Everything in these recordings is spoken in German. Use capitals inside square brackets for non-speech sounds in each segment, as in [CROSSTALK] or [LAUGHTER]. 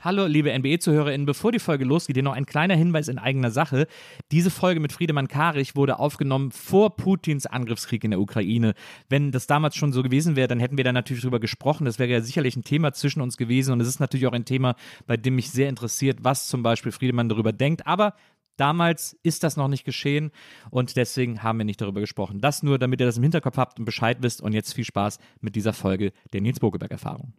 Hallo, liebe NBA-ZuhörerInnen, bevor die Folge losgeht, hier noch ein kleiner Hinweis in eigener Sache. Diese Folge mit Friedemann Karich wurde aufgenommen vor Putins Angriffskrieg in der Ukraine. Wenn das damals schon so gewesen wäre, dann hätten wir da natürlich drüber gesprochen. Das wäre ja sicherlich ein Thema zwischen uns gewesen und es ist natürlich auch ein Thema, bei dem mich sehr interessiert, was zum Beispiel Friedemann darüber denkt. Aber Damals ist das noch nicht geschehen und deswegen haben wir nicht darüber gesprochen. Das nur, damit ihr das im Hinterkopf habt und Bescheid wisst. Und jetzt viel Spaß mit dieser Folge der Nils Bogelberg-Erfahrung.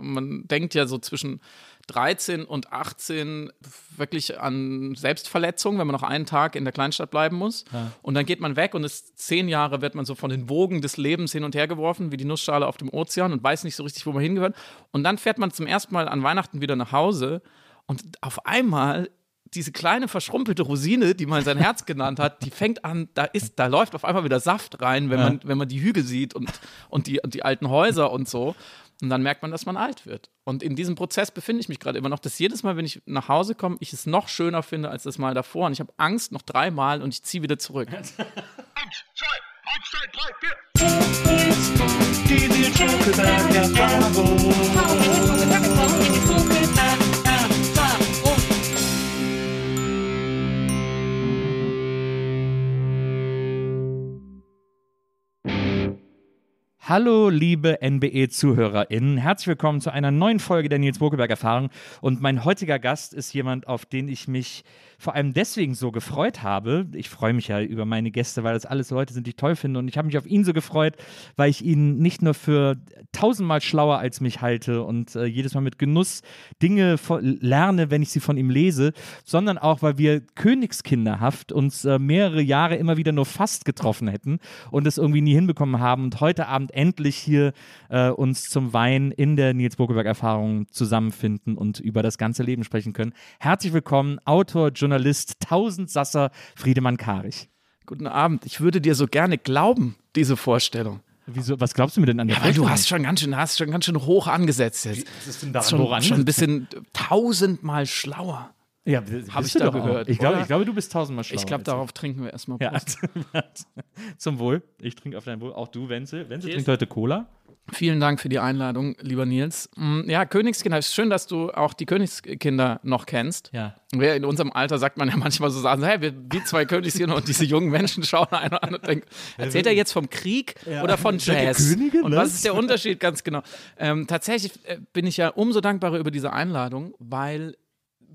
Man denkt ja so zwischen 13 und 18 wirklich an Selbstverletzung, wenn man noch einen Tag in der Kleinstadt bleiben muss. Und dann geht man weg und ist zehn Jahre wird man so von den Wogen des Lebens hin und her geworfen, wie die Nussschale auf dem Ozean und weiß nicht so richtig, wo man hingehört. Und dann fährt man zum ersten Mal an Weihnachten wieder nach Hause und auf einmal diese kleine verschrumpelte Rosine, die man sein Herz genannt hat, die fängt an, da ist, da läuft auf einmal wieder Saft rein, wenn man, wenn man die Hügel sieht und, und, die, und die alten Häuser und so. Und dann merkt man, dass man alt wird. Und in diesem Prozess befinde ich mich gerade immer noch, dass jedes Mal, wenn ich nach Hause komme, ich es noch schöner finde als das Mal davor. Und ich habe Angst noch dreimal und ich ziehe wieder zurück. Hallo, liebe NBE-ZuhörerInnen. Herzlich willkommen zu einer neuen Folge der Nils Bokelberg-Erfahrung. Und mein heutiger Gast ist jemand, auf den ich mich vor allem deswegen so gefreut habe. Ich freue mich ja über meine Gäste, weil das alles Leute sind, die ich toll finde. Und ich habe mich auf ihn so gefreut, weil ich ihn nicht nur für tausendmal schlauer als mich halte und äh, jedes Mal mit Genuss Dinge lerne, wenn ich sie von ihm lese, sondern auch, weil wir Königskinderhaft uns äh, mehrere Jahre immer wieder nur fast getroffen hätten und es irgendwie nie hinbekommen haben und heute Abend endlich hier äh, uns zum Wein in der Nils Bokelberg-Erfahrung zusammenfinden und über das ganze Leben sprechen können. Herzlich willkommen, Autor, Journalist, Tausendsasser Friedemann Karich. Guten Abend. Ich würde dir so gerne glauben, diese Vorstellung. Wieso, was glaubst du mir denn an der Ja, weil du hast schon ganz schön, hast schon ganz schön hoch angesetzt jetzt. Was ist denn da schon, schon ein bisschen tausendmal schlauer. Ja, Hab ich da gehört, Ich glaube, ich glaube, du bist tausendmal schlauer. Ich glaube, darauf trinken wir erstmal. Ja, [LAUGHS] zum Wohl. Ich trinke auf dein Wohl. Auch du, Wenzel. Wenzel trinkt heute Cola. Vielen Dank für die Einladung, lieber Nils. Mm, Ja, Königskinder, ist schön, dass du auch die Königskinder noch kennst. Ja. In unserem Alter sagt man ja [LAUGHS] manchmal so Sachen, hey, wir, wir zwei Königskinder und diese jungen Menschen schauen einen an und denken, erzählt er jetzt vom Krieg oder von Jazz? Könige? Und Was? was ist der Unterschied ganz genau? Ähm, tatsächlich äh, bin ich ja umso dankbarer über diese Einladung, weil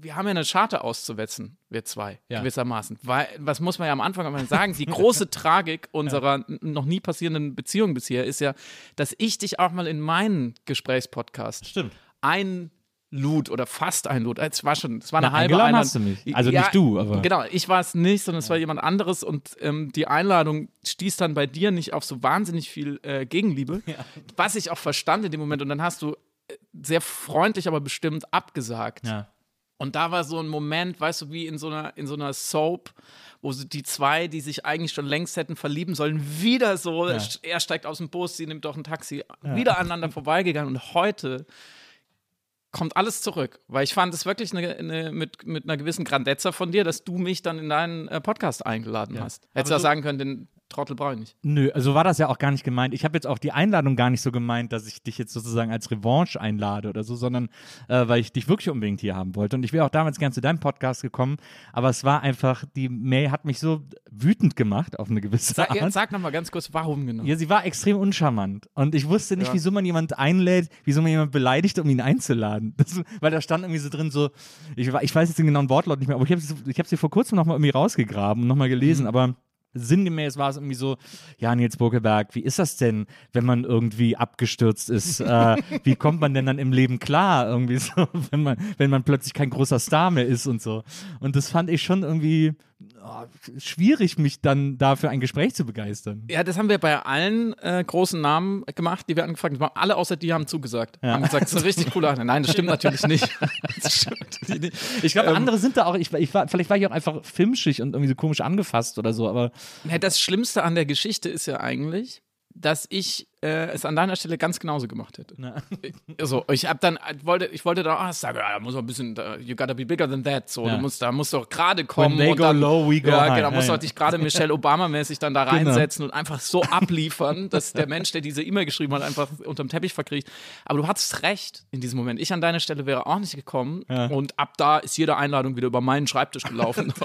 wir haben ja eine Charta auszuwetzen, wir zwei, Ja. gewissermaßen. Weil, was muss man ja am Anfang einmal sagen, die große [LAUGHS] Tragik unserer n- noch nie passierenden Beziehung bisher ist ja, dass ich dich auch mal in meinen Gesprächspodcast Stimmt. einlud oder fast einlud. Es war schon, es war eine Na, halbe Einladung. hast du mich. Also nicht du, aber- Genau, ich war es nicht, sondern es war jemand anderes und ähm, die Einladung stieß dann bei dir nicht auf so wahnsinnig viel äh, Gegenliebe, was ich auch verstand in dem Moment. Und dann hast du äh, sehr freundlich, aber bestimmt abgesagt. Ja. Und da war so ein Moment, weißt du, wie in so einer, in so einer Soap, wo die zwei, die sich eigentlich schon längst hätten verlieben sollen, wieder so, er steigt aus dem Bus, sie nimmt doch ein Taxi, wieder aneinander vorbeigegangen. Und heute kommt alles zurück, weil ich fand es wirklich eine, eine, mit, mit einer gewissen Grandezza von dir, dass du mich dann in deinen äh, Podcast eingeladen hast. Hättest du so- sagen können, den Trottel brauche ich nicht. Nö, also war das ja auch gar nicht gemeint. Ich habe jetzt auch die Einladung gar nicht so gemeint, dass ich dich jetzt sozusagen als Revanche einlade oder so, sondern äh, weil ich dich wirklich unbedingt hier haben wollte. Und ich wäre auch damals gern zu deinem Podcast gekommen, aber es war einfach, die Mail hat mich so wütend gemacht auf eine gewisse Sag, Art. jetzt sag nochmal ganz kurz, warum genau? Ja, sie war extrem uncharmant. Und ich wusste nicht, Ja. wieso man jemand einlädt, wieso man jemand beleidigt, um ihn einzuladen. Das, weil da stand irgendwie so drin, so, ich, ich weiß jetzt den genauen Wortlaut nicht mehr, aber ich habe ich hab sie vor kurzem nochmal irgendwie rausgegraben und nochmal gelesen, aber sinngemäß war es irgendwie so, ja, Nils Bokeberg, wie ist das denn, wenn man irgendwie abgestürzt ist? äh, wie kommt man denn dann im Leben klar? Irgendwie so, [LAUGHS] wenn man, wenn man plötzlich kein großer Star mehr ist und so. Und das fand ich schon irgendwie schwierig, mich dann dafür ein Gespräch zu begeistern. Ja, das haben wir bei allen äh, großen Namen gemacht, die wir angefragt haben. Alle außer die haben zugesagt. Ja. Haben gesagt, das ist eine richtig coole Sache. Nein, das stimmt natürlich nicht. [LAUGHS] Das stimmt nicht. Ich glaube, Ähm, andere sind da auch, ich, ich war, vielleicht war ich auch einfach filmschig und irgendwie so komisch angefasst oder so, aber Ja, das Schlimmste an der Geschichte ist ja eigentlich, dass ich äh, es an deiner Stelle ganz genauso gemacht hätte. [LAUGHS] Also, ich habe dann ich wollte ich wollte da ah, sagen, ja, da muss man ein bisschen you gotta be bigger than that so, Ja. du musst da musst doch gerade kommen they und go dann, low, we go ja, high. genau, Ja, musst ja. doch dich gerade Michelle [LAUGHS] Obama mäßig dann da Genau. reinsetzen und einfach so abliefern, dass der Mensch, der diese E-Mail geschrieben hat, einfach unterm Teppich verkriecht. Aber du hattest recht in diesem Moment. Ich an deiner Stelle wäre auch nicht gekommen und ab da ist jede Einladung wieder über meinen Schreibtisch gelaufen. [LAUGHS]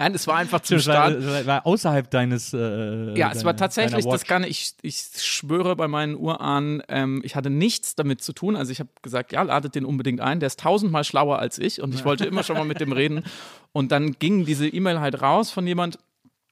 Nein, es war einfach zum das war, war außerhalb deines. Äh, Ja, es war tatsächlich, das kann ich, ich schwöre bei meinen Urahnen, ähm, ich hatte nichts damit zu tun. Also ich habe gesagt, ja, ladet den unbedingt ein. Der ist tausendmal schlauer als ich und ich wollte immer schon mal mit dem reden. [LAUGHS] Und dann ging diese E-Mail halt raus von jemand.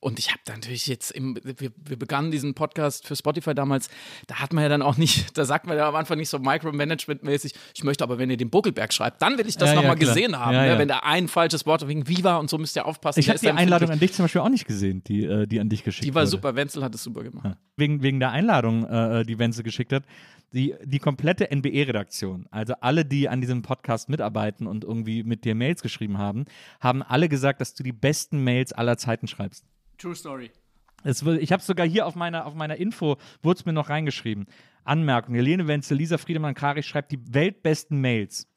Und ich habe natürlich jetzt, im, wir, wir begannen diesen Podcast für Spotify damals, da hat man ja dann auch nicht, [LAUGHS] da sagt man ja am Anfang nicht so Micromanagement-mäßig, ich möchte aber, wenn ihr den Buckelberg schreibt, dann will ich das Ja, ja, nochmal klar. gesehen haben. Ja, ne? ja. Wenn da ein falsches Wort wegen Viva und so müsst ihr aufpassen. Ich habe die Einladung an dich zum Beispiel auch nicht gesehen, die, äh, die an dich geschickt Die war wurde. super, Wenzel hat es super gemacht. Wegen, wegen der Einladung, äh, die Wenzel geschickt hat. Die, die komplette NBE-Redaktion, also alle, die an diesem Podcast mitarbeiten und irgendwie mit dir Mails geschrieben haben, haben alle gesagt, dass du die besten Mails aller Zeiten schreibst. True Story. Es will, ich habe sogar hier auf meiner, auf meiner Info, wurde es mir noch reingeschrieben. Anmerkung, Helene Wenzel, Lisa Friedemann Karich schreibt die weltbesten Mails.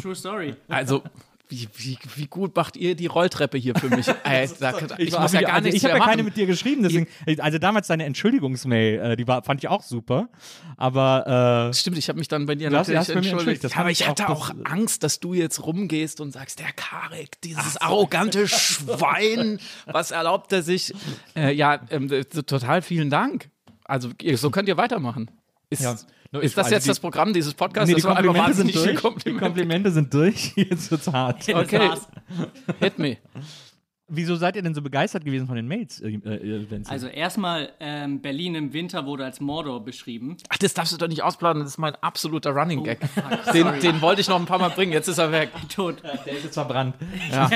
True Story. Also, wie, wie, wie gut macht ihr die Rolltreppe hier für mich? [LAUGHS] Ey, da, ich, war- muss ja gar also nichts Ich habe ja keine mit dir geschrieben, deswegen, also damals deine Entschuldigungsmail, äh, die war, fand ich auch super, aber äh, Stimmt, ich habe mich dann bei dir Du natürlich hast entschuldigt, entschuldigt. Ja, aber ich ich hatte auch- auch, Angst, dass du jetzt rumgehst und sagst, der Karik, dieses arrogante [LAUGHS] Schwein, was erlaubt er sich? Äh, ja, ähm, total vielen Dank. Also, so könnt ihr weitermachen. Ist, Ja. Nur ist ich- das also jetzt die- das Programm dieses Podcasts? nee, die Komplimente sind durch. Die Kompliment. Komplimente sind durch, jetzt wird's hart. Okay, hit me. Wieso seid ihr denn so begeistert gewesen von den Mails, äh, äh, Wenzel? Also erstmal, ähm, Berlin im Winter wurde als Mordor beschrieben. Ach, das darfst du doch nicht ausplanen, das ist mein absoluter Running Gag. fuck, den, den wollte ich noch ein paar Mal bringen, jetzt ist er weg. [LAUGHS] Tot. der ist jetzt verbrannt. Ja.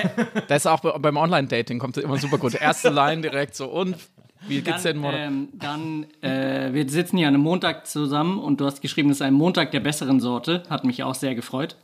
Das ist auch bei- beim Online-Dating, kommt immer super gut. Erste Line direkt so, und wie geht's denn Dann, morgen? ähm, dann äh, wir sitzen hier an einem Montag zusammen und du hast geschrieben, es ist ein Montag der besseren Sorte. Hat mich auch sehr gefreut.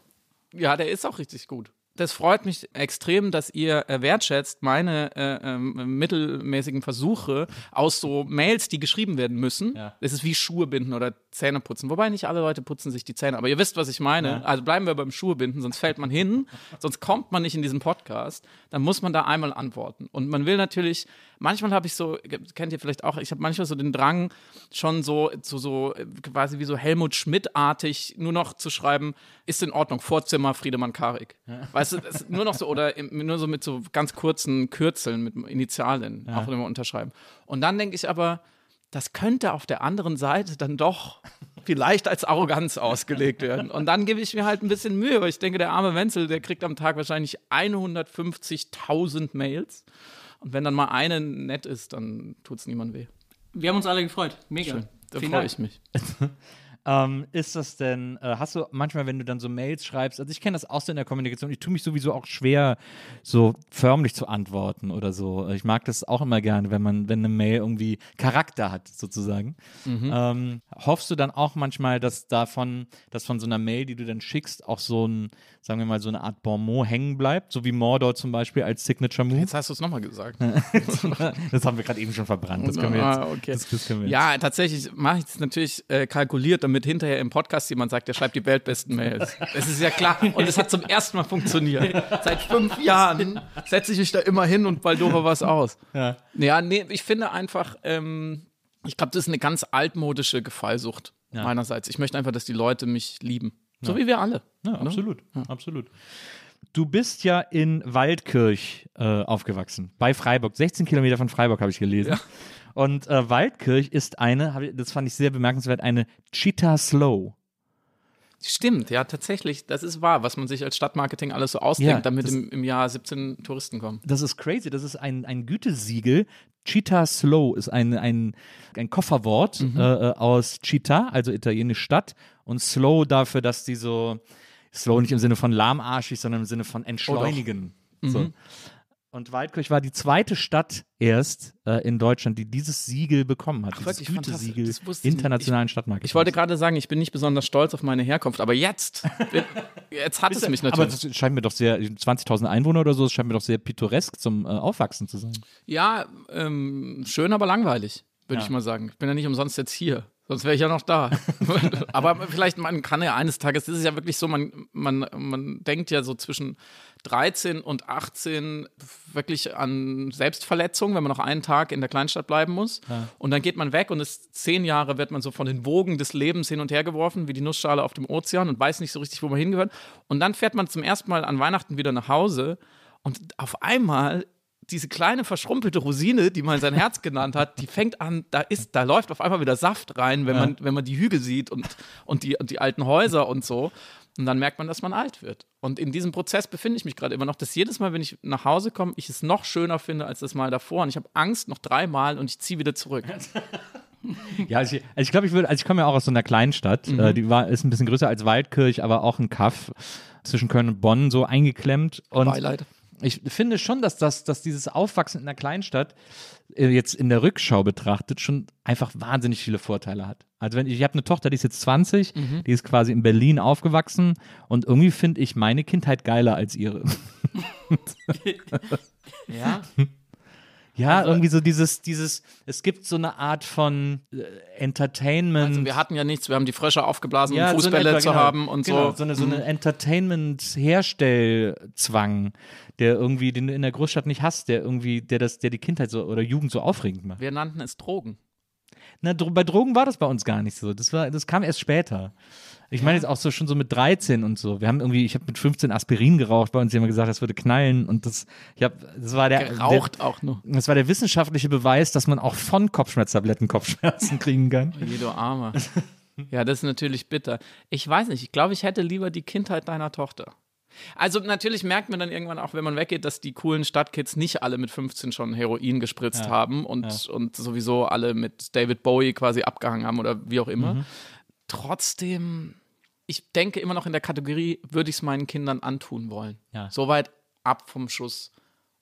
Ja, der ist auch richtig gut. Das freut mich extrem, dass ihr äh, wertschätzt meine äh, ähm, mittelmäßigen Versuche aus so Mails, die geschrieben werden müssen. Ja. Es ist wie Schuhe binden oder Zähne putzen. Wobei nicht alle Leute putzen sich die Zähne. Aber ihr wisst, was ich meine. Also bleiben wir beim Schuhe binden, sonst fällt man hin, sonst kommt man nicht in diesen Podcast. Dann muss man da einmal antworten. Und man will natürlich, manchmal habe ich so, kennt ihr vielleicht auch, ich habe manchmal so den Drang, schon so, so, so quasi wie so Helmut Schmidt-artig nur noch zu schreiben, ist in Ordnung, Vorzimmer Friedemann Karik. Weißt du, nur noch so, oder im, nur so mit so ganz kurzen Kürzeln, mit Initialen, auch immer unterschreiben. Und dann denke ich aber, das könnte auf der anderen Seite dann doch vielleicht als Arroganz ausgelegt werden. Und dann gebe ich mir halt ein bisschen Mühe, weil ich denke, der arme Wenzel, der kriegt am Tag wahrscheinlich 150.000 Mails. Und wenn dann mal eine nett ist, dann tut es niemand weh. Wir haben uns alle gefreut. Mega. Da Vielen freue ich mich. [LAUGHS] Ähm, ist das denn, äh, hast du manchmal, wenn du dann so Mails schreibst, also ich kenne das auch so in der Kommunikation, ich tue mich sowieso auch schwer, so förmlich zu antworten oder so. Ich mag das auch immer gerne, wenn man, wenn eine Mail irgendwie Charakter hat, sozusagen. Ähm, hoffst du dann auch manchmal, dass davon, dass von so einer Mail, die du dann schickst, auch so ein, sagen wir mal, so eine Art Bonmot hängen bleibt, so wie Mordor zum Beispiel als Signature Move? Jetzt hast du es nochmal gesagt. [LAUGHS] das haben wir gerade eben schon verbrannt. Das [LAUGHS] können wir jetzt. Ah, okay. das, das können wir jetzt. Ja, tatsächlich mache ich es natürlich äh, kalkuliert, damit hinterher im Podcast jemand sagt, der schreibt die weltbesten Mails. Das ist ja klar. Und es hat zum ersten Mal funktioniert. Seit fünf Jahren setze ich mich da immer hin und baldore was aus. Ja. Ja, nee, ich finde einfach, ähm, ich glaube, das ist eine ganz altmodische Gefallsucht meinerseits. Ich möchte einfach, dass die Leute mich lieben. So wie wir alle. Ja, absolut, absolut. Du bist ja in Waldkirch äh, aufgewachsen, bei Freiburg. 16 Kilometer von Freiburg habe ich gelesen. Und äh, Waldkirch ist eine, das fand ich sehr bemerkenswert, eine Cheetah Slow. Stimmt, ja, tatsächlich. Das ist wahr, was man sich als Stadtmarketing alles so ausdenkt, Ja, damit im, im Jahr 17 Touristen kommen. Das ist crazy. Das ist ein, ein Gütesiegel. Cheetah Slow ist ein, ein, ein Kofferwort Mhm. äh, äh, aus Città, also italienisch Stadt, und Slow dafür, dass die so, Slow nicht im Sinne von lahmarschig, sondern im Sinne von entschleunigen. Mhm. So. Und Waldkirch war die zweite Stadt erst äh, in Deutschland, die dieses Siegel bekommen hat. dieses wirklich fantastisch. Gütesiegel internationalen Stadtmarketings. Ich wollte gerade sagen, ich bin nicht besonders stolz auf meine Herkunft, aber jetzt, [LAUGHS] jetzt hat es mich aber natürlich. das scheint mir doch sehr, 20.000 Einwohner oder so, das scheint mir doch sehr pittoresk zum äh, Aufwachsen zu sein. Ja, ähm, schön, aber langweilig, würde Ja. ich mal sagen. Ich bin ja nicht umsonst jetzt hier. Sonst wäre ich ja noch da. [LAUGHS] aber vielleicht, man kann ja eines Tages, das ist ja wirklich so, man, man, man denkt ja so zwischen 13 und 18 wirklich an Selbstverletzung, wenn man noch einen Tag in der Kleinstadt bleiben muss. Und dann geht man weg und ist zehn Jahre wird man so von den Wogen des Lebens hin und her geworfen, wie die Nussschale auf dem Ozean und weiß nicht so richtig, wo man hingehört. Und dann fährt man zum ersten Mal an Weihnachten wieder nach Hause und auf einmal diese kleine verschrumpelte Rosine, die man sein Herz genannt hat, die fängt an, da ist, da läuft auf einmal wieder Saft rein, wenn man, wenn man die Hügel sieht und, und, die, und die alten Häuser und so. Und dann merkt man, dass man alt wird. Und in diesem Prozess befinde ich mich gerade immer noch, dass jedes Mal, wenn ich nach Hause komme, ich es noch schöner finde als das Mal davor. Und ich habe Angst noch dreimal und ich ziehe wieder zurück. [LAUGHS] Ja, also ich, also ich glaube, ich würde, also ich komme ja auch aus so einer Kleinstadt, Mhm. äh, die war, ist ein bisschen größer als Waldkirch, aber auch ein Kaff zwischen Köln und Bonn so eingeklemmt. Und Beileid. ich finde schon, dass, das, dass dieses Aufwachsen in einer Kleinstadt äh, jetzt in der Rückschau betrachtet schon einfach wahnsinnig viele Vorteile hat. Also wenn ich, ich habe eine Tochter, die ist jetzt 20, Mhm. die ist quasi in Berlin aufgewachsen und irgendwie finde ich meine Kindheit geiler als ihre. [LAUGHS] Ja. Ja, Also irgendwie so dieses, dieses, es gibt so eine Art von äh, Entertainment. Also wir hatten ja nichts, wir haben die Frösche aufgeblasen, um so in Fußbälle etwa, zu genau. haben und genau, so. So eine, so eine Entertainment-Herstellzwang, der irgendwie, den du in der Großstadt nicht hast, der irgendwie, der das, der die Kindheit so oder Jugend so aufregend macht. Wir nannten es Drogen. Na, bei Drogen war das bei uns gar nicht so. Das war, das kam erst später. Ich meine jetzt auch so schon so mit 13 und so. Wir haben irgendwie, ich habe mit 15 Aspirin geraucht, bei uns die haben gesagt, das würde knallen und das, ich habe, das war der, Geraucht auch nur. Der, das war der wissenschaftliche Beweis, dass man auch von Kopfschmerztabletten Kopfschmerzen kriegen kann. [LAUGHS] Je, du Armer. Ja, das ist natürlich bitter. Ich weiß nicht, ich glaube, ich hätte lieber die Kindheit deiner Tochter. Also natürlich merkt man dann irgendwann auch, wenn man weggeht, dass die coolen Stadtkids nicht alle mit 15 schon Heroin gespritzt haben und, und sowieso alle mit David Bowie quasi abgehangen haben oder wie auch immer. Mhm. Trotzdem, ich denke immer noch in der Kategorie, würde ich es meinen Kindern antun wollen. Ja. Soweit ab vom Schuss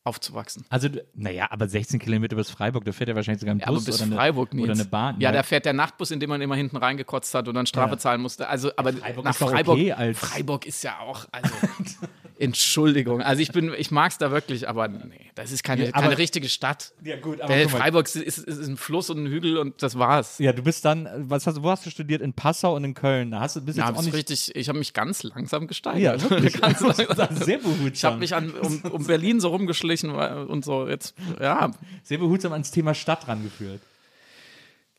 aufzuwachsen. Also, naja, aber 16 Kilometer bis Freiburg, da fährt ja wahrscheinlich sogar ein Ja, Bus bis oder, eine, Freiburg nicht. oder eine Bahn. Ja, da fährt der Nachtbus, in dem man immer hinten reingekotzt hat und dann Strafe Ja. zahlen musste. Also, aber Freiburg nach Freiburg, okay Freiburg ist ja auch, also [LAUGHS] Entschuldigung. Also ich bin, ich mag es da wirklich, aber nee, das ist keine, Ja, aber- keine richtige Stadt. Ja, gut, Äh, Freiburg ist, ist, ist ein Fluss und ein Hügel und das war's. Ja, du bist dann, was hast, wo hast du studiert? In Passau und in Köln. Da hast du bist Ja, jetzt auch nicht. richtig, ich habe mich ganz langsam gesteigert. Ja, wirklich. [LAUGHS] ganz langsam. Sehr behutsam. Ich habe mich an, um, um Berlin so rumgeschlichen und so jetzt, ja, Sehr behutsam ans Thema Stadt rangeführt.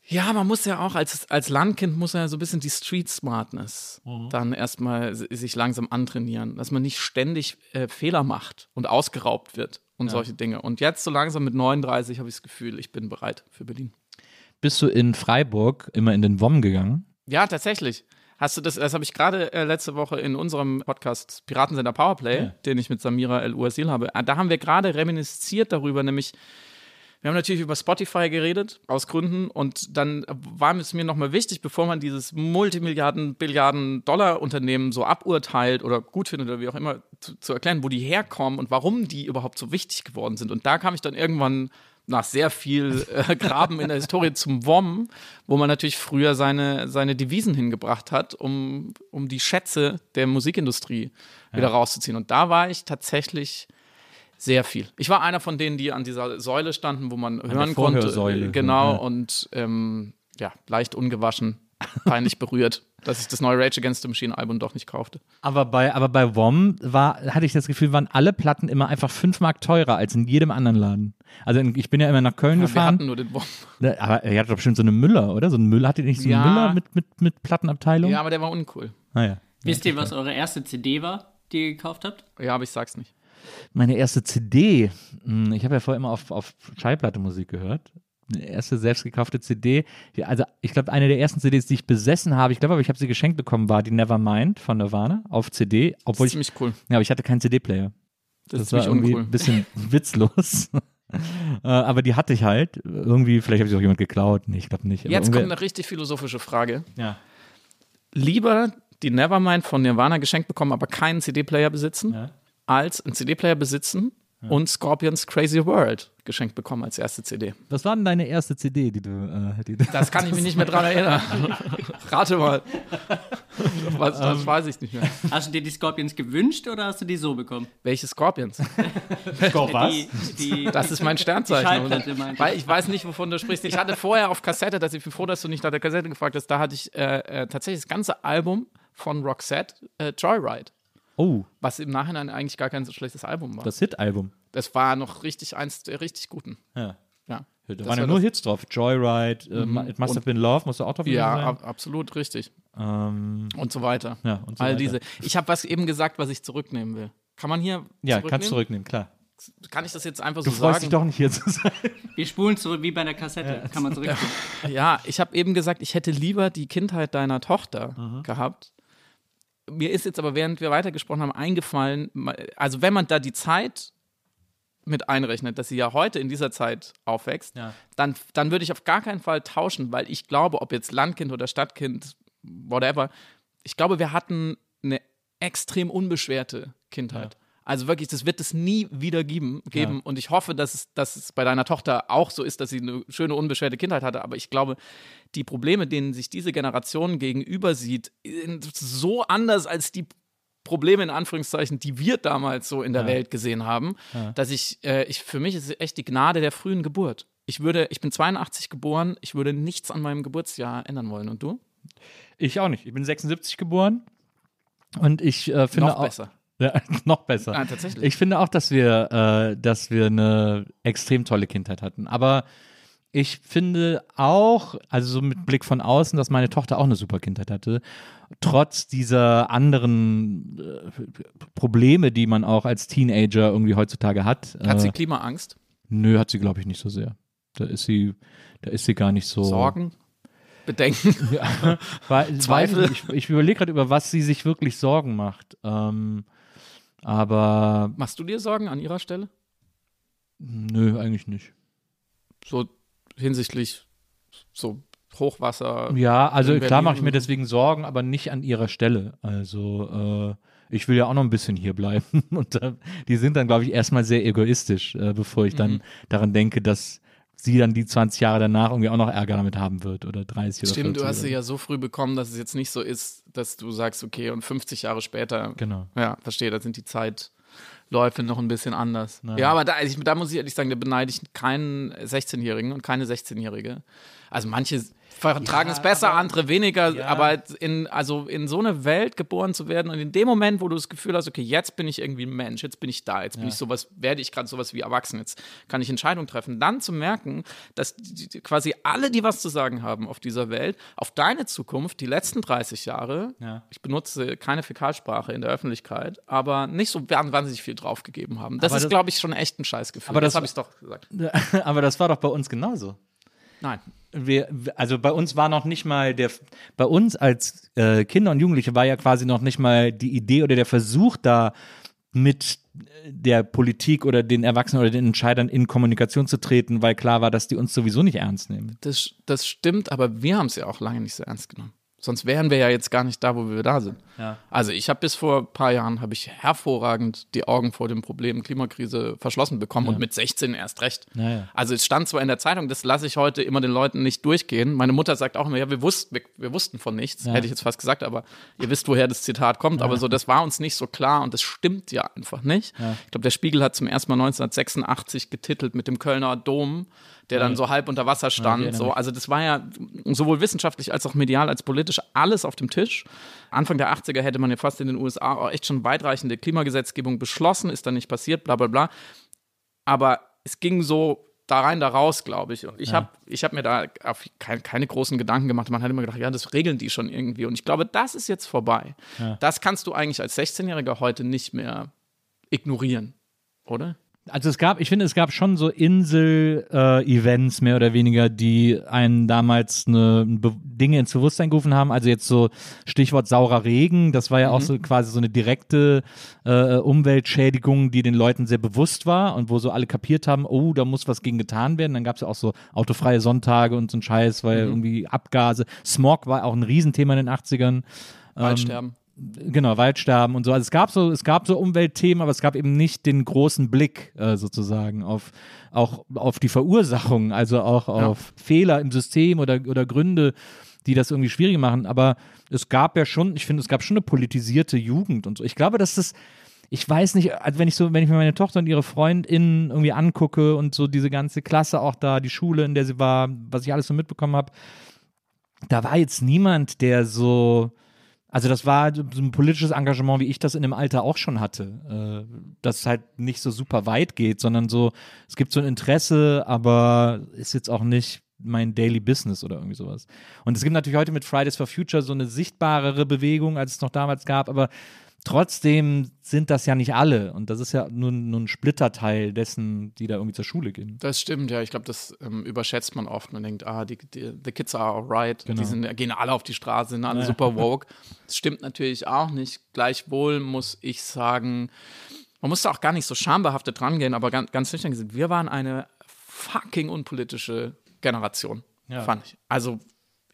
Ja, man muss ja auch als, als Landkind muss ja so ein bisschen die Street Smartness Mhm. dann erstmal sich langsam antrainieren, dass man nicht ständig äh, Fehler macht und ausgeraubt wird und solche Dinge. Und jetzt so langsam mit 39 habe ich das Gefühl, ich bin bereit für Berlin. Bist du in Freiburg immer in den WOM gegangen? Ja, tatsächlich. Hast du das, das habe ich gerade äh, letzte Woche in unserem Podcast Piratensender Powerplay, den ich mit Samira El Uasil habe, äh, da haben wir gerade reminisziert darüber, nämlich wir haben natürlich über Spotify geredet, aus Gründen, und dann war es mir nochmal wichtig, bevor man dieses Multimilliarden, Billiarden Dollar-Unternehmen so aburteilt oder gut findet oder wie auch immer, zu, zu erklären, wo die herkommen und warum die überhaupt so wichtig geworden sind. Und da kam ich dann irgendwann nach sehr viel äh, [LAUGHS] Graben in der Historie zum WOM, wo man natürlich früher seine, seine Devisen hingebracht hat, um, um die Schätze der Musikindustrie wieder rauszuziehen. Und da war ich tatsächlich sehr viel. Ich war einer von denen, die an dieser Säule standen, wo man hören konnte. Äh, Genau, Ja. und ähm, ja, leicht ungewaschen, peinlich berührt, [LAUGHS] dass ich das neue Rage Against the Machine Album doch nicht kaufte. Aber bei, aber bei WOM war, hatte ich das Gefühl, waren alle Platten immer einfach 5 Mark teurer als in jedem anderen Laden. Also in, ich bin ja immer nach Köln Wir gefahren. hatten nur den WOM. Ne, Aber er hatte doch bestimmt so eine Müller, oder? So ein Müller, hattet ihr nicht so einen Ja. Müller mit, mit, mit Plattenabteilung? Ja, aber der war uncool. Naja. Wisst ihr, was eure erste CD war, die ihr gekauft habt? Ja, aber ich sag's nicht. Meine erste CD, hm, ich habe ja vorher immer auf, auf Schallplatte Musik gehört. erste selbst gekaufte CD. Also ich glaube, eine der ersten CDs, die ich besessen habe, ich glaube aber, ich habe sie geschenkt bekommen, war die Nevermind von Nirvana auf CD, obwohl ich, Ziemlich cool. ja, aber ich hatte keinen CD-Player. Das, ist war irgendwie uncool. ein bisschen [LAUGHS] witzlos. [LAUGHS] Äh, aber die hatte ich halt. Irgendwie, vielleicht habe ich auch jemand geklaut. Nee, ich glaube nicht. Jetzt kommt eine richtig philosophische Frage. ja. Lieber die Nevermind von Nirvana geschenkt bekommen, aber keinen CD-Player besitzen, Ja. Als einen CD-Player besitzen und Scorpions Crazy World geschenkt bekommen als erste CD. Was war denn deine erste CD, die du. Äh, die du Das kann ich mich nicht mehr dran erinnern. [LAUGHS] Rate mal. [LAUGHS] Was, Ähm. das weiß ich nicht mehr. Hast du dir die Scorpions gewünscht oder hast du die so bekommen? Welche Scorpions? [LAUGHS] Die, Das ist mein Sternzeichen. Weil ich weiß nicht, wovon du sprichst. Ich hatte vorher auf Kassette, dass ich bin froh, dass du nicht nach der Kassette gefragt hast, da hatte ich äh, äh, tatsächlich das ganze Album von Roxette, äh, Joyride. Oh, Was im Nachhinein eigentlich gar kein so schlechtes Album war. Das, das Hit-Album. war noch richtig eins der richtig guten. Ja. Ja, Da Das waren ja war nur das- Hits drauf. Joyride, äh, It Must Have Been Love, musst du auch drauf ja sein. ab, absolut richtig. Ähm, Und so weiter. Ja, und so All weiter. diese. Ich habe was eben gesagt, was ich zurücknehmen will. Kann man hier ja, zurücknehmen? kannst zurücknehmen, klar. Kann ich das jetzt einfach Du so freust sagen? dich doch nicht hier zu sein. wir spulen zurück wie bei der Kassette. Kann man zurück. Ja, ich habe eben gesagt, ich hätte lieber die Kindheit deiner Tochter Mhm. gehabt. Mir ist jetzt aber, während wir weitergesprochen haben, eingefallen, also wenn man da die Zeit mit einrechnet, dass sie ja heute in dieser Zeit aufwächst, Ja. dann, dann würde ich auf gar keinen Fall tauschen, weil ich glaube, ob jetzt Landkind oder Stadtkind, whatever, ich glaube, wir hatten eine extrem unbeschwerte Kindheit. Also wirklich, das wird es nie wieder geben. geben. Und ich hoffe, dass es, dass es bei deiner Tochter auch so ist, dass sie eine schöne, unbeschwerte Kindheit hatte. Aber ich glaube, die Probleme, denen sich diese Generation gegenüber sieht, sind so anders als die Probleme in Anführungszeichen, die wir damals so in der Welt gesehen haben, dass ich, äh, ich, für mich ist es echt die Gnade der frühen Geburt. Ich würde, ich bin 82 geboren, ich würde nichts an meinem Geburtsjahr ändern wollen. Und du? Ich auch nicht. Ich bin 76 geboren und ich äh, finde Noch auch, besser. Ja, [LAUGHS] noch besser. Ah, tatsächlich. Ich finde auch, dass wir, äh, dass wir eine extrem tolle Kindheit hatten. Aber ich finde auch, also so mit Blick von außen, dass meine Tochter auch eine super Kindheit hatte. Trotz dieser anderen äh, Probleme, die man auch als Teenager irgendwie heutzutage hat. Hat sie äh, Klimaangst? nö, hat sie, glaube ich, nicht so sehr. Da ist sie, da ist sie gar nicht so. Sorgen? Bedenken? [LAUGHS] Weil, Zweifel? Weiß ich ich, ich überlege gerade, über was sie sich wirklich Sorgen macht. Ähm, aber Machst du dir Sorgen an ihrer Stelle? nö, eigentlich nicht. So hinsichtlich so Hochwasser? Ja, also klar mache ich mir deswegen Sorgen, aber nicht an ihrer Stelle. Also äh, ich will ja auch noch ein bisschen hier bleiben. [LAUGHS] Und äh, die sind dann, glaube ich, erstmal sehr egoistisch, äh, bevor ich Mhm. dann daran denke, dass sie dann die 20 Jahre danach irgendwie auch noch Ärger damit haben wird oder 30 oder Stimmt, 40 du hast sie ja so früh bekommen, dass es jetzt nicht so ist, dass du sagst, okay, und 50 Jahre später. Genau. Ja, verstehe, da sind die Zeitläufe noch ein bisschen anders. Ja, aber da, also ich, da muss ich ehrlich sagen, da beneide ich keinen 16-Jährigen und keine 16-Jährige. Also manche vertragen es besser, andere weniger, aber in, also in so eine Welt geboren zu werden und in dem Moment, wo du das Gefühl hast, okay, jetzt bin ich irgendwie ein Mensch, jetzt bin ich da, jetzt bin ich sowas, werde ich gerade sowas wie erwachsen, jetzt kann ich Entscheidungen treffen, dann zu merken, dass die, quasi alle, die was zu sagen haben auf dieser Welt, auf deine Zukunft, die letzten 30 Jahre, Ja. ich benutze keine Fäkalsprache in der Öffentlichkeit, aber nicht so wahnsinnig viel draufgegeben haben. Das Aber ist, das- glaube ich, schon echt ein Scheißgefühl. Aber das- habe ich doch gesagt. [LAUGHS] aber das war doch bei uns genauso. Nein. Wir, also bei uns war noch nicht mal der, bei uns als äh, Kinder und Jugendliche war ja quasi noch nicht mal die Idee oder der Versuch da mit der Politik oder den Erwachsenen oder den Entscheidern in Kommunikation zu treten, weil klar war, dass die uns sowieso nicht ernst nehmen. Das, das stimmt, aber wir haben es ja auch lange nicht so ernst genommen. Sonst wären wir ja jetzt gar nicht da, wo wir da sind. Ja. Also ich habe bis vor ein paar Jahren habe ich hervorragend die Augen vor dem Problem Klimakrise verschlossen bekommen und mit 16 erst recht. Ja, ja. Also es stand zwar in der Zeitung, das lasse ich heute immer den Leuten nicht durchgehen. Meine Mutter sagt auch immer, ja, wir wussten, wir, wir wussten von nichts, hätte ich jetzt fast gesagt, aber ihr wisst, woher das Zitat kommt. Aber so, das war uns nicht so klar und das stimmt ja einfach nicht. Ich glaube, der Spiegel hat zum ersten Mal 1986 getitelt mit dem Kölner Dom, der dann so halb unter Wasser stand. erinnere so, also das war ja sowohl wissenschaftlich als auch medial als politisch alles auf dem Tisch. Anfang der 80er hätte man ja fast in den USA auch echt schon weitreichende Klimagesetzgebung beschlossen, ist dann nicht passiert, bla bla bla. Aber es ging so da rein, da raus, glaube ich. Und ich habe ich hab mir da kein, keine großen Gedanken gemacht. Man hat immer gedacht, ja, das regeln die schon irgendwie. Und ich glaube, das ist jetzt vorbei. Das kannst du eigentlich als 16-Jähriger heute nicht mehr ignorieren, oder? Also es gab, ich finde, es gab schon so Insel-Events mehr oder weniger, die einen damals eine, Be Dinge ins Bewusstsein gerufen haben. Also jetzt so Stichwort saurer Regen, das war ja auch so quasi so eine direkte äh, Umweltschädigung, die den Leuten sehr bewusst war und wo so alle kapiert haben, oh, da muss was gegen getan werden. Dann gab es ja auch so autofreie Sonntage und so ein Scheiß, weil irgendwie Abgase, Smog war auch ein Riesenthema in den 80ern. Waldsterben. Genau, Waldsterben und so. Also es gab so, es gab so Umweltthemen, aber es gab eben nicht den großen Blick äh, sozusagen auf auch auf die Verursachung, also auch auf Fehler im System oder, oder Gründe, die das irgendwie schwierig machen. Aber es gab ja schon, ich finde, es gab schon eine politisierte Jugend und so. Ich glaube, dass das, ich weiß nicht, also wenn ich so, wenn ich mir meine Tochter und ihre FreundInnen irgendwie angucke und so diese ganze Klasse auch da, die Schule, in der sie war, was ich alles so mitbekommen habe, da war jetzt niemand, der so, also das war so ein politisches Engagement, wie ich das in dem Alter auch schon hatte. Äh, das halt nicht so super weit geht, sondern so, es gibt so ein Interesse, aber ist jetzt auch nicht mein Daily Business oder irgendwie sowas. Und es gibt natürlich heute mit Fridays for Future so eine sichtbarere Bewegung, als es noch damals gab, aber trotzdem sind das ja nicht alle. Und das ist ja nur, nur ein Splitterteil dessen, die da irgendwie zur Schule gehen. Das stimmt, ja. Ich glaube, das ähm, überschätzt man oft. Man denkt, ah, die, die the kids are alright. Genau. Die sind, gehen alle auf die Straße, sind alle super [LAUGHS] woke. Das stimmt natürlich auch nicht. Gleichwohl muss ich sagen, man muss da auch gar nicht so schambehaftet rangehen, aber ganz, ganz nüchtern gesagt, wir waren eine fucking unpolitische Generation, fand ich. Also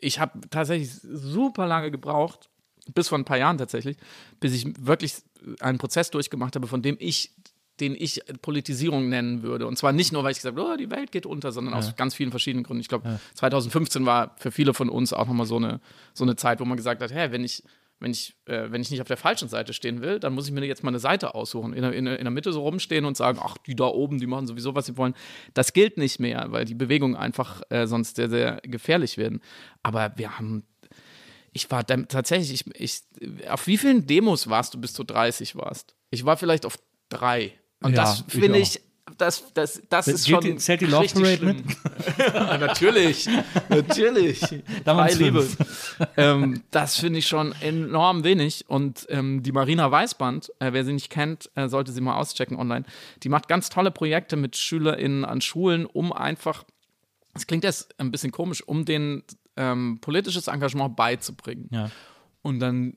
ich habe tatsächlich super lange gebraucht, bis vor ein paar Jahren tatsächlich, bis ich wirklich einen Prozess durchgemacht habe, von dem ich den ich Politisierung nennen würde. Und zwar nicht nur, weil ich gesagt habe, oh, die Welt geht unter, sondern aus ganz vielen verschiedenen Gründen. Ich glaube, 2015 war für viele von uns auch nochmal so eine, so eine Zeit, wo man gesagt hat, hey, wenn ich, wenn ich, äh, wenn ich nicht auf der falschen Seite stehen will, dann muss ich mir jetzt mal eine Seite aussuchen, in der, in, in der Mitte so rumstehen und sagen, ach, die da oben, die machen sowieso, was sie wollen. Das gilt nicht mehr, weil die Bewegungen einfach äh, sonst sehr, sehr gefährlich werden. Aber wir haben ich war tatsächlich, ich, ich, auf wie vielen Demos warst du, bis du 30 warst? Ich war vielleicht auf drei. Und Ja, das ich finde auch. ich, das, das, das ist schon die- zählt die Love richtig Parade schlimm. [LAUGHS] Ja, natürlich, natürlich. [LAUGHS] Damals Liebe. ähm, das finde ich schon enorm wenig. Und ähm, die Marina Weißband, äh, wer sie nicht kennt, äh, sollte sie mal auschecken online. Die macht ganz tolle Projekte mit SchülerInnen an Schulen, um einfach, es klingt jetzt ein bisschen komisch, um den ähm, politisches Engagement beizubringen. Ja. Und dann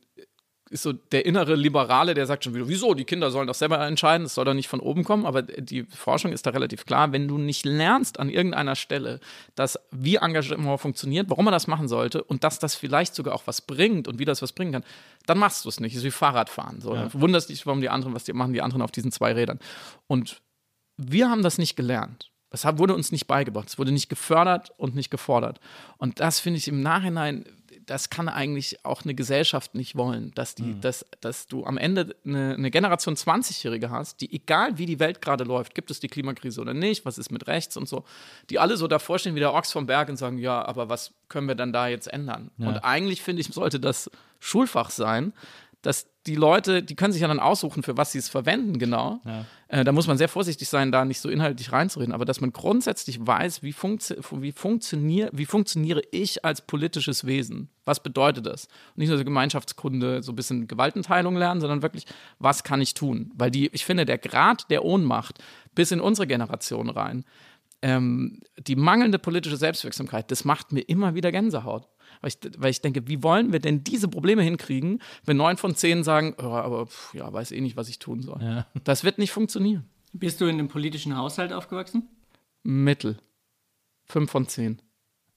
ist so der innere Liberale, der sagt schon wieder, wieso, die Kinder sollen doch selber entscheiden, es soll doch nicht von oben kommen, aber die Forschung ist da relativ klar, wenn du nicht lernst an irgendeiner Stelle, dass wie Engagement funktioniert, warum man das machen sollte und dass das vielleicht sogar auch was bringt und wie das was bringen kann, dann machst du es nicht. Das ist wie Fahrradfahren. So. Du wunderst dich, warum die anderen, was die machen, die anderen auf diesen zwei Rädern. Und wir haben das nicht gelernt. Das wurde uns nicht beigebracht. Es wurde nicht gefördert und nicht gefordert. Und das finde ich im Nachhinein, das kann eigentlich auch eine Gesellschaft nicht wollen, dass, die, dass, dass du am Ende eine, eine Generation 20-Jährige hast, die, egal wie die Welt gerade läuft, gibt es die Klimakrise oder nicht, was ist mit rechts und so, die alle so davor stehen wie der Ochs vom Berg und sagen, ja, aber was können wir dann da jetzt ändern? Und eigentlich finde ich, sollte das Schulfach sein, dass die Leute, die können sich ja dann aussuchen, für was sie es verwenden, genau. Äh, da muss man sehr vorsichtig sein, da nicht so inhaltlich reinzureden, aber dass man grundsätzlich weiß, wie, funktio wie, funktionier wie funktioniere ich als politisches Wesen? Was bedeutet das? Und nicht nur so Gemeinschaftskunde, so ein bisschen Gewaltenteilung lernen, sondern wirklich, was kann ich tun? Weil die, ich finde, der Grad der Ohnmacht bis in unsere Generation rein, ähm, die mangelnde politische Selbstwirksamkeit, das macht mir immer wieder Gänsehaut. Weil ich, weil ich denke, wie wollen wir denn diese Probleme hinkriegen, wenn neun von zehn sagen, oh, aber pff, ja, weiß eh nicht, was ich tun soll. Das wird nicht funktionieren. Bist du in einem politischen Haushalt aufgewachsen? Mittel. Fünf von zehn.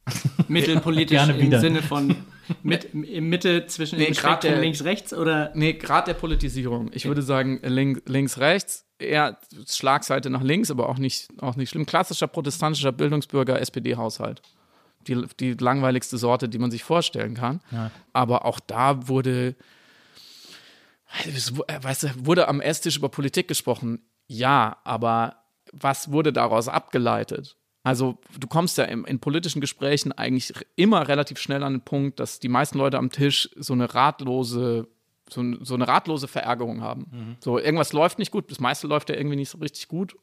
[LAUGHS] Mittelpolitisch Gerne im. Sinne von [LAUGHS] mit, im Mitte zwischen Nee, dem grad Spektrum der- links-rechts oder Nee, Grad der Politisierung. Ich würde sagen, link, links, rechts, eher Schlagseite nach links, aber auch nicht, auch nicht schlimm. Klassischer protestantischer Bildungsbürger, SPD-Haushalt. Die, die langweiligste Sorte, die man sich vorstellen kann. Aber auch da wurde, äh, weißt du, wurde am Esstisch über Politik gesprochen. Ja, aber was wurde daraus abgeleitet? Also du kommst ja im, in politischen Gesprächen eigentlich immer relativ schnell an den Punkt, dass die meisten Leute am Tisch so eine ratlose, so, so eine ratlose Verärgerung haben. So irgendwas läuft nicht gut, das meiste läuft ja irgendwie nicht so richtig gut.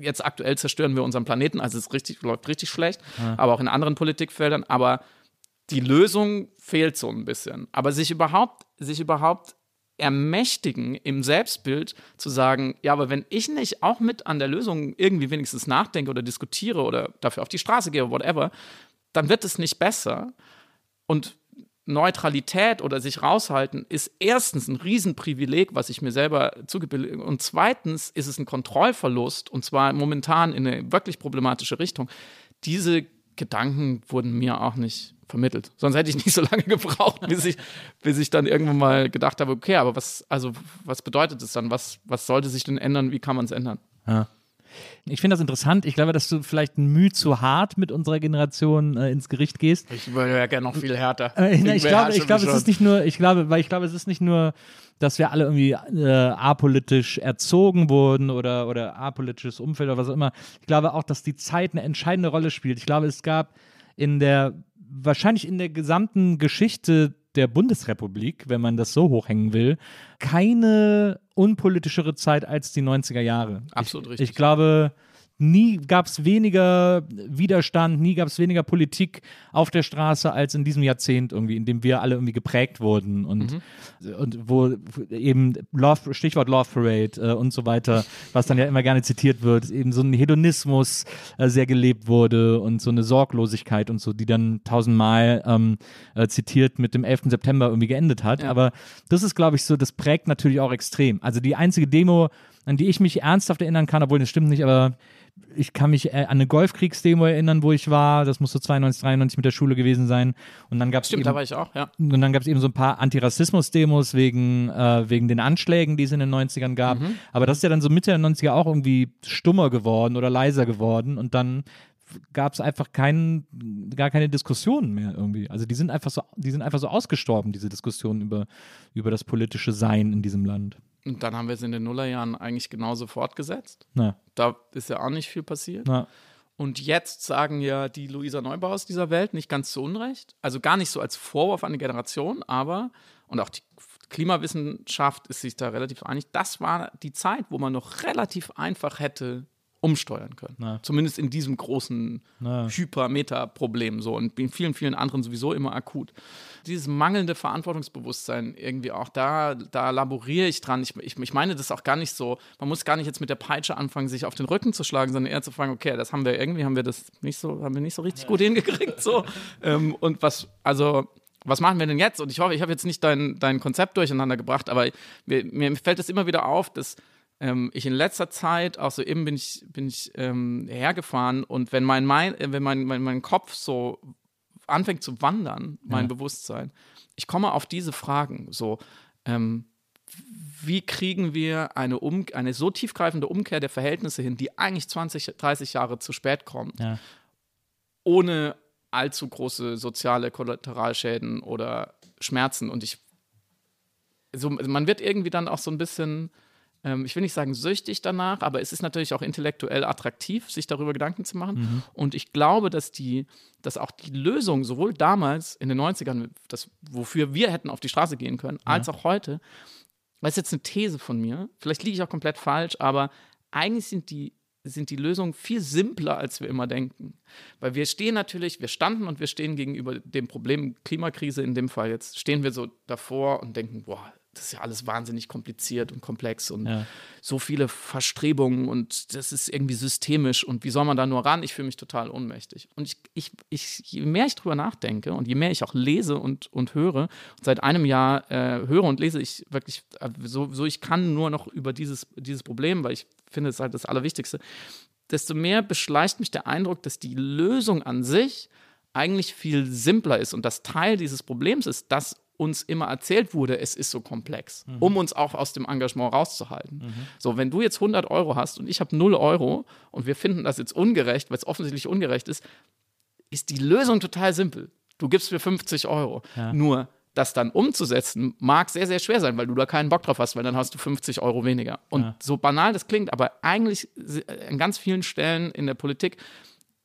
Jetzt aktuell zerstören wir unseren Planeten, also es richtig, läuft richtig schlecht, aber auch in anderen Politikfeldern. Aber die Lösung fehlt so ein bisschen. Aber sich überhaupt, sich überhaupt ermächtigen im Selbstbild zu sagen, ja, aber wenn ich nicht auch mit an der Lösung irgendwie wenigstens nachdenke oder diskutiere oder dafür auf die Straße gehe, whatever, dann wird es nicht besser. Und Neutralität oder sich raushalten ist erstens ein Riesenprivileg, was ich mir selber zugebildet und zweitens ist es ein Kontrollverlust und zwar momentan in eine wirklich problematische Richtung. Diese Gedanken wurden mir auch nicht vermittelt. Sonst hätte ich [LAUGHS] nicht so lange gebraucht, bis ich, bis ich dann irgendwann mal gedacht habe, okay, aber was, also, was bedeutet es dann? Was, was sollte sich denn ändern? Wie kann man es ändern? Ja. Ich finde das interessant. Ich glaube, dass du vielleicht ein Mühe zu hart mit unserer Generation äh, ins Gericht gehst. Ich würde ja gerne noch viel härter. Äh, na, ich glaube, ich glaube, es ist nicht nur, ich glaube, weil ich glaube, es ist nicht nur, dass wir alle irgendwie äh, apolitisch erzogen wurden oder, oder apolitisches Umfeld oder was auch immer. Ich glaube auch, dass die Zeit eine entscheidende Rolle spielt. Ich glaube, es gab in der, wahrscheinlich in der gesamten Geschichte der Bundesrepublik, wenn man das so hochhängen will, keine unpolitischere Zeit als die 90er Jahre. Absolut ich, richtig. Ich glaube, nie gab es weniger Widerstand, nie gab es weniger Politik auf der Straße als in diesem Jahrzehnt irgendwie, in dem wir alle irgendwie geprägt wurden und, Mhm. und wo eben Love, Stichwort Love Parade äh, und so weiter, was dann ja immer gerne zitiert wird, eben so ein Hedonismus äh, sehr gelebt wurde und so eine Sorglosigkeit und so, die dann tausendmal ähm, äh, zitiert mit dem 11. September irgendwie geendet hat. Ja. Aber das ist, glaube ich, so, das prägt natürlich auch extrem. Also die einzige Demo, an die ich mich ernsthaft erinnern kann, obwohl das stimmt nicht, aber ich kann mich äh, an eine Golfkriegsdemo erinnern, wo ich war. Das muss so 92, 93 mit der Schule gewesen sein. Und dann gab es eben, da war ich auch, ja. und dann gab es eben so ein paar Antirassismus-Demos wegen, äh, wegen den Anschlägen, die es in den 90ern gab. Mhm. Aber das ist ja dann so Mitte der 90er auch irgendwie stummer geworden oder leiser geworden. Und dann gab es einfach keinen, gar keine Diskussionen mehr irgendwie. Also die sind einfach so, die sind einfach so ausgestorben, diese Diskussionen über, über das politische Sein in diesem Land. Und dann haben wir es in den Nullerjahren eigentlich genauso fortgesetzt. Na, Da ist ja auch nicht viel passiert. na, Und jetzt sagen ja die Luisa Neubaus dieser Welt nicht ganz zu Unrecht. Also gar nicht so als Vorwurf an die Generation, aber, und auch die Klimawissenschaft ist sich da relativ einig, das war die Zeit, wo man noch relativ einfach hätte umsteuern können. Na. Zumindest in diesem großen. Hyper-Meta-Problem so und in vielen, vielen anderen sowieso immer akut. Dieses mangelnde Verantwortungsbewusstsein irgendwie auch, da, da laboriere ich dran. Ich, ich, ich meine das auch gar nicht so, man muss gar nicht jetzt mit der Peitsche anfangen, sich auf den Rücken zu schlagen, sondern eher zu fragen, okay, das haben wir irgendwie, haben wir das nicht so, haben wir nicht so richtig gut hingekriegt so. [LAUGHS] ähm, und was, also was machen wir denn jetzt? Und ich hoffe, ich habe jetzt nicht dein, dein Konzept durcheinander gebracht, aber mir, mir fällt es immer wieder auf, dass ähm, ich in letzter Zeit, auch so eben bin ich, bin ich ähm, hergefahren und wenn mein, mein, äh, wenn mein, mein, mein Kopf so anfängt zu wandern, mein Bewusstsein, ich komme auf diese Fragen, so, ähm, wie kriegen wir eine, um eine so tiefgreifende Umkehr der Verhältnisse hin, die eigentlich 20, 30 Jahre zu spät kommt, Ja. ohne allzu große soziale Kollateralschäden oder Schmerzen. Und ich, so, man wird irgendwie dann auch so ein bisschen, ähm, ich will nicht sagen süchtig danach, aber es ist natürlich auch intellektuell attraktiv, sich darüber Gedanken zu machen. Und ich glaube, dass die, dass auch die Lösung sowohl damals in den 90ern, das, wofür wir hätten auf die Straße gehen können, als auch heute, das ist jetzt eine These von mir, vielleicht liege ich auch komplett falsch, aber eigentlich sind die, sind die Lösungen viel simpler, als wir immer denken. Weil wir stehen natürlich, wir standen und wir stehen gegenüber dem Problem Klimakrise in dem Fall jetzt, stehen wir so davor und denken, boah, das ist ja alles wahnsinnig kompliziert und komplex und Ja. so viele Verstrebungen und das ist irgendwie systemisch und wie soll man da nur ran? Ich fühle mich total ohnmächtig. Und ich, ich, ich, je mehr ich drüber nachdenke und je mehr ich auch lese und, und höre, und seit einem Jahr äh, höre und lese ich wirklich, äh, so, so ich kann nur noch über dieses, dieses Problem, weil ich finde, es ist halt das Allerwichtigste, desto mehr beschleicht mich der Eindruck, dass die Lösung an sich eigentlich viel simpler ist und das Teil dieses Problems ist, dass uns immer erzählt wurde, es ist so komplex, um uns auch aus dem Engagement rauszuhalten. So, wenn du jetzt 100 Euro hast und ich habe 0 Euro und wir finden das jetzt ungerecht, weil es offensichtlich ungerecht ist, ist die Lösung total simpel. Du gibst mir 50 Euro. Nur das dann umzusetzen, mag sehr, sehr schwer sein, weil du da keinen Bock drauf hast, weil dann hast du 50 Euro weniger. Und so banal das klingt, aber eigentlich si- an ganz vielen Stellen in der Politik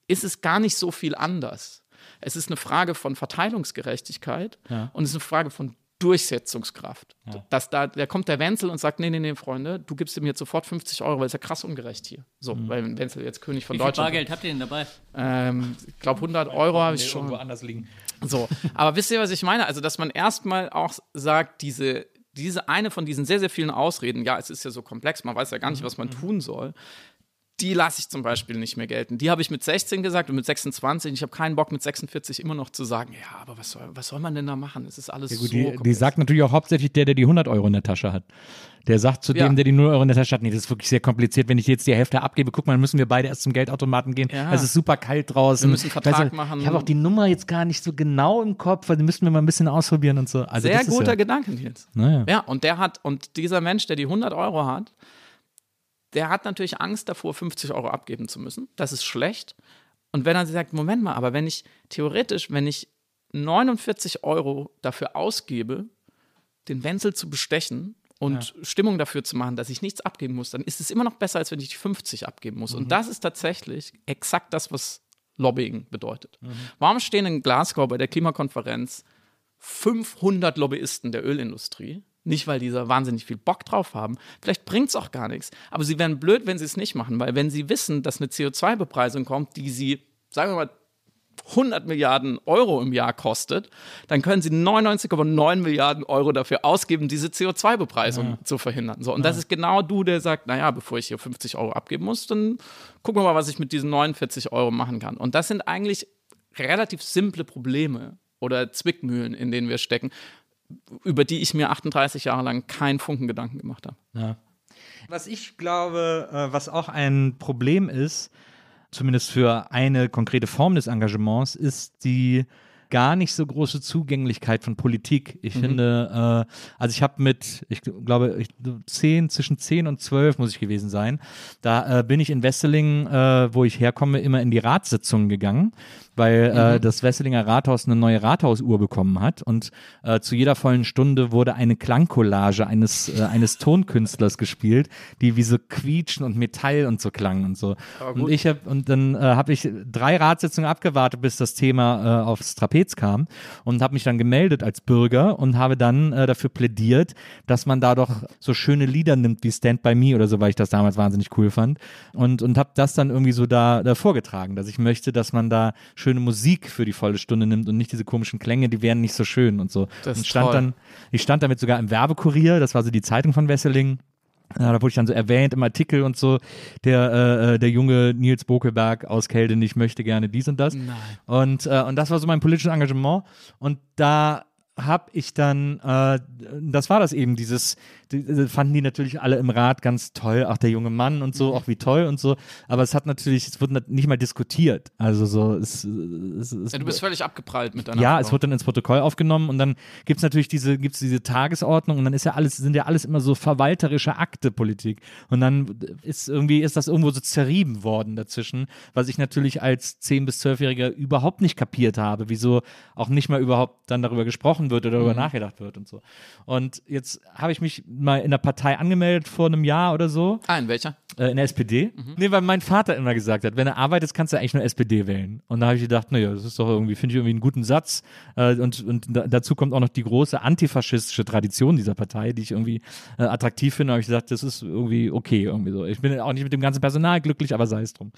ist es gar nicht so viel anders. Es ist eine Frage von Verteilungsgerechtigkeit Ja. und es ist eine Frage von Durchsetzungskraft. Dass da, da kommt der Wenzel und sagt, nee, nee, nee, Freunde, du gibst ihm jetzt sofort 50 Euro, weil es ja krass ungerecht hier. So, weil Wenzel jetzt König von Wie viel Deutschland. Bargeld habt ihr denn dabei? Ähm, ich glaube 100 Euro habe ich schon. Irgendwo anders liegen. So, aber wisst ihr, was ich meine? Also, dass man erstmal auch sagt, diese, diese eine von diesen sehr, sehr vielen Ausreden, ja, es ist ja so komplex, man weiß ja gar nicht, was man tun soll, die lasse ich zum Beispiel nicht mehr gelten. Die habe ich mit 16 gesagt und mit 26. Ich habe keinen Bock mit 46 immer noch zu sagen, ja, aber was soll, was soll man denn da machen? Es ist alles Ja, gut, so die, die sagt natürlich auch hauptsächlich der, der die 100 Euro in der Tasche hat. Der sagt zu Ja. dem, der die 0 Euro in der Tasche hat, nee, das ist wirklich sehr kompliziert. Wenn ich jetzt die Hälfte abgebe, guck mal, dann müssen wir beide erst zum Geldautomaten gehen. Ja. Es ist super kalt draußen. Wir müssen einen Vertrag Weißt du, machen. Ich habe auch die Nummer jetzt gar nicht so genau im Kopf, weil die müssten wir mal ein bisschen ausprobieren und so. Also Sehr guter ja, Gedanke, Nils. Naja. Ja, und der hat, und dieser Mensch, der die 100 Euro hat, der hat natürlich Angst davor, 50 Euro abgeben zu müssen. Das ist schlecht. Und wenn er sagt, Moment mal, aber wenn ich theoretisch, wenn ich 49 Euro dafür ausgebe, den Wenzel zu bestechen und Stimmung dafür zu machen, dass ich nichts abgeben muss, dann ist es immer noch besser, als wenn ich die 50 abgeben muss. Und das ist tatsächlich exakt das, was Lobbying bedeutet. Warum stehen in Glasgow bei der Klimakonferenz 500 Lobbyisten der Ölindustrie. Nicht, weil die da wahnsinnig viel Bock drauf haben. Vielleicht bringt es auch gar nichts. Aber sie wären blöd, wenn sie es nicht machen, weil wenn sie wissen, dass eine CO2-Bepreisung kommt, die sie, sagen wir mal, 100 Milliarden Euro im Jahr kostet, dann können sie 99,9 Milliarden Euro dafür ausgeben, diese CO2-Bepreisung zu verhindern. So, und das ist genau du, der sagt, naja, bevor ich hier 50 Euro abgeben muss, dann gucken wir mal, was ich mit diesen 49 Euro machen kann. Und das sind eigentlich relativ simple Probleme oder Zwickmühlen, in denen wir stecken, über die ich mir 38 Jahre lang keinen Funken Gedanken gemacht habe. Was ich glaube, äh, was auch ein Problem ist, zumindest für eine konkrete Form des Engagements, ist die gar nicht so große Zugänglichkeit von Politik. Ich finde, äh, also ich habe mit, ich glaube, ich, zehn, zwischen 10 und 12 muss ich gewesen sein, da äh, bin ich in Wesseling, äh, wo ich herkomme, immer in die Ratssitzungen gegangen, weil äh, das Wesselinger Rathaus eine neue Rathausuhr bekommen hat und äh, zu jeder vollen Stunde wurde eine Klangcollage eines, äh, eines Tonkünstlers gespielt, die wie so quietschen und Metall und so klang und so. Und ich habe und dann äh, habe ich drei Ratssitzungen abgewartet, bis das Thema äh, aufs Trapez kam und habe mich dann gemeldet als Bürger und habe dann äh, dafür plädiert, dass man da doch so schöne Lieder nimmt wie Stand by Me oder so, weil ich das damals wahnsinnig cool fand. Und und habe das dann irgendwie so da, da vorgetragen, dass ich möchte, dass man da schöne Musik für die volle Stunde nimmt und nicht diese komischen Klänge, die wären nicht so schön und so. Das und stand toll. dann ich stand damit sogar im Werbekurier, das war so die Zeitung von Wesseling. Ja, da wurde ich dann so erwähnt im Artikel und so, der, äh, äh, der junge Nils Bokelberg aus Kelden, ich möchte gerne dies und das. Nein. Und, äh, und das war so mein politisches Engagement. Und da habe ich dann, äh, das war das eben, dieses, die, die fanden die natürlich alle im Rat ganz toll, auch der junge Mann und so, auch wie toll und so, aber es hat natürlich, es wurde nicht mal diskutiert, also so, es, es, es Ja, du bist völlig abgeprallt mit deiner ja, Frau. es wird dann ins Protokoll aufgenommen und dann gibt's natürlich diese, gibt's diese Tagesordnung und dann ist ja alles, sind ja alles immer so verwalterische Akte Politik. Und dann ist irgendwie, ist das irgendwo so zerrieben worden dazwischen, was ich natürlich als 10- bis 12-Jähriger überhaupt nicht kapiert habe, wieso auch nicht mal überhaupt dann darüber gesprochen wird oder darüber nachgedacht wird und so. Und jetzt habe ich mich mal in der Partei angemeldet vor einem Jahr oder so. Ah, in welcher? Äh, in der SPD? Nee, weil mein Vater immer gesagt hat, wenn du arbeitest, kannst du eigentlich nur SPD wählen. Und da habe ich gedacht, naja, das ist doch irgendwie, finde ich irgendwie einen guten Satz. Äh, und und da, dazu kommt auch noch die große antifaschistische Tradition dieser Partei, die ich irgendwie äh, attraktiv finde. Da habe ich gesagt, das ist irgendwie okay, irgendwie so. Ich bin auch nicht mit dem ganzen Personal glücklich, aber sei es drum.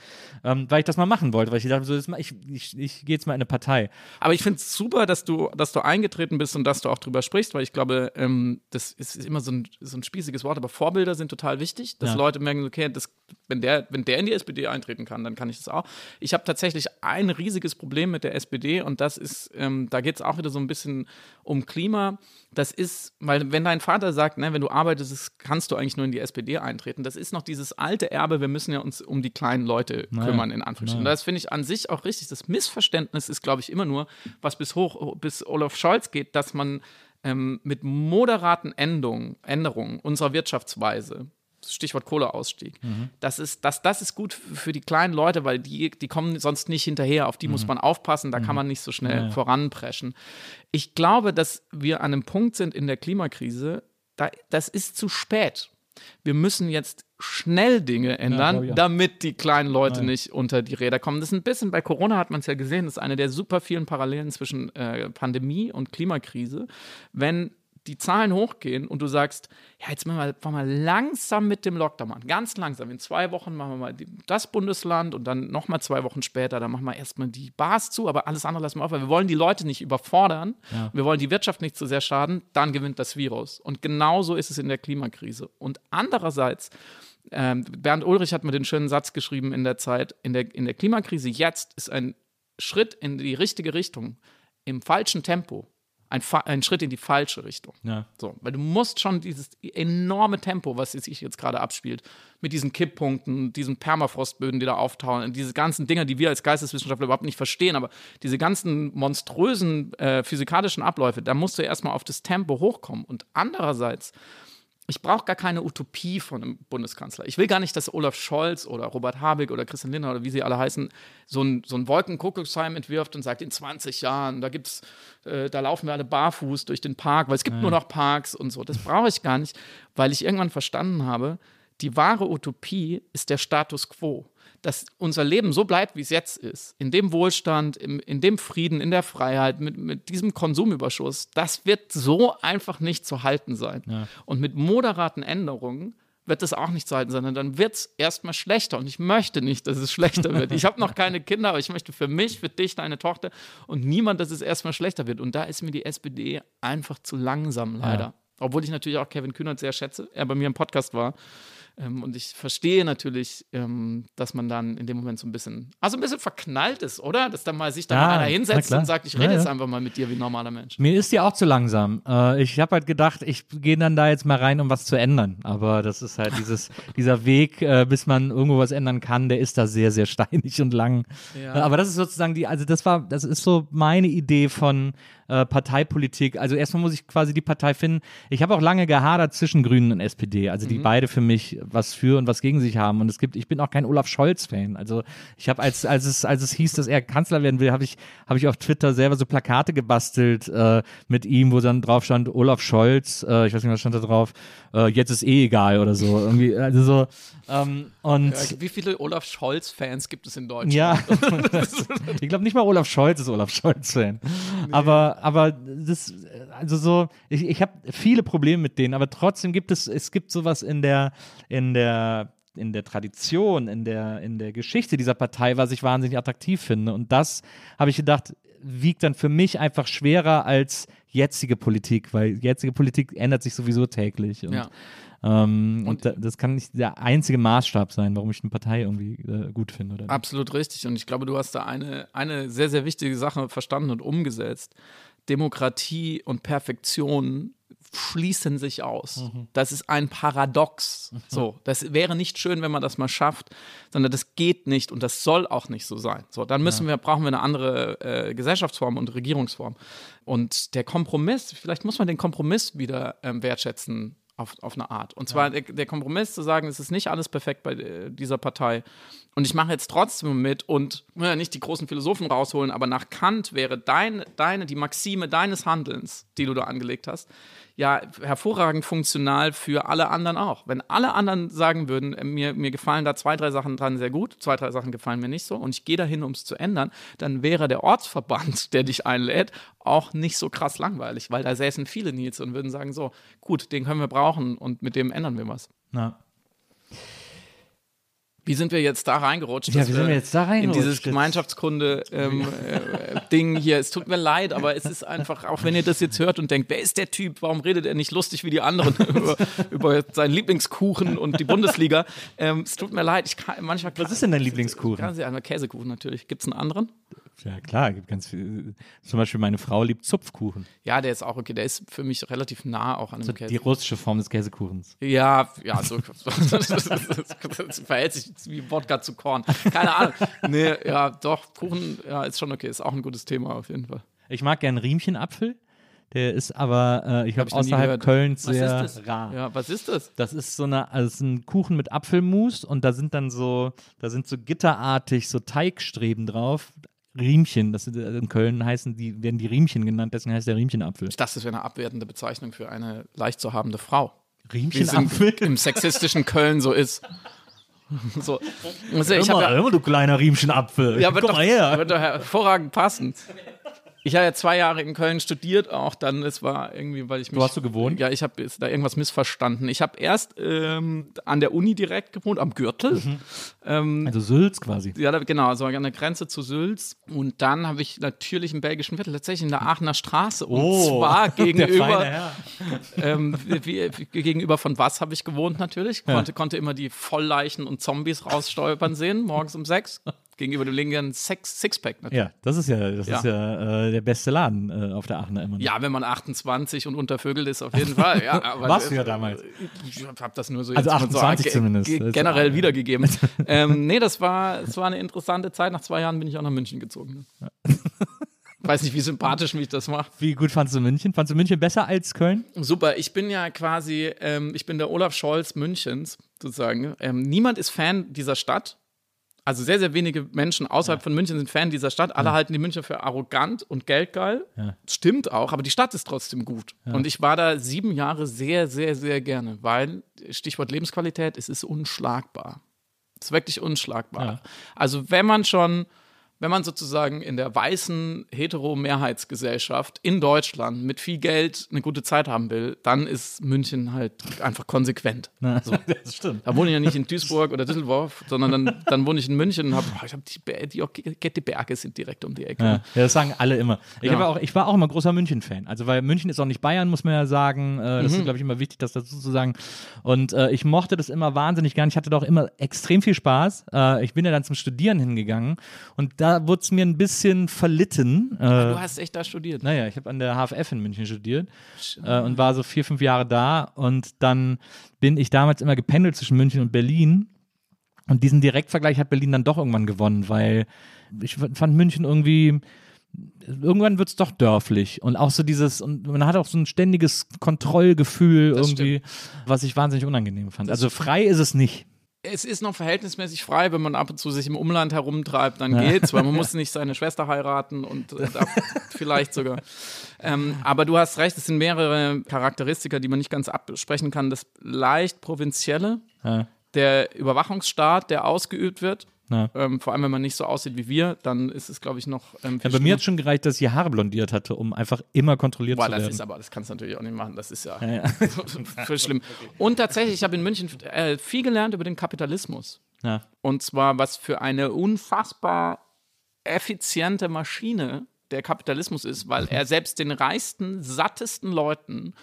Ähm, weil ich das mal machen wollte, weil ich dachte, so, das, ma- ich, ich, ich gehe jetzt mal in eine Partei. Aber ich finde es super, dass du, dass du eingetreten bist und dass du auch drüber sprichst, weil ich glaube, ähm, das ist immer so ein, so ein spießiges Wort, aber Vorbilder sind total wichtig, dass Ja. Leute merken, okay, das, wenn, der, wenn der in die SPD eintreten kann, dann kann ich das auch. Ich habe tatsächlich ein riesiges Problem mit der SPD und das ist, ähm, da geht es auch wieder so ein bisschen um Klima. Das ist, weil wenn dein Vater sagt, ne, wenn du arbeitest, kannst du eigentlich nur in die SPD eintreten, das ist noch dieses alte Erbe, wir müssen ja uns um die kleinen Leute kümmern, in Anführungsstrichen. Das finde ich an sich auch richtig. Das Missverständnis ist, glaube ich, immer nur, was bis hoch, bis Olaf Scholz geht, dass man ähm, mit moderaten Änderungen, Änderungen unserer Wirtschaftsweise, Stichwort Kohleausstieg, das, ist, das, das ist gut für die kleinen Leute, weil die, die kommen sonst nicht hinterher, auf die muss man aufpassen, da kann man nicht so schnell voranpreschen. Ich glaube, dass wir an einem Punkt sind in der Klimakrise, da, das ist zu spät. Wir müssen jetzt schnell Dinge ändern, ich auch. damit die kleinen Leute nicht unter die Räder kommen. Das ist ein bisschen, bei Corona hat man es ja gesehen, das ist eine der super vielen Parallelen zwischen äh, Pandemie und Klimakrise. Wenn die Zahlen hochgehen und du sagst, ja, jetzt machen wir, fahren wir langsam mit dem Lockdown an, ganz langsam. In zwei Wochen machen wir mal das Bundesland und dann nochmal zwei Wochen später, dann machen wir erstmal die Bars zu, aber alles andere lassen wir auf, weil wir wollen die Leute nicht überfordern, wir wollen die Wirtschaft nicht zu sehr schaden, dann gewinnt das Virus. Und genauso ist es in der Klimakrise. Und andererseits, ähm, Bernd Ulrich hat mir den schönen Satz geschrieben in der Zeit, in der, in der Klimakrise jetzt ist ein Schritt in die richtige Richtung im falschen Tempo ein, ein Schritt in die falsche Richtung. Ja. So, weil du musst schon dieses enorme Tempo, was sich jetzt gerade abspielt, mit diesen Kipppunkten, diesen Permafrostböden, die da auftauen, diese ganzen Dinge, die wir als Geisteswissenschaftler überhaupt nicht verstehen, aber diese ganzen monströsen äh, physikalischen Abläufe, da musst du erstmal auf das Tempo hochkommen. Und andererseits, ich brauche gar keine Utopie von einem Bundeskanzler. Ich will gar nicht, dass Olaf Scholz oder Robert Habeck oder Christian Lindner oder wie sie alle heißen, so ein, so ein Wolkenkuckucksheim entwirft und sagt, in 20 Jahren, da gibt's, äh, da laufen wir alle barfuß durch den Park, weil es gibt nur noch Parks und so. Das brauche ich gar nicht, weil ich irgendwann verstanden habe, die wahre Utopie ist der Status quo. Dass unser Leben so bleibt, wie es jetzt ist, in dem Wohlstand, im, in dem Frieden, in der Freiheit, mit, mit diesem Konsumüberschuss, das wird so einfach nicht zu halten sein. Und mit moderaten Änderungen wird das auch nicht zu halten, sondern dann wird es erstmal schlechter. Und ich möchte nicht, dass es schlechter wird. Ich habe noch keine Kinder, aber ich möchte für mich, für dich, deine Tochter und niemand, dass es erstmal schlechter wird. Und da ist mir die SPD einfach zu langsam, leider. Obwohl ich natürlich auch Kevin Kühnert sehr schätze, er bei mir im Podcast war. Ähm, und ich verstehe natürlich, ähm, dass man dann in dem Moment so ein bisschen, also ein bisschen verknallt ist, oder? Dass dann mal sich da Ja, mal einer hinsetzt und sagt, ich rede ja. jetzt einfach mal mit dir wie ein normaler Mensch. Mir ist die auch zu langsam. Äh, ich habe halt gedacht, ich gehe dann da jetzt mal rein, um was zu ändern. Aber das ist halt dieses, [LAUGHS] dieser Weg, äh, bis man irgendwo was ändern kann, der ist da sehr, sehr steinig und lang. Ja. Äh, aber das ist sozusagen die, also das war, das ist so meine Idee von äh, Parteipolitik. Also erstmal muss ich quasi die Partei finden. Ich habe auch lange gehadert zwischen Grünen und SPD, also die beide für mich was für und was gegen sich haben. Und es gibt, ich bin auch kein Olaf Scholz-Fan. Also ich habe, als, als es, als es hieß, dass er Kanzler werden will, habe ich, habe ich auf Twitter selber so Plakate gebastelt äh, mit ihm, wo dann drauf stand, Olaf Scholz, äh, ich weiß nicht, was stand da drauf, äh, jetzt ist eh egal oder so. Irgendwie, also so, ähm, und Ja, Wie viele Olaf Scholz-Fans gibt es in Deutschland? ja, [LAUGHS] ich glaube nicht mal Olaf Scholz ist Olaf Scholz-Fan. Aber, aber das, also so, ich, ich habe viele Probleme mit denen, aber trotzdem gibt es, es gibt sowas in der, in der, in der Tradition, in der, in der Geschichte dieser Partei, was ich wahnsinnig attraktiv finde. Und das habe ich gedacht, wiegt dann für mich einfach schwerer als jetzige Politik, weil jetzige Politik ändert sich sowieso täglich. Und, Ja. ähm, und, da, das kann nicht der einzige Maßstab sein, warum ich eine Partei irgendwie äh, gut finde. Oder. Absolut richtig. Und ich glaube, du hast da eine, eine sehr, sehr wichtige Sache verstanden und umgesetzt. Demokratie und Perfektion schließen sich aus. Das ist ein Paradox. So, das wäre nicht schön, wenn man das mal schafft, sondern das geht nicht und das soll auch nicht so sein. So, dann müssen wir, brauchen wir eine andere äh, Gesellschaftsform und Regierungsform. Und der Kompromiss, vielleicht muss man den Kompromiss wieder ähm, wertschätzen auf, auf eine Art. Und zwar der, der Kompromiss zu sagen, es ist nicht alles perfekt bei äh, dieser Partei. Und ich mache jetzt trotzdem mit und ja nicht die großen Philosophen rausholen, aber nach Kant wäre dein, deine, die Maxime deines Handelns, die du da angelegt hast, ja hervorragend funktional für alle anderen auch. Wenn alle anderen sagen würden, äh, mir, mir gefallen da zwei, drei Sachen dran sehr gut, zwei, drei Sachen gefallen mir nicht so und ich gehe dahin, um es zu ändern, dann wäre der Ortsverband, [LAUGHS] der dich einlädt, auch nicht so krass langweilig, weil da säßen viele Nils und würden sagen, so, gut, den können wir brauchen und mit dem ändern wir was. Ja. Wie sind wir jetzt da reingerutscht? Ja, wie sind wir jetzt da In reingerutscht? dieses Jetzt- Gemeinschaftskunde-Ding äh, Ding hier. Es tut mir leid, aber es ist einfach, auch wenn ihr das jetzt hört und denkt, wer ist der Typ? Warum redet er nicht lustig wie die anderen [LAUGHS] über, über seinen Lieblingskuchen und die Bundesliga? Ähm, es tut mir leid. Ich kann, manchmal Was ist denn dein Lieblingskuchen? Kann sie einmal Käsekuchen natürlich. Gibt es einen anderen? Ja, klar, gibt ganz viel. Zum Beispiel meine Frau liebt Zupfkuchen. Ja, der ist auch okay. Der ist für mich relativ nah auch an dem Käse. Die russische Form des Käsekuchens. Ja, ja, so [LAUGHS] das verhält sich wie Wodka zu Korn. Keine Ahnung. Nee, ja, doch, Kuchen, ja, ist schon okay. Ist auch ein gutes Thema auf jeden Fall. Ich mag gern Riemchenapfel. Der ist aber, äh, ich glaube, außerhalb. Kölns Was sehr ist das? rar. Ja, was ist das? Das ist so eine, also ein Kuchen mit Apfelmus und da sind dann so, da sind so gitterartig so Teigstreben drauf. Riemchen, das in Köln heißen die, werden die Riemchen genannt, deswegen heißt der Riemchenapfel. Ich dachte, das wäre eine abwertende Bezeichnung für eine leicht zu habende Frau. Wie es im, Riemchenapfel? im sexistischen Köln so ist. [LAUGHS] So. Also ich Hör mal, ja, hör mal, du kleiner Riemchenapfel. ja, wird, Komm doch, mal her. wird doch hervorragend passen. Ich habe ja zwei Jahre in Köln studiert, auch dann, es war irgendwie, weil ich mich. Wo hast du gewohnt? Ja, ich habe da irgendwas missverstanden. Ich habe erst ähm, an der Uni direkt gewohnt, am Gürtel. Mhm. Ähm, Also Sülz quasi. ja, da- genau, also an der Grenze zu Sülz. Und dann habe ich natürlich im belgischen Viertel, tatsächlich in der Aachener Straße. Und Oh, zwar [LAUGHS] der feine gegenüber, [LAUGHS] ähm, wie, wie, gegenüber von was habe ich gewohnt natürlich. Konnte, konnte immer die Vollleichen und Zombies rausstolpern sehen, morgens um sechs. Gegenüber dem linken Sex Sixpack natürlich. Ja, das ist ja, das Ja. ist ja äh, der beste Laden äh, auf der Aachener immer. noch. Ja, wenn man 28 und untervögelt ist, auf jeden Fall. Ja, [LAUGHS] aber Warst du ja damals. Ich habe das nur so Also jetzt mal 28 so zumindest. generell auch- wiedergegeben. [LAUGHS] ähm, nee, das war, das war eine interessante Zeit. Nach zwei Jahren bin ich auch nach München gezogen. [LAUGHS] Weiß nicht, wie sympathisch mich das macht. Wie gut fandst du München? Fandst du München besser als Köln? Super, ich bin ja quasi, ähm, ich bin der Olaf Scholz Münchens, sozusagen. Ähm, niemand ist Fan dieser Stadt. Also sehr, sehr wenige Menschen außerhalb von München sind Fan dieser Stadt. Alle halten die Münchner für arrogant und geldgeil. Stimmt auch, aber die Stadt ist trotzdem gut. Und ich war da sieben Jahre sehr, sehr, sehr gerne, weil, Stichwort Lebensqualität, es ist unschlagbar. Es ist wirklich unschlagbar. Also wenn man schon, wenn man sozusagen in der weißen Hetero-Mehrheitsgesellschaft in Deutschland mit viel Geld eine gute Zeit haben will, dann ist München halt einfach konsequent. [LAUGHS] So. Das stimmt. Da wohne ich ja nicht in Duisburg oder Düsseldorf, sondern dann, dann wohne ich in München und habe, ich habe die, die, die Berge sind direkt um die Ecke. Ja, das sagen alle immer. Ich, Ja. auch, ich war auch immer großer München-Fan. Also, weil München ist auch nicht Bayern, muss man ja sagen. Äh, das ist, glaube ich, immer wichtig, das dazu zu sagen. Und äh, ich mochte das immer wahnsinnig gern. Ich hatte doch immer extrem viel Spaß. Äh, ich bin ja dann zum Studieren hingegangen und da wurde es mir ein bisschen verlitten. Äh, Du hast echt da studiert. naja, ich habe an der HFF in München studiert äh, und war so vier, fünf Jahre da. Und dann bin ich damals immer gependelt zwischen München und Berlin. Und diesen Direktvergleich hat Berlin dann doch irgendwann gewonnen, weil ich fand München irgendwie. Irgendwann wird es doch dörflich und auch so dieses, und man hat auch so ein ständiges Kontrollgefühl Das irgendwie, was ich wahnsinnig unangenehm fand. Also frei ist es nicht. Es ist noch verhältnismäßig frei, wenn man ab und zu sich im Umland herumtreibt, dann geht's, weil man [LAUGHS] muss nicht seine Schwester heiraten und äh, vielleicht sogar. Ähm, aber du hast recht, es sind mehrere Charakteristika, die man nicht ganz absprechen kann. Das leicht provinzielle, Ja. der Überwachungsstaat, der ausgeübt wird. Ja. Ähm, vor allem, wenn man nicht so aussieht wie wir, dann ist es, glaube ich, noch. Ähm, Ja, bei mir hat schon gereicht, dass ich Haare blondiert hatte, um einfach immer kontrolliert Boah, zu das werden. ist aber, das kannst du natürlich auch nicht machen. Das ist ja, ja. voll [LAUGHS] schlimm. Und tatsächlich, ich habe in München äh, viel gelernt über den Kapitalismus. ja. Und zwar, was für eine unfassbar effiziente Maschine der Kapitalismus ist, weil er selbst den reichsten, sattesten Leuten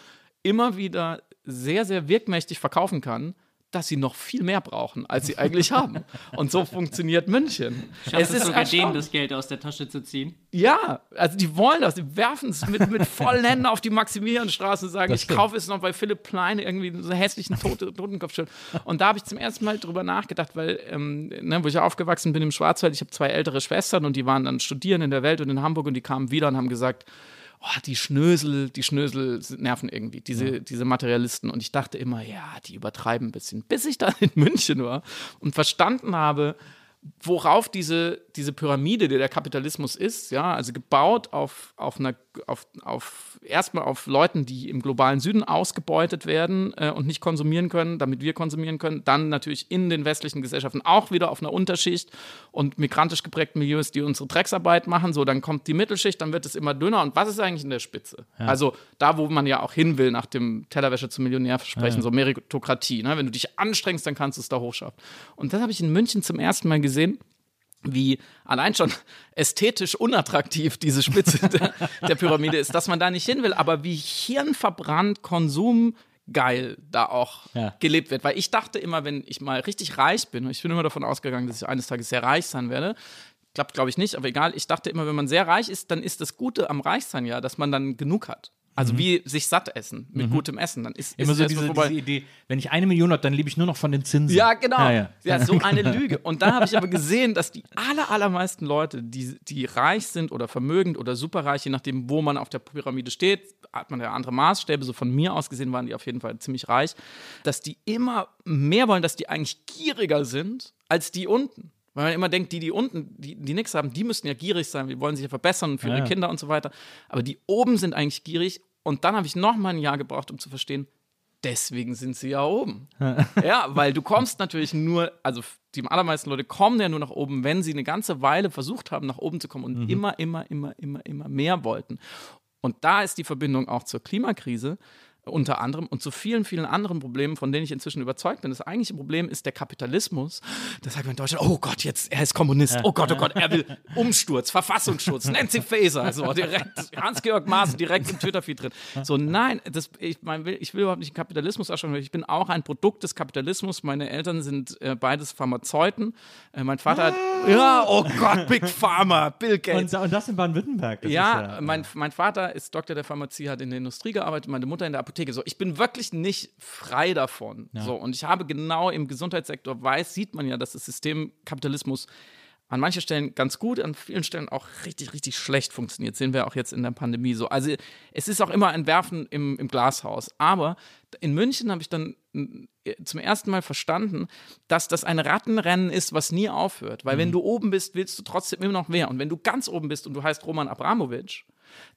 immer wieder sehr, sehr wirkmächtig verkaufen kann, dass sie noch viel mehr brauchen, als sie eigentlich haben. Und so funktioniert München. Es ist sogar denen das Geld aus der Tasche zu ziehen. Ja, also die wollen das, die werfen es mit, mit vollen Händen auf die Maximilianstraße und sagen, Das ich stimmt. kaufe es noch bei Philipp Plein, irgendwie so einen hässlichen Tote, Totenkopfschild. Und da habe ich zum ersten Mal drüber nachgedacht, weil, ähm, ne, wo ich aufgewachsen bin im Schwarzwald, ich habe zwei ältere Schwestern und die waren dann studieren in der Welt und in Hamburg und die kamen wieder und haben gesagt, oh, die Schnösel, die Schnösel nerven irgendwie, diese, diese Materialisten. Und ich dachte immer, ja, die übertreiben ein bisschen. Bis ich dann in München war und verstanden habe, worauf diese, diese Pyramide, die der Kapitalismus ist, ja, also gebaut auf, auf einer, auf, auf erstmal auf Leuten, die im globalen Süden ausgebeutet werden äh, und nicht konsumieren können, damit wir konsumieren können, dann natürlich in den westlichen Gesellschaften auch wieder auf einer Unterschicht und migrantisch geprägten Milieus, die unsere Drecksarbeit machen, so, dann kommt die Mittelschicht, dann wird es immer dünner und was ist eigentlich in der Spitze? Also da, wo man ja auch hin will nach dem Tellerwäsche zum Millionär versprechen, so Meritokratie, ne? wenn du dich anstrengst, dann kannst du es da hochschaffen. Und das habe ich in München zum ersten Mal gesehen, wie allein schon ästhetisch unattraktiv diese Spitze [LAUGHS] der, der Pyramide ist, dass man da nicht hin will, aber wie hirnverbrannt konsumgeil da auch Ja. gelebt wird. Weil ich dachte immer, wenn ich mal richtig reich bin, und ich bin immer davon ausgegangen, dass ich eines Tages sehr reich sein werde, klappt glaube ich nicht, aber egal, ich dachte immer, wenn man sehr reich ist, dann ist das Gute am Reichsein ja, dass man dann genug hat. Also wie sich satt essen mit gutem Essen, dann ist, Mhm. Immer ist so diese, diese Idee, wenn ich eine Million habe, dann lebe ich nur noch von den Zinsen. Ja, genau. Ja, Ja, ja. so [LAUGHS] eine Lüge. Und dann habe ich aber gesehen, dass die aller, allermeisten Leute, die, die reich sind oder vermögend oder superreich, je nachdem, wo man auf der Pyramide steht, hat man ja andere Maßstäbe. So von mir aus gesehen waren die auf jeden Fall ziemlich reich, dass die immer mehr wollen, dass die eigentlich gieriger sind als die unten. Weil man immer denkt, die, die unten, die, die nichts haben, die müssten ja gierig sein, die wollen sich ja verbessern für Ja, ihre. Kinder und so weiter. Aber die oben sind eigentlich gierig. Und dann habe ich noch mal ein Jahr gebraucht, um zu verstehen, deswegen sind sie ja oben. [LAUGHS] ja, weil du kommst natürlich nur, also die allermeisten Leute kommen ja nur nach oben, wenn sie eine ganze Weile versucht haben, nach oben zu kommen und immer, immer, immer, immer, immer mehr wollten. Und da ist die Verbindung auch zur Klimakrise unter anderem und zu vielen, vielen anderen Problemen, von denen ich inzwischen überzeugt bin. Das eigentliche Problem ist der Kapitalismus. Das sagt man in Deutschland, oh Gott, jetzt, er ist Kommunist. Oh Gott, oh Gott, er will Umsturz, Verfassungsschutz, [LAUGHS] Nancy Faeser, so direkt, Hans-Georg Maaßen direkt im Twitter-Feed drin. So, nein, das, ich, mein, will, ich will überhaupt nicht den Kapitalismus ausschauen, ich bin auch ein Produkt des Kapitalismus. Meine Eltern sind äh, beides Pharmazeuten. Äh, mein Vater hat, ja, oh Gott, Big Pharma, Bill Gates. Und, und das in Baden-Württemberg. Ja, ja mein, mein Vater ist Doktor der Pharmazie, hat in der Industrie gearbeitet, meine Mutter in der Apotheke. So, ich bin wirklich nicht frei davon. So, und ich habe genau im Gesundheitssektor weiß, sieht man ja, dass das System Kapitalismus an manchen Stellen ganz gut, an vielen Stellen auch richtig, richtig schlecht funktioniert. Sehen wir auch jetzt in der Pandemie so. Also es ist auch immer ein Werfen im, im Glashaus. Aber in München habe ich dann zum ersten Mal verstanden, dass das ein Rattenrennen ist, was nie aufhört. Weil wenn du oben bist, willst du trotzdem immer noch mehr. Und wenn du ganz oben bist und du heißt Roman Abramowitsch,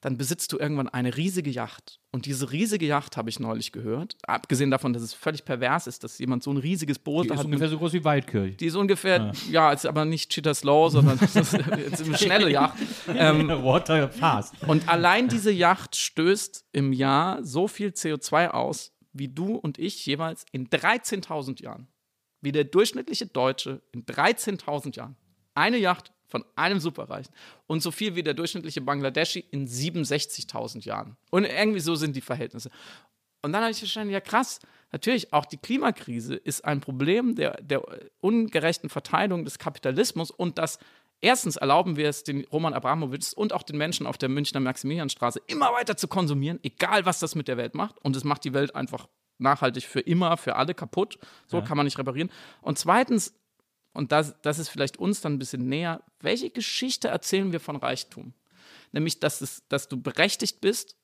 dann besitzt du irgendwann eine riesige Yacht. Und diese riesige Yacht habe ich neulich gehört. Abgesehen davon, dass es völlig pervers ist, dass jemand so ein riesiges Boot Die ist hat. ungefähr so groß wie Waldkirch. die ist ungefähr, ja, ist aber nicht Cheetah Slow, sondern das ist [LAUGHS] eine schnelle Yacht. Ähm, [LAUGHS] Water fast. und allein diese Yacht stößt im Jahr so viel CO2 aus, wie du und ich jeweils in 13.000 Jahren. Wie der durchschnittliche Deutsche in 13.000 Jahren. Eine Yacht von einem Superreichen. Und so viel wie der durchschnittliche Bangladeschi in 67.000 Jahren. Und irgendwie so sind die Verhältnisse. Und dann habe ich verstanden, ja krass, natürlich auch die Klimakrise ist ein Problem der, der ungerechten Verteilung des Kapitalismus und das erstens erlauben wir es den Roman Abramowitsch und auch den Menschen auf der Münchner Maximilianstraße immer weiter zu konsumieren, egal was das mit der Welt macht. Und es macht die Welt einfach nachhaltig für immer, für alle kaputt. So kann man nicht reparieren. Und zweitens, und das, das ist vielleicht uns dann ein bisschen näher, welche Geschichte erzählen wir von Reichtum? Nämlich, dass, es, dass du berechtigt bist,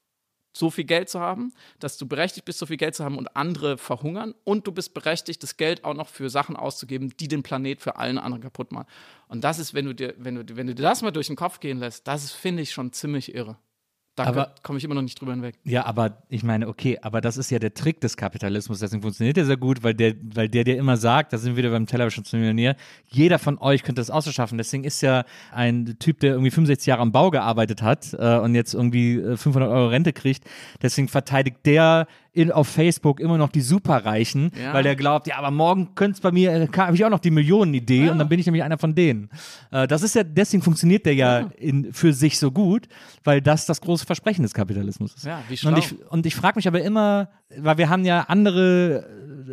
so viel Geld zu haben, dass du berechtigt bist, so viel Geld zu haben und andere verhungern und du bist berechtigt, das Geld auch noch für Sachen auszugeben, die den Planet für allen anderen kaputt machen. Und das ist, wenn du dir, wenn du, wenn du dir das mal durch den Kopf gehen lässt, das finde ich, schon ziemlich irre. Da komme ich immer noch nicht drüber hinweg. Ja, aber ich meine, okay, aber das ist ja der Trick des Kapitalismus. Deswegen funktioniert der sehr gut, weil der, weil der dir immer sagt, da sind wir wieder beim Tellerwäscher-Millionär, jeder von euch könnte das ausschaffen. Deswegen ist ja ein Typ, der irgendwie 65 Jahre am Bau gearbeitet hat äh, und jetzt irgendwie äh, 500 Euro Rente kriegt, deswegen verteidigt der in, auf Facebook immer noch die Superreichen, Ja. weil der glaubt, ja, aber morgen könnte es bei mir, äh, habe ich auch noch die Millionenidee und dann bin ich nämlich einer von denen. Äh, das ist ja, deswegen funktioniert der ja, in, für sich so gut, weil das das große Versprechen des Kapitalismus ist. Ja, wie schlau. Und ich, und ich frage mich aber immer, weil wir haben ja andere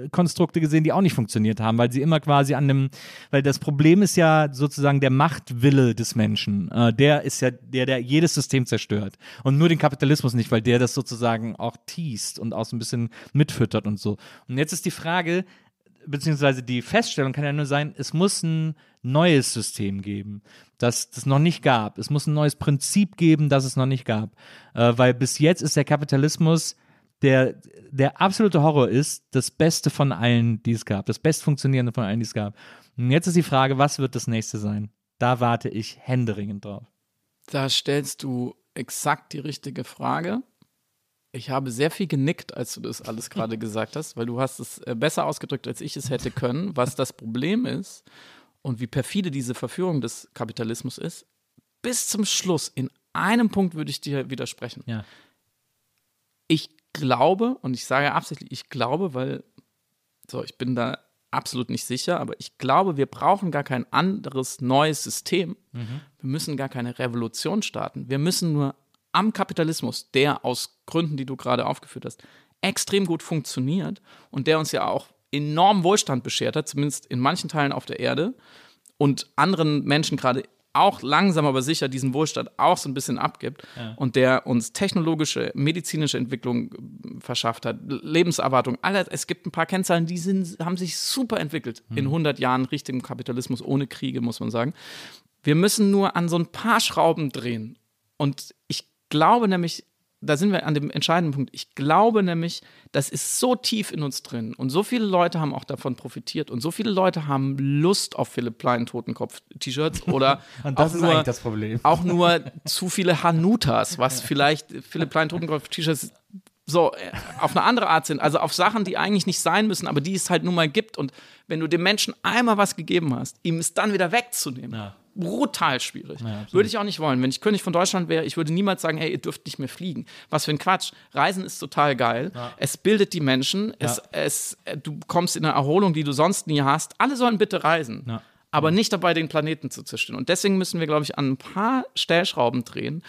äh, Konstrukte gesehen, die auch nicht funktioniert haben, weil sie immer quasi an dem, weil das Problem ist ja sozusagen der Machtwille des Menschen. Äh, der ist ja der, der jedes System zerstört. Und nur den Kapitalismus nicht, weil der das sozusagen auch teast und auch so ein bisschen mitfüttert und so. Und jetzt ist die Frage, beziehungsweise die Feststellung kann ja nur sein, es muss ein neues System geben, das es noch nicht gab. Es muss ein neues Prinzip geben, das es noch nicht gab. Äh, weil bis jetzt ist der Kapitalismus der, der absolute Horror ist, das Beste von allen, die es gab. Das bestfunktionierende von allen, die es gab. Und jetzt ist die Frage, was wird das nächste sein? Da warte ich händeringend drauf. Da stellst du exakt die richtige Frage. Ich habe sehr viel genickt, als du das alles gerade [LAUGHS] gesagt hast, weil du hast es äh, besser ausgedrückt, als ich es hätte können, was das Problem ist und wie perfide diese Verführung des Kapitalismus ist. Bis zum Schluss, in einem Punkt würde ich dir widersprechen. Ja. Ich glaube, und ich sage absichtlich, ich glaube, weil, so, ich bin da absolut nicht sicher, aber ich glaube, wir brauchen gar kein anderes neues System. Wir müssen gar keine Revolution starten. Wir müssen nur am Kapitalismus, der aus Gründen, die du gerade aufgeführt hast, extrem gut funktioniert und der uns ja auch enormen Wohlstand beschert hat, zumindest in manchen Teilen auf der Erde und anderen Menschen gerade auch langsam aber sicher diesen Wohlstand auch so ein bisschen abgibt und der uns technologische, medizinische Entwicklung äh, verschafft hat, Lebenserwartung, alle, es gibt ein paar Kennzahlen, die sind, haben sich super entwickelt in 100 Jahren richtigem Kapitalismus ohne Kriege, muss man sagen. Wir müssen nur an so ein paar Schrauben drehen. Und ich glaube nämlich, da sind wir an dem entscheidenden Punkt. Ich glaube nämlich, das ist so tief in uns drin und so viele Leute haben auch davon profitiert und so viele Leute haben Lust auf Philipp Plein Totenkopf-T-Shirts oder [LAUGHS] auch ist nur, eigentlich das Problem. auch nur [LAUGHS] zu viele Hanutas, was vielleicht Philipp Plein Totenkopf-T-Shirts so äh, auf eine andere Art sind, also auf Sachen, die eigentlich nicht sein müssen, aber die es halt nun mal gibt. Und wenn du dem Menschen einmal was gegeben hast, ihm es dann wieder wegzunehmen, Ja. Brutal schwierig. Ja, würde ich auch nicht wollen. Wenn ich König von Deutschland wäre, ich würde niemals sagen, hey, ihr dürft nicht mehr fliegen. Was für ein Quatsch. Reisen ist total geil. Es bildet die Menschen. Es, es, äh, du kommst in eine Erholung, die du sonst nie hast. Alle sollen bitte reisen. Ja. Aber nicht dabei, den Planeten zu zerstören. Und deswegen müssen wir, glaube ich, an ein paar Stellschrauben drehen,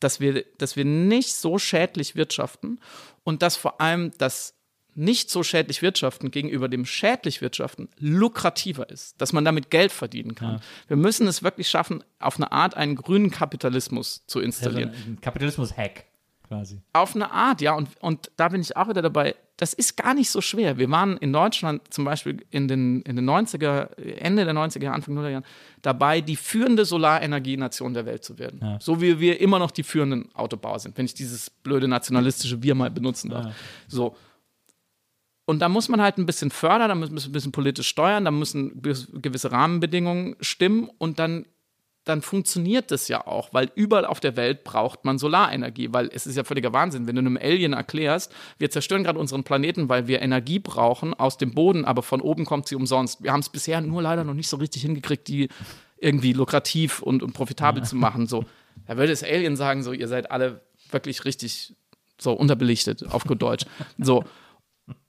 dass wir, dass wir nicht so schädlich wirtschaften und dass vor allem das nicht so schädlich wirtschaften gegenüber dem schädlich wirtschaften lukrativer ist, dass man damit Geld verdienen kann. Wir müssen es wirklich schaffen, auf eine Art einen grünen Kapitalismus zu Also installieren. ein Kapitalismus-Hack quasi. Auf eine Art, ja. Und, und da bin ich auch wieder dabei. Das ist gar nicht so schwer. Wir waren in Deutschland zum Beispiel in den, in den 90er, Ende der 90er, Anfang 0er Jahren dabei, die führende Solarenergienation der Welt zu werden. So wie wir immer noch die führenden Autobauer sind, wenn ich dieses blöde nationalistische Wir mal benutzen darf. So. Und da muss man halt ein bisschen fördern, da muss man ein bisschen politisch steuern, da müssen gewisse Rahmenbedingungen stimmen und dann dann funktioniert das ja auch, weil überall auf der Welt braucht man Solarenergie, weil es ist ja völliger Wahnsinn, wenn du einem Alien erklärst, wir zerstören gerade unseren Planeten, weil wir Energie brauchen aus dem Boden, aber von oben kommt sie umsonst. Wir haben es bisher nur leider noch nicht so richtig hingekriegt, die irgendwie lukrativ und, und profitabel zu machen. So, da würde das Alien sagen, so, ihr seid alle wirklich richtig so unterbelichtet, auf gut Deutsch. So.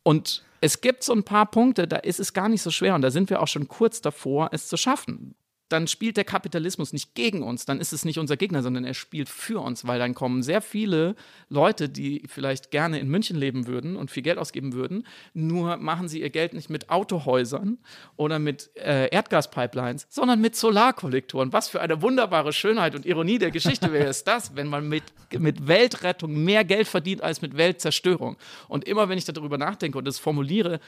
Und es gibt so ein paar Punkte, da ist es gar nicht so schwer und da sind wir auch schon kurz davor, es zu schaffen. Dann spielt der Kapitalismus nicht gegen uns, dann ist es nicht unser Gegner, sondern er spielt für uns, weil dann kommen sehr viele Leute, die vielleicht gerne in München leben würden und viel Geld ausgeben würden, nur machen sie ihr Geld nicht mit Autohäusern oder mit äh, Erdgaspipelines, sondern mit Solarkollektoren. Was für eine wunderbare Schönheit und Ironie der Geschichte wäre es das, wenn man mit, mit Weltrettung mehr Geld verdient als mit Weltzerstörung. Und immer wenn ich darüber nachdenke und das formuliere,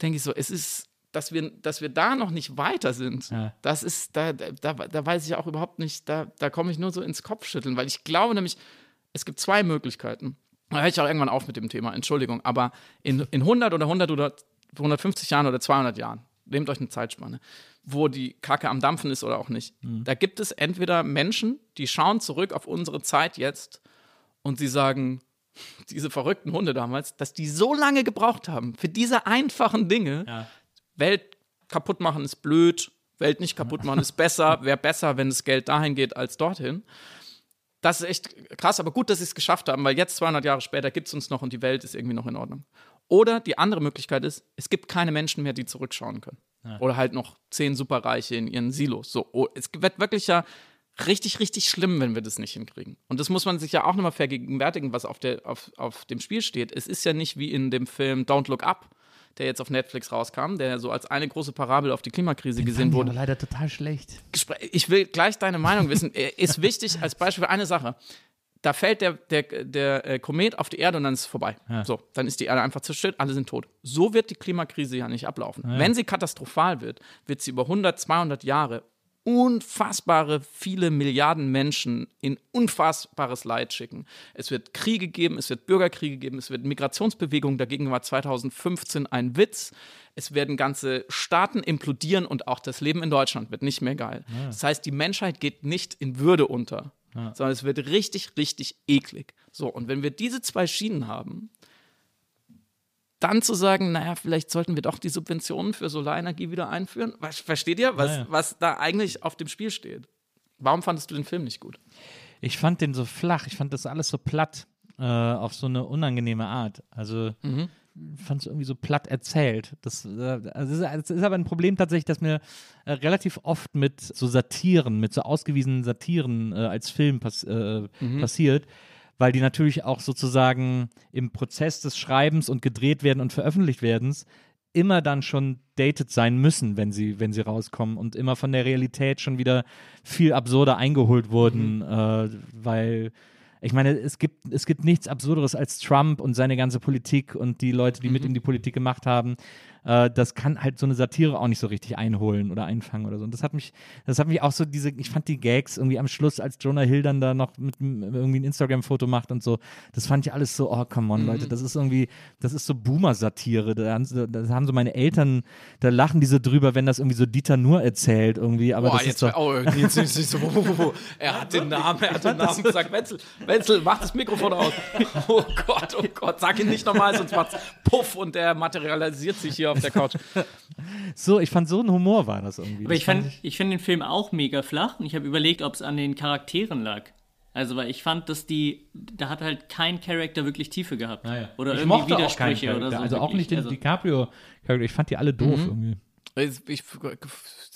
denke ich so, es ist dass wir, dass wir da noch nicht weiter sind, Ja. das ist, da, da, da weiß ich auch überhaupt nicht, da, da komme ich nur so ins Kopfschütteln, weil ich glaube nämlich, es gibt zwei Möglichkeiten. Da höre ich auch irgendwann auf mit dem Thema, Entschuldigung, aber in, in 100 oder 100 oder 150 Jahren oder 200 Jahren, nehmt euch eine Zeitspanne, wo die Kacke am Dampfen ist oder auch nicht, da gibt es entweder Menschen, die schauen zurück auf unsere Zeit jetzt und sie sagen, diese verrückten Hunde damals, dass die so lange gebraucht haben für diese einfachen Dinge, Ja. Welt kaputt machen ist blöd, Welt nicht kaputt machen ist besser, wäre besser, wenn das Geld dahin geht als dorthin. Das ist echt krass, aber gut, dass sie es geschafft haben, weil jetzt 200 Jahre später gibt es uns noch und die Welt ist irgendwie noch in Ordnung. Oder die andere Möglichkeit ist, es gibt keine Menschen mehr, die zurückschauen können. Oder halt noch zehn Superreiche in ihren Silos. So, oh, es wird wirklich ja richtig, richtig schlimm, wenn wir das nicht hinkriegen. Und das muss man sich ja auch nochmal vergegenwärtigen, was auf, der, auf, auf dem Spiel steht. Es ist ja nicht wie in dem Film Don't Look Up, der jetzt auf Netflix rauskam, der so als eine große Parabel auf die Klimakrise gesehen wurde. leider total schlecht. Ich will gleich deine Meinung wissen. [LAUGHS] Ist wichtig als Beispiel für eine Sache. Da fällt der, der, der äh, Komet auf die Erde und dann ist es vorbei. So, dann ist die Erde einfach zerstört, alle sind tot. So wird die Klimakrise ja nicht ablaufen. Wenn sie katastrophal wird, wird sie über 100, 200 Jahre unfassbare viele Milliarden Menschen in unfassbares Leid schicken. Es wird Kriege geben, es wird Bürgerkriege geben, es wird Migrationsbewegungen. Dagegen war 2015 ein Witz. Es werden ganze Staaten implodieren und auch das Leben in Deutschland wird nicht mehr geil. Das heißt, die Menschheit geht nicht in Würde unter, sondern es wird richtig, richtig eklig. So, und wenn wir diese zwei Schienen haben, dann zu sagen, naja, vielleicht sollten wir doch die Subventionen für Solarenergie wieder einführen. Was, versteht ihr, was, Ja, ja. was da eigentlich auf dem Spiel steht? Warum fandest du den Film nicht gut? Ich fand den so flach, ich fand das alles so platt, äh, auf so eine unangenehme Art. Also fand es irgendwie so platt erzählt. Das, äh, also es ist, es ist aber ein Problem tatsächlich, dass mir äh, relativ oft mit so Satiren, mit so ausgewiesenen Satiren äh, als Film pass äh, passiert, weil die natürlich auch sozusagen im Prozess des Schreibens und gedreht werden und veröffentlicht werdens immer dann schon dated sein müssen, wenn sie, wenn sie rauskommen und immer von der Realität schon wieder viel absurder eingeholt wurden, äh, weil ich meine, es gibt, es gibt nichts Absurderes als Trump und seine ganze Politik und die Leute, die mit ihm die Politik gemacht haben. Äh, das kann halt so eine Satire auch nicht so richtig einholen oder einfangen oder so. Und das hat mich, das hat mich auch so diese, ich fand die Gags irgendwie am Schluss, als Jonah Hill dann da noch mit irgendwie ein Instagram-Foto macht und so, das fand ich alles so, oh, come on, Leute, das ist irgendwie, das ist so Boomer-Satire. Da, haben so- da haben so meine Eltern, da lachen die so drüber, wenn das irgendwie so Dieter Nur erzählt irgendwie, aber Boah, das jetzt, ist doch, oh, jetzt, jetzt, jetzt, oh, oh, oh. Er hat den Namen, er hat den Namen [LAUGHS] gesagt. Wenzel, Wenzel, mach das Mikrofon aus. Oh Gott, oh Gott, sag ihn nicht nochmal, sonst macht's Puff und der materialisiert sich hier auf der Couch. [LAUGHS] so, ich fand so ein Humor war das irgendwie. Aber Das ich fand fand, ich finde den Film auch mega flach und ich habe überlegt, ob es an den Charakteren lag. Also, weil ich fand, dass die, da hat halt kein Charakter wirklich Tiefe gehabt. Naja. Oder ich irgendwie auch Widersprüche oder so. Also auch wirklich. nicht den Also- DiCaprio-Charakter. Ich fand die alle doof irgendwie. Ich, ich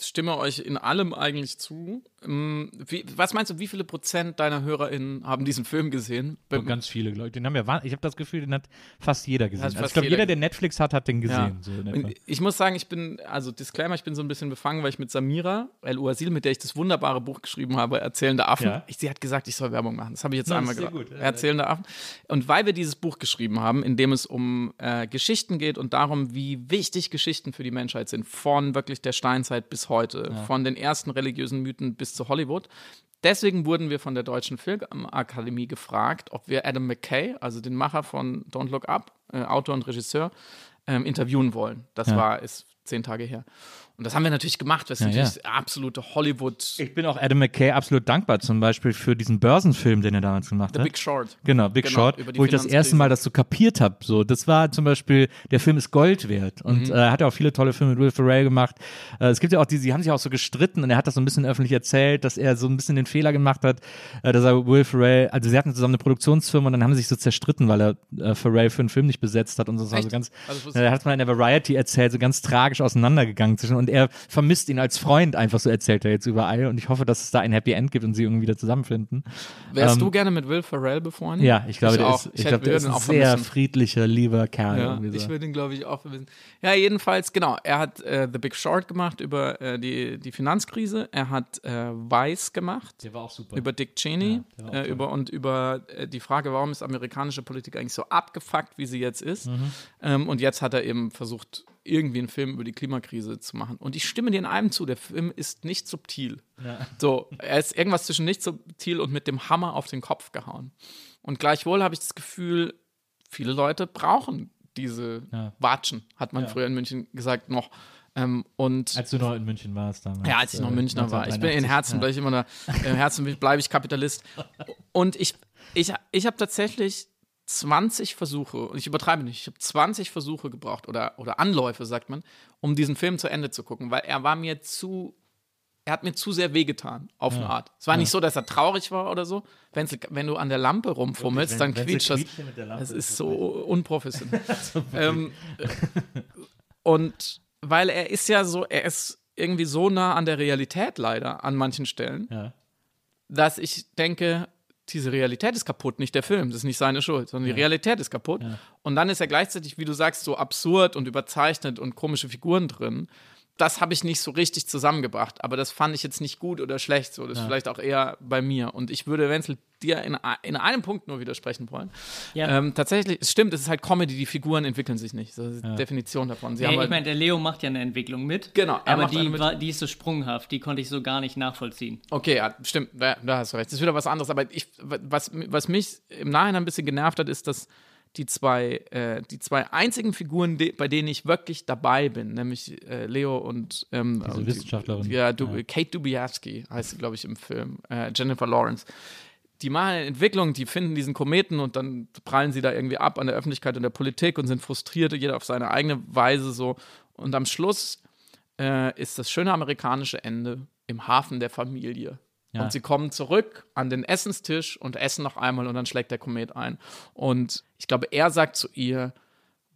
stimme euch in allem eigentlich zu. Ähm, Wie, was meinst du, wie viele Prozent deiner HörerInnen haben diesen Film gesehen? So ganz viele Leute. Den haben ja, ich habe das Gefühl, den hat fast jeder gesehen. Hat Also fast ich glaube, jeder der Netflix hat, hat den gesehen. So etwa. Und ich muss sagen, ich bin, also Disclaimer, ich bin so ein bisschen befangen, weil ich mit Samira El Uasil, mit der ich das wunderbare Buch geschrieben habe, Erzählende Affen, Ja. ich, sie hat gesagt, ich soll Werbung machen. Das habe ich jetzt Na, einmal gesagt. gut. Erzählende Affen. Und weil wir dieses Buch geschrieben haben, in dem es um äh, Geschichten geht und darum, wie wichtig Geschichten für die Menschheit sind, von wirklich der Steinzeit bis heute, von den ersten religiösen Mythen bis zu Hollywood. Deswegen wurden wir von der Deutschen Filmakademie gefragt, ob wir Adam McKay, also den Macher von Don't Look Up, äh, Autor und Regisseur, ähm, interviewen wollen. Das war ist zehn Tage her. Und das haben wir natürlich gemacht. Das ist Ja, natürlich absolute Hollywood. Ich bin auch Adam McKay absolut dankbar, zum Beispiel für diesen Börsenfilm, den er damals gemacht The hat. Big Short. Genau, Big Genau, Short, wo ich das erste Mal das so kapiert habe. So, das war zum Beispiel, der Film ist Gold wert und Mhm. äh, er hat ja auch viele tolle Filme mit Will Ferrell gemacht. Äh, es gibt ja auch die, sie haben sich auch so gestritten und er hat das so ein bisschen öffentlich erzählt, dass er so ein bisschen den Fehler gemacht hat, äh, dass er Will Ferrell, also sie hatten zusammen eine Produktionsfirma und dann haben sie sich so zerstritten, weil er äh, Ferrell für einen Film nicht besetzt hat und so. War so Echt? ganz, Also hat mal in der Variety erzählt, so ganz tragisch auseinandergegangen zwischen und er vermisst ihn als Freund einfach so erzählt er jetzt überall und ich hoffe, dass es da ein Happy End gibt und sie irgendwie wieder zusammenfinden. Wärst Ähm, du gerne mit Will Ferrell befreundet? Ja, ich glaube, der auch. ist, ich hätte- glaube, der ist ein auch sehr vermissen. friedlicher, lieber Kerl. Ja, so. ich würde ihn, glaube ich, auch vermissen. Ja, jedenfalls, genau. Er hat äh, The Big Short gemacht über äh, die, die Finanzkrise. Er hat äh, Vice gemacht. der war auch super. Über Dick Cheney auch äh, über, und über äh, die Frage, warum ist amerikanische Politik eigentlich so abgefuckt, wie sie jetzt ist. Mhm. Ähm, und jetzt hat er eben versucht, irgendwie einen Film über die Klimakrise zu machen. Und ich stimme dir in einem zu, der Film ist nicht subtil. So, er ist irgendwas zwischen nicht subtil und mit dem Hammer auf den Kopf gehauen. Und gleichwohl habe ich das Gefühl, viele Leute brauchen diese Ja. Watschen, hat man früher in München gesagt noch. Ähm, und als du noch in München warst damals. ja, als ich noch äh, Münchner war. Ich bin in 1983. Herzen, bleibe ich immer da. Im Herzen bleibe ich Kapitalist. Und ich, ich, ich habe tatsächlich 20 Versuche, und ich übertreibe nicht, ich habe 20 Versuche gebraucht oder, oder Anläufe, sagt man, um diesen Film zu Ende zu gucken, weil er war mir zu, er hat mir zu sehr wehgetan, auf eine Art. Es war nicht so, dass er traurig war oder so. Wenn, wenn du an der Lampe rumfummelst, Wenn- dann quietscht das. [LAUGHS] Das ist ist so unprofessionell. ähm, und weil er ist ja so, er ist irgendwie so nah an der Realität leider an manchen Stellen, Ja. dass ich denke, diese Realität ist kaputt, nicht der Film, das ist nicht seine Schuld, sondern die Realität ist kaputt. Und dann ist er gleichzeitig, wie du sagst, so absurd und überzeichnet und komische Figuren drin. Das habe ich nicht so richtig zusammengebracht, aber das fand ich jetzt nicht gut oder schlecht, so das ist vielleicht auch eher bei mir. Und ich würde Wenzel dir in, in einem Punkt nur widersprechen wollen. Ja. Ähm, tatsächlich, es stimmt, es ist halt Comedy, die Figuren entwickeln sich nicht. Das ist die Definition davon. Ja, ich halt, meine, der Leo macht ja eine Entwicklung mit. Genau, er Aber die, mit. war, die ist so sprunghaft, die konnte ich so gar nicht nachvollziehen. Okay, ja, stimmt, da, da hast du recht. Das ist wieder was anderes. Aber ich, was, was mich im Nachhinein ein bisschen genervt hat, ist, dass die zwei, äh, die zwei einzigen Figuren, de, bei denen ich wirklich dabei bin, nämlich äh, Leo und ähm, Diese und Wissenschaftlerin. Die, ja, du, Kate Dubiaski heißt sie, glaube ich, im Film. Äh, Jennifer Lawrence. Die machen eine Entwicklung, die finden diesen Kometen und dann prallen sie da irgendwie ab an der Öffentlichkeit und der Politik und sind frustriert, jeder auf seine eigene Weise so. Und am Schluss äh, ist das schöne amerikanische Ende im Hafen der Familie. Ja. Und sie kommen zurück an den Essenstisch und essen noch einmal und dann schlägt der Komet ein. Und ich glaube, er sagt zu ihr,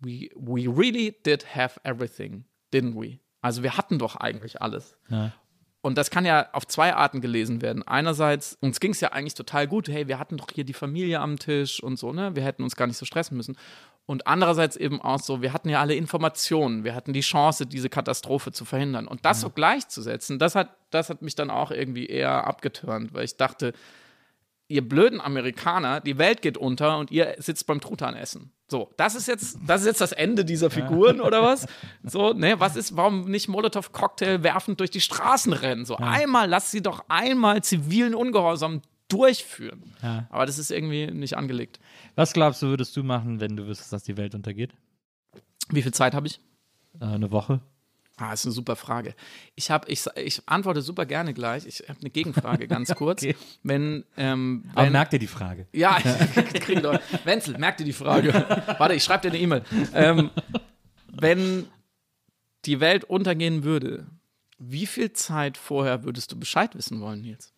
we, we really did have everything, didn't we? Also wir hatten doch eigentlich alles. Ja. Und das kann ja auf zwei Arten gelesen werden. Einerseits, uns ging es ja eigentlich total gut, hey, wir hatten doch hier die Familie am Tisch und so, ne? Wir hätten uns gar nicht so stressen müssen. Und andererseits eben auch so, wir hatten ja alle Informationen, wir hatten die Chance, diese Katastrophe zu verhindern. Und das so gleichzusetzen, das hat, das hat mich dann auch irgendwie eher abgeturnt, weil ich dachte, ihr blöden Amerikaner, die Welt geht unter und ihr sitzt beim Truthahn essen. So, das ist jetzt, das ist jetzt das Ende dieser Figuren oder was? So, ne, was ist, warum nicht Molotow-Cocktail werfend durch die Straßen rennen? So, einmal, lass sie doch einmal zivilen Ungehorsam durchführen. Ja. Aber das ist irgendwie nicht angelegt. Was glaubst du, würdest du machen, wenn du wüsstest, dass die Welt untergeht? Wie viel Zeit habe ich? Äh, eine Woche? Ah, ist eine super Frage. Ich, hab, ich, ich antworte super gerne gleich. Ich habe eine Gegenfrage, ganz [LAUGHS] kurz. Okay. Wenn, ähm, Aber wenn merkt ihr die Frage? Ja, [LAUGHS] ich kriege doch. Wenzel, merk dir die Frage. [LAUGHS] Warte, ich schreibe dir eine E-Mail. Ähm, wenn die Welt untergehen würde, wie viel Zeit vorher würdest du Bescheid wissen wollen, Nils?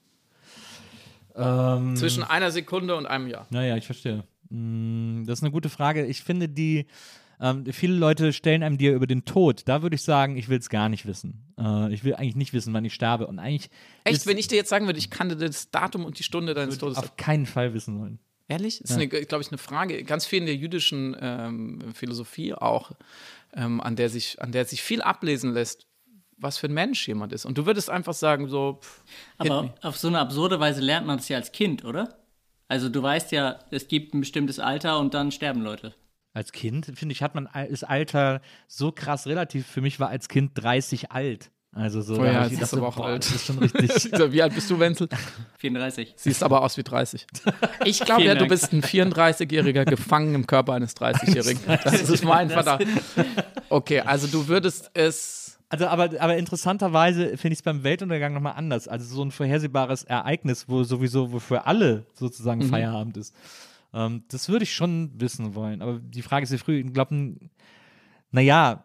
Ähm, Zwischen einer Sekunde und einem Jahr. Naja, ich verstehe. Mm, Das ist eine gute Frage. Ich finde, die ähm, viele Leute stellen einem dir über den Tod. Da würde ich sagen, ich will es gar nicht wissen. Äh, ich will eigentlich nicht wissen, wann ich sterbe. Und eigentlich Echt, ist- wenn ich dir jetzt sagen würde, ich kannte das Datum und die Stunde deines Todes. auf keinen Fall wissen wollen. Ehrlich? Das ist, eine, glaube ich, eine Frage, ganz viel in der jüdischen ähm, Philosophie auch, ähm, an, der sich, an der sich viel ablesen lässt, was für ein Mensch jemand ist. Und du würdest einfach sagen, so, pff. Aber auf so eine absurde Weise lernt man es ja als Kind, oder? Also du weißt ja, es gibt ein bestimmtes Alter und dann sterben Leute. Als Kind, finde ich, hat man das Alter so krass relativ. Für mich war als Kind 30 alt. Also so, Oh da ja, ich das ist aber auch boah, alt. Das ist schon richtig. [LAUGHS] Wie alt bist du, Wenzel? [LAUGHS] 34. Siehst aber aus wie 30. [LAUGHS] Ich glaube ja, du bist ein 34-Jähriger gefangen im Körper eines 30-Jährigen. Das ist mein Verdacht. Okay, also du würdest es. Also, aber, aber interessanterweise finde ich es beim Weltuntergang nochmal anders. Also so ein vorhersehbares Ereignis, wo sowieso, wo für alle sozusagen Mhm. Feierabend ist. Ähm, das würde ich schon wissen wollen. Aber die Frage ist, wie früh, ich glaube, naja,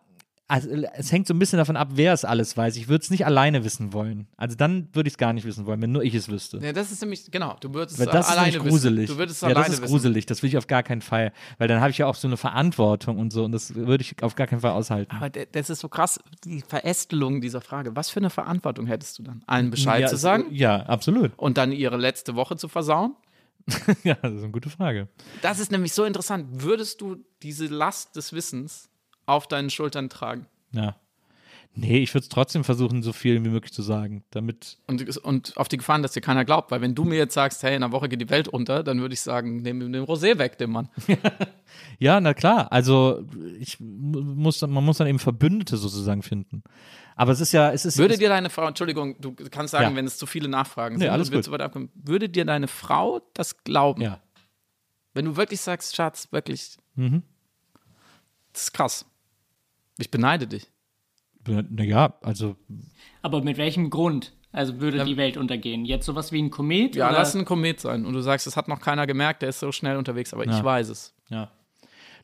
also, es hängt so ein bisschen davon ab, wer es alles weiß. Ich würde es nicht alleine wissen wollen. Also dann würde ich es gar nicht wissen wollen, wenn nur ich es wüsste. Ja, das ist nämlich, genau, du würdest es das ist alleine nämlich gruselig. wissen. Du würdest es ja, alleine das ist wissen. gruselig. Das will ich auf gar keinen Fall. Weil dann habe ich ja auch so eine Verantwortung und so. Und das würde ich auf gar keinen Fall aushalten. Aber das ist so krass, die Verästelung dieser Frage. Was für eine Verantwortung hättest du dann? Allen Bescheid ja, zu sagen Ja, absolut. und dann ihre letzte Woche zu versauen? [LAUGHS] ja, das ist eine gute Frage. Das ist nämlich so interessant. Würdest du diese Last des Wissens auf deinen Schultern tragen? Ja. Nee, ich würde es trotzdem versuchen, so viel wie möglich zu sagen, damit. Und, und auf die Gefahren, dass dir keiner glaubt. Weil wenn du mir jetzt sagst, hey, in einer Woche geht die Welt unter, dann würde ich sagen, nimm den Rosé weg, dem Mann. [LAUGHS] Ja, na klar. Also ich mu- muss, man muss dann eben Verbündete sozusagen finden. Aber es ist ja, es ist. Würde es, dir deine Frau, Entschuldigung, du kannst sagen, Ja. wenn es zu viele Nachfragen Nee, sind, alles und wir gut. abkommen, würde dir deine Frau das glauben? Ja. Wenn du wirklich sagst, Schatz, wirklich, Mhm. das ist krass. Ich beneide dich. Naja, also Aber mit welchem Grund? Also würde die Welt untergehen? Jetzt sowas wie ein Komet? Ja, oder? lass ein Komet sein. Und du sagst, es hat noch keiner gemerkt, der ist so schnell unterwegs, aber Ja. ich weiß es. Ja.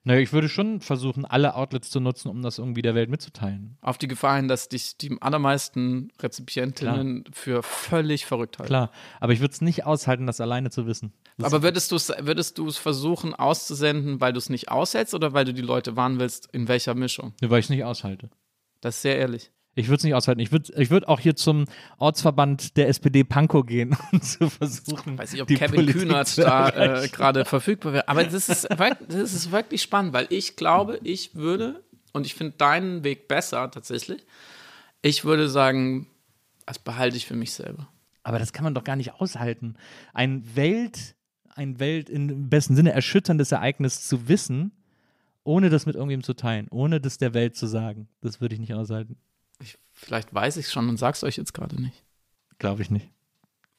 Naja, ich würde schon versuchen, alle Outlets zu nutzen, um das irgendwie der Welt mitzuteilen. Auf die Gefahr hin, dass dich die allermeisten Rezipientinnen für völlig verrückt halten. Klar. Aber ich würde es nicht aushalten, das alleine zu wissen. Das Aber würdest du es würdest du's versuchen auszusenden, weil du es nicht aushältst oder weil du die Leute warnen willst, in welcher Mischung? Nee, weil ich es nicht aushalte. Das ist sehr ehrlich. Ich würde es nicht aushalten. Ich würde ich würd auch hier zum Ortsverband der SPD Pankow gehen und [LAUGHS] zu versuchen. Weiß nicht, ob Kevin Politik Kühnert da äh, gerade verfügbar wäre. Aber das ist, [LAUGHS] das ist wirklich spannend, weil ich glaube, ich würde, und ich finde deinen Weg besser tatsächlich, ich würde sagen, das behalte ich für mich selber. Aber das kann man doch gar nicht aushalten. Ein Welt, ein Welt im besten Sinne erschütterndes Ereignis zu wissen, ohne das mit irgendjemandem zu teilen, ohne das der Welt zu sagen. Das würde ich nicht aushalten. Ich, vielleicht weiß ich es schon und sag's euch jetzt gerade nicht. Glaube ich nicht.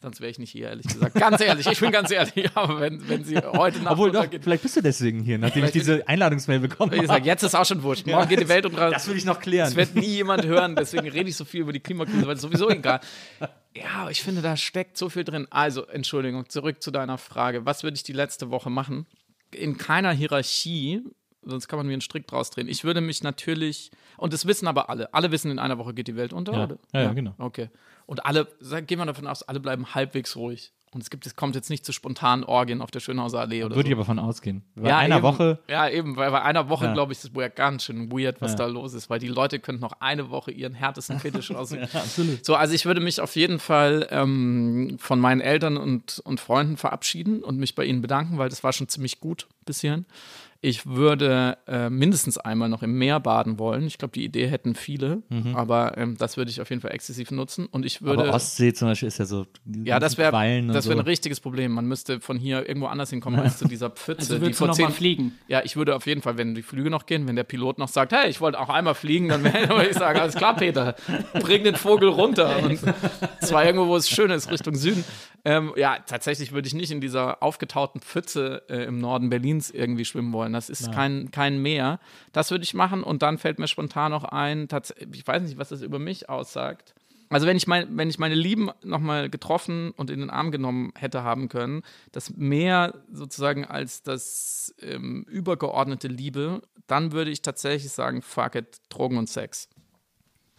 Sonst wäre ich nicht hier, ehrlich gesagt. Ganz ehrlich, ich bin ganz ehrlich. [LAUGHS] Aber wenn, wenn sie heute Nacht Obwohl doch, vielleicht bist du deswegen hier, nachdem ich diese Einladungsmail bekommen habe. gesagt, jetzt ist auch schon wurscht. Morgen geht die Welt unter. Das will ich noch klären. Das wird nie jemand hören, deswegen rede ich so viel über die Klimakrise, weil es sowieso egal. Ja, ich finde, da steckt so viel drin. Also, Entschuldigung, zurück zu deiner Frage. Was würde ich die letzte Woche machen? In keiner Hierarchie, sonst kann man mir einen Strick draus drehen. Ich würde mich natürlich, und das wissen aber alle, alle wissen, in einer Woche geht die Welt unter, Ja. oder? Ja, ja, genau. Okay. Und alle, gehen wir davon aus, alle bleiben halbwegs ruhig. Und es, gibt, es kommt jetzt nicht zu spontanen Orgien auf der Schönhauser Allee oder Würde so. ich aber von ausgehen. Bei einer eben, Woche, Ja, eben, weil bei einer Woche, Ja. glaube ich, ist es wohl ganz schön weird, was Ja. da los ist, weil die Leute können noch eine Woche ihren härtesten Fetisch [LAUGHS] ausüben. absolut. So, also ich würde mich auf jeden Fall ähm, von meinen Eltern und, und Freunden verabschieden und mich bei ihnen bedanken, weil das war schon ziemlich gut bis hierhin. Ich würde äh, mindestens einmal noch im Meer baden wollen. Ich glaube, die Idee hätten viele, aber ähm, das würde ich auf jeden Fall exzessiv nutzen. Und ich würde. Mhm. Aber Ostsee zum Beispiel ist ja so. die ja, das wäre das wäre so. ein richtiges Problem. Man müsste von hier irgendwo anders hinkommen als zu dieser Pfütze. Also die würdest du vor noch zehn mal fliegen? Ja, ich würde auf jeden Fall, wenn die Flüge noch gehen, wenn der Pilot noch sagt, hey, ich wollte auch einmal fliegen, dann wär- [LAUGHS] würde ich sagen, alles klar, Peter, bring den Vogel runter. [LAUGHS] Und zwar irgendwo, wo es schön ist, Richtung Süden. Ähm, ja, tatsächlich würde ich nicht in dieser aufgetauten Pfütze äh, im Norden Berlins irgendwie schwimmen wollen. Das ist kein, kein Meer. Das würde ich machen und dann fällt mir spontan noch ein, ich weiß nicht, was das über mich aussagt. Also wenn ich, mein, wenn ich meine Lieben nochmal getroffen und in den Arm genommen hätte haben können, das mehr sozusagen als das ähm, übergeordnete Liebe, dann würde ich tatsächlich sagen, fuck it, Drogen und Sex.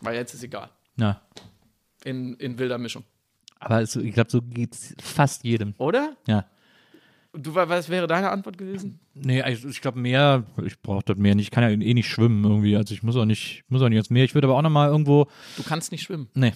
Weil jetzt ist egal. Ja. In, in wilder Mischung. Aber es, ich glaube, so geht es fast jedem. Oder? Ja. Du, was wäre deine Antwort gewesen? Nee, ich, ich glaube mehr, ich brauche das Meer nicht. Ich kann ja eh nicht schwimmen irgendwie. Also ich muss auch nicht, muss auch nicht ins Meer. Ich würde aber auch nochmal irgendwo, Du kannst nicht schwimmen. nee,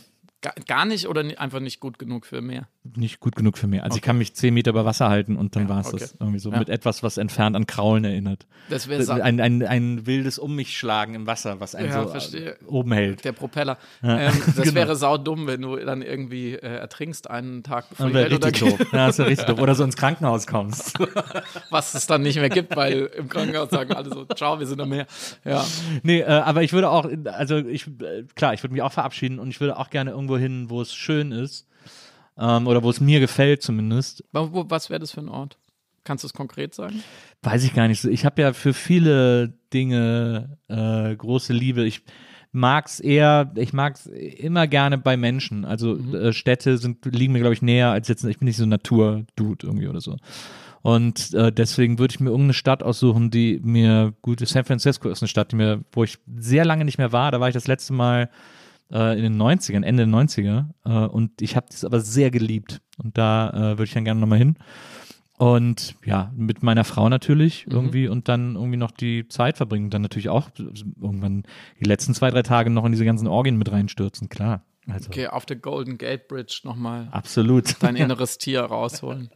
Gar, nicht oder einfach nicht gut genug für mehr? nicht gut genug für mich. Also ich kann mich zehn Meter über Wasser halten und dann war es okay. das. Irgendwie so Ja. mit etwas, was entfernt an Kraulen erinnert. Das wäre Ein, ein, ein wildes Um mich schlagen im Wasser, was einen Ja, so verstehe. äh, oben hält. der Propeller. Ähm, [LAUGHS] das Genau. wäre saudumm, wenn du dann irgendwie äh, ertrinkst einen Tag bevor die richtig untergeht. doof. Ja, das wäre richtig doof. Oder so ins Krankenhaus kommst. [LAUGHS] was es dann nicht mehr gibt, weil im Krankenhaus sagen alle so, ciao, wir sind am Meer. Ja. Nee, äh, aber ich würde auch, also ich, äh, klar, ich würde mich auch verabschieden und ich würde auch gerne irgendwo hin, wo es schön ist. Ähm, oder wo es mir gefällt zumindest. Was wäre das für ein Ort? Kannst du es konkret sagen? Weiß ich gar nicht. Ich habe ja für viele Dinge äh, große Liebe. Ich mag's eher, ich mag's immer gerne bei Menschen. Also äh, Städte sind, liegen mir, glaube ich, näher als jetzt, ich bin nicht so ein Natur-Dude irgendwie oder so. Und äh, deswegen würde ich mir irgendeine Stadt aussuchen, die mir gut ist. San Francisco ist eine Stadt, die mir, wo ich sehr lange nicht mehr war. Da war ich das letzte Mal äh, in den 90ern, Ende der 90er. Äh, und ich habe das aber sehr geliebt. Und da äh, würde ich dann gerne nochmal hin. Und ja, mit meiner Frau natürlich irgendwie und dann irgendwie noch die Zeit verbringen. Dann natürlich auch irgendwann die letzten zwei, drei Tage noch in diese ganzen Orgien mit reinstürzen, klar. Also Okay, auf der Golden Gate Bridge nochmal absolut. dein [LAUGHS] inneres Tier rausholen.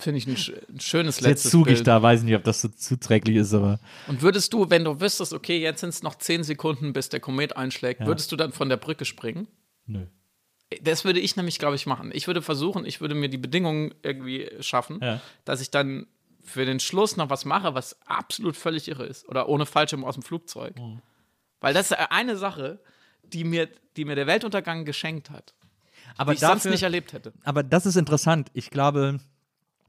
Finde ich ein, ein schönes Jetzt letztes zug ich Bild. da, weiß ich nicht, ob das so zuträglich ist, aber Und würdest du, wenn du wüsstest, okay, jetzt sind es noch zehn Sekunden, bis der Komet einschlägt, würdest du dann von der Brücke springen? nö. Das würde ich nämlich, glaube ich, machen. Ich würde versuchen, ich würde mir die Bedingungen irgendwie schaffen, Ja. dass ich dann für den Schluss noch was mache, was absolut völlig irre ist. Oder ohne Fallschirm aus dem Flugzeug. Mhm. Weil das ist eine Sache, die mir, die mir der Weltuntergang geschenkt hat. Aber die ich sonst nicht erlebt hätte. aber das ist interessant. Ich glaube,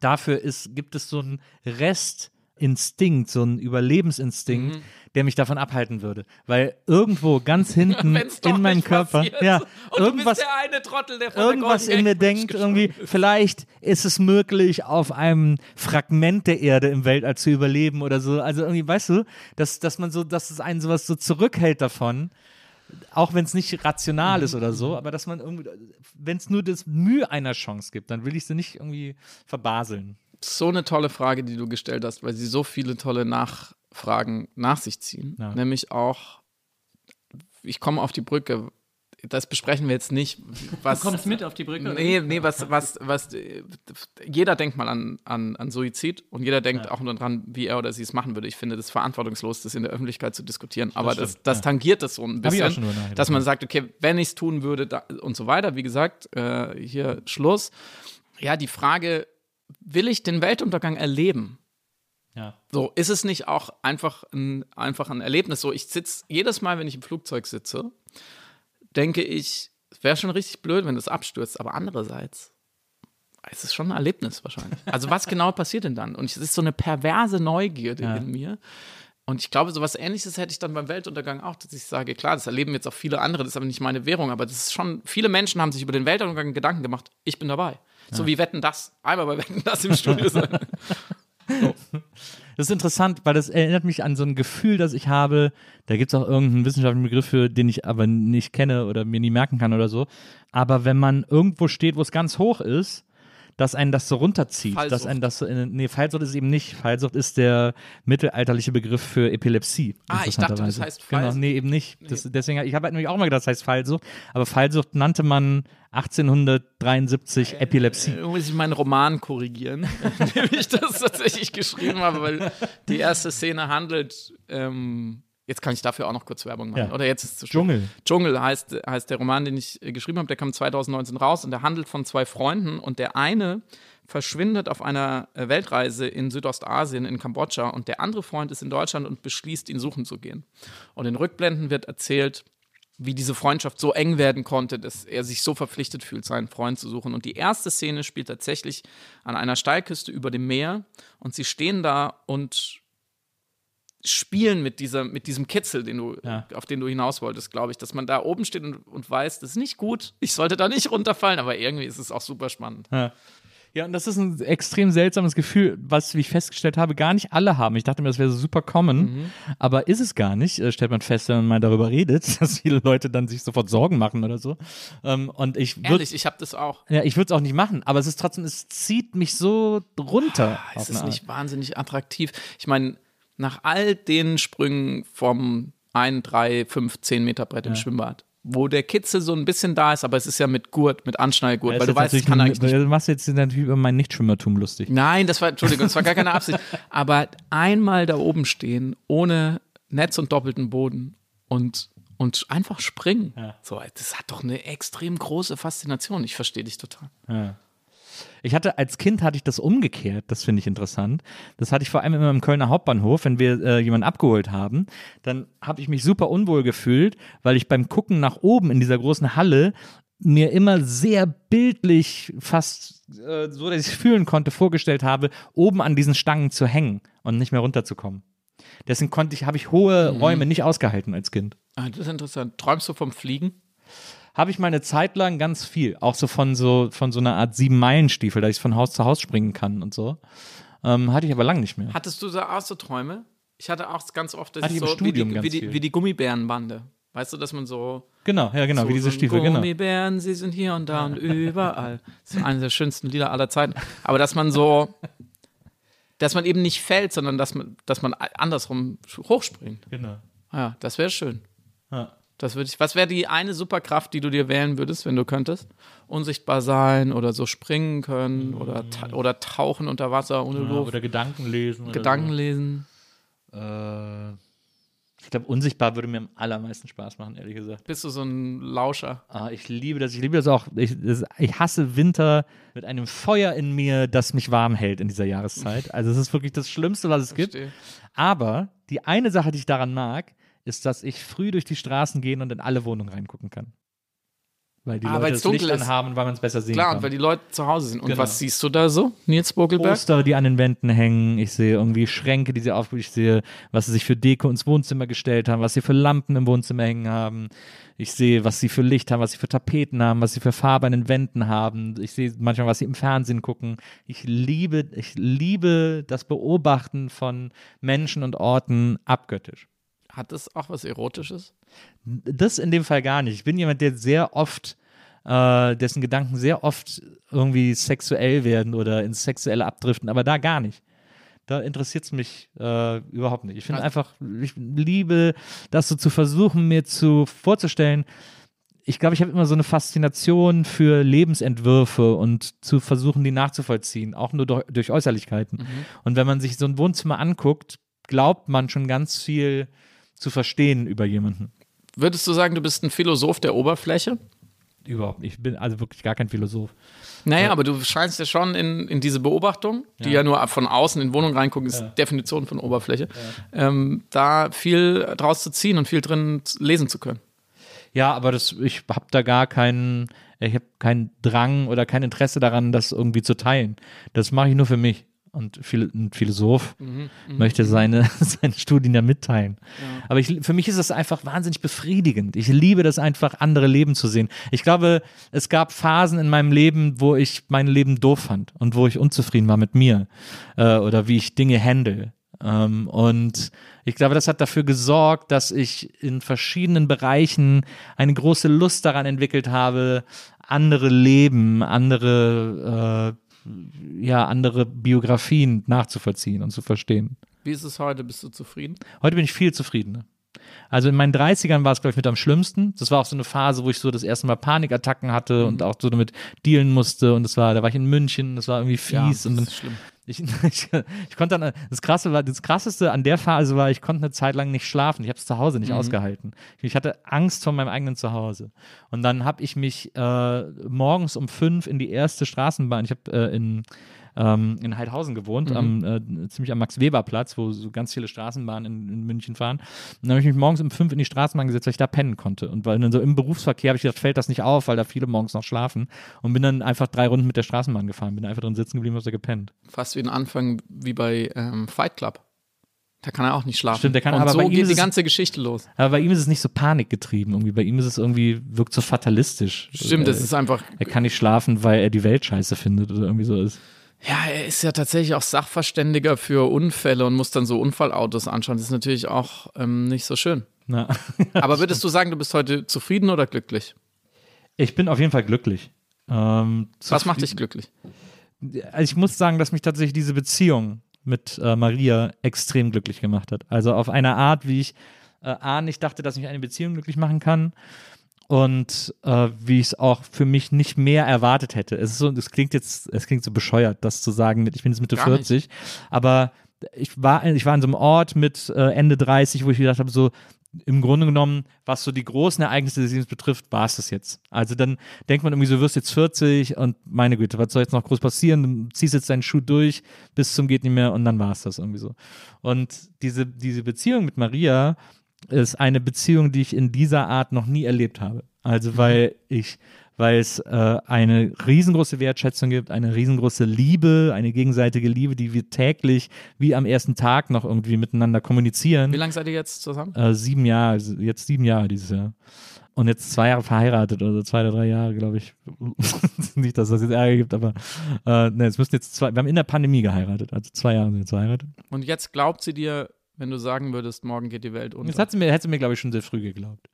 dafür ist, gibt es so einen Restinstinkt, so einen Überlebensinstinkt, Mhm. der mich davon abhalten würde. Weil irgendwo ganz [LAUGHS] hinten in meinem Körper, ja, Und irgendwas, Trottel, der von irgendwas in mir denkt, irgendwie, vielleicht ist es möglich, auf einem Fragment der Erde im Weltall zu überleben oder so. Also irgendwie, weißt du, dass, dass man so, dass es einen sowas so zurückhält davon, auch wenn es nicht rational ist oder so, aber dass man irgendwie, wenn es nur das Mühe einer Chance gibt, dann will ich sie nicht irgendwie verbaseln. so eine tolle Frage, die du gestellt hast, weil sie so viele tolle Nachfragen nach sich ziehen. Ja. Nämlich auch, ich komme auf die Brücke. Das besprechen wir jetzt nicht. Was, Du kommst mit auf die Brücke? Nee, nee, was, was, was, jeder denkt mal an, an, an Suizid und jeder denkt auch nur dran, wie er oder sie es machen würde. Ich finde das verantwortungslos, das in der Öffentlichkeit zu diskutieren. Aber das, stimmt, das ja. tangiert das so ein bisschen, schon dass man ja. sagt, okay, wenn ich es tun würde da, und so weiter. Wie gesagt, äh, hier Schluss. Ja, die Frage, will ich den Weltuntergang erleben? Ja. So, ist es nicht auch einfach ein, einfach ein Erlebnis? So, ich sitze jedes Mal, wenn ich im Flugzeug sitze, denke ich, es wäre schon richtig blöd, wenn das abstürzt, aber andererseits es ist schon ein Erlebnis wahrscheinlich. Also was genau passiert denn dann? Und es ist so eine perverse Neugierde Ja. in mir. Und ich glaube, so was ähnliches hätte ich dann beim Weltuntergang auch, dass ich sage, klar, das erleben jetzt auch viele andere, das ist aber nicht meine Währung, aber das ist schon, viele Menschen haben sich über den Weltuntergang Gedanken gemacht, ich bin dabei. So wie Wetten das. Einmal bei Wetten das im Studio sein. [LAUGHS] [LAUGHS] Das ist interessant, weil das erinnert mich an so ein Gefühl, das ich habe. Da gibt es auch irgendeinen wissenschaftlichen Begriff für, den ich aber nicht kenne oder mir nie merken kann oder so. Aber wenn man irgendwo steht, wo es ganz hoch ist, dass einen das so runterzieht. Dass Fallsucht. einen das so in, nee, Fallsucht ist eben nicht. Fallsucht ist der mittelalterliche Begriff für Epilepsie. Ah, ich dachte, das heißt Genau, Fallsucht. nee, eben nicht. Das, deswegen, ich habe halt nämlich auch mal gedacht, das heißt Fallsucht. Aber Fallsucht nannte man 1873 Epilepsie. Äh, muss ich meinen Roman korrigieren, [LAUGHS] indem ich das tatsächlich geschrieben habe, weil die erste Szene handelt. Ähm, jetzt kann ich dafür auch noch kurz Werbung machen. Ja. Oder jetzt ist es zu spät. Dschungel. Dschungel heißt, heißt der Roman, den ich äh, geschrieben habe. Der kam 2019 raus und der handelt von zwei Freunden und der eine verschwindet auf einer äh, Weltreise in Südostasien, in Kambodscha und der andere Freund ist in Deutschland und beschließt, ihn suchen zu gehen. Und in Rückblenden wird erzählt, wie diese Freundschaft so eng werden konnte, dass er sich so verpflichtet fühlt, seinen Freund zu suchen. Und die erste Szene spielt tatsächlich an einer Steilküste über dem Meer und sie stehen da und spielen mit, dieser, mit diesem Kitzel, den du, Ja. auf den du hinaus wolltest, glaube ich, dass man da oben steht und, und weiß, das ist nicht gut, ich sollte da nicht runterfallen, aber irgendwie ist es auch super spannend. Ja, und das ist ein extrem seltsames Gefühl, was, wie ich festgestellt habe, gar nicht alle haben. Ich dachte mir, das wäre super common, aber ist es gar nicht, äh, stellt man fest, wenn man mal darüber redet, [LAUGHS] dass viele Leute dann sich sofort Sorgen machen oder so. Ähm, und ich würde Ehrlich, ich habe das auch. ja, ich würde es auch nicht machen, aber es ist trotzdem, es zieht mich so runter. auf Es ist nicht wahnsinnig attraktiv. Ich meine, nach all den Sprüngen vom 1, 3, 5, 10 Meter Brett im Schwimmbad, wo der Kitzel so ein bisschen da ist, aber es ist ja mit Gurt, mit Anschnallgurt, Ja, weil du weißt, jetzt kann natürlich eigentlich ein- nicht Du machst jetzt natürlich über mein Nichtschwimmertum lustig. Nein, das war, Entschuldigung, das war gar keine Absicht. [LAUGHS] Aber einmal da oben stehen, ohne Netz und doppelten Boden und, und einfach springen. So, das hat doch eine extrem große Faszination. Ich verstehe dich total. Ich hatte als Kind hatte ich das umgekehrt, das finde ich interessant. Das hatte ich vor allem immer im Kölner Hauptbahnhof, wenn wir äh, jemanden abgeholt haben, dann habe ich mich super unwohl gefühlt, weil ich beim Gucken nach oben in dieser großen Halle mir immer sehr bildlich, fast äh, so, dass ich es fühlen konnte, vorgestellt habe, oben an diesen Stangen zu hängen und nicht mehr runterzukommen. Deswegen konnte ich, habe ich hohe Räume nicht ausgehalten als Kind. Ah, das ist interessant. Träumst du vom Fliegen? Habe ich mal eine Zeit lang ganz viel. Auch so von so, von so einer Art Sieben-Meilen-Stiefel, dass ich von Haus zu Haus springen kann und so. Ähm, hatte ich aber lang nicht mehr. Hattest du da auch so Träume? Ich hatte auch ganz oft, dass Hatte so wie die, wie, die, wie die Gummibärenbande. Weißt du, dass man so. Genau, ja, genau, so, wie diese so Stiefel, genau. Gummibären, sie sind hier und da und überall. Das ist eines der schönsten Lieder aller Zeiten. Aber dass man so. Dass man eben nicht fällt, sondern dass man, dass man andersrum hochspringt. Genau. Ja, das wäre schön. Ja. Das würde ich. Was wäre die eine Superkraft, die du dir wählen würdest, wenn du könntest? Unsichtbar sein oder so springen können oder, ta oder tauchen unter Wasser ohne Ja, Luft. oder Gedanken lesen. Oder Gedanken lesen. So. Äh, ich glaube, unsichtbar würde mir am allermeisten Spaß machen, ehrlich gesagt. Bist du so ein Lauscher? Ah, ich liebe das. Ich liebe das auch. Ich, das, ich hasse Winter mit einem Feuer in mir, das mich warm hält in dieser Jahreszeit. Also es ist wirklich das Schlimmste, was es gibt. Verstehe. Aber die eine Sache, die ich daran mag, ist, dass ich früh durch die Straßen gehen und in alle Wohnungen reingucken kann. Weil die Ah, Leute das Licht ist. anhaben, weil man es besser sehen Klar, kann. und weil die Leute zu Hause sind. Und Genau. was siehst du da so, Nils Bogelberg? Poster, die an den Wänden hängen. Ich sehe irgendwie Schränke, die sie auf. Ich sehe, was sie sich für Deko ins Wohnzimmer gestellt haben, was sie für Lampen im Wohnzimmer hängen haben. Ich sehe, was sie für Licht haben, was sie für Tapeten haben, was sie für Farbe an den Wänden haben. Ich sehe manchmal, was sie im Fernsehen gucken. Ich liebe, ich liebe das Beobachten von Menschen und Orten abgöttisch. Hat das auch was Erotisches? Das in dem Fall gar nicht. Ich bin jemand, der sehr oft, äh, dessen Gedanken sehr oft irgendwie sexuell werden oder ins Sexuelle abdriften, aber da gar nicht. Da interessiert es mich äh, überhaupt nicht. Ich finde Also- einfach, ich liebe das so zu versuchen, mir zu vorzustellen. Ich glaube, ich habe immer so eine Faszination für Lebensentwürfe und zu versuchen, die nachzuvollziehen, auch nur durch, durch Äußerlichkeiten. Und wenn man sich so ein Wohnzimmer anguckt, glaubt man schon ganz viel zu verstehen über jemanden. Würdest du sagen, du bist ein Philosoph der Oberfläche? Überhaupt nicht. Ich bin also wirklich gar kein Philosoph. Naja, aber du scheinst ja schon in, in diese Beobachtung, die ja. nur von außen in Wohnungen reingucken, ist Definition von Oberfläche, ähm, da viel draus zu ziehen und viel drin lesen zu können. Ja, aber das, ich habe da gar keinen, ich habe keinen Drang oder kein Interesse daran, das irgendwie zu teilen. Das mache ich nur für mich. Und ein Philosoph möchte seine, [LAUGHS] seine Studien ja mitteilen. Aber ich, für mich ist das einfach wahnsinnig befriedigend. Ich liebe das einfach, andere Leben zu sehen. Ich glaube, es gab Phasen in meinem Leben, wo ich mein Leben doof fand und wo ich unzufrieden war mit mir äh, oder wie ich Dinge handle. Ähm, und ich glaube, das hat dafür gesorgt, dass ich in verschiedenen Bereichen eine große Lust daran entwickelt habe, andere Leben, andere, ja, andere Biografien nachzuvollziehen und zu verstehen. Wie ist es heute? Bist du zufrieden? Heute bin ich viel zufriedener. Also in meinen 30ern war es, glaube ich, mit am schlimmsten. Das war auch so eine Phase, wo ich so das erste Mal Panikattacken hatte und auch so damit dealen musste. Und das war, da war ich in München, das war irgendwie fies. und dann, ist schlimm. ich, [LAUGHS] ich, ich konnte dann, das Krasse war, das Krasseste an der Phase war, ich konnte eine Zeit lang nicht schlafen. Ich habe es zu Hause nicht ausgehalten. Ich hatte Angst vor meinem eigenen Zuhause. Und dann habe ich mich äh, morgens um fünf in die erste Straßenbahn, ich habe äh, in ähm, in Heidhausen gewohnt, am, äh, ziemlich am Max-Weber-Platz, wo so ganz viele Straßenbahnen in, in München fahren. Und dann habe ich mich morgens um fünf in die Straßenbahn gesetzt, weil ich da pennen konnte. Und weil dann so im Berufsverkehr habe ich gedacht, fällt das nicht auf, weil da viele morgens noch schlafen. Und bin dann einfach drei Runden mit der Straßenbahn gefahren, bin einfach drin sitzen geblieben und habe da gepennt. Fast wie ein Anfang wie bei ähm, Fight Club. Da kann er auch nicht schlafen. Stimmt, der kann- Und aber bei so ihm geht ist die ganze Geschichte los. Aber bei ihm ist es nicht so panikgetrieben irgendwie. Bei ihm ist es irgendwie, wirkt so fatalistisch. Stimmt, das ist einfach. er kann nicht schlafen, weil er die Welt scheiße findet oder irgendwie so ist. Ja, er ist ja tatsächlich auch Sachverständiger für Unfälle und muss dann so Unfallautos anschauen. Das ist natürlich auch ähm, nicht so schön. Na. [LAUGHS] Aber würdest du sagen, du bist heute zufrieden oder glücklich? Ich bin auf jeden Fall glücklich. Ähm, Was macht dich glücklich? also ich muss sagen, dass mich tatsächlich diese Beziehung mit äh, Maria extrem glücklich gemacht hat. Also auf eine Art, wie ich äh, A, nicht dachte, dass mich eine Beziehung glücklich machen kann und äh, wie ich es auch für mich nicht mehr erwartet hätte. Es ist so, es klingt jetzt, es klingt so bescheuert, das zu sagen, mit, ich bin jetzt Mitte Gar nicht. 40, aber ich war, ich war in so einem Ort mit äh, Ende 30, wo ich gedacht habe, so im Grunde genommen, was so die großen Ereignisse des Lebens betrifft, war es das jetzt. Also dann denkt man irgendwie, so, du wirst jetzt 40 und meine Güte, was soll jetzt noch groß passieren? Du ziehst jetzt deinen Schuh durch bis zum geht nicht mehr und dann war es das irgendwie so. Und diese, diese Beziehung mit Maria ist eine Beziehung, die ich in dieser Art noch nie erlebt habe. Also weil ich, weil es äh, eine riesengroße Wertschätzung gibt, eine riesengroße Liebe, eine gegenseitige Liebe, die wir täglich wie am ersten Tag noch irgendwie miteinander kommunizieren. Wie lange seid ihr jetzt zusammen? Äh, sieben Jahre, also jetzt sieben Jahre dieses Jahr. Und jetzt zwei Jahre verheiratet oder zwei oder drei Jahre, glaube ich. [LAUGHS] Nicht, dass das jetzt Ärger gibt, aber äh, ne, es müssten jetzt zwei, wir haben in der Pandemie geheiratet, also zwei Jahre sind wir jetzt verheiratet. Und jetzt glaubt sie dir, wenn du sagen würdest, morgen geht die Welt unter. Das hat sie mir, hätte sie mir, glaube ich, schon sehr früh geglaubt.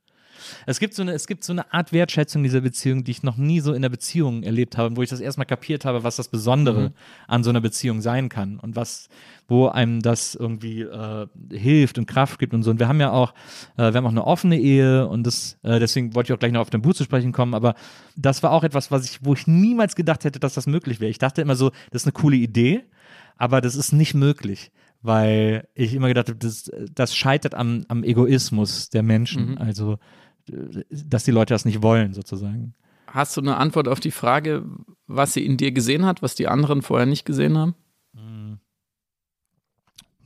Es gibt, so eine, es gibt so eine Art Wertschätzung dieser Beziehung, die ich noch nie so in der Beziehung erlebt habe, wo ich das erstmal kapiert habe, was das Besondere an so einer Beziehung sein kann und was, wo einem das irgendwie äh, hilft und Kraft gibt und so. Und wir haben ja auch, äh, wir haben auch eine offene Ehe und das, äh, deswegen wollte ich auch gleich noch auf den Buch zu sprechen kommen, aber das war auch etwas, was ich, wo ich niemals gedacht hätte, dass das möglich wäre. Ich dachte immer so, das ist eine coole Idee, aber das ist nicht möglich, weil ich immer gedacht habe, das, das scheitert am, am Egoismus der Menschen, also äh, dass die Leute das nicht wollen sozusagen. Hast du eine Antwort auf die Frage, was sie in dir gesehen hat, was die anderen vorher nicht gesehen haben?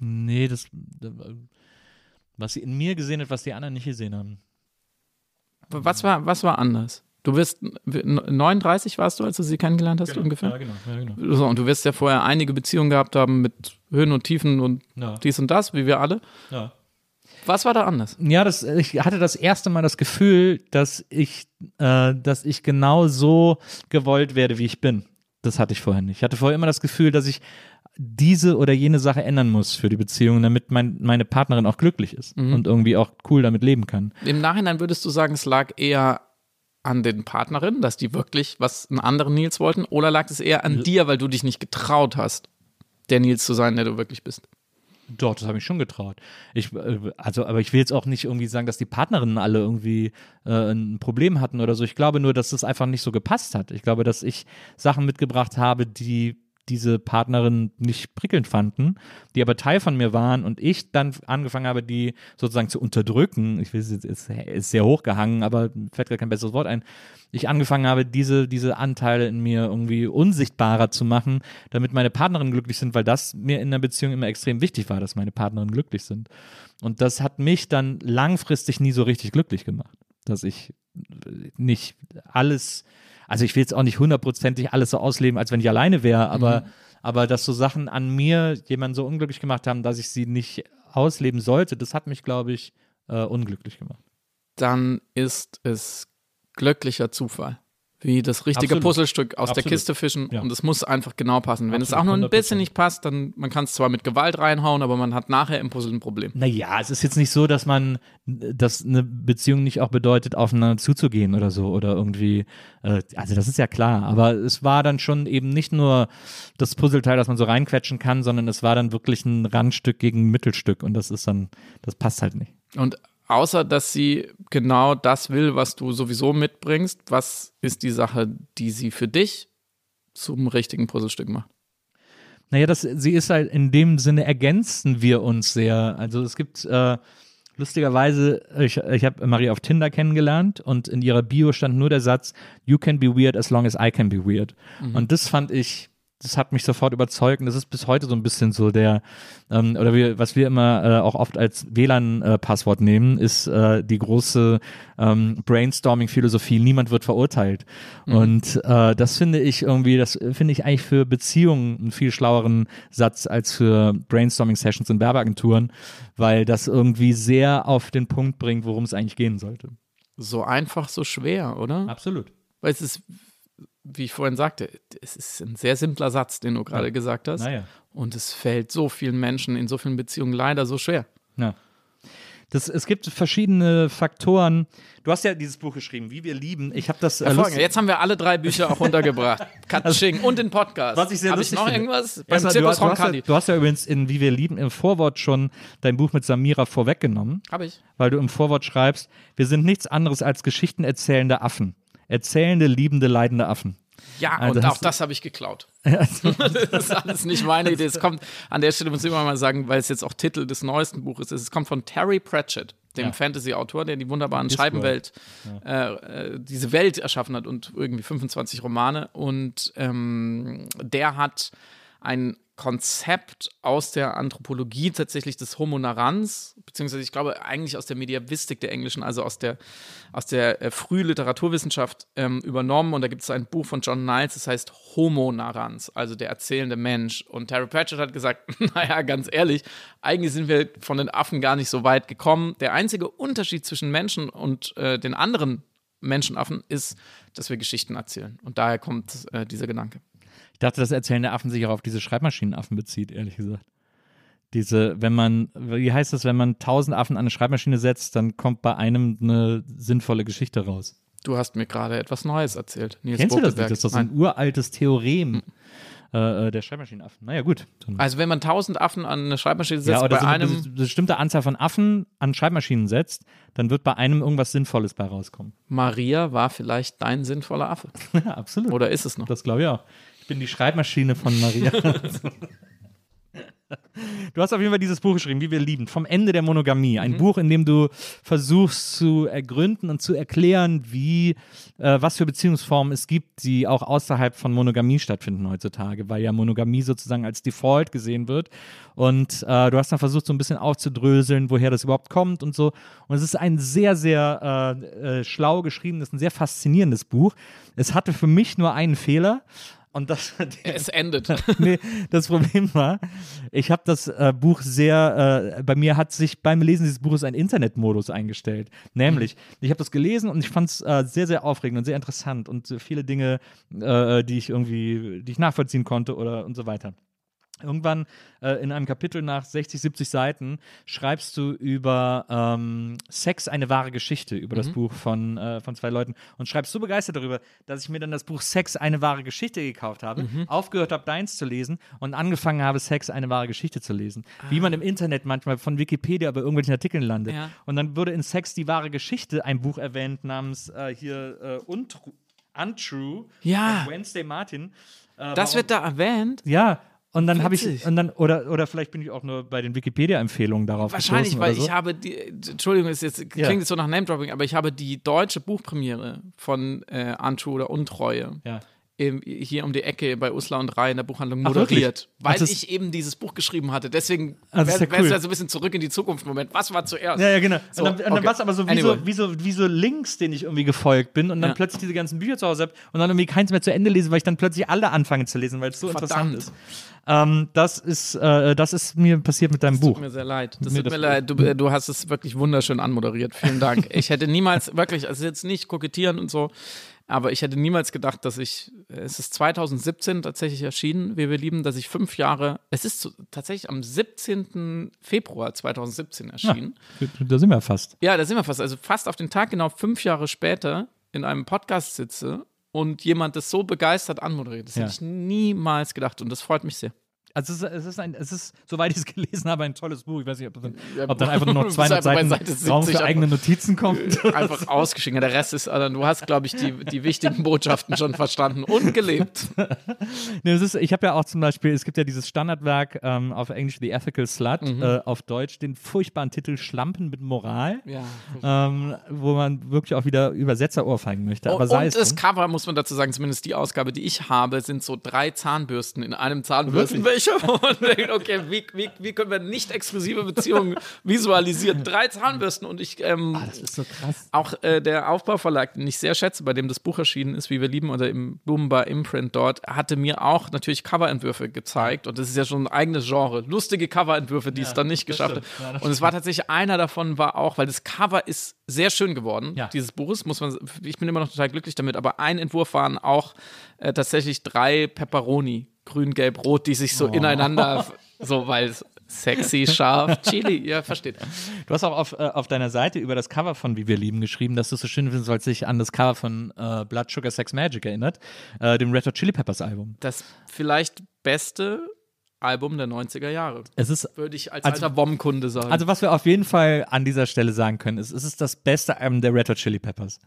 Nee, das, was sie in mir gesehen hat, was die anderen nicht gesehen haben. Was war, was war anders? Du wirst 39 warst du, als du sie kennengelernt hast ungefähr? Ja, genau, ja, genau. So, und du wirst ja vorher einige Beziehungen gehabt haben mit Höhen und Tiefen und Ja. dies und das, wie wir alle. Ja. Was war da anders? Ja, das, ich hatte das erste Mal das Gefühl, dass ich, äh, dass ich genau so gewollt werde, wie ich bin. Das hatte ich vorher nicht. Ich hatte vorher immer das Gefühl, dass ich diese oder jene Sache ändern muss für die Beziehung, damit mein, meine Partnerin auch glücklich ist und irgendwie auch cool damit leben kann. Im Nachhinein würdest du sagen, es lag eher an den Partnerinnen, dass die wirklich was einen anderen Nils wollten, oder lag es eher an dir, weil du dich nicht getraut hast, der Nils zu sein, der du wirklich bist? Doch, das habe ich schon getraut. Ich, äh, also, aber ich will jetzt auch nicht irgendwie sagen, dass die Partnerinnen alle irgendwie äh, ein Problem hatten oder so. Ich glaube nur, dass es einfach nicht so gepasst hat. Ich glaube, dass ich Sachen mitgebracht habe, die diese Partnerin nicht prickelnd fanden, die aber Teil von mir waren und ich dann angefangen habe, die sozusagen zu unterdrücken. Ich will es jetzt, ist, ist sehr hochgehangen, aber fällt gar kein besseres Wort ein. Ich angefangen habe, diese, diese Anteile in mir irgendwie unsichtbarer zu machen, damit meine Partnerinnen glücklich sind, weil das mir in der Beziehung immer extrem wichtig war, dass meine Partnerinnen glücklich sind. Und das hat mich dann langfristig nie so richtig glücklich gemacht, dass ich nicht alles, also ich will jetzt auch nicht hundertprozentig alles so ausleben, als wenn ich alleine wäre, aber, aber dass so Sachen an mir jemanden so unglücklich gemacht haben, dass ich sie nicht ausleben sollte, das hat mich, glaube ich, äh, unglücklich gemacht. Dann ist es glücklicher Zufall. Wie das richtige Absolut. Puzzlestück aus der Absolut. Kiste fischen Ja. und es muss einfach genau passen. Wenn es Absolut, auch nur ein 100%. bisschen nicht passt, dann man kann es zwar mit Gewalt reinhauen, aber man hat nachher im Puzzle ein Problem. Naja, es ist jetzt nicht so, dass man, dass eine Beziehung nicht auch bedeutet, aufeinander zuzugehen oder so oder irgendwie, äh, also das ist ja klar, aber es war dann schon eben nicht nur das Puzzleteil, das man so reinquetschen kann, sondern es war dann wirklich ein Randstück gegen ein Mittelstück und das ist dann, das passt halt nicht. Und außer dass sie genau das will, was du sowieso mitbringst, was ist die Sache, die sie für dich zum richtigen Puzzlestück macht? Naja, das, sie ist halt in dem Sinne ergänzen wir uns sehr. Also es gibt äh, lustigerweise, ich, ich habe Marie auf Tinder kennengelernt und in ihrer Bio stand nur der Satz, You can be weird as long as I can be weird. Und das fand ich, das hat mich sofort überzeugt und das ist bis heute so ein bisschen so der, ähm, oder wir, was wir immer äh, auch oft als WLAN-Passwort nehmen, ist äh, die große ähm, Brainstorming-Philosophie, niemand wird verurteilt. Und äh, das finde ich irgendwie, das finde ich eigentlich für Beziehungen einen viel schlaueren Satz als für Brainstorming-Sessions in Werbeagenturen, weil das irgendwie sehr auf den Punkt bringt, worum es eigentlich gehen sollte. So einfach, so schwer, oder? Absolut. Weil es ist, wie ich vorhin sagte, es ist ein sehr simpler Satz, den du gerade gesagt hast. Naja. Und es fällt so vielen Menschen in so vielen Beziehungen leider so schwer. Ja. Das, es gibt verschiedene Faktoren. Du hast ja dieses Buch geschrieben, Wie wir lieben. Ich habe das äh, Jetzt haben wir alle drei Bücher auch [LAUGHS] untergebracht. Katsching und den Podcast. Was ich sehr Habe ich lustig noch finde. irgendwas? Beim Erstmal, du, Zirkus du, hast ja, du hast ja übrigens in Wie wir lieben im Vorwort schon dein Buch mit Samira vorweggenommen, Habe ich. weil du im Vorwort schreibst, wir sind nichts anderes als Geschichten erzählende Affen. Erzählende, liebende, leidende Affen. Ja, Also und auch das habe ich geklaut. [LAUGHS] [LAUGHS] das ist alles nicht meine Idee. Es kommt, an der Stelle muss ich immer mal sagen, weil es jetzt auch Titel des neuesten Buches ist, es kommt von Terry Pratchett, dem Ja. Fantasy-Autor, der die wunderbaren. Scheibenwelt, äh, äh, diese Welt erschaffen hat und irgendwie 25 Romane. Und ähm, der hat ein Konzept aus der Anthropologie tatsächlich des Homo narans, beziehungsweise ich glaube eigentlich aus der Mediavistik der Englischen, also aus der, aus der äh, Frühliteraturwissenschaft ähm, übernommen. Und da gibt es ein Buch von John Niles, das heißt Homo narans, also der erzählende Mensch. Und Terry Pratchett hat gesagt, [LAUGHS] naja, ganz ehrlich, eigentlich sind wir von den Affen gar nicht so weit gekommen. Der einzige Unterschied zwischen Menschen und äh, den anderen Menschenaffen ist, dass wir Geschichten erzählen. Und daher kommt äh, dieser Gedanke. Ich dachte, dass erzählende Affen sich auch auf diese Schreibmaschinenaffen bezieht, ehrlich gesagt. Diese, wenn man, wie heißt das, wenn man tausend Affen an eine Schreibmaschine setzt, dann kommt bei einem eine sinnvolle Geschichte raus. Du hast mir gerade etwas Neues erzählt. Nils Kennst du das nicht? Das ist doch so ein uraltes Theorem äh, äh, der Schreibmaschinenaffen. Naja, gut. Also wenn man tausend Affen an eine Schreibmaschine setzt, ja, oder bei so eine einem bes- bestimmte Anzahl von Affen an Schreibmaschinen setzt, dann wird bei einem irgendwas Sinnvolles bei rauskommen. Maria war vielleicht dein sinnvoller Affe. Ja, [LAUGHS] absolut. Oder ist es noch? Das glaube ich auch. Ich bin die Schreibmaschine von Maria. [LAUGHS] Du hast auf jeden Fall dieses Buch geschrieben, wie wir lieben, vom Ende der Monogamie. Ein Buch, in dem du versuchst zu ergründen und zu erklären, wie, äh, was für Beziehungsformen es gibt, die auch außerhalb von Monogamie stattfinden heutzutage, weil ja Monogamie sozusagen als Default gesehen wird. Und äh, du hast dann versucht, so ein bisschen aufzudröseln, woher das überhaupt kommt und so. Und es ist ein sehr, sehr äh, äh, schlau geschriebenes, ein sehr faszinierendes Buch. Es hatte für mich nur einen Fehler. Und das, Es endet. [LAUGHS] nee, das Problem war, ich habe das äh, Buch sehr, äh, bei mir hat sich beim Lesen dieses Buches ein Internetmodus eingestellt. Nämlich, ich habe das gelesen und ich fand es äh, sehr, sehr aufregend und sehr interessant und äh, viele Dinge, äh, die ich irgendwie, die ich nachvollziehen konnte oder und so weiter. Irgendwann äh, in einem Kapitel nach 60, 70 Seiten schreibst du über ähm, Sex eine wahre Geschichte, über das Buch von, äh, von zwei Leuten und schreibst so begeistert darüber, dass ich mir dann das Buch Sex eine wahre Geschichte gekauft habe, aufgehört habe, deins zu lesen und angefangen habe, Sex eine wahre Geschichte zu lesen. Wie man im Internet manchmal von Wikipedia bei irgendwelchen Artikeln landet. Ja. Und dann wurde in Sex die wahre Geschichte ein Buch erwähnt namens äh, hier äh, Untru Untrue Ja. Wednesday Martin. Äh, Das warum- wird da erwähnt. ja, und dann habe ich, und dann, oder, oder vielleicht bin ich auch nur bei den Wikipedia-Empfehlungen darauf Wahrscheinlich, weil so. ich habe die, Entschuldigung, es ist jetzt, Ja. klingt jetzt so nach Name-Dropping, aber ich habe die deutsche Buchpremiere von äh, Untrue oder Untreue Ja. Hier um die Ecke bei Usla und Rai in der Buchhandlung moderiert, weil Ach, das- ich eben dieses Buch geschrieben hatte. Deswegen das ist wäre ja cool. ja so ein bisschen zurück in die Zukunft. Moment, was war zuerst? Ja, ja, genau. So, und dann, und dann okay. war es aber so wie, Anyway. so wie, so wie so Links, denen ich irgendwie gefolgt bin und dann Ja. plötzlich diese ganzen Bücher zu Hause habe und dann irgendwie keins mehr zu Ende lese, weil ich dann plötzlich alle anfange zu lesen, weil es so interessant Verdammt. ist. Ähm, das ist, äh, das ist mir passiert mit deinem Buch. Tut mir sehr leid. Das Mir tut das- mir leid. Du, äh, du hast es wirklich wunderschön anmoderiert. Vielen Dank. Ich hätte niemals, wirklich, also jetzt nicht kokettieren und so. Aber ich hätte niemals gedacht, dass ich, es ist 2017 tatsächlich erschienen, wie wir lieben, dass ich fünf Jahre, es ist so, tatsächlich am 17. Februar 2017 erschienen. Da sind wir fast. Ja, da sind wir fast. Also fast auf den Tag genau fünf Jahre später in einem Podcast sitze und jemand das so begeistert anmoderiert. Das Ja. hätte ich niemals gedacht und das freut mich sehr. Also es ist, es ist ein, es ist, soweit ich es [LAUGHS] gelesen habe, ein tolles Buch. Ich weiß nicht, ob, dann- ob dann einfach nur noch du bist 200 einfach bei Seiten Seite Raum 70 für eigene Notizen kommt. [LAUGHS] Einfach ausgeschrieben. Der Rest ist, also, du hast, glaube ich, die, die wichtigen Botschaften schon verstanden und gelebt. [LAUGHS] Nee, es ist, ich habe ja auch zum Beispiel, es gibt ja dieses Standardwerk ähm, auf Englisch The Ethical Slut, Mhm. äh, auf Deutsch den furchtbaren Titel Schlampen mit Moral, Ja. ähm, wo man wirklich auch wieder Übersetzer ohrfeigen möchte. Aber und sei es das. Cover, muss man dazu sagen, zumindest die Ausgabe, die ich habe, sind so drei Zahnbürsten in einem Zahnbürstenbecher. wo man denkt, okay, wie, wie, wie können wir nicht exklusive Beziehungen visualisieren? Drei Zahnbürsten und ich, ähm, Das ist so krass. auch äh, der Aufbauverlag, den ich sehr schätze, bei dem das Buch erschienen ist, wie wir lieben, oder im Blumenbar Imprint dort, hatte mir auch natürlich Coverentwürfe gezeigt. Und das ist ja schon ein eigenes Genre. Lustige Coverentwürfe, die es dann nicht geschafft hat. und es war tatsächlich einer davon, war auch, weil das Cover ist sehr schön geworden, Ja. dieses Buches, muss man, ich bin immer noch total glücklich damit, aber ein Entwurf waren auch äh, tatsächlich drei Pepperoni, grün, gelb, rot, die sich so Oh. ineinander, so, weil sexy, scharf, [LAUGHS] Chili, ja, versteht. Du hast auch auf, äh, auf deiner Seite über das Cover von Wie wir lieben geschrieben, dass du es so schön findest, weil es sich an das Cover von äh, Blood Sugar Sex Magic erinnert, äh, dem Red Hot Chili Peppers Album. Das vielleicht beste Album der 90er Jahre. Es ist Würde ich als Also- alter Bombenkunde sagen. Also was wir auf jeden Fall an dieser Stelle sagen können, ist, es ist das beste Album der Red Hot Chili Peppers.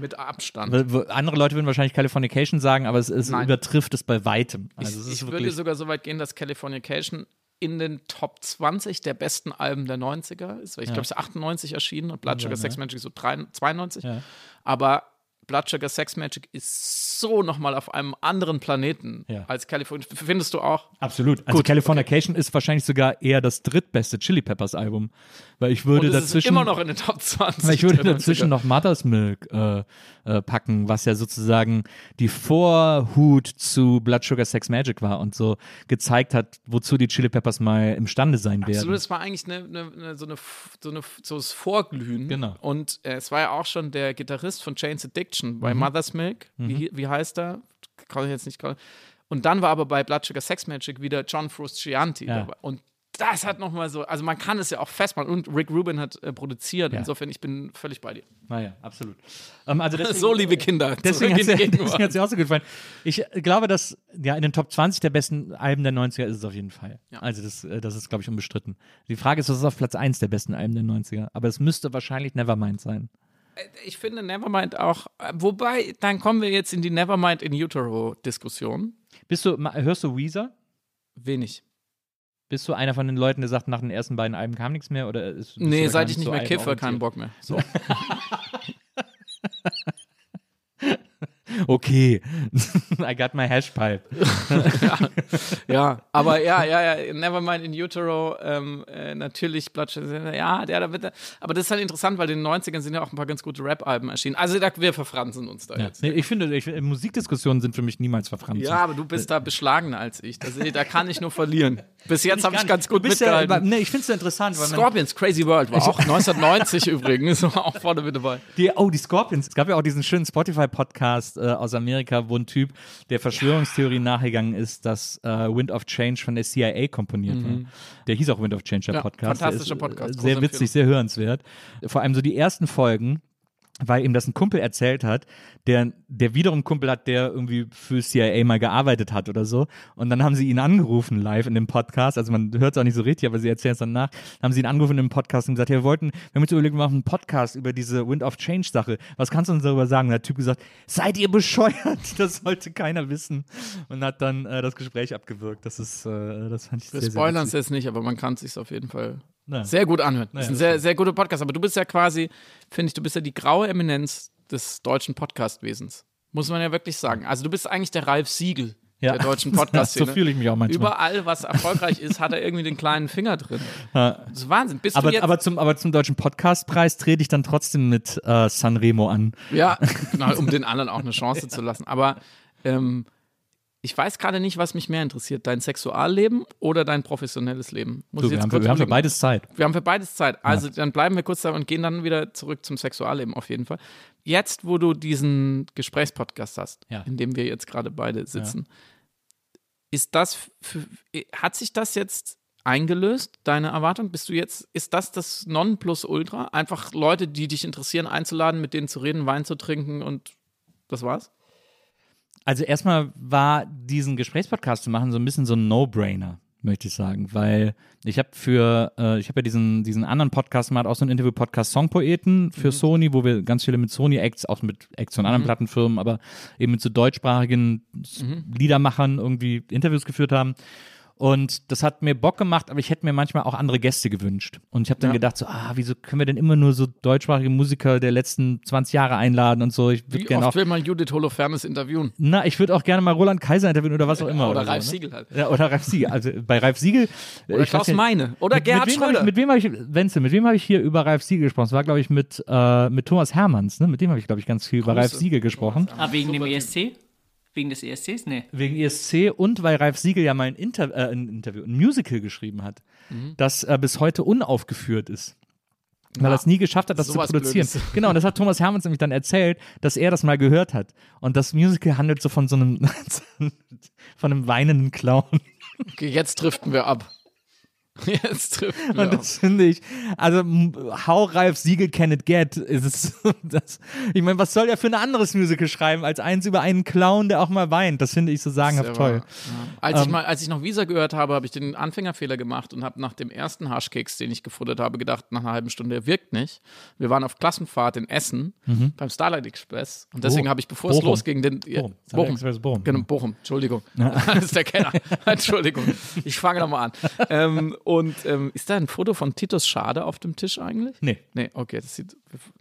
Mit Abstand. Andere Leute würden wahrscheinlich Californication sagen, aber es, es übertrifft es bei weitem. Also es ich ist ich würde sogar so weit gehen, dass Californication in den Top 20 der besten Alben der 90er ist. Ich glaube, es ist 98 erschienen und Blood Sugar Sex Magic so 3, 92. Ja. Aber Blood Sugar Sex Magic ist so nochmal auf einem anderen Planeten Ja. als California. Findest du auch? absolut. Also Californication ist wahrscheinlich sogar eher das drittbeste Chili Peppers Album, weil ich würde Und es ist dazwischen immer noch in den Top 20. Weil ich würde der 90er. dazwischen noch Mother's Milk äh, äh, packen, was ja sozusagen die Vorhut zu Blood Sugar Sex Magic war und so gezeigt hat, wozu die Chili Peppers mal imstande sein werden. Absolut, es war eigentlich eine, eine, eine, so, eine, so, eine, so das Vorglühen. Genau. Und äh, es war ja auch schon der Gitarrist von Chains Addiction bei Mhm. Mother's Milk. Wie, wie heißt er? Kann ich jetzt nicht gerade. Und dann war aber bei Blood Sugar Sex Magic wieder John Frusciante Ja. dabei. Und das hat nochmal so, also man kann es ja auch festmachen. Und Rick Rubin hat äh, produziert. Ja. Insofern, ich bin völlig bei dir. Naja, absolut. Ähm, also deswegen, [LAUGHS] so, liebe Kinder. [LAUGHS] Deswegen hat [LAUGHS] es mir auch so gut gefallen. Ich äh, glaube, dass ja in den Top 20 der besten Alben der 90er ist es auf jeden Fall. Ja. Also das, äh, das ist, glaube ich, unbestritten. Die Frage ist, was ist auf Platz 1 der besten Alben der 90er? Aber es müsste wahrscheinlich Nevermind sein. Ich finde Nevermind auch, wobei, dann kommen wir jetzt in die Nevermind in Utero-Diskussion. Bist du, hörst du Weezer? Wenig. Bist du einer von den Leuten, der sagt, nach den ersten beiden Alben kam nichts mehr? Oder ist, Nee, seit ich nicht mehr kiffe, keinen? Bock mehr. So. [LAUGHS] [LAUGHS] Okay. [LAUGHS] I got my hashpipe. [LAUGHS] ja, aber ja, ja, ja, Nevermind in Utero, ähm, äh, natürlich Bloodshed, ja, der da bitte. Aber das ist halt interessant, weil in den 90ern sind ja auch ein paar ganz gute Rap-Alben erschienen. Also da, wir verfransen uns da Ja. jetzt. Nee, ich finde, ich, Musikdiskussionen sind für mich niemals verfranst. Ja, aber du bist da beschlagener als ich. Das, da kann ich nur verlieren. Bis jetzt habe ich ganz gut bist ja, mitgehalten. nee, ich finde es interessant, Scorpions, Crazy World war auch 1990 [LAUGHS] übrigens, war auch vorne mit dabei. Die, oh, die Scorpions. Es gab ja auch diesen schönen Spotify-Podcast äh, aus Amerika, wo ein Typ der Verschwörungstheorie nachgegangen ist, dass äh, Wind of Change von der CIA komponiert war. Der hieß auch Wind of Change, der Mhm. Ja, Podcast. fantastischer Podcast, Äh, große sehr witzig, sehr hörenswert. Vor allem so die ersten Folgen, weil ihm das ein Kumpel erzählt hat, der, der wiederum Kumpel hat, der irgendwie für CIA mal gearbeitet hat oder so. Und dann haben sie ihn angerufen live in dem Podcast. Also man hört es auch nicht so richtig, aber sie erzählen es dann nach. Dann haben sie ihn angerufen in dem Podcast und gesagt, ja, wir wollten, wir haben uns überlegt, wir machen einen Podcast über diese Wind of Change Sache. Was kannst du uns darüber sagen? Und der Typ gesagt, seid ihr bescheuert? [LAUGHS] Das sollte keiner wissen. Und hat dann äh, das Gespräch abgewürgt. Das ist, äh, das fand ich Wir sehr, spoilern es jetzt nicht, aber man kann es sich auf jeden Fall Ja. sehr gut anhören. Das ist ein sehr, sehr guter Podcast. Aber du bist ja quasi, finde ich, du bist ja die graue Eminenz des deutschen Podcastwesens. Muss man ja wirklich sagen. Also du bist eigentlich der Ralf Siegel Ja. der deutschen podcast [LAUGHS] So fühle ich mich auch manchmal. Überall, was erfolgreich ist, hat er irgendwie den kleinen Finger drin. Das ist Wahnsinn. Bist Aber, aber, zum, aber zum Deutschen Podcastpreis trete ich dann trotzdem mit äh, Sanremo an. ja, [LAUGHS] genau, um den anderen auch eine Chance zu lassen. Aber ähm, ich weiß gerade nicht, was mich mehr interessiert, dein Sexualleben oder dein professionelles Leben. Muss Du, wir, haben, kurz wir haben für beides Zeit. Wir haben für beides Zeit. Also dann bleiben wir kurz da und gehen dann wieder zurück zum Sexualleben auf jeden Fall. Jetzt, wo du diesen Gesprächspodcast hast, Ja. in dem wir jetzt gerade beide sitzen, ist das, für, hat sich das jetzt eingelöst, deine Erwartung? Bist du jetzt, ist das das Nonplusultra? Einfach Leute, die dich interessieren, einzuladen, mit denen zu reden, Wein zu trinken und das war's? Also erstmal war diesen Gesprächspodcast zu machen so ein bisschen so ein No-Brainer, möchte ich sagen, weil ich habe für, äh, ich habe ja diesen, diesen anderen Podcast gemacht, auch so ein Interview-Podcast Songpoeten für Sony, wo wir ganz viele mit Sony-Acts, auch mit Acts von anderen Plattenfirmen, aber eben mit so deutschsprachigen S- Liedermachern irgendwie Interviews geführt haben. Und das hat mir Bock gemacht, aber ich hätte mir manchmal auch andere Gäste gewünscht. Und ich habe dann Ja. gedacht, so, ah, wieso können wir denn immer nur so deutschsprachige Musiker der letzten 20 Jahre einladen und so. Ich würde Wie gerne oft auch will man Judith Holofernes interviewen? na, ich würde auch gerne mal Roland Kaiser interviewen oder was auch immer. Oder so, Ralf ne? Siegel halt. Ja, oder Ralf Siegel. Also bei Ralf Siegel. Oder ich Klaus weiß ja- Meine. Oder mit, Gerhard mit Schröder. Ich, mit wem habe ich, Wenzel, mit wem habe ich hier über Ralf Siegel gesprochen? Das war, glaube ich, mit, äh, mit Thomas Hermanns, ne? Mit dem habe ich, glaube ich, ganz viel über Ralf Siegel gesprochen. Ah, wegen dem ESC? Wegen des ESCs? Nee. Wegen ESC und weil Ralf Siegel ja mal ein, Inter äh, ein Interview, ein Musical geschrieben hat, Mhm. das äh, bis heute unaufgeführt ist. Weil er es nie geschafft hat, das zu produzieren. Blödes. Genau, und das hat Thomas Hermanns nämlich dann erzählt, dass er das mal gehört hat. Und das Musical handelt so von so einem, [LAUGHS] von einem weinenden Clown. Okay, jetzt driften wir ab. [LAUGHS] Jetzt wir Und das finde ich, also how Ralf Siegel can it get? Ist es, [LAUGHS] das, ich meine, was soll er für ein anderes Musical schreiben als eins über einen Clown, der auch mal weint? Das finde ich so sagenhaft toll. wahr. Als, ich Ähm, mal, als ich noch Visa gehört habe, habe ich den Anfängerfehler gemacht und habe nach dem ersten Haschkeks, den ich gefuttert habe, gedacht, nach einer halben Stunde, der wirkt nicht. Wir waren auf Klassenfahrt in Essen beim Starlight Express und deswegen Mhm. Oh, habe ich, bevor es Bochum. losging, den ja, Bochum. Bochum. Express Bochum. Genau, Bochum, Entschuldigung. [LAUGHS] Das ist der Kenner. Entschuldigung. Ich fange nochmal an. Ähm, und ähm, ist da ein Foto von Titus Schade auf dem Tisch eigentlich? Nee. Nee, okay, das sieht.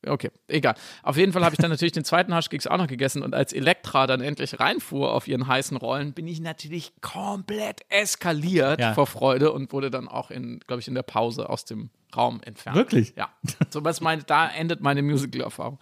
Okay, egal. Auf jeden Fall habe ich dann natürlich den zweiten Haschkeks auch noch gegessen und als Elektra dann endlich reinfuhr auf ihren heißen Rollen, bin ich natürlich komplett eskaliert Ja. vor Freude und wurde dann auch in, glaube ich, in der Pause aus dem Raum entfernt. Wirklich? Ja. So was meine, da endet meine Musical-Erfahrung.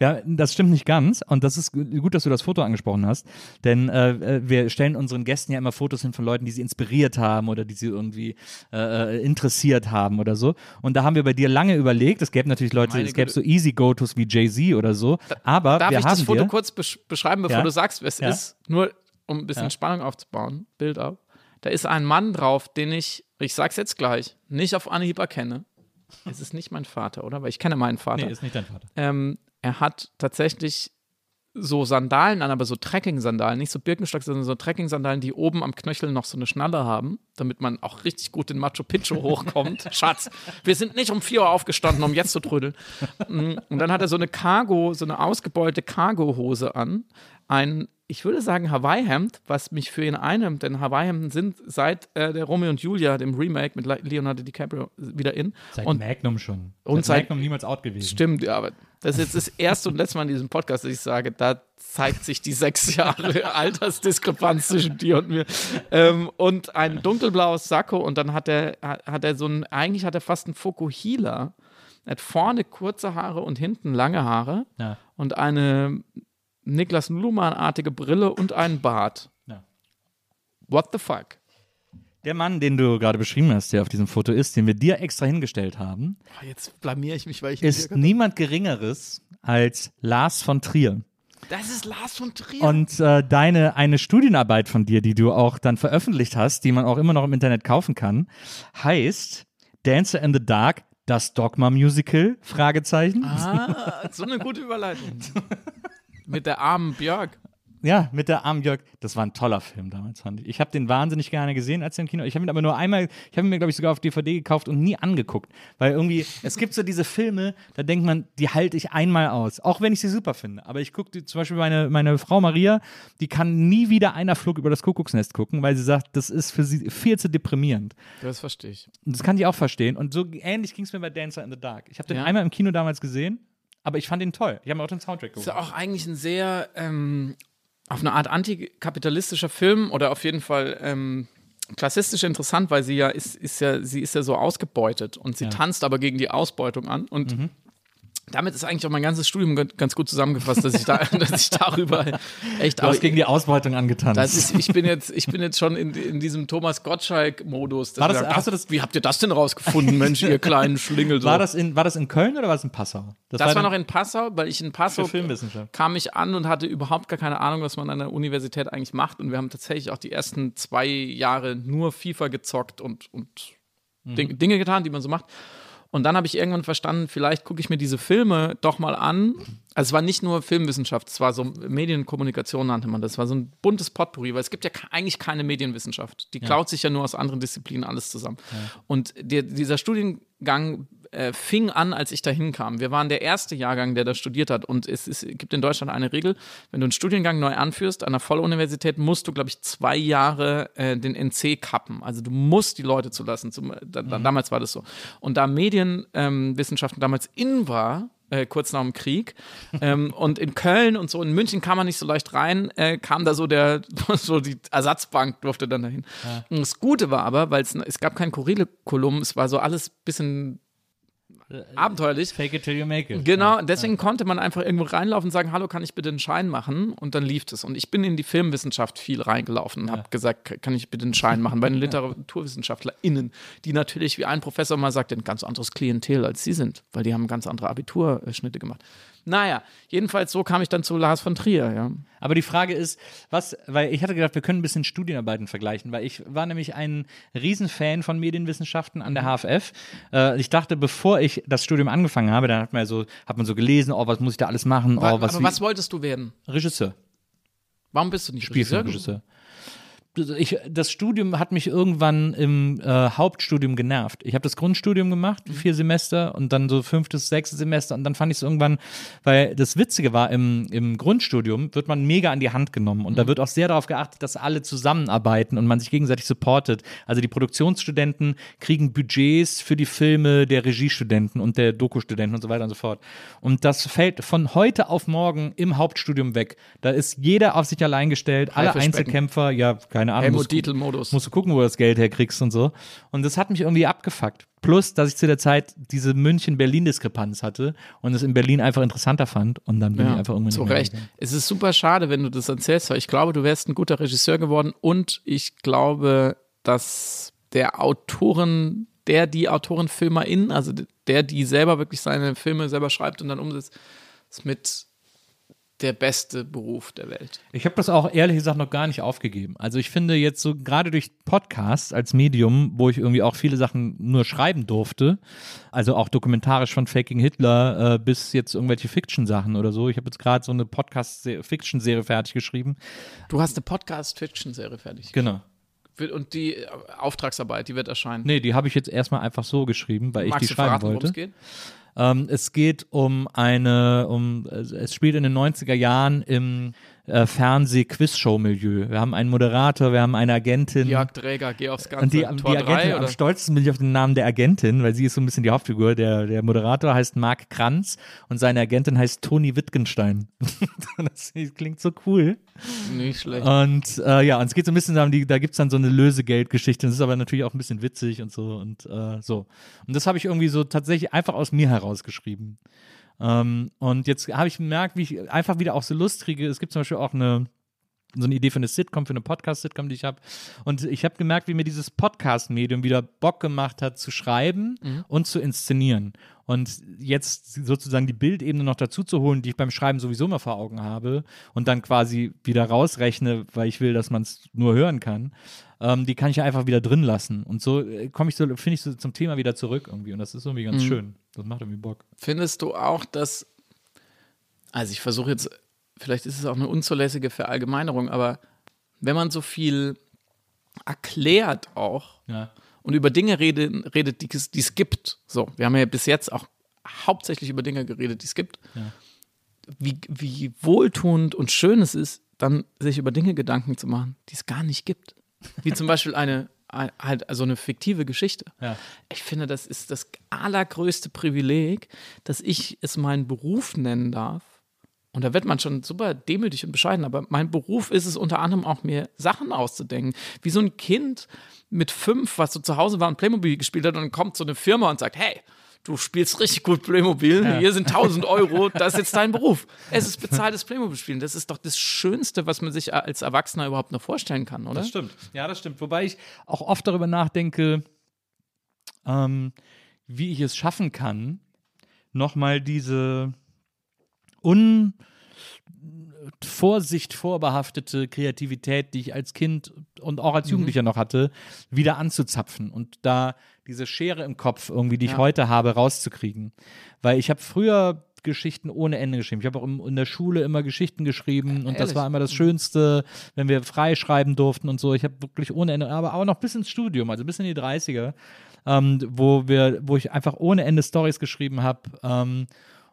Ja, das stimmt nicht ganz. Und das ist gu- gut, dass du das Foto angesprochen hast. Denn äh, äh, wir stellen unseren Gästen ja immer Fotos hin von Leuten, die sie inspiriert haben oder die sie irgendwie äh, äh, interessiert haben oder so. Und da haben wir bei dir lange überlegt. Es gäbe natürlich Leute, Meine es gäbe Güte. so Easy Go-Tos wie Jay-Z oder so. Aber Darf wir ich haben das Foto dir, kurz besch beschreiben, bevor Ja. du sagst, wer es Ja. ist? Nur um ein bisschen Spannung aufzubauen. Bild ab. Da ist ein Mann drauf, den ich, ich sag's jetzt gleich, nicht auf Anhieb erkenne. Es ist nicht mein Vater, oder? Weil ich kenne meinen Vater. Nee, ist nicht dein Vater. ähm, er hat tatsächlich so Sandalen an, aber so Trekking-Sandalen, nicht so Birkenstock, sondern so Trekking-Sandalen, die oben am Knöchel noch so eine Schnalle haben, damit man auch richtig gut den Machu Picchu hochkommt. [LAUGHS] Schatz, wir sind nicht um 4 Uhr aufgestanden, um jetzt zu trödeln. Mm, Und dann hat er so eine Cargo, so eine ausgebeulte Cargo-Hose an, ein, ich würde sagen Hawaii-Hemd, was mich für ihn einnimmt, denn Hawaii-Hemden sind seit äh, der Romeo und Julia, dem Remake mit Le- Leonardo DiCaprio, wieder in. Seit und Magnum schon. und seit seit- Magnum niemals out gewesen. Stimmt, ja, aber das ist jetzt das erste und letzte Mal in diesem Podcast, dass ich sage, da zeigt sich die sechs Jahre [LAUGHS] Altersdiskrepanz zwischen dir und mir. Ähm, und ein dunkelblaues Sakko und dann hat er, hat er so ein, eigentlich hat er fast einen Fokuhila. Er hat vorne kurze Haare und hinten lange Haare Ja. und eine Niklas Luhmann-artige Brille und einen Bart. Ja. What the fuck? Der Mann, den du gerade beschrieben hast, der auf diesem Foto ist, den wir dir extra hingestellt haben, Oh, jetzt blamier ich mich, weil ich ist niemand Geringeres als Lars von Trier. Das ist Lars von Trier. Und äh, deine eine Studienarbeit von dir, die du auch dann veröffentlicht hast, die man auch immer noch im Internet kaufen kann, heißt Dancer in the Dark, das Dogma Musical? Fragezeichen. Ah, so eine gute Überleitung. [LAUGHS] Mit der armen Björk. Ja, mit der armen Jörg. Das war ein toller Film damals, fand ich. Ich habe den wahnsinnig gerne gesehen, als er im Kino. Ich habe ihn aber nur einmal, ich habe ihn mir, glaube ich, sogar auf DVD gekauft und nie angeguckt. Weil irgendwie, es gibt so diese Filme, da denkt man, die halte ich einmal aus. Auch wenn ich sie super finde. Aber ich gucke zum Beispiel meine, meine Frau Maria, die kann nie wieder einer Flug über das Kuckucksnest gucken, weil sie sagt, das ist für sie viel zu deprimierend. Das verstehe ich. Und das kann ich auch verstehen. Und so ähnlich ging es mir bei Dancer in the Dark. Ich habe den Ja. einmal im Kino damals gesehen, aber ich fand ihn toll. Ich habe mir auch den Soundtrack Ist geholt. ja auch eigentlich ein sehr, ähm, auf eine Art antikapitalistischer Film oder auf jeden Fall ähm, klassistisch interessant, weil sie ja ist, ist ja, sie ist ja so ausgebeutet und sie tanzt aber gegen die Ausbeutung an und damit ist eigentlich auch mein ganzes Studium ganz- gut zusammengefasst, dass ich da, [LAUGHS] dass ich darüber echt Du hast gegen die Ausbeutung angetanzt. das ist, ich bin jetzt, ich bin jetzt schon in, in diesem Thomas Gottschalk-Modus. War das- sag, hast du das- Wie habt ihr das denn rausgefunden, Mensch, ihr kleinen [LAUGHS] Schlingel? So. war, das in, war das in Köln oder war das in Passau? Das war dann noch in Passau, weil ich in Passau kam ich an und hatte überhaupt gar keine Ahnung, was man an der Universität eigentlich macht. Und wir haben tatsächlich auch die ersten zwei Jahre nur FIFA gezockt und, und Mhm. Ding, Dinge getan, die man so macht. Und dann habe ich irgendwann verstanden, vielleicht gucke ich mir diese Filme doch mal an. Also es war nicht nur Filmwissenschaft, es war so Medienkommunikation nannte man das. Es war so ein buntes Potpourri, weil es gibt ja eigentlich keine Medienwissenschaft. Die klaut sich ja nur aus anderen Disziplinen alles zusammen. Und der, dieser Studiengang äh, fing an, als ich da hinkam. Wir waren der erste Jahrgang, der da studiert hat. Und es, ist, gibt in Deutschland eine Regel, wenn du einen Studiengang neu anführst, an einer Volluniversität, musst du, glaube ich, zwei Jahre äh, den NC kappen. Also du musst die Leute zulassen. Zum, da, da, damals war das so. Und da Medienwissenschaften ähm, damals in war, äh, kurz nach dem Krieg. ähm, [LAUGHS] und in Köln und so, in München kam man nicht so leicht rein, äh, kam da so der, [LAUGHS] so die Ersatzbank durfte dann dahin. Und das Gute war aber, weil es, es gab kein Curriculum, es war so alles bisschen abenteuerlich. Fake it till you make it. Genau, deswegen konnte man einfach irgendwo reinlaufen und sagen, hallo, kann ich bitte einen Schein machen? Und dann lief es. Und ich bin in die Filmwissenschaft viel reingelaufen und habe gesagt, kann ich bitte einen Schein machen? Bei den [LAUGHS] LiteraturwissenschaftlerInnen, die natürlich, wie ein Professor mal sagte, ein ganz anderes Klientel als sie sind, weil die haben ganz andere Abiturschnitte gemacht. Naja, jedenfalls so kam ich dann zu Lars von Trier, ja. Aber die Frage ist, was, weil ich hatte gedacht, wir können ein bisschen Studienarbeiten vergleichen, weil ich war nämlich ein Riesenfan von Medienwissenschaften an der HFF. Äh, ich dachte, bevor ich das Studium angefangen habe, dann hat man so, hat man so gelesen, oh, was muss ich da alles machen, oh, Wa- was, Aber was wolltest du werden? Regisseur, Warum bist du nicht Regisseur? Ich, das Studium hat mich irgendwann im äh, Hauptstudium genervt. Ich habe das Grundstudium gemacht, vier Semester und dann so fünftes, sechstes Semester und dann fand ich es irgendwann, weil das Witzige war, im, im Grundstudium wird man mega an die Hand genommen und da wird auch sehr darauf geachtet, dass alle zusammenarbeiten und man sich gegenseitig supportet. Also die Produktionsstudenten kriegen Budgets für die Filme der Regiestudenten und der Dokustudenten und so weiter und so fort. Und das fällt von heute auf morgen im Hauptstudium weg. Da ist jeder auf sich allein gestellt, alle. Einzelkämpfer, ja, keine Ahnung. Helmut musst- Dietl-Modus. Musst du gucken, wo du das Geld herkriegst und so. Und das hat mich irgendwie abgefuckt. Plus, dass ich zu der Zeit diese München-Berlin-Diskrepanz hatte und es in Berlin einfach interessanter fand. Und dann bin ich einfach irgendwann zu Recht. gegangen. Es ist super schade, wenn du das erzählst, weil ich glaube, du wärst ein guter Regisseur geworden und ich glaube, dass der Autoren, der die Autorenfilmerin, also der, die selber wirklich seine Filme selber schreibt und dann umsetzt, ist mit der beste Beruf der Welt. Ich habe das auch ehrlich gesagt noch gar nicht aufgegeben. Also ich finde jetzt so gerade durch Podcasts als Medium, wo ich irgendwie auch viele Sachen nur schreiben durfte, also auch dokumentarisch von Faking Hitler äh, bis jetzt irgendwelche Fiction-Sachen oder so. Ich habe jetzt gerade so eine Podcast-Fiction-Serie fertig geschrieben. Du hast eine Podcast-Fiction-Serie fertig. Genau. Und die äh, Auftragsarbeit, die wird erscheinen. Nee, die habe ich jetzt erstmal einfach so geschrieben, weil ich Magst die du schreiben verraten, worum wollte. es geht? Ähm, es geht um eine, um, es spielt in den 90er Jahren im äh, Fernseh-Quiz-Show-Milieu. Wir haben einen Moderator, wir haben eine Agentin. Jörg Träger, geh aufs Ganze. und die, Tor die Agentin, drei, am oder? stolzesten bin ich auf den Namen der Agentin, weil sie ist so ein bisschen die Hauptfigur. Der, der Moderator heißt Marc Kranz und seine Agentin heißt Toni Wittgenstein. [LAUGHS] das klingt so cool. Nicht schlecht. Und äh, ja, und es geht so ein bisschen darum, die, da gibt es dann so eine Lösegeldgeschichte. Das ist aber natürlich auch ein bisschen witzig und so und äh, so. Und das habe ich irgendwie so tatsächlich einfach aus mir herausgeschrieben. Ähm, und jetzt habe ich gemerkt, wie ich einfach wieder auch so Lust kriege. Es gibt zum Beispiel auch eine so eine Idee für eine Sitcom, für eine Podcast-Sitcom, die ich habe. Und ich habe gemerkt, wie mir dieses Podcast-Medium wieder Bock gemacht hat, zu schreiben und zu inszenieren. Und jetzt sozusagen die Bildebene noch dazu zu holen, die ich beim Schreiben sowieso immer vor Augen habe und dann quasi wieder rausrechne, weil ich will, dass man es nur hören kann, ähm, die kann ich ja einfach wieder drin lassen. Und so äh, komme ich so, finde ich so zum Thema wieder zurück irgendwie. Und das ist irgendwie ganz schön. Das macht irgendwie Bock. Findest du auch, dass, also ich versuche jetzt, vielleicht ist es auch eine unzulässige Verallgemeinerung, aber wenn man so viel erklärt auch Ja. und über Dinge redet, redet die, es- die es gibt, so, wir haben ja bis jetzt auch hauptsächlich über Dinge geredet, die es gibt, wie, wie wohltuend und schön es ist, dann sich über Dinge Gedanken zu machen, die es gar nicht gibt. Wie zum Beispiel eine, ein- halt also eine fiktive Geschichte. Ja. Ich finde, das ist das allergrößte Privileg, dass ich es meinen Beruf nennen darf. Und da wird man schon super demütig und bescheiden, aber mein Beruf ist es unter anderem auch, mir Sachen auszudenken. Wie so ein Kind mit fünf, was so zu Hause war und Playmobil gespielt hat und dann kommt so eine Firma und sagt, hey, du spielst richtig gut Playmobil, hier sind 1000 Euro, das ist jetzt dein Beruf. Es ist bezahltes Playmobil-Spielen. Das ist doch das Schönste, was man sich als Erwachsener überhaupt noch vorstellen kann, oder? Das stimmt. Ja, das stimmt. Wobei ich auch oft darüber nachdenke, ähm, wie ich es schaffen kann, nochmal diese un Vorsicht vorbehaftete Kreativität, die ich als Kind und auch als Jugendlicher noch hatte, wieder anzuzapfen und da diese Schere im Kopf irgendwie, die ich Ja. heute habe, rauszukriegen. Weil ich habe früher Geschichten ohne Ende geschrieben. Ich habe auch im, in der Schule immer Geschichten geschrieben und das ehrlich? war immer das Schönste, wenn wir frei schreiben durften und so. Ich habe wirklich ohne Ende, aber auch noch bis ins Studium, also bis in die 30er, ähm, wo wir, wo ich einfach ohne Ende Stories geschrieben habe. Ähm,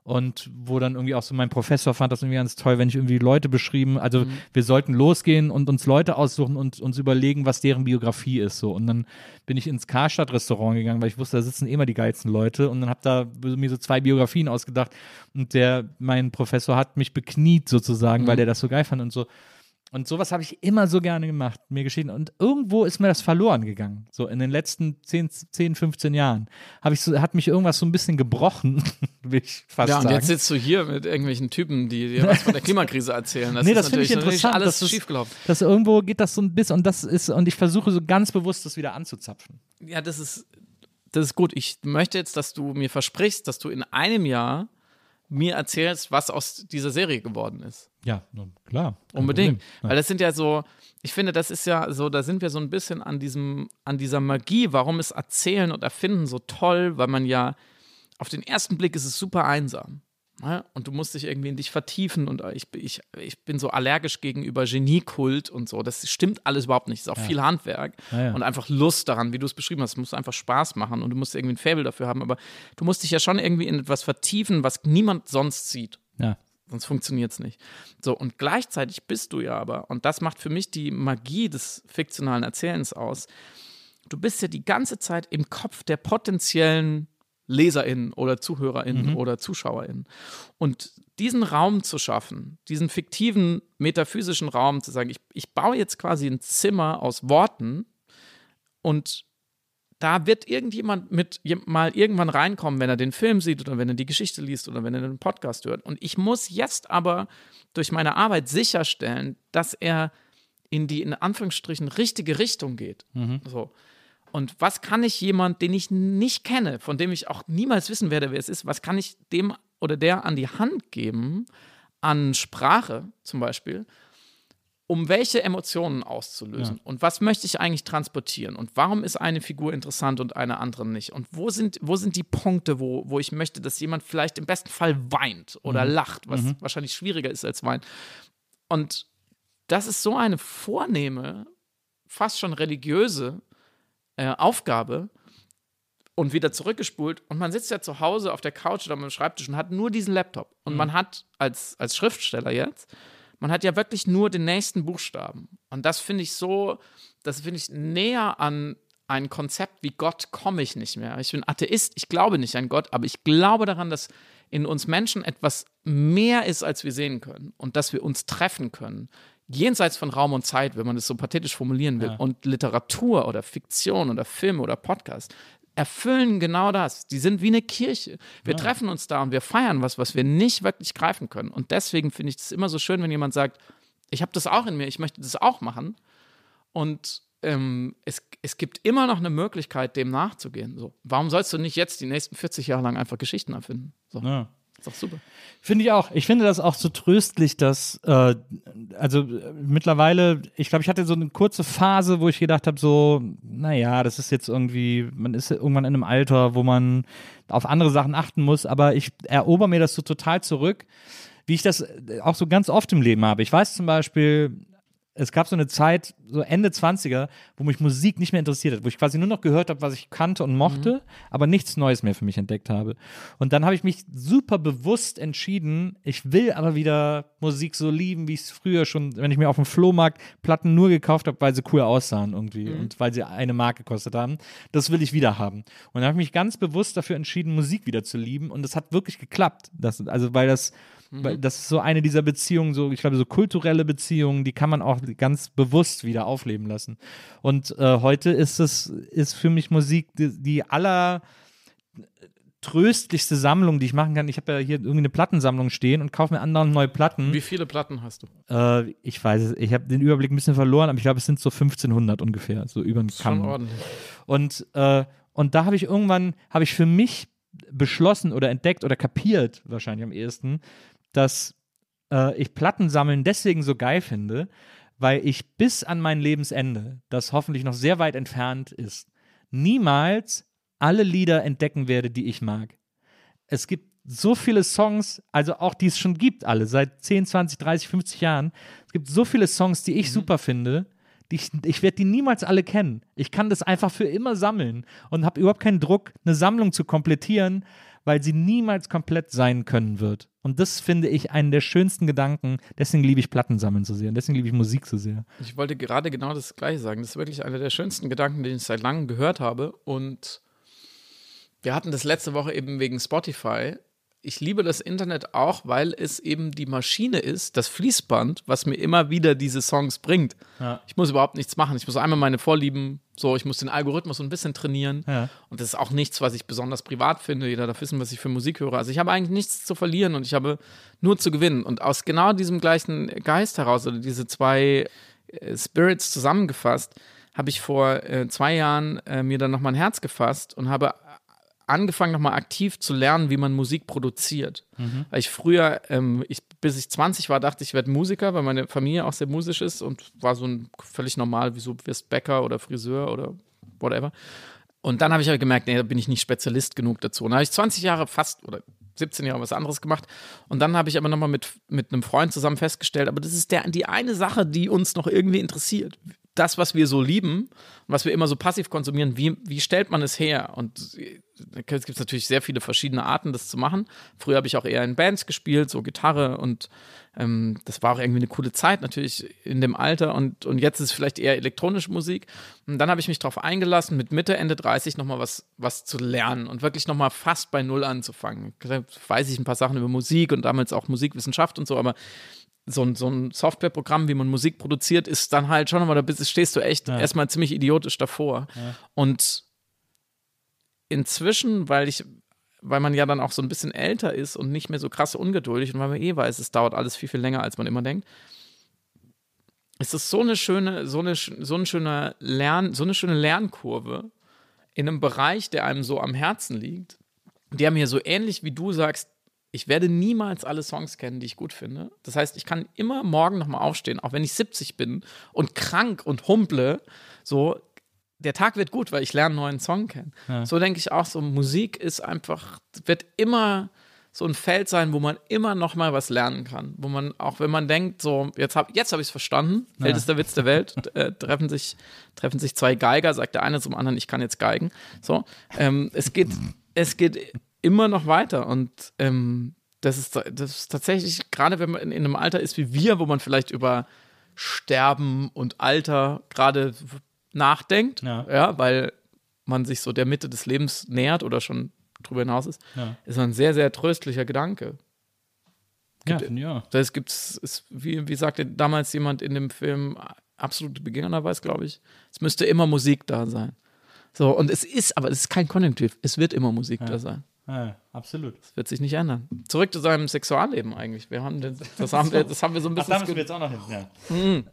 und wo dann irgendwie auch so mein Professor fand das irgendwie ganz toll, wenn ich irgendwie Leute beschrieben, also wir sollten losgehen und uns Leute aussuchen und uns überlegen, was deren Biografie ist so. Und dann bin ich ins Karstadt Restaurant gegangen, weil ich wusste, da sitzen immer die geilsten Leute. Und dann habe da mir so zwei Biografien ausgedacht. Und der mein Professor hat mich bekniet sozusagen, weil der das so geil fand und so und sowas habe ich immer so gerne gemacht, mir Geschichten. Und irgendwo ist mir das verloren gegangen. So in den letzten 10, 10 15 Jahren. Habe ich so, hat mich irgendwas so ein bisschen gebrochen, [LAUGHS] will ich fast Ja, und sagen. jetzt sitzt du hier mit irgendwelchen Typen, die dir was von der [LAUGHS] Klimakrise erzählen. Das nee, ist das finde ich natürlich interessant. alles dass es- schiefgelaufen. Dass irgendwo geht das so ein bisschen und das ist, und ich versuche so ganz bewusst, das wieder anzuzapfen. Ja, das ist, das ist gut. Ich möchte jetzt, dass du mir versprichst, dass du in einem Jahr mir erzählst, was aus dieser Serie geworden ist. Ja, na, klar. Unbedingt. Ja. Weil das sind ja so, ich finde, das ist ja so, da sind wir so ein bisschen an diesem, an dieser Magie, warum ist Erzählen und Erfinden so toll, weil man ja, auf den ersten Blick ist es super einsam. Ne? Und du musst dich irgendwie in dich vertiefen und ich, ich, ich bin so allergisch gegenüber Geniekult und so. Das stimmt alles überhaupt nicht. Es ist auch viel Handwerk Ja, ja. und einfach Lust daran, wie du es beschrieben hast. Es muss einfach Spaß machen und du musst irgendwie ein Faible dafür haben. Aber du musst dich ja schon irgendwie in etwas vertiefen, was niemand sonst sieht. ja. Sonst funktioniert es nicht. So, und gleichzeitig bist du ja aber, und das macht für mich die Magie des fiktionalen Erzählens aus, du bist ja die ganze Zeit im Kopf der potenziellen LeserInnen oder ZuhörerInnen oder ZuschauerInnen. Und diesen Raum zu schaffen, diesen fiktiven, metaphysischen Raum zu sagen, ich, ich baue jetzt quasi ein Zimmer aus Worten und da wird irgendjemand mit mal irgendwann reinkommen, wenn er den Film sieht oder wenn er die Geschichte liest oder wenn er den Podcast hört. Und ich muss jetzt aber durch meine Arbeit sicherstellen, dass er in die in Anführungsstrichen richtige Richtung geht. So. Und was kann ich jemand, den ich nicht kenne, von dem ich auch niemals wissen werde, wer es ist, was kann ich dem oder der an die Hand geben, an Sprache zum Beispiel, um welche Emotionen auszulösen? Und was möchte ich eigentlich transportieren? Und warum ist eine Figur interessant und eine andere nicht? Und wo sind, wo sind die Punkte, wo, wo ich möchte, dass jemand vielleicht im besten Fall weint oder lacht, was wahrscheinlich schwieriger ist als weint? Und das ist so eine vornehme, fast schon religiöse äh, Aufgabe und wieder zurückgespult und man sitzt ja zu Hause auf der Couch oder am Schreibtisch und hat nur diesen Laptop und man hat als, als Schriftsteller jetzt, man hat ja wirklich nur den nächsten Buchstaben und das finde ich so, das finde ich näher an ein Konzept wie Gott komme ich nicht mehr. Ich bin Atheist, ich glaube nicht an Gott, aber ich glaube daran, dass in uns Menschen etwas mehr ist, als wir sehen können und dass wir uns treffen können. Jenseits von Raum und Zeit, wenn man es so pathetisch formulieren will. Und Literatur oder Fiktion oder Film oder Podcast erfüllen genau das. Die sind wie eine Kirche. Wir treffen uns da und wir feiern was, was wir nicht wirklich greifen können. Und deswegen finde ich es immer so schön, wenn jemand sagt, ich habe das auch in mir, ich möchte das auch machen. Und ähm, es, es gibt immer noch eine Möglichkeit, dem nachzugehen. So, warum sollst du nicht jetzt die nächsten 40 Jahre lang einfach Geschichten erfinden? So, Ja. Ist doch super. Finde ich auch. Ich finde das auch so tröstlich, dass, äh, also äh, mittlerweile, ich glaube, ich hatte so eine kurze Phase, wo ich gedacht habe, so, naja, das ist jetzt irgendwie, man ist irgendwann in einem Alter, wo man auf andere Sachen achten muss, aber ich erober mir das so total zurück, wie ich das äh, auch so ganz oft im Leben habe. Ich weiß zum Beispiel, es gab so eine Zeit, so Ende 20er, wo mich Musik nicht mehr interessiert hat, wo ich quasi nur noch gehört habe, was ich kannte und mochte, aber nichts Neues mehr für mich entdeckt habe. Und dann habe ich mich super bewusst entschieden, ich will aber wieder Musik so lieben, wie ich es früher schon, wenn ich mir auf dem Flohmarkt Platten nur gekauft habe, weil sie cool aussahen irgendwie und weil sie eine Mark gekostet haben. Das will ich wieder haben. Und dann habe ich mich ganz bewusst dafür entschieden, Musik wieder zu lieben und das hat wirklich geklappt. Das, also weil das weil das ist so eine dieser Beziehungen, so, ich glaube, so kulturelle Beziehungen, die kann man auch ganz bewusst wieder aufleben lassen. Und äh, heute ist es, ist für mich Musik die, die aller tröstlichste Sammlung, die ich machen kann. Ich habe ja hier irgendwie eine Plattensammlung stehen und kaufe mir andere neue Platten. Wie viele Platten hast du? Äh, ich weiß es, ich habe den Überblick ein bisschen verloren, aber ich glaube, es sind so 1500 ungefähr, so über den Kamm. Schon ordentlich. Und, äh, und da habe ich irgendwann, habe ich für mich beschlossen oder entdeckt oder kapiert, wahrscheinlich am ehesten, dass äh, ich Plattensammeln deswegen so geil finde, weil ich bis an mein Lebensende, das hoffentlich noch sehr weit entfernt ist, niemals alle Lieder entdecken werde, die ich mag. Es gibt so viele Songs, also auch die es schon gibt, alle, seit 10, 20, 30, 50 Jahren. Es gibt so viele Songs, die ich super finde. Die ich ich werde die niemals alle kennen. Ich kann das einfach für immer sammeln und habe überhaupt keinen Druck, eine Sammlung zu komplettieren, weil sie niemals komplett sein können wird. Und das finde ich einen der schönsten Gedanken. Deswegen liebe ich Plattensammeln so sehr deswegen liebe ich Musik so sehr. Ich wollte gerade genau das Gleiche sagen. Das ist wirklich einer der schönsten Gedanken, den ich seit langem gehört habe. Und wir hatten das letzte Woche eben wegen Spotify. Ich liebe das Internet auch, weil es eben die Maschine ist, das Fließband, was mir immer wieder diese Songs bringt. Ja. Ich muss überhaupt nichts machen. Ich muss einmal meine Vorlieben, so, ich muss den Algorithmus so ein bisschen trainieren. Ja. Und das ist auch nichts, was ich besonders privat finde. Jeder darf wissen, was ich für Musik höre. Also ich habe eigentlich nichts zu verlieren und ich habe nur zu gewinnen. Und aus genau diesem gleichen Geist heraus, oder diese zwei äh, Spirits zusammengefasst, habe ich vor äh, zwei Jahren äh, mir dann nochmal ein Herz gefasst und habe angefangen, nochmal aktiv zu lernen, wie man Musik produziert. Weil ich früher, ähm, ich, bis ich 20 war, dachte ich, ich werde Musiker, weil meine Familie auch sehr musisch ist und war so ein völlig normal, wie so wirst Bäcker oder Friseur oder whatever. Und dann habe ich aber gemerkt, nee, da bin ich nicht Spezialist genug dazu. Und dann habe ich 20 Jahre fast oder 17 Jahre was anderes gemacht. Und dann habe ich aber nochmal mit, mit einem Freund zusammen festgestellt, aber das ist der, die eine Sache, die uns noch irgendwie interessiert. Das, was wir so lieben was wir immer so passiv konsumieren, wie, wie stellt man es her? Und es gibt natürlich sehr viele verschiedene Arten, das zu machen. Früher habe ich auch eher in Bands gespielt, so Gitarre und ähm, das war auch irgendwie eine coole Zeit natürlich in dem Alter und, und jetzt ist es vielleicht eher elektronische Musik. Und dann habe ich mich darauf eingelassen, mit Mitte, Ende 30 nochmal was, was zu lernen und wirklich nochmal fast bei Null anzufangen. Da weiß ich ein paar Sachen über Musik und damals auch Musikwissenschaft und so, aber so ein, so ein Softwareprogramm, wie man Musik produziert, ist dann halt schon nochmal, da bist, stehst du echt Ja. erstmal ziemlich idiotisch davor. Und inzwischen, weil ich, weil man ja dann auch so ein bisschen älter ist und nicht mehr so krass ungeduldig und weil man eh weiß, es dauert alles viel, viel länger, als man immer denkt, ist es so eine schöne, so eine, so ein schöner Lern, so eine schöne Lernkurve in einem Bereich, der einem so am Herzen liegt, der mir so ähnlich wie du sagst, ich werde niemals alle Songs kennen, die ich gut finde. Das heißt, ich kann immer morgen nochmal aufstehen, auch wenn ich 70 bin und krank und humple, so, der Tag wird gut, weil ich lerne einen neuen Song kennen. So denke ich auch, so Musik ist einfach, wird immer so ein Feld sein, wo man immer noch mal was lernen kann. Wo man, auch wenn man denkt, so, jetzt habe jetzt hab ich es verstanden, ältester Witz der Welt, äh, treffen, sich, treffen sich zwei Geiger, sagt der eine zum anderen, ich kann jetzt geigen. So, ähm, es geht, es geht immer noch weiter und ähm, das, ist, das ist tatsächlich, gerade wenn man in, in einem Alter ist wie wir, wo man vielleicht über Sterben und Alter gerade nachdenkt, Ja. ja, weil man sich so der Mitte des Lebens nähert oder schon drüber hinaus ist, Ja. ist ein sehr, sehr tröstlicher Gedanke. Ja, finde ich auch. Das gibt's, ist, wie, wie sagte damals jemand in dem Film, absolute Beginner weiß, glaube ich, es müsste immer Musik da sein. So, und es ist, aber es ist kein Konjunktiv, es wird immer Musik da sein. Ja, absolut. Das wird sich nicht ändern. Zurück zu seinem Sexualleben eigentlich. Wir haben das, das, haben, wir, das haben wir so ein Ach, bisschen. da müssen wir jetzt auch noch hin. Ja.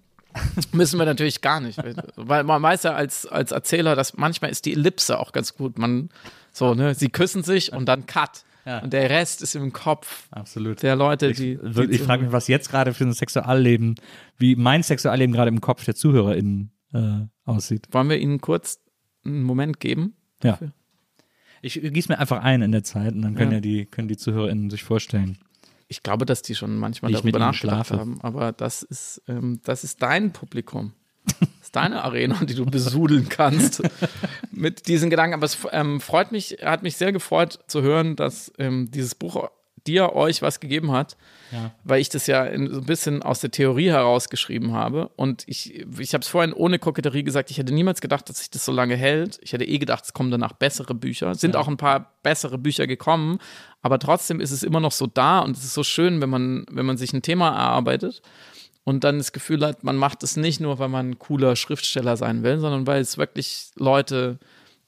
Müssen wir natürlich gar nicht. Weil man weiß ja als, als Erzähler, dass manchmal ist die Ellipse auch ganz gut. Man, so, ne, sie küssen sich und dann Cut. Ja. Und der Rest ist im Kopf Absolut. der Leute, die. ich, die ich frage mich, was jetzt gerade für ein Sexualleben, wie mein Sexualleben gerade im Kopf der ZuhörerInnen äh, aussieht. Wollen wir ihnen kurz einen Moment geben? Ja. Ich gieße mir einfach ein in der Zeit und dann können ja, Ja. die, können die ZuhörerInnen sich vorstellen. Ich glaube, dass die schon manchmal Wie darüber nachgedacht haben. Aber das ist, ähm, das ist dein Publikum. Das ist deine Arena, die du besudeln kannst [LAUGHS] mit diesen Gedanken. Aber es ähm, freut mich, hat mich sehr gefreut zu hören, dass ähm, dieses Buch dir, euch was gegeben hat, Ja. weil ich das ja in, so ein bisschen aus der Theorie herausgeschrieben habe. Und ich, ich habe es vorhin ohne Koketterie gesagt, ich hätte niemals gedacht, dass sich das so lange hält. Ich hätte eh gedacht, es kommen danach bessere Bücher. Es sind auch ein paar bessere Bücher gekommen, aber trotzdem ist es immer noch so da und es ist so schön, wenn man, wenn man sich ein Thema erarbeitet und dann das Gefühl hat, man macht es nicht nur, weil man ein cooler Schriftsteller sein will, sondern weil es wirklich Leute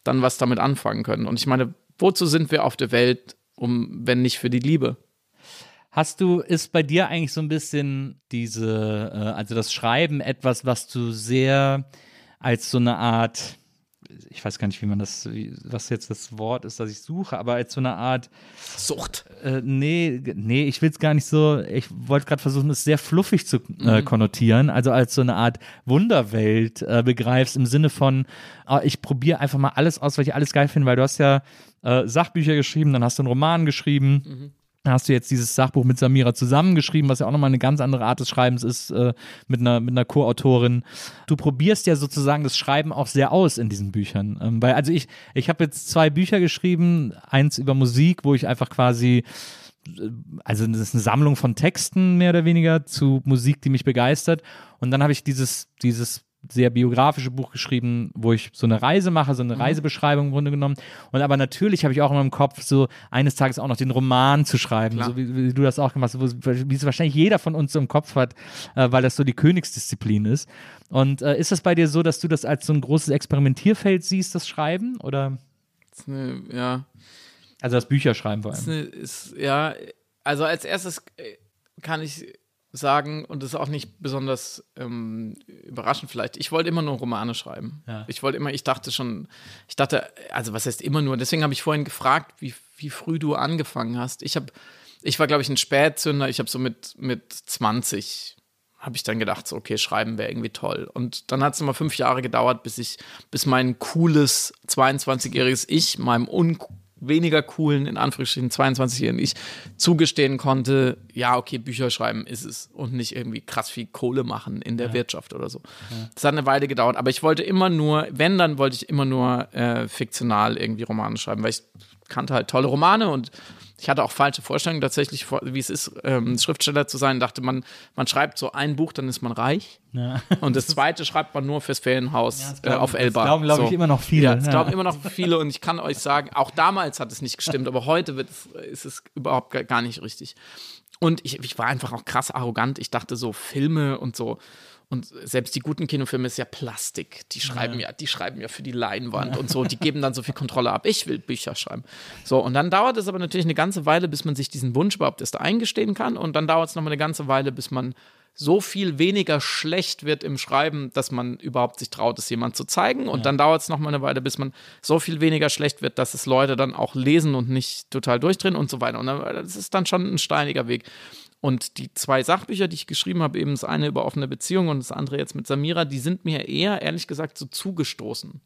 dann was damit anfangen können. Und ich meine, wozu sind wir auf der Welt, um, wenn nicht für die Liebe? Hast du, ist bei dir eigentlich so ein bisschen diese, äh, also das Schreiben etwas, was du sehr als so eine Art, ich weiß gar nicht, wie man das, was jetzt das Wort ist, das ich suche, aber als so eine Art Sucht. Äh, nee, nee, ich will es gar nicht so, ich wollte gerade versuchen, es sehr fluffig zu äh, konnotieren, also als so eine Art Wunderwelt äh, begreifst, im Sinne von, äh, ich probiere einfach mal alles aus, weil ich alles geil finde, weil du hast ja äh, Sachbücher geschrieben, dann hast du einen Roman geschrieben. Dann hast du jetzt dieses Sachbuch mit Samira zusammengeschrieben, was ja auch nochmal eine ganz andere Art des Schreibens ist, äh, mit einer, mit einer Co-Autorin. Du probierst ja sozusagen das Schreiben auch sehr aus in diesen Büchern. Ähm, weil, also ich, ich habe jetzt zwei Bücher geschrieben, eins über Musik, wo ich einfach quasi also das ist eine Sammlung von Texten mehr oder weniger zu Musik, die mich begeistert. Und dann habe ich dieses, dieses sehr biografische Buch geschrieben, wo ich so eine Reise mache, so eine Reisebeschreibung im Grunde genommen. Und aber natürlich habe ich auch immer im Kopf, so eines Tages auch noch den Roman zu schreiben, so wie, wie du das auch gemacht hast, wo, wie es wahrscheinlich jeder von uns so im Kopf hat, äh, weil das so die Königsdisziplin ist. Und äh, ist das bei dir so, dass du das als so ein großes Experimentierfeld siehst, das Schreiben? Oder Ist eine, ja, also das Bücherschreiben vor allem? eine, ist, ja, also als erstes äh, kann ich sagen, und das ist auch nicht besonders ähm, überraschend vielleicht, ich wollte immer nur Romane schreiben. Ja. Ich wollte immer, ich dachte schon, ich dachte, also was heißt immer nur, deswegen habe ich vorhin gefragt, wie, wie früh du angefangen hast. Ich habe, ich war glaube ich ein Spätzünder, ich habe so mit, mit 20 habe ich dann gedacht, so, okay, schreiben wäre irgendwie toll. Und dann hat es nochmal fünf Jahre gedauert, bis ich, bis mein cooles 22-jähriges Ich, meinem un weniger coolen, in Anführungsstrichen 22-jährigen Ich, zugestehen konnte, ja, okay, Bücher schreiben ist es und nicht irgendwie krass viel Kohle machen in der Wirtschaft oder so. Das hat eine Weile gedauert, aber ich wollte immer nur, wenn, dann wollte ich immer nur äh, fiktional irgendwie Romane schreiben, weil ich kannte halt tolle Romane und ich hatte auch falsche Vorstellungen tatsächlich, wie es ist, ähm, Schriftsteller zu sein. Dachte man, man schreibt so ein Buch, dann ist man reich. Ja. Und das [LAUGHS] zweite schreibt man nur fürs Ferienhaus das äh, auf das Elba. glauben, glaube ich, immer noch viele. Ja, das Ja. glauben immer noch viele und ich kann euch sagen, auch damals hat es nicht gestimmt, aber heute wird es, ist es überhaupt gar- gar nicht richtig. Und ich, ich war einfach auch krass arrogant. Ich dachte so Filme und so und selbst die guten Kinofilme ist ja Plastik. Die schreiben ja, die schreiben ja für die Leinwand und so. Die geben dann so viel Kontrolle ab. Ich will Bücher schreiben. So, und dann dauert es aber natürlich eine ganze Weile, bis man sich diesen Wunsch überhaupt erst eingestehen kann. Und dann dauert es nochmal eine ganze Weile, bis man so viel weniger schlecht wird im Schreiben, dass man überhaupt sich traut, es jemand zu zeigen. Und dann dauert es nochmal eine Weile, bis man so viel weniger schlecht wird, dass es Leute dann auch lesen und nicht total durchdrehen und so weiter. Und das ist dann schon ein steiniger Weg. Und die zwei Sachbücher, die ich geschrieben habe, eben das eine über offene Beziehungen und das andere jetzt mit Samira, die sind mir eher, ehrlich gesagt, so zugestoßen.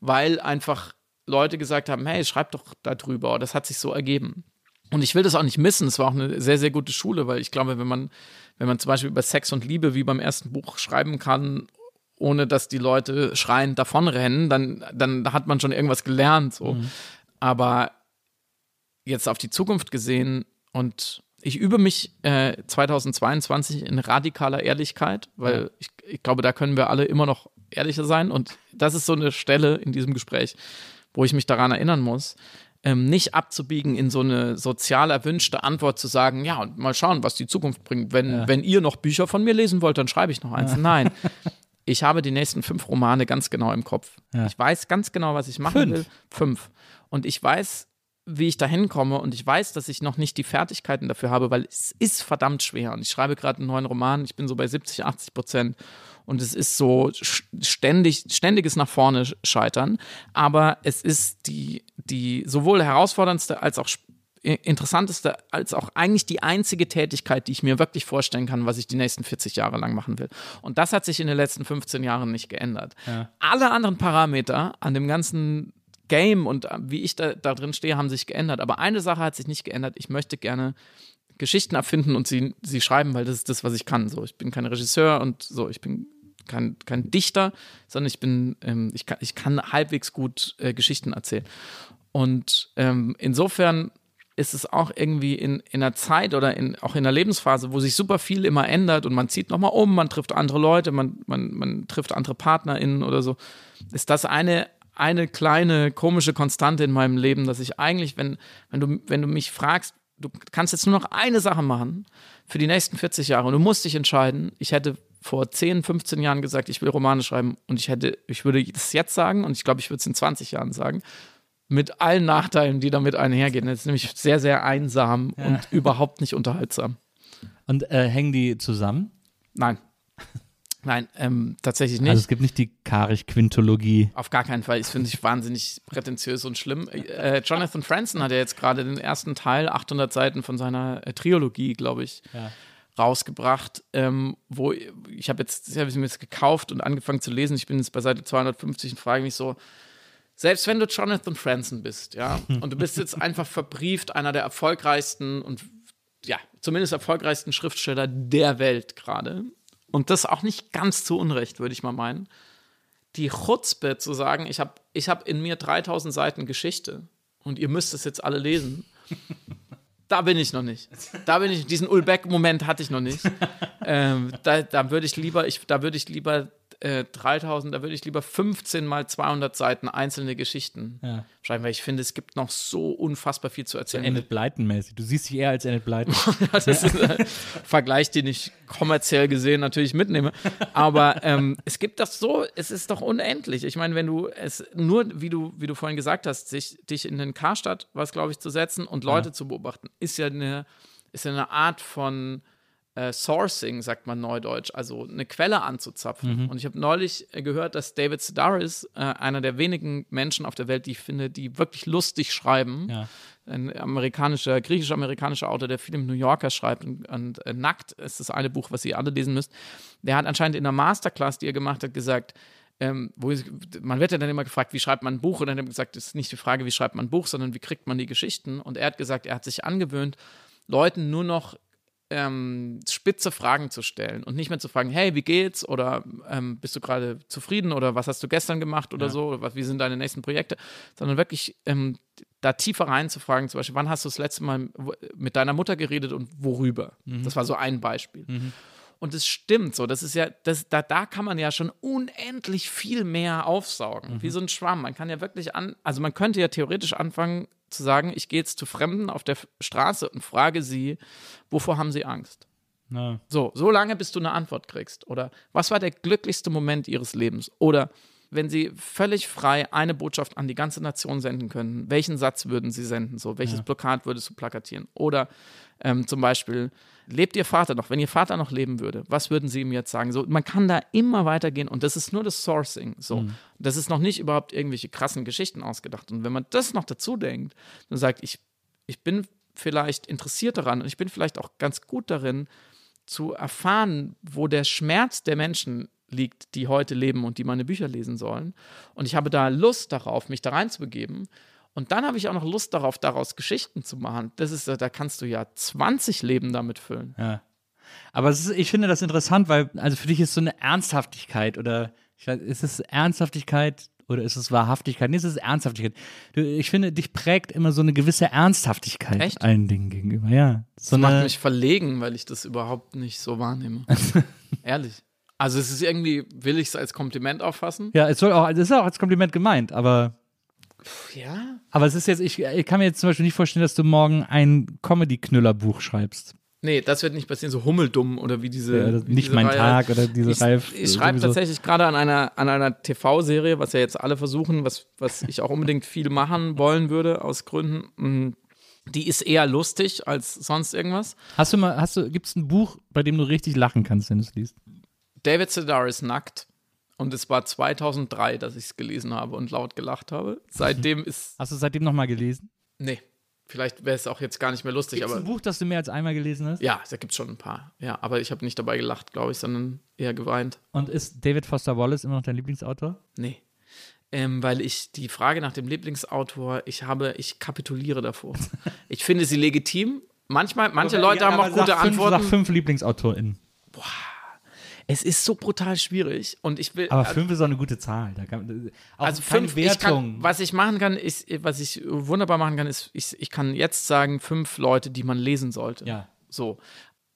Weil einfach Leute gesagt haben, hey, schreib doch da drüber. Das hat sich so ergeben. Und ich will das auch nicht missen. Es war auch eine sehr, sehr gute Schule, weil ich glaube, wenn man, wenn man zum Beispiel über Sex und Liebe wie beim ersten Buch schreiben kann, ohne dass die Leute schreiend davonrennen, dann, dann hat man schon irgendwas gelernt. So. Aber jetzt auf die Zukunft gesehen und ich übe mich äh, 2022 in radikaler Ehrlichkeit, weil ich, ich glaube, da können wir alle immer noch ehrlicher sein. Und das ist so eine Stelle in diesem Gespräch, wo ich mich daran erinnern muss, ähm, nicht abzubiegen in so eine sozial erwünschte Antwort zu sagen, ja, und mal schauen, was die Zukunft bringt. Wenn, wenn ihr noch Bücher von mir lesen wollt, dann schreibe ich noch eins. Nein. [LAUGHS] Ich habe die nächsten fünf Romane ganz genau im Kopf. Ja. Ich weiß ganz genau, was ich machen Fünf? will. Fünf. Und ich weiß, wie ich da hinkomme und ich weiß, dass ich noch nicht die Fertigkeiten dafür habe, weil es ist verdammt schwer. Und ich schreibe gerade einen neuen Roman, ich bin so bei 70, 80 Prozent und es ist so ständig, ständiges nach vorne scheitern. Aber es ist die, die sowohl herausforderndste als auch interessanteste, als auch eigentlich die einzige Tätigkeit, die ich mir wirklich vorstellen kann, was ich die nächsten 40 Jahre lang machen will. Und das hat sich in den letzten 15 Jahren nicht geändert. Alle anderen Parameter an dem ganzen Game und äh, wie ich da, da drin stehe, haben sich geändert. Aber eine Sache hat sich nicht geändert. Ich möchte gerne Geschichten erfinden und sie, sie schreiben, weil das ist das, was ich kann. So, ich bin kein Regisseur und so, ich bin kein, kein Dichter, sondern ich bin, ähm, ich, kann, ich kann halbwegs gut äh, Geschichten erzählen. Und ähm, insofern ist es auch irgendwie in, in einer Zeit oder in, auch in einer Lebensphase, wo sich super viel immer ändert und man zieht nochmal um, man trifft andere Leute, man, man, man trifft andere PartnerInnen oder so, ist das eine, eine kleine komische Konstante in meinem Leben, dass ich eigentlich, wenn, wenn, du, wenn du mich fragst, du kannst jetzt nur noch eine Sache machen für die nächsten 40 Jahre und du musst dich entscheiden, ich hätte vor 10, 15 Jahren gesagt, ich will Romane schreiben und ich hätte, ich würde das jetzt sagen und ich glaube, ich würde es in 20 Jahren sagen, Mit allen Nachteilen, die damit einhergehen. Es ist nämlich sehr, sehr einsam und überhaupt nicht unterhaltsam. Und äh, hängen die zusammen? Nein. Nein, ähm, tatsächlich nicht. Also es gibt nicht die Karich-Quintologie. Auf gar keinen Fall. Ich finde ich wahnsinnig prätentiös und schlimm. Äh, Jonathan Franzen hat ja jetzt gerade den ersten Teil, 800 Seiten von seiner äh, Trilogie, glaube ich, Ja. rausgebracht, ähm, wo ich habe jetzt, ich habe mir jetzt gekauft und angefangen zu lesen. Ich bin jetzt bei Seite 250 und frage mich so, selbst wenn du Jonathan Franzen bist, ja, [LAUGHS] und du bist jetzt einfach verbrieft, einer der erfolgreichsten und ja, zumindest erfolgreichsten Schriftsteller der Welt gerade. Und das auch nicht ganz zu Unrecht, würde ich mal meinen. Die Chutzpe zu sagen, ich habe ich hab in mir 3000 Seiten Geschichte und ihr müsst es jetzt alle lesen. [LAUGHS] Da bin ich noch nicht. Da bin ich, diesen Ulbeck-Moment hatte ich noch nicht. [LAUGHS] ähm, da da würde ich lieber, ich, da würde ich lieber äh, 3000, da würde ich lieber 15 mal 200 Seiten einzelne Geschichten Ja. schreiben, weil ich finde, es gibt noch so unfassbar viel zu erzählen. Enid Blyton-mäßig. Du siehst dich eher als Enid Blyton. [LAUGHS] Das ist ein Vergleich, den ich kommerziell gesehen natürlich mitnehme. Aber ähm, es gibt das so, es ist doch unendlich. Ich meine, wenn du es nur, wie du, wie du vorhin gesagt hast, sich, dich in den Karstadt, was glaube ich, zu setzen und Leute zu beobachten, ist ja eine, ist ja eine Art von äh, Sourcing, sagt man neudeutsch, also eine Quelle anzuzapfen. Und ich habe neulich äh, gehört, dass David Sedaris, äh, einer der wenigen Menschen auf der Welt, die ich finde, die wirklich lustig schreiben, Ja. ein amerikanischer, griechisch-amerikanischer Autor, der viel im New Yorker schreibt und, und äh, Nackt ist das eine Buch, was ihr alle lesen müsst. Der hat anscheinend in der Masterclass, die er gemacht hat, gesagt, ähm, wo ich, man wird ja dann immer gefragt, wie schreibt man ein Buch? Und dann hat er gesagt, es ist nicht die Frage, wie schreibt man ein Buch, sondern wie kriegt man die Geschichten? Und er hat gesagt, er hat sich angewöhnt, Leuten nur noch ähm, spitze Fragen zu stellen und nicht mehr zu fragen, hey, wie geht's? Oder ähm, bist du gerade zufrieden? Oder was hast du gestern gemacht oder so? Oder was, wie sind deine nächsten Projekte? Sondern wirklich ähm, da tiefer reinzufragen, zum Beispiel, wann hast du das letzte Mal mit deiner Mutter geredet und worüber? Das war so ein Beispiel. Und es stimmt so, das ist ja, das, da, da kann man ja schon unendlich viel mehr aufsaugen, wie so ein Schwamm. Man kann ja wirklich an, also man könnte ja theoretisch anfangen zu sagen, ich gehe jetzt zu Fremden auf der Straße und frage sie, wovor haben sie Angst? Na, So, so lange, bis du eine Antwort kriegst. Oder was war der glücklichste Moment ihres Lebens? Oder wenn sie völlig frei eine Botschaft an die ganze Nation senden können, welchen Satz würden sie senden? So, welches Plakat würdest du plakatieren? Oder ähm, zum Beispiel, lebt ihr Vater noch? Wenn ihr Vater noch leben würde, was würden sie ihm jetzt sagen? So, man kann da immer weitergehen und das ist nur das Sourcing. So, das ist noch nicht überhaupt irgendwelche krassen Geschichten ausgedacht. Und wenn man das noch dazu denkt und sagt, ich, ich bin vielleicht interessiert daran und ich bin vielleicht auch ganz gut darin, zu erfahren, wo der Schmerz der Menschen liegt, die heute leben und die meine Bücher lesen sollen. Und ich habe da Lust darauf, mich da reinzubegeben. Und dann habe ich auch noch Lust darauf, daraus Geschichten zu machen. Das ist, da kannst du ja 20 Leben damit füllen. ja. Aber ist, ich finde das interessant, weil, also für dich ist so eine Ernsthaftigkeit oder, weiß, ist es Ernsthaftigkeit oder ist es Wahrhaftigkeit? Nee, es ist Ernsthaftigkeit. Du, ich finde, dich prägt immer so eine gewisse Ernsthaftigkeit Echt? allen Dingen gegenüber, ja. So Das macht mich verlegen, weil ich das überhaupt nicht so wahrnehme. [LAUGHS] Ehrlich. Also es ist irgendwie, will ich es als Kompliment auffassen? ja, es soll auch, es ist auch als Kompliment gemeint, aber Ja. Aber es ist jetzt, ich, ich kann mir jetzt zum Beispiel nicht vorstellen, dass du morgen ein Comedy-Knüller-Buch schreibst. Nee, das wird nicht passieren, so hummeldumm oder wie diese. Ja, das- wie nicht diese mein Reihe. Tag oder diese ich. Ich schreibe tatsächlich gerade an einer, an einer TV-Serie, was ja jetzt alle versuchen, was, was ich auch unbedingt viel machen wollen würde, aus Gründen. Mm, Die ist eher lustig als sonst irgendwas. Hast du mal, hast du, gibt es ein Buch, bei dem du richtig lachen kannst, wenn du es liest? David Sedaris nackt. Und es war 2003, dass ich es gelesen habe und laut gelacht habe. Seitdem [LAUGHS] ist. Hast du seitdem nochmal gelesen? Nee, vielleicht wäre es auch jetzt gar nicht mehr lustig, es aber. ein Buch, das du mehr als einmal gelesen hast? Ja, da gibt es schon ein paar. Ja, aber ich habe nicht dabei gelacht, glaube ich, sondern eher geweint. Und ist David Foster Wallace immer noch dein Lieblingsautor? Nee. Ähm, weil ich die Frage nach dem Lieblingsautor, ich habe, ich kapituliere davor. [LAUGHS] ich finde sie legitim. Manchmal, manche Leute haben auch gute fünf, Antworten. Sag fünf LieblingsautorInnen. Es ist so brutal schwierig und ich will. Aber fünf ist auch eine gute Zahl. Da kann, also fünf, ich Wertung. kann, was ich machen kann, ist, was ich wunderbar machen kann, ist, ich, ich kann jetzt sagen, fünf Leute, die man lesen sollte. Ja. So.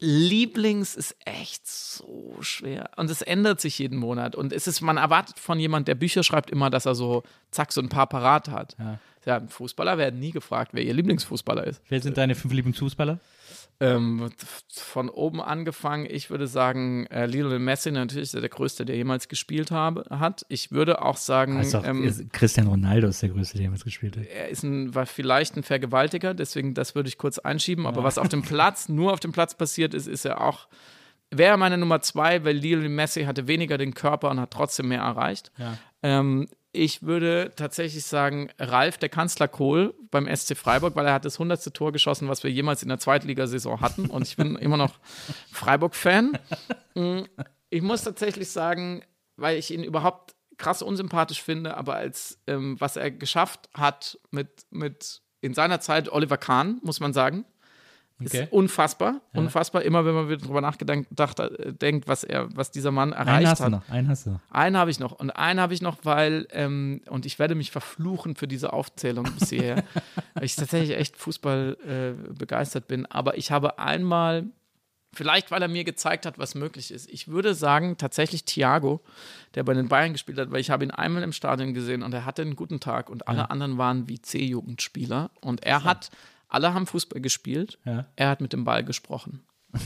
Lieblings ist echt so schwer. Und es ändert sich jeden Monat. Und es ist, man erwartet von jemand, der Bücher schreibt, immer, dass er so, zack, so ein paar parat hat. Ja. Ja, Fußballer werden nie gefragt, wer ihr Lieblingsfußballer ist. Wer sind deine fünf Lieblingsfußballer? Ähm, von oben angefangen, ich würde sagen, äh, Lionel Messi natürlich ist er der Größte, der jemals gespielt habe, hat. Ich würde auch sagen, Also, ähm, Cristian Ronaldo ist der größte, der jemals gespielt hat. er ist ein, war vielleicht ein Vergewaltiger, deswegen das würde ich kurz einschieben. Aber was auf dem Platz, nur auf dem Platz passiert ist, ist er auch, wäre meine Nummer zwei, weil Lionel Messi hatte weniger den Körper und hat trotzdem mehr erreicht. Ähm, ich würde tatsächlich sagen, Ralf, der Kanzler Kohl beim SC Freiburg, weil er hat das hundertste Tor geschossen, was wir jemals in der Zweitligasaison hatten. Und ich bin immer noch Freiburg-Fan. Mm, Ich muss tatsächlich sagen, weil ich ihn überhaupt krass unsympathisch finde, aber als ähm, was er geschafft hat mit, mit in seiner Zeit Oliver Kahn, muss man sagen. Okay. Ist unfassbar, unfassbar. Immer wenn man wieder drüber nachgedacht äh, denkt, was er, was dieser Mann Einen erreicht hast du hat. noch, einen hast du noch. Einen habe ich noch. Und einen habe ich noch, weil, ähm, und ich werde mich verfluchen für diese Aufzählung bis hierher, [LAUGHS] weil ich tatsächlich echt Fußball äh, begeistert bin. Aber ich habe einmal, vielleicht weil er mir gezeigt hat, was möglich ist. Ich würde sagen, tatsächlich Thiago, der bei den Bayern gespielt hat, weil ich habe ihn einmal im Stadion gesehen und er hatte einen guten Tag und alle anderen waren wie C-Jugendspieler. Und er hat, alle haben Fußball gespielt, Ja. er hat mit dem Ball gesprochen. [LAUGHS]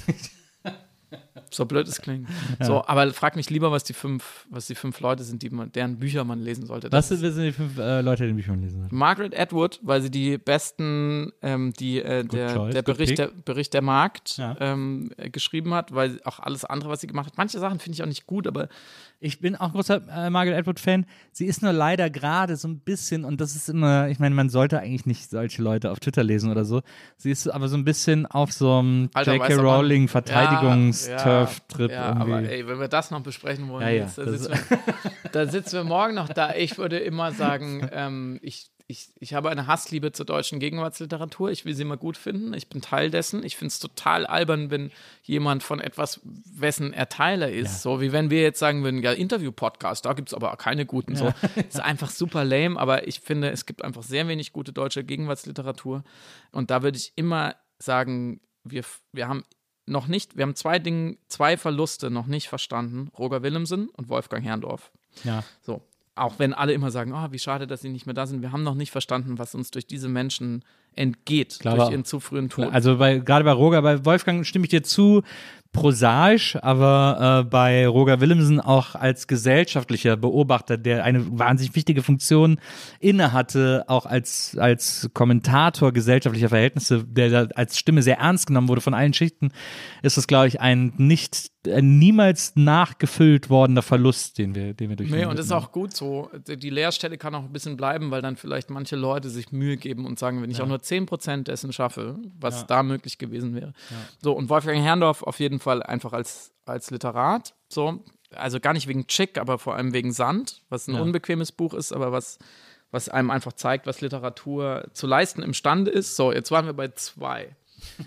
So blöd es klingt. So, aber frag mich lieber, was die fünf, was die fünf Leute sind, die man, deren Bücher man lesen sollte. Was Das sind, sind die fünf äh, Leute, die mich schon lesen sollten? Margaret Atwood, weil sie die besten, ähm, die, äh, der, choice, der, Bericht, der Bericht der Markt Ja. ähm, äh, geschrieben hat, weil auch alles andere, was sie gemacht hat. Manche Sachen finde ich auch nicht gut, aber Ich bin auch großer äh, Margaret Atwood-Fan. Sie ist nur leider gerade so ein bisschen, und das ist immer, ich meine, man sollte eigentlich nicht solche Leute auf Twitter lesen oder so. Sie ist aber so ein bisschen auf so einem J.K. Rowling Ja, Verteidigungs-Turf-Trip ja, irgendwie. aber ey, wenn wir das noch besprechen wollen, Ja, ja, jetzt, da, sitzen [LAUGHS] wir, da sitzen wir morgen noch da. Ich würde immer sagen, ähm, ich, ich, ich habe eine Hassliebe zur deutschen Gegenwartsliteratur. Ich will sie immer gut finden. Ich bin Teil dessen. Ich finde es total albern, wenn jemand von etwas, wessen er Teiler ist. So wie wenn wir jetzt sagen würden, ja, Interview-Podcast, da gibt es aber keine guten. So. [LAUGHS] ist einfach super lame, aber ich finde, es gibt einfach sehr wenig gute deutsche Gegenwartsliteratur. Und da würde ich immer sagen, wir, wir haben noch nicht, wir haben zwei Dinge, zwei Verluste noch nicht verstanden. Roger Willemsen und Wolfgang Herrndorf. ja. So. Auch wenn alle immer sagen, oh, wie schade, dass sie nicht mehr da sind. Wir haben noch nicht verstanden, was uns durch diese Menschen entgeht, Glaube durch ihren zu frühen Tod. Also bei, gerade bei Roger, bei Wolfgang stimme ich dir zu, prosaisch, aber äh, bei Roger Willemsen auch als gesellschaftlicher Beobachter, der eine wahnsinnig wichtige Funktion innehatte, auch als, als Kommentator gesellschaftlicher Verhältnisse, der da als Stimme sehr ernst genommen wurde von allen Schichten, ist das, glaube ich, ein nicht, ein niemals nachgefüllt wordener Verlust, den wir, den wir durch Nee, und das ist auch gut so. Die Leerstelle kann auch ein bisschen bleiben, weil dann vielleicht manche Leute sich Mühe geben und sagen, wenn ich auch nur 10% dessen schaffe, was da möglich gewesen wäre. So, und Wolfgang Herrndorf auf jeden Fall einfach als, als Literat. So, also gar nicht wegen Chick, aber vor allem wegen Sand, was ein unbequemes Buch ist, aber was, was einem einfach zeigt, was Literatur zu leisten imstande ist. So, jetzt waren wir bei zwei. [LAUGHS]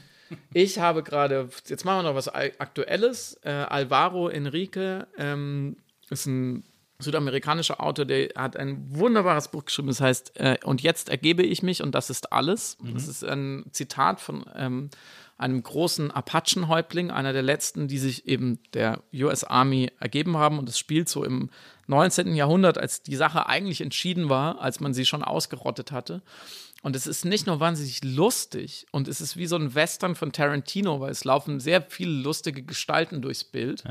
Ich habe gerade, jetzt machen wir noch was Aktuelles. Äh, Alvaro Enrique ähm, ist ein südamerikanischer Autor, der hat ein wunderbares Buch geschrieben, das heißt, äh, und jetzt ergebe ich mich und das ist alles. Das ist ein Zitat von ähm, einem großen Apachenhäuptling, einer der letzten, die sich eben der US Army ergeben haben. Und es spielt so im 19. Jahrhundert, als die Sache eigentlich entschieden war, als man sie schon ausgerottet hatte. Und es ist nicht nur wahnsinnig lustig und es ist wie so ein Western von Tarantino, weil es laufen sehr viele lustige Gestalten durchs Bild.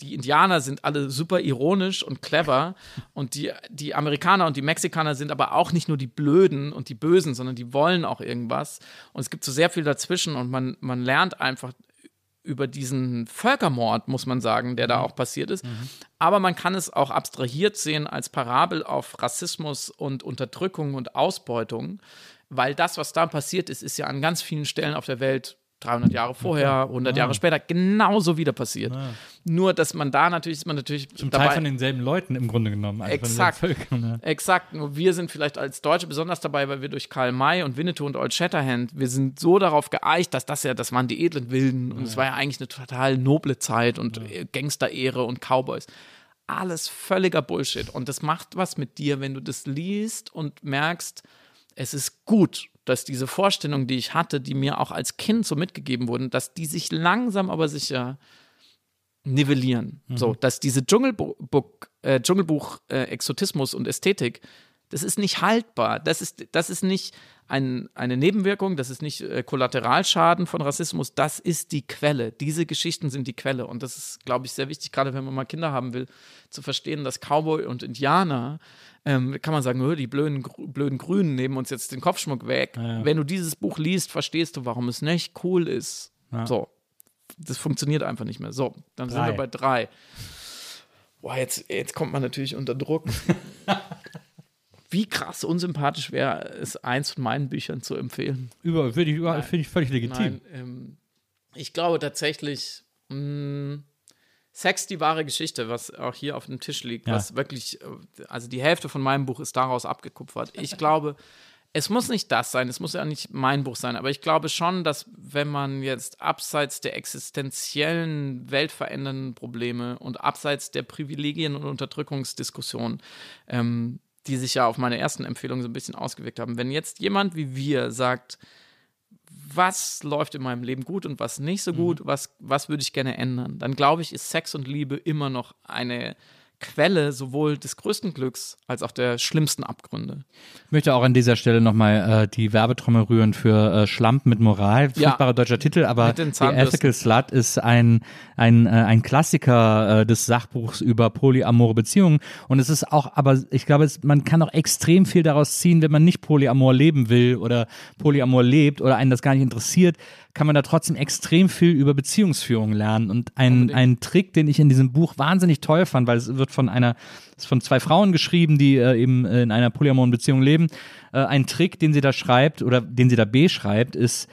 Die Indianer sind alle super ironisch und clever und die, die Amerikaner und die Mexikaner sind aber auch nicht nur die Blöden und die Bösen, sondern die wollen auch irgendwas. Und es gibt so sehr viel dazwischen und man, man lernt einfach über diesen Völkermord, muss man sagen, der da auch passiert ist. Aber man kann es auch abstrahiert sehen als Parabel auf Rassismus und Unterdrückung und Ausbeutung, weil das, was da passiert ist, ist ja an ganz vielen Stellen auf der Welt 300 Jahre vorher, 100 Jahre später genauso wieder passiert. Nur, dass man da natürlich, ist man natürlich Zum dabei, Teil von denselben Leuten im Grunde genommen. also Exakt. Völkern, ja. Exakt. Nur wir sind vielleicht als Deutsche besonders dabei, weil wir durch Karl May und Winnetou und Old Shatterhand, wir sind so darauf geeicht, dass das ja, das waren die edlen Wilden und es war ja eigentlich eine total noble Zeit und äh, Gangsterehre und Cowboys. Alles völliger Bullshit. Und das macht was mit dir, wenn du das liest und merkst, es ist gut, dass diese Vorstellungen, die ich hatte, die mir auch als Kind so mitgegeben wurden, dass die sich langsam aber sicher nivellieren. So, dass diese Dschungelbuch, äh, Dschungelbuch äh, Exotismus und Ästhetik Das ist nicht haltbar. Das ist, das ist nicht ein, eine Nebenwirkung, das ist nicht äh, Kollateralschaden von Rassismus, das ist die Quelle. Diese Geschichten sind die Quelle. Und das ist, glaube ich, sehr wichtig, gerade wenn man mal Kinder haben will, zu verstehen, dass Cowboy und Indianer, ähm, kann man sagen, die blöden, blöden Grünen nehmen uns jetzt den Kopfschmuck weg. Wenn du dieses Buch liest, verstehst du, warum es nicht cool ist. So. Das funktioniert einfach nicht mehr. So, dann sind Drei. wir bei drei. Boah, jetzt, jetzt kommt man natürlich unter Druck. [LAUGHS] Wie krass unsympathisch wäre es, eins von meinen Büchern zu empfehlen. Über, finde ich, über- finde ich völlig legitim. Nein, ähm, ich glaube tatsächlich, mh, Sex, die wahre Geschichte, was auch hier auf dem Tisch liegt, Ja. was wirklich, äh, also die Hälfte von meinem Buch ist daraus abgekupfert. Ich [LAUGHS] glaube, es muss nicht das sein, es muss ja nicht mein Buch sein, aber ich glaube schon, dass wenn man jetzt abseits der existenziellen, weltverändernden Probleme und abseits der Privilegien und Unterdrückungsdiskussion, ähm, die sich ja auf meine ersten Empfehlungen so ein bisschen ausgewirkt haben, wenn jetzt jemand wie wir sagt, was läuft in meinem Leben gut und was nicht so gut, was, was würde ich gerne ändern, dann glaube ich, ist Sex und Liebe immer noch eine Quelle sowohl des größten Glücks als auch der schlimmsten Abgründe. Ich möchte auch an dieser Stelle nochmal äh, die Werbetrommel rühren für äh, Schlamp mit Moral. Ja. Furchtbarer deutscher Titel, aber The. Ethical Slut ist ein, ein, äh, ein Klassiker äh, des Sachbuchs über polyamore Beziehungen. Und es ist auch, aber ich glaube, es, man kann auch extrem viel daraus ziehen, wenn man nicht Polyamor leben will oder Polyamor lebt oder einen das gar nicht interessiert, kann man da trotzdem extrem viel über Beziehungsführung lernen. Und ein, ein Trick, den ich in diesem Buch wahnsinnig toll fand, weil es wird von einer, es ist von zwei Frauen geschrieben, die äh, eben äh, in einer polyamoren Beziehung leben. Äh, ein Trick, den sie da schreibt oder den sie da beschreibt, ist,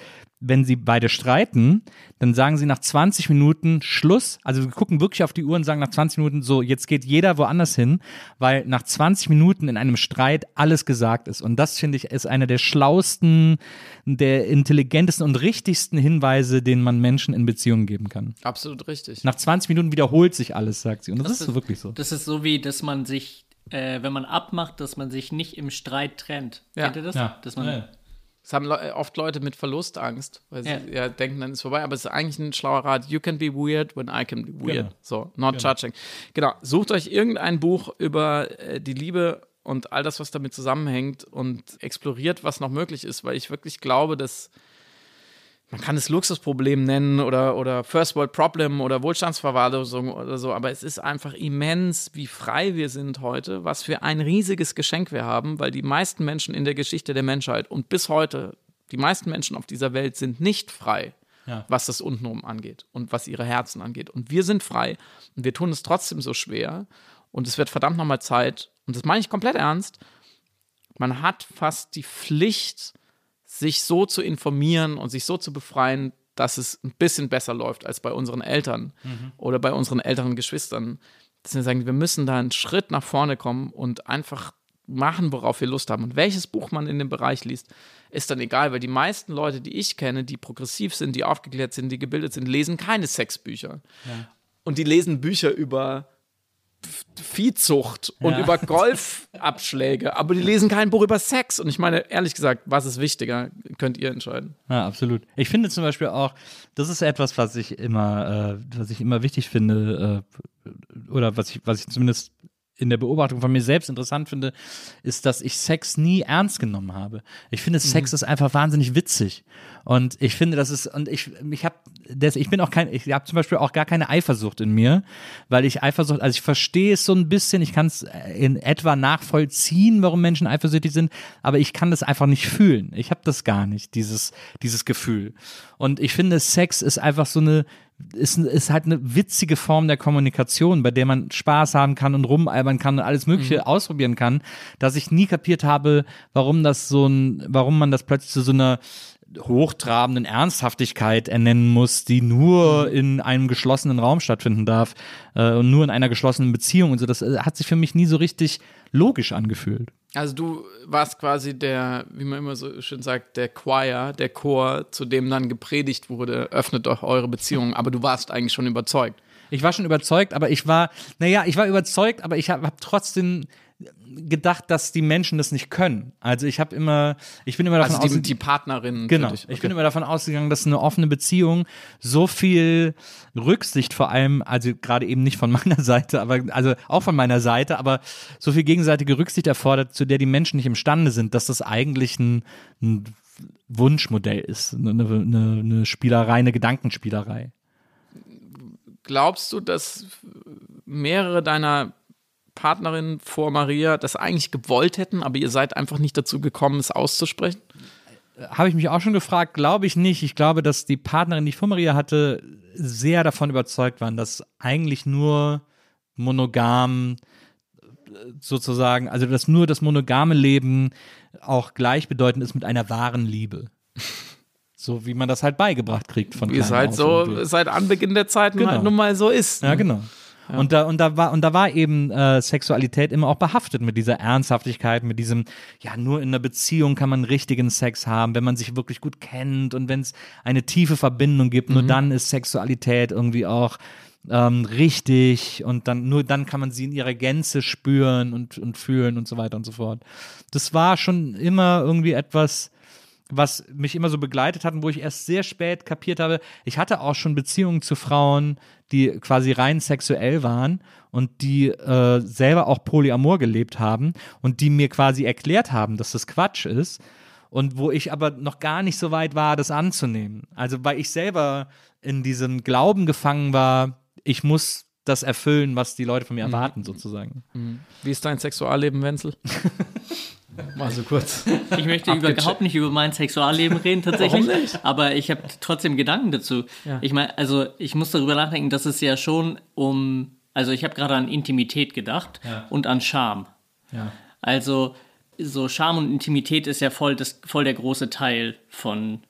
wenn sie beide streiten, dann sagen sie nach 20 Minuten Schluss. Also wir gucken wirklich auf die Uhr und sagen nach 20 Minuten so, jetzt geht jeder woanders hin, weil nach 20 Minuten in einem Streit alles gesagt ist. Und das finde ich ist einer der schlausten, der intelligentesten und richtigsten Hinweise, den man Menschen in Beziehungen geben kann. Absolut richtig. Nach 20 Minuten wiederholt sich alles, sagt sie. Und das, ist so wirklich so. Das ist so wie, dass man sich, äh, wenn man abmacht, dass man sich nicht im Streit trennt. Ja. Kennt ihr das? Ja. Dass man, Ja. Das haben Le oft Leute mit Verlustangst, weil sie ja. Denken, dann ist vorbei. Aber es ist eigentlich ein schlauer Rat. You can be weird when I can be weird. Genau. So, not judging. Genau. Sucht euch irgendein Buch über äh, die Liebe und all das, was damit zusammenhängt und exploriert, was noch möglich ist, weil ich wirklich glaube, dass man kann es Luxusproblem nennen oder, oder First World Problem oder Wohlstandsverwahrlosung oder so, aber es ist einfach immens, wie frei wir sind heute, was für ein riesiges Geschenk wir haben, weil die meisten Menschen in der Geschichte der Menschheit und bis heute, die meisten Menschen auf dieser Welt sind nicht frei, Ja. was das Untenrum angeht und was ihre Herzen angeht. Und wir sind frei und wir tun es trotzdem so schwer und es wird verdammt nochmal Zeit, und das meine ich komplett ernst, man hat fast die Pflicht, sich so zu informieren und sich so zu befreien, dass es ein bisschen besser läuft als bei unseren Eltern oder bei unseren älteren Geschwistern. Dass wir sagen, wir müssen da einen Schritt nach vorne kommen und einfach machen, worauf wir Lust haben. Und welches Buch man in dem Bereich liest, ist dann egal, weil die meisten Leute, die ich kenne, die progressiv sind, die aufgeklärt sind, die gebildet sind, lesen keine Sexbücher. Und die lesen Bücher über Viehzucht und Ja. über Golfabschläge, aber die lesen kein Buch über Sex. Und ich meine, ehrlich gesagt, was ist wichtiger, könnt ihr entscheiden. Ja, absolut. Ich finde zum Beispiel auch, das ist etwas, was ich immer, äh, was ich immer wichtig finde, äh, oder was ich, was ich zumindest in der Beobachtung von mir selbst interessant finde, ist, dass ich Sex nie ernst genommen habe. Ich finde, Sex ist einfach wahnsinnig witzig. Und ich finde, das ist, und ich, ich habe, ich bin auch kein, ich habe zum Beispiel auch gar keine Eifersucht in mir, weil ich Eifersucht, also ich verstehe es so ein bisschen, ich kann es in etwa nachvollziehen, warum Menschen eifersüchtig sind, aber ich kann das einfach nicht fühlen. Ich habe das gar nicht, dieses, dieses Gefühl. Und ich finde, Sex ist einfach so eine, ist, ist halt eine witzige Form der Kommunikation, bei der man Spaß haben kann und rumalbern kann und alles Mögliche ausprobieren kann, dass ich nie kapiert habe, warum das so ein, warum man das plötzlich zu so einer hochtrabenden Ernsthaftigkeit ernennen muss, die nur in einem geschlossenen Raum stattfinden darf äh, und nur in einer geschlossenen Beziehung und so. Das äh, hat sich für mich nie so richtig logisch angefühlt. Also du warst quasi der, wie man immer so schön sagt, der Choir, der Chor, zu dem dann gepredigt wurde, öffnet doch eure Beziehung, aber du warst eigentlich schon überzeugt. Ich war schon überzeugt, aber ich war, naja, ich war überzeugt, aber ich habe hab trotzdem gedacht, dass die Menschen das nicht können. Also ich habe immer, ich bin immer davon Also die, ausgegangen, die Partnerin. Genau. dich. Ich bin immer davon ausgegangen, dass eine offene Beziehung so viel Rücksicht vor allem, also gerade eben nicht von [LAUGHS] meiner Seite, aber also auch von meiner Seite, aber so viel gegenseitige Rücksicht erfordert, zu der die Menschen nicht imstande sind, dass das eigentlich ein, ein Wunschmodell ist, eine, eine, eine Spielerei, eine Gedankenspielerei. Glaubst du, dass mehrere deiner Partnerinnen vor Maria das eigentlich gewollt hätten, aber ihr seid einfach nicht dazu gekommen, es auszusprechen? Habe ich mich auch schon gefragt, glaube ich nicht. Ich glaube, dass die Partnerin, die ich vor Maria hatte, sehr davon überzeugt waren, dass eigentlich nur monogam äh, sozusagen, also dass nur das monogame Leben auch gleichbedeutend ist mit einer wahren Liebe. So wie man das halt beigebracht kriegt von Wie es halt so seit Anbeginn der Zeiten Genau. halt nun mal so ist. Ja, genau. Und da, und da war, und da war eben äh, Sexualität immer auch behaftet mit dieser Ernsthaftigkeit, mit diesem, ja, nur in einer Beziehung kann man richtigen Sex haben, wenn man sich wirklich gut kennt und wenn es eine tiefe Verbindung gibt, nur dann ist Sexualität irgendwie auch ähm, richtig und dann, nur dann kann man sie in ihrer Gänze spüren und, und fühlen und so weiter und so fort. Das war schon immer irgendwie etwas, was mich immer so begleitet hat und wo ich erst sehr spät kapiert habe, ich hatte auch schon Beziehungen zu Frauen, die quasi rein sexuell waren und die äh, selber auch Polyamor gelebt haben und die mir quasi erklärt haben, dass das Quatsch ist und wo ich aber noch gar nicht so weit war, das anzunehmen. Also weil ich selber in diesem Glauben gefangen war, ich muss das erfüllen, was die Leute von mir erwarten, sozusagen. Wie ist dein Sexualleben, Wenzel? [LAUGHS] Mal so kurz. Ich möchte über, überhaupt nicht über mein Sexualleben reden tatsächlich, Warum nicht? aber ich habe trotzdem Gedanken dazu. Ich meine, also ich muss darüber nachdenken, dass es ja schon um, also ich habe gerade an Intimität gedacht und an Scham. Also so Scham und Intimität ist ja voll, das, voll der große Teil von,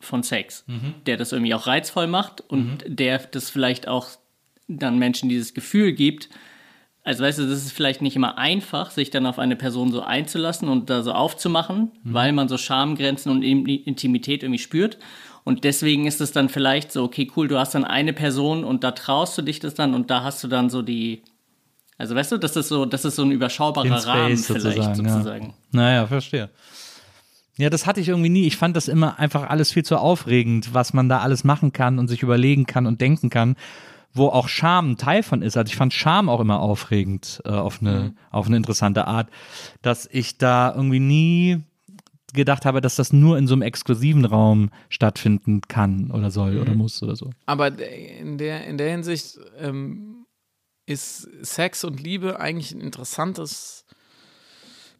von Sex, der das irgendwie auch reizvoll macht und der das vielleicht auch dann Menschen dieses Gefühl gibt, also weißt du, das ist vielleicht nicht immer einfach, sich dann auf eine Person so einzulassen und da so aufzumachen, weil man so Schamgrenzen und In- Intimität irgendwie spürt. Und deswegen ist es dann vielleicht so, okay, cool, du hast dann eine Person und da traust du dich das dann und da hast du dann so die, also weißt du, das ist so, das ist so ein überschaubarer Rahmen vielleicht sozusagen, ja. sozusagen. Naja, verstehe. Ja, das hatte ich irgendwie nie. Ich fand das immer einfach alles viel zu aufregend, was man da alles machen kann und sich überlegen kann und denken kann, wo auch Scham ein Teil von ist. Also ich fand Scham auch immer aufregend äh, auf, eine, auf eine interessante Art, dass ich da irgendwie nie gedacht habe, dass das nur in so einem exklusiven Raum stattfinden kann oder soll oder muss oder so. Aber in der, in der Hinsicht ähm, ist Sex und Liebe eigentlich ein interessantes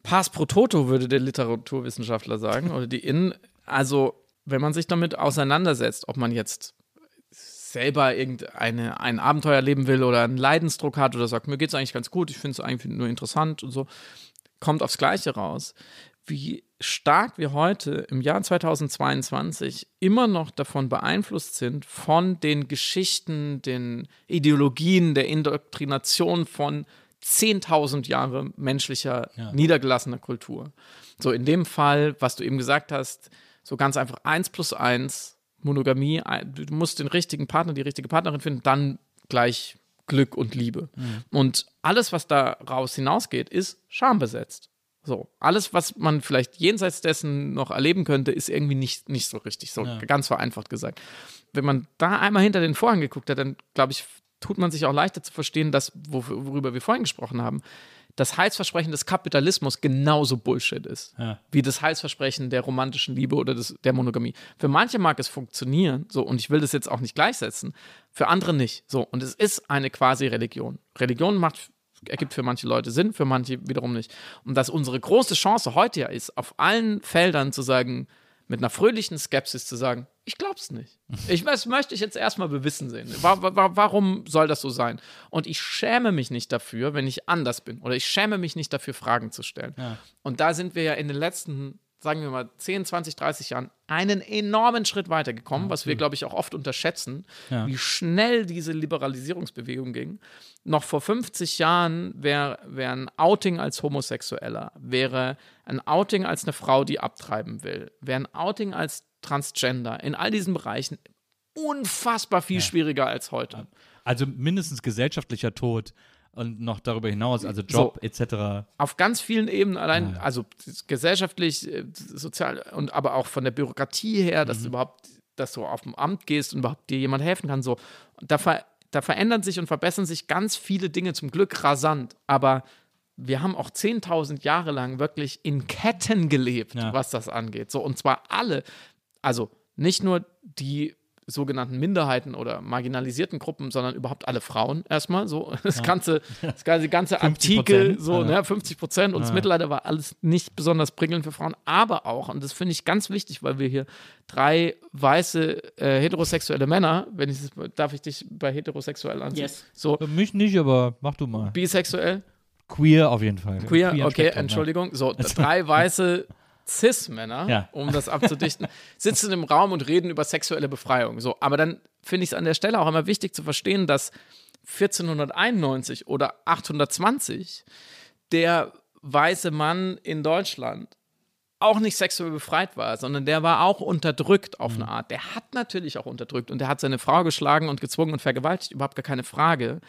Pass pro Toto, würde der Literaturwissenschaftler sagen, oder die In. Also, wenn man sich damit auseinandersetzt, ob man jetzt selber irgendeine ein Abenteuer leben will oder einen Leidensdruck hat oder sagt, mir geht es eigentlich ganz gut, ich finde es eigentlich nur interessant und so, kommt aufs Gleiche raus. Wie stark wir heute im Jahr 2022 immer noch davon beeinflusst sind, von den Geschichten, den Ideologien, der Indoktrination von 10.000 Jahre menschlicher, niedergelassener Kultur. So in dem Fall, was du eben gesagt hast, so ganz einfach eins plus eins, Monogamie, du musst den richtigen Partner, die richtige Partnerin finden, dann gleich Glück und Liebe. Und alles, was daraus hinausgeht, ist schambesetzt. So, alles, was man vielleicht jenseits dessen noch erleben könnte, ist irgendwie nicht, nicht so richtig, so ganz vereinfacht gesagt. Wenn man da einmal hinter den Vorhang geguckt hat, dann glaube ich, tut man sich auch leichter zu verstehen, dass, wo- worüber wir vorhin gesprochen haben, das Heilsversprechen des Kapitalismus genauso Bullshit ist, wie das Heilsversprechen der romantischen Liebe oder des, der Monogamie. Für manche mag es funktionieren, so, und ich will das jetzt auch nicht gleichsetzen, für andere nicht. So, und es ist eine quasi Religion. Religion macht ergibt für manche Leute Sinn, für manche wiederum nicht. Und dass unsere große Chance heute ja ist, auf allen Feldern zu sagen, mit einer fröhlichen Skepsis zu sagen, ich glaub's nicht. [LAUGHS] Ich, das möchte ich jetzt erstmal bewissen sehen. Wa- wa- wa- Warum soll das so sein? Und ich schäme mich nicht dafür, wenn ich anders bin. Oder ich schäme mich nicht dafür, Fragen zu stellen. Und da sind wir ja in den letzten, sagen wir mal, 10, 20, 30 Jahren einen enormen Schritt weitergekommen, was wir, glaube ich, auch oft unterschätzen, wie schnell diese Liberalisierungsbewegung ging. Noch vor 50 Jahren wäre wär ein Outing als Homosexueller, wäre ein Outing als eine Frau, die abtreiben will, wäre ein Outing als Transgender in all diesen Bereichen unfassbar viel schwieriger als heute. Also mindestens gesellschaftlicher Tod und noch darüber hinaus, also Job etc. Auf ganz vielen Ebenen, allein, also gesellschaftlich, äh, sozial und aber auch von der Bürokratie her, dass du überhaupt, dass du auf dem Amt gehst und überhaupt dir jemand helfen kann. So. Da, ver da verändern sich und verbessern sich ganz viele Dinge, zum Glück rasant. Aber wir haben auch 10.000 Jahre lang wirklich in Ketten gelebt, Ja. was das angeht. So, und zwar alle, also nicht nur die sogenannten Minderheiten oder marginalisierten Gruppen, sondern überhaupt alle Frauen erstmal. So [LAUGHS] das ganze, das [LAUGHS] ganze, die ganze 50%, Antike, so ja. ne, 50 Prozent und das Mittelalter war alles nicht besonders prickelnd für Frauen, aber auch, und das finde ich ganz wichtig, weil wir hier drei weiße äh, heterosexuelle Männer, wenn ich darf ich dich bei heterosexuell ansehen? Yes. So Mich nicht, aber mach du mal. bisexuell, Queer auf jeden Fall. queer, im okay, Spektrum, ja. Entschuldigung, so [LAUGHS] drei weiße Cis-Männer, Ja. um das abzudichten, [LAUGHS] sitzen im Raum und reden über sexuelle Befreiung. So, aber dann finde ich es an der Stelle auch immer wichtig zu verstehen, dass 1491 oder 820 der weiße Mann in Deutschland auch nicht sexuell befreit war, sondern der war auch unterdrückt auf eine Art. Der hat natürlich auch unterdrückt und der hat seine Frau geschlagen und gezwungen und vergewaltigt, überhaupt gar keine Frage.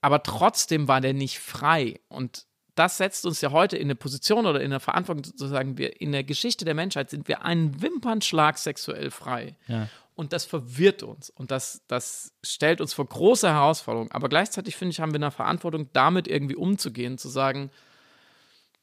Aber trotzdem war der nicht frei. Und das setzt uns ja heute in eine Position oder in eine Verantwortung zu sagen, wir in der Geschichte der Menschheit sind wir einen Wimpernschlag sexuell frei. Ja. Und das verwirrt uns und das, das stellt uns vor große Herausforderungen. Aber gleichzeitig finde ich, haben wir eine Verantwortung, damit irgendwie umzugehen, zu sagen,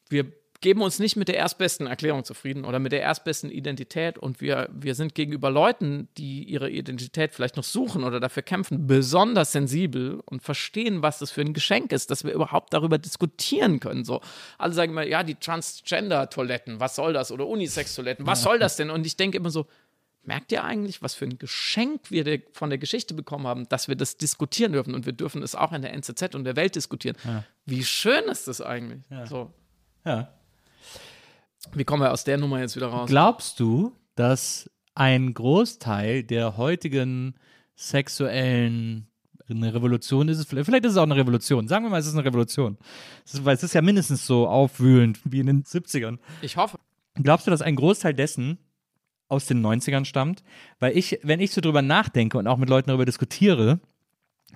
wir geben uns nicht mit der erstbesten Erklärung zufrieden oder mit der erstbesten Identität und wir, wir sind gegenüber Leuten, die ihre Identität vielleicht noch suchen oder dafür kämpfen, besonders sensibel und verstehen, was das für ein Geschenk ist, dass wir überhaupt darüber diskutieren können. So, alle sagen immer, ja, die Transgender-Toiletten, was soll das? Oder Unisex-Toiletten, was soll das denn? Und ich denke immer so, merkt ihr eigentlich, was für ein Geschenk wir von der Geschichte bekommen haben, dass wir das diskutieren dürfen und wir dürfen es auch in der NZZ und der Welt diskutieren. Wie schön ist das eigentlich? So. Ja. Wie kommen wir aus der Nummer jetzt wieder raus? Glaubst du, dass ein Großteil der heutigen sexuellen eine Revolution ist es, vielleicht vielleicht ist es auch eine Revolution. Sagen wir mal, es ist eine Revolution. Ist, weil es ist ja mindestens so aufwühlend wie in den 70ern. Ich hoffe. Glaubst du, dass ein Großteil dessen aus den 90ern stammt? Weil ich, wenn ich so drüber nachdenke und auch mit Leuten darüber diskutiere,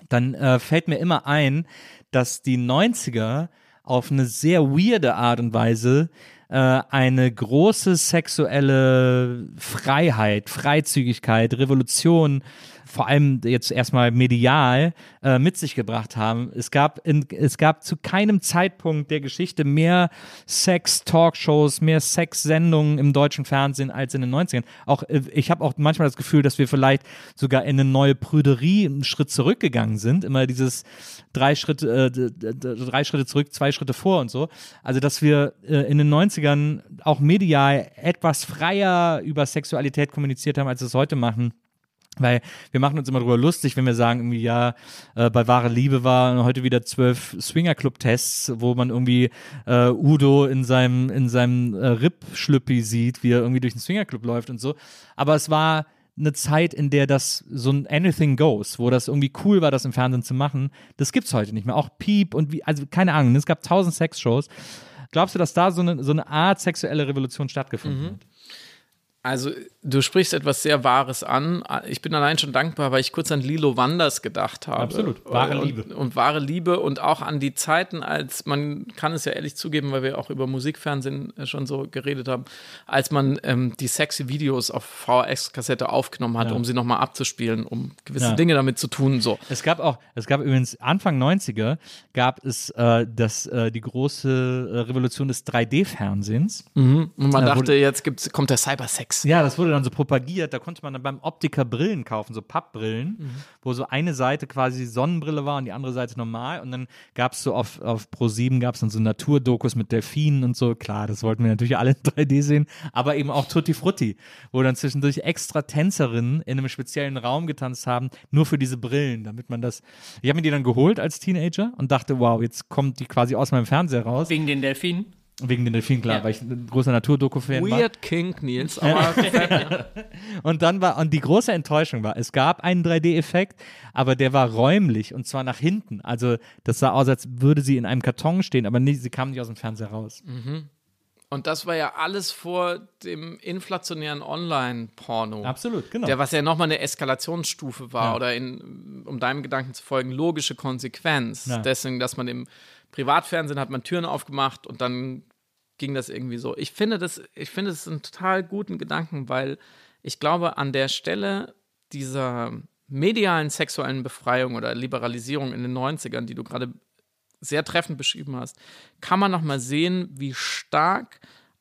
dann äh, fällt mir immer ein, dass die 90er auf eine sehr weirde Art und Weise äh, eine große sexuelle Freiheit, Freizügigkeit, Revolution, vor allem jetzt erstmal medial, äh, mit sich gebracht haben. Es gab, in, es gab zu keinem Zeitpunkt der Geschichte mehr Sex-Talkshows, mehr Sex-Sendungen im deutschen Fernsehen als in den 90ern. Auch, äh, ich habe auch manchmal das Gefühl, dass wir vielleicht sogar in eine neue Prüderie einen Schritt zurückgegangen sind. Immer dieses drei Schritte, äh, drei Schritte zurück, zwei Schritte vor und so. Also, dass wir äh, in den 90ern auch medial etwas freier über Sexualität kommuniziert haben, als wir es heute machen. Weil wir machen uns immer drüber lustig, wenn wir sagen, irgendwie, ja, äh, bei wahre Liebe war heute wieder zwölf Swingerclub-Tests, wo man irgendwie äh, Udo in seinem, in seinem äh, Ripp-Schlüppi sieht, wie er irgendwie durch den Swingerclub läuft und so. Aber es war eine Zeit, in der das so ein Anything Goes, wo das irgendwie cool war, das im Fernsehen zu machen. Das gibt's heute nicht mehr. Auch Piep und wie, also keine Ahnung, es gab tausend Sexshows. Glaubst du, dass da so eine, so eine Art sexuelle Revolution stattgefunden hat? Also, du sprichst etwas sehr Wahres an. Ich bin allein schon dankbar, weil ich kurz an Lilo Wanders gedacht habe. Absolut. Wahre und, Liebe. Und wahre Liebe und auch an die Zeiten, als man kann es ja ehrlich zugeben, weil wir auch über Musikfernsehen äh, schon so geredet haben, als man ähm, die sexy Videos auf VHS-Kassette aufgenommen hat, Ja. um sie nochmal abzuspielen, um gewisse Ja. Dinge damit zu tun. So. Es gab auch, es gab übrigens Anfang 90er gab es äh, das, äh, die große äh, Revolution des 3D-Fernsehens. Und man Ja, dachte, jetzt gibt's, kommt der Cybersex. Ja, das wurde dann so propagiert. Da konnte man dann beim Optiker Brillen kaufen, so Pappbrillen, wo so eine Seite quasi Sonnenbrille war und die andere Seite normal. Und dann gab es so auf, auf Pro7 gab es dann so Naturdokus mit Delfinen und so. Klar, das wollten wir natürlich alle in 3D sehen, aber eben auch Tutti Frutti, wo dann zwischendurch extra Tänzerinnen in einem speziellen Raum getanzt haben, nur für diese Brillen, damit man das. Ich habe mir die dann geholt als Teenager und dachte, wow, jetzt kommt die quasi aus meinem Fernseher raus. Wegen den Delfinen. Wegen den Delfinen, klar, Ja. weil ich ein großer Naturdoku-Fan war. Weird Kink, Nils. Aber [LAUGHS] Und dann war, und die große Enttäuschung war, es gab einen 3D-Effekt, aber der war räumlich und zwar nach hinten. Also das sah aus, als würde sie in einem Karton stehen, aber nicht, sie kam nicht aus dem Fernseher raus. Und das war ja alles vor dem inflationären Online-Porno. Absolut, genau. Der, was ja nochmal eine Eskalationsstufe war Ja. oder in, um deinem Gedanken zu folgen, logische Konsequenz. Ja. Deswegen, dass man im Privatfernsehen hat man Türen aufgemacht und dann ging das irgendwie so. Ich finde das, ich finde es einen total guten Gedanken, weil ich glaube, an der Stelle dieser medialen sexuellen Befreiung oder Liberalisierung in den 90ern, die du gerade sehr treffend beschrieben hast, kann man noch mal sehen, wie stark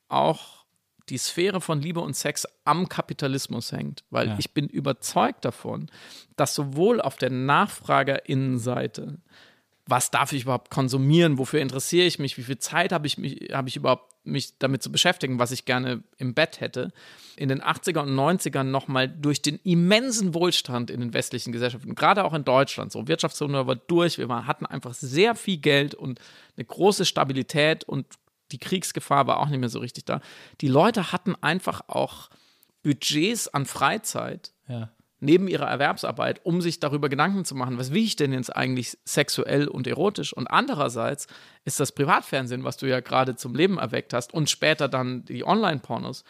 auch die Sphäre von Liebe und Sex am Kapitalismus hängt. Weil Ja. ich bin überzeugt davon, dass sowohl auf der Nachfragerinnenseite, was darf ich überhaupt konsumieren, wofür interessiere ich mich, wie viel Zeit habe ich, mich, habe ich überhaupt, mich damit zu beschäftigen, was ich gerne im Bett hätte, in den 80er und 90ern nochmal durch den immensen Wohlstand in den westlichen Gesellschaften, gerade auch in Deutschland, so Wirtschaftswunder war durch, wir hatten einfach sehr viel Geld und eine große Stabilität und die Kriegsgefahr war auch nicht mehr so richtig da. Die Leute hatten einfach auch Budgets an Freizeit, Ja. Neben ihrer Erwerbsarbeit, um sich darüber Gedanken zu machen, was will ich denn jetzt eigentlich sexuell und erotisch? Und andererseits ist das Privatfernsehen, was du ja gerade zum Leben erweckt hast, und später dann die Online-Pornos,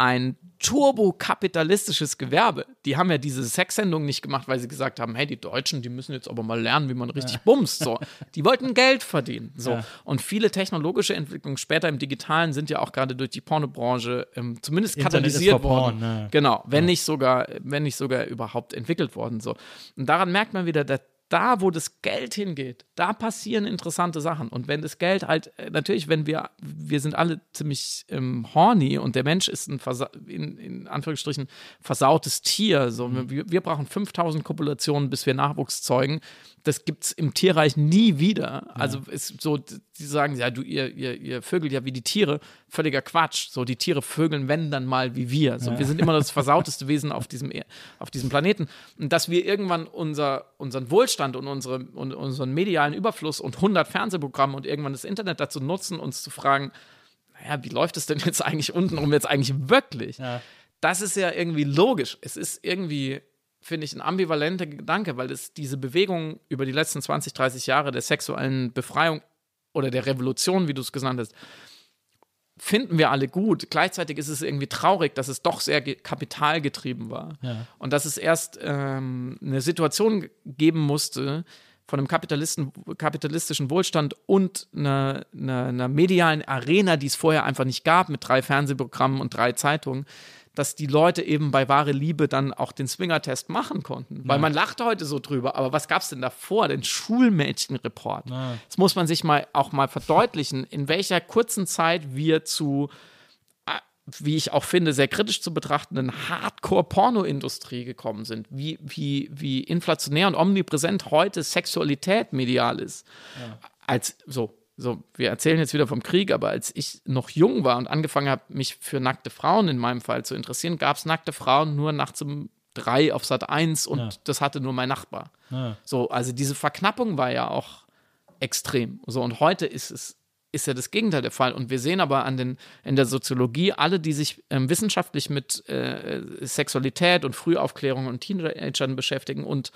ein turbokapitalistisches Gewerbe. Die haben ja diese Sexsendung nicht gemacht, weil sie gesagt haben, hey, die Deutschen, die müssen jetzt aber mal lernen, wie man richtig bumst. So. Die wollten Geld verdienen. So. Ja. Und viele technologische Entwicklungen später im Digitalen sind ja auch gerade durch die Pornobranche ähm, zumindest Internet katalysiert worden. porn, ne? Genau, wenn nicht sogar, wenn nicht sogar überhaupt entwickelt worden. So. Und daran merkt man wieder, dass da, wo das Geld hingeht, da passieren interessante Sachen. Und wenn das Geld halt, äh, natürlich, wenn wir, wir sind alle ziemlich ähm, horny und der Mensch ist ein, versa in, in Anführungsstrichen, versautes Tier. So, wir, wir brauchen 5000 Kopulationen, bis wir Nachwuchs zeugen. Das gibt es im Tierreich nie wieder. Also ist so, die sagen, ja, du, ihr, ihr, ihr vögelt ja wie die Tiere. Völliger Quatsch. So, die Tiere vögeln, wenn dann mal wie wir. So, Wir sind immer [LAUGHS] das versauteste Wesen auf diesem, Er- auf diesem Planeten. Und dass wir irgendwann unser, unseren Wohlstand und, unsere, und unseren medialen Überfluss und 100 Fernsehprogramme und irgendwann das Internet dazu nutzen, uns zu fragen, naja, wie läuft es denn jetzt eigentlich untenrum jetzt eigentlich wirklich? Das ist ja irgendwie logisch. Es ist irgendwie, finde ich, ein ambivalenter Gedanke, weil es diese Bewegung über die letzten 20, 30 Jahre der sexuellen Befreiung oder der Revolution, wie du es genannt hast, finden wir alle gut. Gleichzeitig ist es irgendwie traurig, dass es doch sehr ge- kapitalgetrieben war. Und dass es erst ähm, eine Situation ge- geben musste von einem Kapitalisten, kapitalistischen Wohlstand und einer, einer, einer medialen Arena, die es vorher einfach nicht gab, mit drei Fernsehprogrammen und drei Zeitungen, dass die Leute eben bei wahre Liebe dann auch den Swinger-Test machen konnten. Weil man lacht heute so drüber, aber was gab es denn davor? Den Schulmädchenreport. Das muss man sich mal auch mal verdeutlichen, in welcher kurzen Zeit wir zu äh, wie ich auch finde, sehr kritisch zu betrachtenden Hardcore-Porno-Industrie gekommen sind, wie, wie, wie inflationär und omnipräsent heute Sexualität medial ist. Als so, so, wir erzählen jetzt wieder vom Krieg, aber als ich noch jung war und angefangen habe, mich für nackte Frauen in meinem Fall zu interessieren, gab es nackte Frauen nur nachts um drei auf Sat 1 und das hatte nur mein Nachbar. So, also diese Verknappung war ja auch extrem. So, und heute ist es ist ja das Gegenteil der Fall. Und wir sehen aber an den, in der Soziologie, alle, die sich ähm, wissenschaftlich mit äh, Sexualität und Frühaufklärung und Teenagern beschäftigen und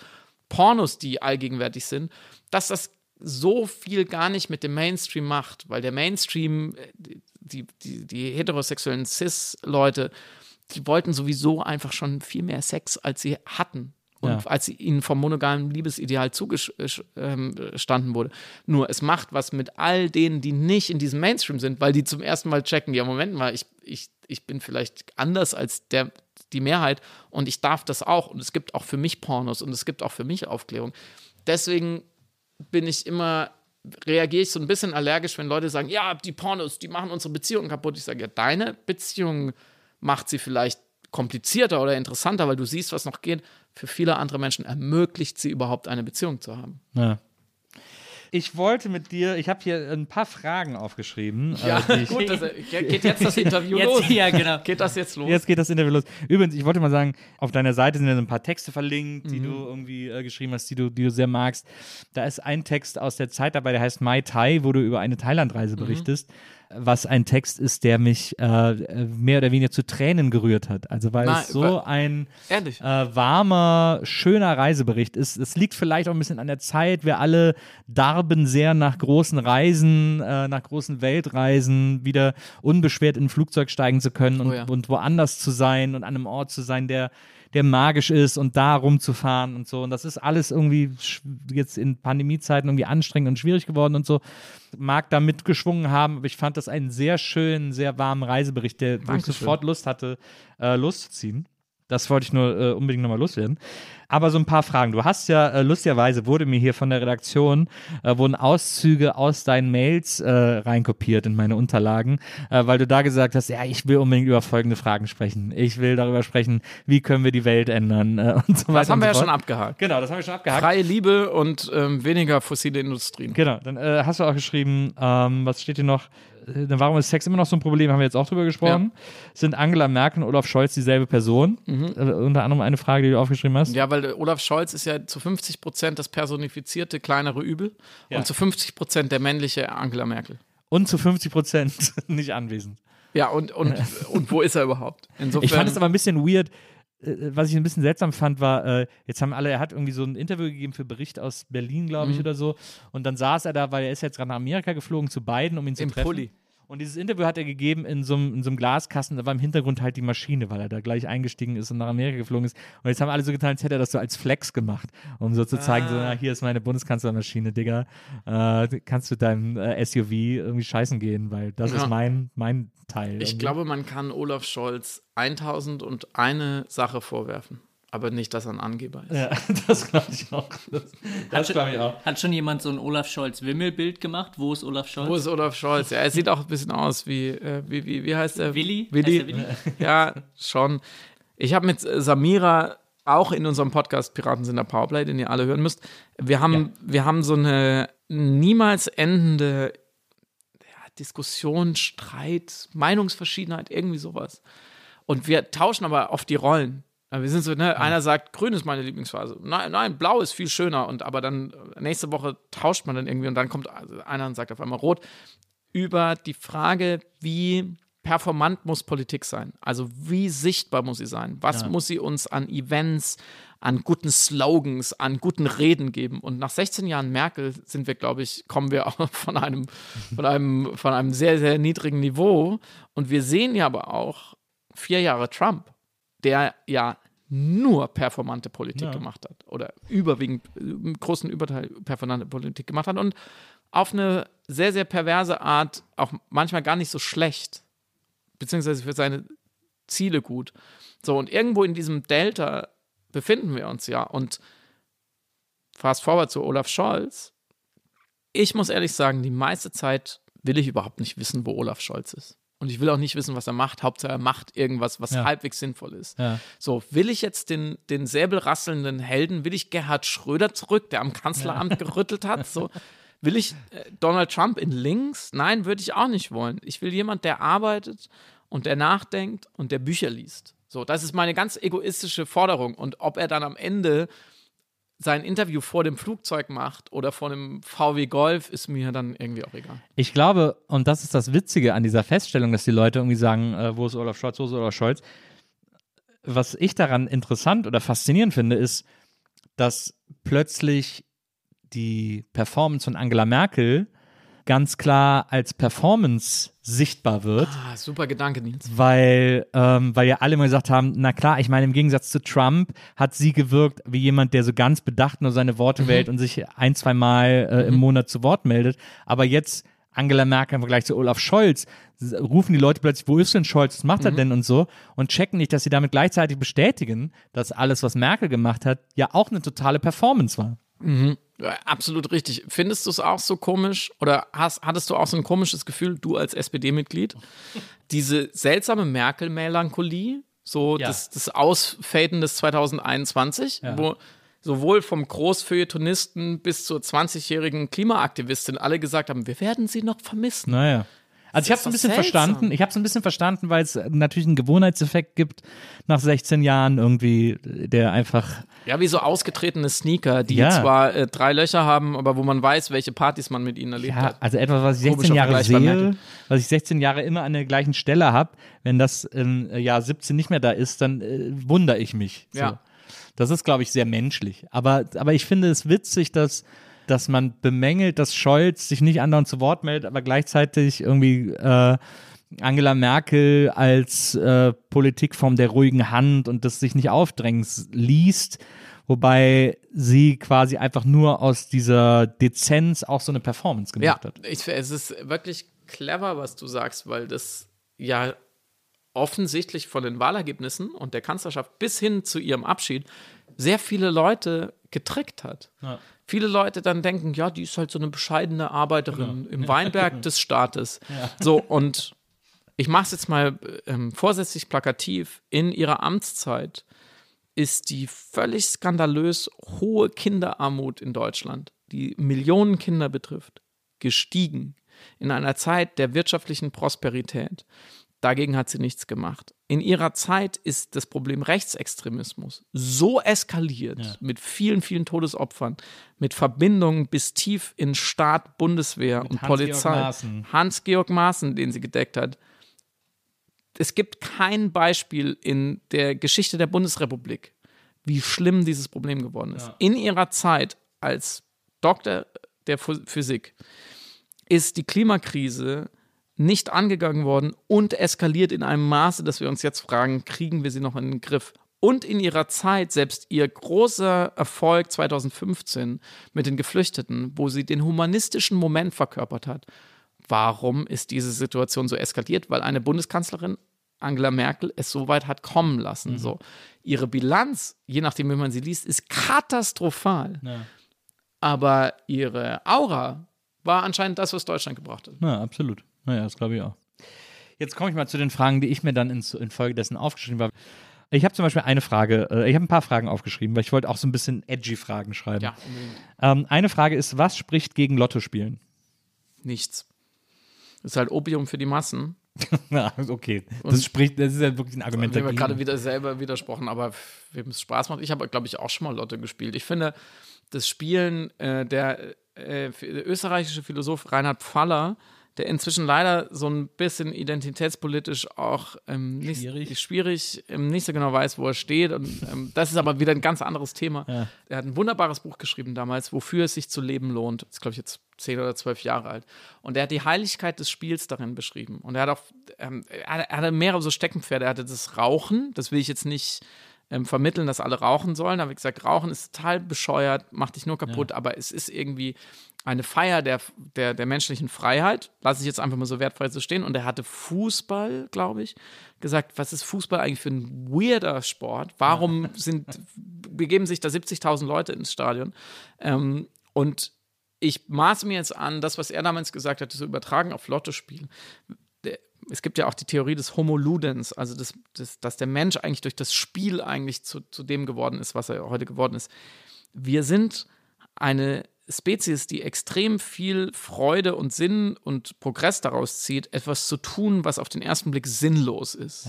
Pornos, die allgegenwärtig sind, dass das so viel gar nicht mit dem Mainstream macht, weil der Mainstream, äh, die, die, die heterosexuellen Cis-Leute, die wollten sowieso einfach schon viel mehr Sex, als sie hatten. Und Ja. als ihnen vom monogamen Liebesideal zugestanden wurde. Nur es macht was mit all denen, die nicht in diesem Mainstream sind, weil die zum ersten Mal checken, ja, Moment mal, ich, ich, ich bin vielleicht anders als der, die Mehrheit und ich darf das auch. Und es gibt auch für mich Pornos und es gibt auch für mich Aufklärung. Deswegen bin ich immer, reagiere ich so ein bisschen allergisch, wenn Leute sagen, ja, die Pornos, die machen unsere Beziehungen kaputt. Ich sage, ja, deine Beziehung macht sie vielleicht komplizierter oder interessanter, weil du siehst, was noch geht. Für viele andere Menschen ermöglicht sie überhaupt eine Beziehung zu haben. Ja. Ich wollte mit dir, ich habe hier ein paar Fragen aufgeschrieben. äh, die ich, gut, das, [LAUGHS] geht jetzt das Interview Jetzt, los? ja, genau. Geht das jetzt los? Jetzt geht das Interview los. Übrigens, ich wollte mal sagen, auf deiner Seite sind ja so ein paar Texte verlinkt, Mhm. die du irgendwie äh, geschrieben hast, die du, die du sehr magst. Da ist ein Text aus der Zeit dabei, der heißt Mai Tai, wo du über eine Thailandreise Mhm. Was ein Text ist, der mich äh, mehr oder weniger zu Tränen gerührt hat. Also weil Na, es so ein äh, warmer, schöner Reisebericht ist. Es liegt vielleicht auch ein bisschen an der Zeit. Wir alle darben sehr nach großen Reisen, äh, nach großen Weltreisen, wieder unbeschwert in ein Flugzeug steigen zu können und, Oh ja. und woanders zu sein und an einem Ort zu sein, der der magisch ist und da rumzufahren und so. Und das ist alles irgendwie jetzt in Pandemiezeiten irgendwie anstrengend und schwierig geworden und so. Mag da mitgeschwungen haben, aber ich fand das einen sehr schönen, sehr warmen Reisebericht, der wo ich sofort Lust hatte, äh, loszuziehen. Das wollte ich nur äh, unbedingt nochmal loswerden. Aber so ein paar Fragen. Du hast ja, äh, lustigerweise wurde mir hier von der Redaktion, äh, wurden Auszüge aus deinen Mails äh, reinkopiert in meine Unterlagen, äh, weil du da gesagt hast, ja, ich will unbedingt über folgende Fragen sprechen. Ich will darüber sprechen, wie können wir die Welt ändern äh, und so weiter. Das haben wir ja so schon fort. abgehakt. Genau, das haben wir schon abgehakt. Freie Liebe und ähm, weniger fossile Industrien. Genau, dann äh, hast du auch geschrieben, ähm, was steht hier noch? Äh, Warum ist Sex immer noch so ein Problem? Haben wir jetzt auch drüber gesprochen. Sind Angela Merkel und Olaf Scholz dieselbe Person? Äh, unter anderem eine Frage, die du aufgeschrieben hast. Mhm. Ja, weil äh, Olaf Scholz ist ja zu 50 Prozent das personifizierte kleinere Übel Ja. und zu 50 Prozent der männliche Angela Merkel. Und zu 50 Prozent [LAUGHS] nicht anwesend. Ja, und, und, [LAUGHS] und wo ist er überhaupt? Insofern, Ich fand es aber ein bisschen weird. Äh, Was ich ein bisschen seltsam fand, war, äh, jetzt haben alle, er hat irgendwie so ein Interview gegeben für Bericht aus Berlin, glaube Mhm. ich, oder so. Und dann saß er da, weil er ist jetzt gerade nach Amerika geflogen zu beiden, um ihn zu Im treffen. Pulli. Und dieses Interview hat er gegeben in so, einem- in so einem Glaskasten, da war im Hintergrund halt die Maschine, weil er da gleich eingestiegen ist und nach Amerika geflogen ist. Und jetzt haben alle so getan, als hätte er das so als Flex gemacht, um so zu zeigen, Ah. so, na, hier ist meine Bundeskanzlermaschine, Digga. Äh, kannst du deinem äh, SUV irgendwie scheißen gehen, weil das Ja. ist mein, mein Teil. ich irgendwie. glaube, man kann Olaf Scholz 1000 und eine Sache vorwerfen, aber nicht, dass er ein Angeber ist. Ja, [LAUGHS] das glaube ich auch. Das, das glaube ich auch. Hat schon jemand so ein Olaf Scholz-Wimmelbild gemacht? Wo ist Olaf Scholz? Wo ist Olaf Scholz? Ja, er sieht auch ein bisschen aus wie, äh, wie, wie, wie heißt er? Willi? Willi. Heißt er Willi? Ja, schon. Ich habe mit Samira auch in unserem Podcast Piraten sind der Powerplay, den ihr alle hören müsst. Wir haben, wir haben so eine niemals endende ja, Diskussion, Streit, Meinungsverschiedenheit, irgendwie sowas. Und wir tauschen aber oft die Rollen. Ja, Wir sind so, ne, einer sagt, grün ist meine Lieblingsphase. Nein, nein, blau ist viel schöner. Und aber dann nächste Woche tauscht man dann irgendwie und dann kommt einer und sagt auf einmal rot. Über die Frage, wie performant muss Politik sein? Also wie sichtbar muss sie sein? Was muss sie uns an Events, an guten Slogans, an guten Reden geben? Und nach 16 Jahren Merkel sind wir, glaube ich, kommen wir auch [LAUGHS] von einem, von einem, von einem sehr, sehr niedrigen Niveau. Und wir sehen ja aber auch vier Jahre Trump, der ja nur performante Politik gemacht hat oder überwiegend äh, im großen Überteil performante Politik gemacht hat und auf eine sehr, sehr perverse Art auch manchmal gar nicht so schlecht, beziehungsweise für seine Ziele gut. So, und irgendwo in diesem Delta befinden wir uns ja. Und fast forward zu Olaf Scholz. Ich muss ehrlich sagen, die meiste Zeit will ich überhaupt nicht wissen, wo Olaf Scholz ist. Und ich will auch nicht wissen, was er macht. Hauptsache, er macht irgendwas, was Ja. halbwegs sinnvoll ist. Ja. So, will ich jetzt den, den säbelrasselnden Helden, will ich Gerhard Schröder zurück, der am Kanzleramt gerüttelt hat? So, will ich äh, Donald Trump in links? Nein, würde ich auch nicht wollen. Ich will jemand, der arbeitet und der nachdenkt und der Bücher liest. So, das ist meine ganz egoistische Forderung. Und ob er dann am Ende sein Interview vor dem Flugzeug macht oder vor dem VW Golf, ist mir dann irgendwie auch egal. Ich glaube, und das ist das Witzige an dieser Feststellung, dass die Leute irgendwie sagen, äh, wo ist Olaf Scholz, wo ist Olaf Scholz. Was ich daran interessant oder faszinierend finde, ist, dass plötzlich die Performance von Angela Merkel ganz klar als Performance sichtbar wird. Ah, super Gedanke, Nils. weil, ähm, weil ja alle immer gesagt haben, na klar, ich meine, im Gegensatz zu Trump hat sie gewirkt wie jemand, der so ganz bedacht nur seine Worte wählt und sich ein, zwei Mal äh, im Monat zu Wort meldet. Aber jetzt Angela Merkel im Vergleich zu Olaf Scholz rufen die Leute plötzlich, wo ist denn Scholz, was macht er denn und so und checken nicht, dass sie damit gleichzeitig bestätigen, dass alles, was Merkel gemacht hat, ja auch eine totale Performance war. Ja, Absolut richtig. Findest du es auch so komisch oder hast, hattest du auch so ein komisches Gefühl, du als SPD-Mitglied, diese seltsame Merkel-Melancholie, so Ja. das, das Ausfaden des 2021, wo sowohl vom Großfeuilletonisten bis zur 20-jährigen Klimaaktivistin alle gesagt haben, wir werden sie noch vermissen. Naja. Also ich habe es ein bisschen seltsam. verstanden. Ich habe es ein bisschen verstanden, weil es natürlich einen Gewohnheitseffekt gibt nach 16 Jahren irgendwie, der einfach Ja, wie so ausgetretene Sneaker, die Ja. zwar äh, drei Löcher haben, aber wo man weiß, welche Partys man mit ihnen erlebt Ja, hat. also etwas, was ich 16 Komischer Jahre sehe, was ich 16 Jahre immer an der gleichen Stelle habe, wenn das im äh, Jahr 17 nicht mehr da ist, dann äh, wundere ich mich. So. Ja. Das ist, glaube ich, sehr menschlich. Aber, aber ich finde es witzig, dass, dass man bemängelt, dass Scholz sich nicht andauernd zu Wort meldet, aber gleichzeitig irgendwie äh, Angela Merkel als äh, Politikform der ruhigen Hand und das sich nicht aufdrängen liest, wobei sie quasi einfach nur aus dieser Dezenz auch so eine Performance Ja, gemacht hat. ich, es ist wirklich clever, was du sagst, weil das ja offensichtlich von den Wahlergebnissen und der Kanzlerschaft bis hin zu ihrem Abschied sehr viele Leute getrickt hat. Viele Leute dann denken, ja, die ist halt so eine bescheidene Arbeiterin im Weinberg [LAUGHS] des Staates. So, und ich mache es jetzt mal ähm, vorsätzlich plakativ. In ihrer Amtszeit ist die völlig skandalös hohe Kinderarmut in Deutschland, die Millionen Kinder betrifft, gestiegen in einer Zeit der wirtschaftlichen Prosperität. Dagegen hat sie nichts gemacht. In ihrer Zeit ist das Problem Rechtsextremismus so eskaliert mit vielen, vielen Todesopfern, mit Verbindungen bis tief in Staat, Bundeswehr und Hans-Georg Polizei. Hans-Georg Maaßen, den sie gedeckt hat. Es gibt kein Beispiel in der Geschichte der Bundesrepublik, wie schlimm dieses Problem geworden ist. In ihrer Zeit als Doktor der Ph- Physik ist die Klimakrise nicht angegangen worden und eskaliert in einem Maße, dass wir uns jetzt fragen, kriegen wir sie noch in den Griff? Und in ihrer Zeit, selbst ihr großer Erfolg 2015 mit den Geflüchteten, wo sie den humanistischen Moment verkörpert hat, warum ist diese Situation so eskaliert? Weil eine Bundeskanzlerin, Angela Merkel, es so weit hat kommen lassen. So. Ihre Bilanz, je nachdem, wie man sie liest, ist katastrophal. Aber ihre Aura war anscheinend das, was Deutschland gebracht hat. Ja, absolut. Naja, das glaube ich auch. Jetzt komme ich mal zu den Fragen, die ich mir dann in, infolgedessen aufgeschrieben habe. Ich habe zum Beispiel eine Frage, äh, ich habe ein paar Fragen aufgeschrieben, weil ich wollte auch so ein bisschen edgy Fragen schreiben. Ja. Ähm, eine Frage ist, was spricht gegen Lotto spielen? nichts. Ist halt Opium für die Massen. [LAUGHS] Okay. Das spricht, das ist ja wirklich ein Argument Wir haben ja gerade wieder selber widersprochen, aber wem es Spaß macht. Ich habe, glaube ich, auch schon mal Lotto gespielt. Ich finde, das Spielen, äh, der, äh, der österreichische Philosoph Reinhard Pfaller, der inzwischen leider so ein bisschen identitätspolitisch auch ähm, nicht, Schwierig. schwierig ähm, nicht so genau weiß, wo er steht. Und ähm, das ist aber wieder ein ganz anderes Thema. Er hat ein wunderbares Buch geschrieben damals, wofür es sich zu leben lohnt. Das ist, glaube ich, jetzt zehn oder zwölf Jahre alt. Und er hat die Heiligkeit des Spiels darin beschrieben. Und er hat auch, ähm, er hatte- er mehrere so Steckenpferde. Er hatte das Rauchen, das will ich jetzt nicht ähm, vermitteln, dass alle rauchen sollen. Habe ich gesagt, Rauchen ist total bescheuert, macht dich nur kaputt, aber es ist irgendwie eine Feier der, der, der menschlichen Freiheit. Lasse ich jetzt einfach mal so wertfrei so stehen. Und er hatte Fußball, glaube ich, gesagt, was ist Fußball eigentlich für ein weirder Sport? Warum sind, begeben sich da 70.000 Leute ins Stadion? Ähm, und ich maße mir jetzt an, das, was er damals gesagt hat, zu übertragen auf Lottospielen. Der- Es gibt ja auch die Theorie des Homo Ludens, also das, das, dass der Mensch eigentlich durch das Spiel eigentlich zu, zu dem geworden ist, was er heute geworden ist. Wir sind eine Spezies, die extrem viel Freude und Sinn und Progress daraus zieht, etwas zu tun, was auf den ersten Blick sinnlos ist.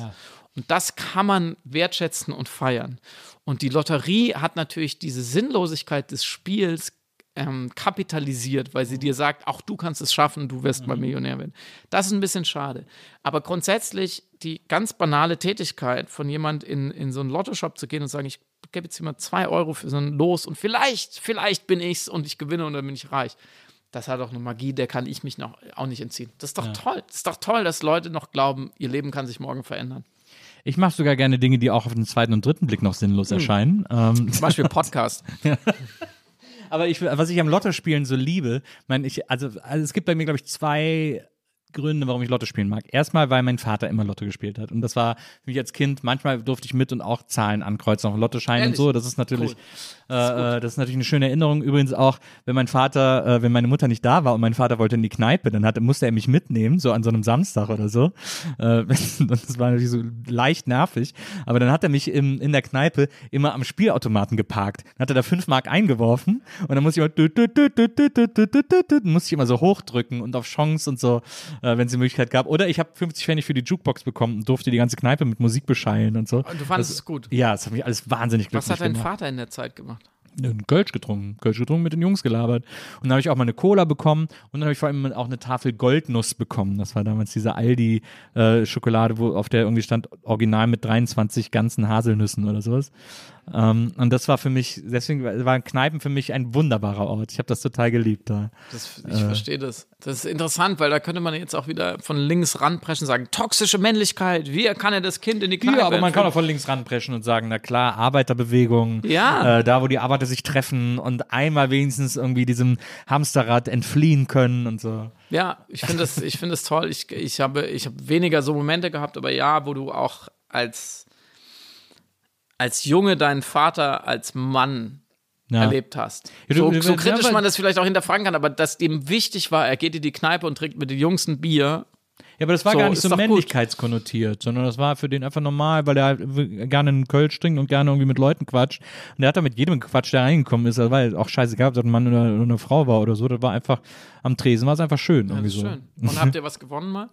Und das kann man wertschätzen und feiern. Und die Lotterie hat natürlich diese Sinnlosigkeit des Spiels ähm, kapitalisiert, weil sie dir sagt, auch du kannst es schaffen, du wirst mal Millionär werden. Das ist ein bisschen schade. Aber grundsätzlich die ganz banale Tätigkeit von jemand in, in so einen Lottoshop zu gehen und sagen, ich gebe jetzt mal zwei Euro für so ein Los und vielleicht, vielleicht bin ich's und ich gewinne und dann bin ich reich. Das hat auch eine Magie, der kann ich mich noch, auch nicht entziehen. Das ist doch toll. Das ist doch toll, dass Leute noch glauben, ihr Leben kann sich morgen verändern. Ich mache sogar gerne Dinge, die auch auf den zweiten und dritten Blick noch sinnlos erscheinen. Ähm, Zum Beispiel Podcast. [LAUGHS] Aber ich, was ich am Lottospielen so liebe, mein, ich, also, also es gibt bei mir, glaube ich, zwei Gründe, warum ich Lotto spielen mag. Erstmal, weil mein Vater immer Lotto gespielt hat. Und das war für mich als Kind, manchmal durfte ich mit und auch Zahlen ankreuzen, auch Lottoscheine und so. Das ist natürlich, cool. das, ist äh, das ist natürlich eine schöne Erinnerung. Übrigens auch, wenn mein Vater, äh, wenn meine Mutter nicht da war und mein Vater wollte in die Kneipe, dann hatte, musste er mich mitnehmen, so an so einem Samstag oder so. Äh, das war natürlich so leicht nervig. Aber dann hat er mich im, in der Kneipe immer am Spielautomaten geparkt. Dann hat er da fünf Mark eingeworfen und dann muss ich immer, musste ich immer so hochdrücken und auf Chance und so äh, wenn es die Möglichkeit gab. Oder ich habe 50 Pfennig für die Jukebox bekommen und durfte die ganze Kneipe mit Musik beschallen und so. Und du fandest das, es gut? Ja, das hat mich alles wahnsinnig glücklich Was hat dein gemacht. Vater in der Zeit gemacht? einen Kölsch getrunken, Kölsch getrunken, mit den Jungs gelabert. Und dann habe ich auch mal eine Cola bekommen und dann habe ich vor allem auch eine Tafel Goldnuss bekommen. Das war damals diese Aldi-Schokolade, wo auf der irgendwie stand, original mit 23 ganzen Haselnüssen oder sowas. Ähm, und das war für mich, deswegen waren Kneipen für mich ein wunderbarer Ort. Ich habe das total geliebt da. Das, ich verstehe das. Das ist interessant, weil da könnte man jetzt auch wieder von links ranpreschen und sagen, toxische Männlichkeit, wie kann er das Kind in die Kneipe Ja, aber man kann auch von links ranpreschen und sagen, na klar, Arbeiterbewegung, Ja. äh, da wo die Arbeiter sich treffen und einmal wenigstens irgendwie diesem Hamsterrad entfliehen können und so. Ja, ich finde das, ich finde das toll. Ich, ich habe, ich habe weniger so Momente gehabt, aber ja, wo du auch als, als Junge deinen Vater als Mann Ja. erlebt hast. So, so kritisch man das vielleicht auch hinterfragen kann, aber dass dem wichtig war, er geht in die Kneipe und trinkt mit den Jungs ein Bier. Ja, aber das war So, gar nicht so männlichkeitskonnotiert, sondern das war für den einfach normal, weil er halt gerne einen Kölsch trinkt und gerne irgendwie mit Leuten quatscht. Und der hat da mit jedem Quatsch, der reingekommen ist, das war ja auch scheißegal, ob das ein Mann oder, eine Frau war oder so, das war einfach, am Tresen war es einfach schön. Ja, irgendwie das ist so. schön. Und [LAUGHS] habt ihr was gewonnen mal?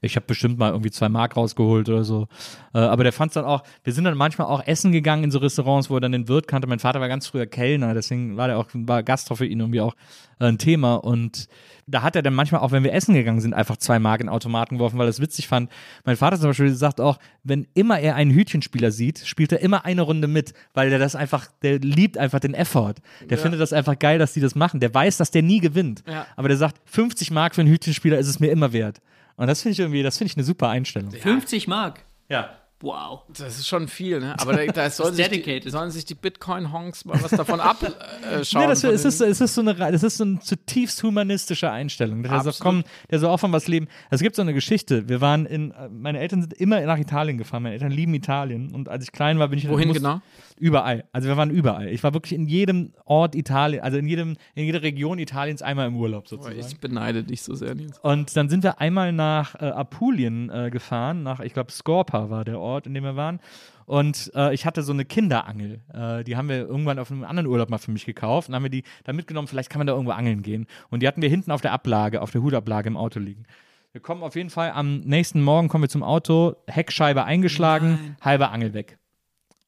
Ich habe bestimmt mal irgendwie zwei Mark rausgeholt oder so. Äh, aber der fand es dann auch, wir sind dann manchmal auch essen gegangen in so Restaurants, wo er dann den Wirt kannte. Mein Vater war ganz früher Kellner, deswegen war der auch, war Gastro für ihn irgendwie auch äh, ein Thema. Und da hat er dann manchmal auch, wenn wir essen gegangen sind, einfach zwei Mark in Automaten geworfen, weil er es witzig fand. Mein Vater zum Beispiel sagt auch, wenn immer er einen Hütchenspieler sieht, spielt er immer eine Runde mit, weil der das einfach, der liebt einfach den Effort. Der findet das einfach geil, dass die das machen. Der weiß, dass der nie gewinnt. Ja. Aber der sagt, 50 Mark für einen Hütchenspieler ist es mir immer wert. Und das finde ich irgendwie, das finde ich eine super Einstellung. 50 Mark. Ja. Wow. Das ist schon viel, ne? Aber da, da [LAUGHS] sollen, sich die, dedicated. sollen sich die Bitcoin-Honks mal was davon abschauen. Äh, [LAUGHS] Nee, das, es, ist, es ist so eine, das ist so eine zutiefst humanistische Einstellung. Der sagt, komm, der soll auch von was leben. Es gibt so eine Geschichte. Wir waren in, meine Eltern sind immer nach Italien gefahren. Meine Eltern lieben Italien. Und als ich klein war, bin ich Wohin musste- genau? Überall. Also wir waren überall. Ich war wirklich in jedem Ort Italien, also in jedem, in jeder Region Italiens einmal im Urlaub sozusagen. Ich beneide dich so sehr, Nils. Und dann sind wir einmal nach äh, Apulien äh, gefahren, nach, ich glaube, Skorpa war der Ort, in dem wir waren. Und äh, ich hatte so eine Kinderangel. Äh, die haben wir irgendwann auf einem anderen Urlaub mal für mich gekauft. Und haben wir die da mitgenommen, vielleicht kann man da irgendwo angeln gehen. Und die hatten wir hinten auf der Ablage, auf der Hutablage im Auto liegen. Wir kommen auf jeden Fall am nächsten Morgen kommen wir zum Auto, Heckscheibe eingeschlagen, halbe Angel weg.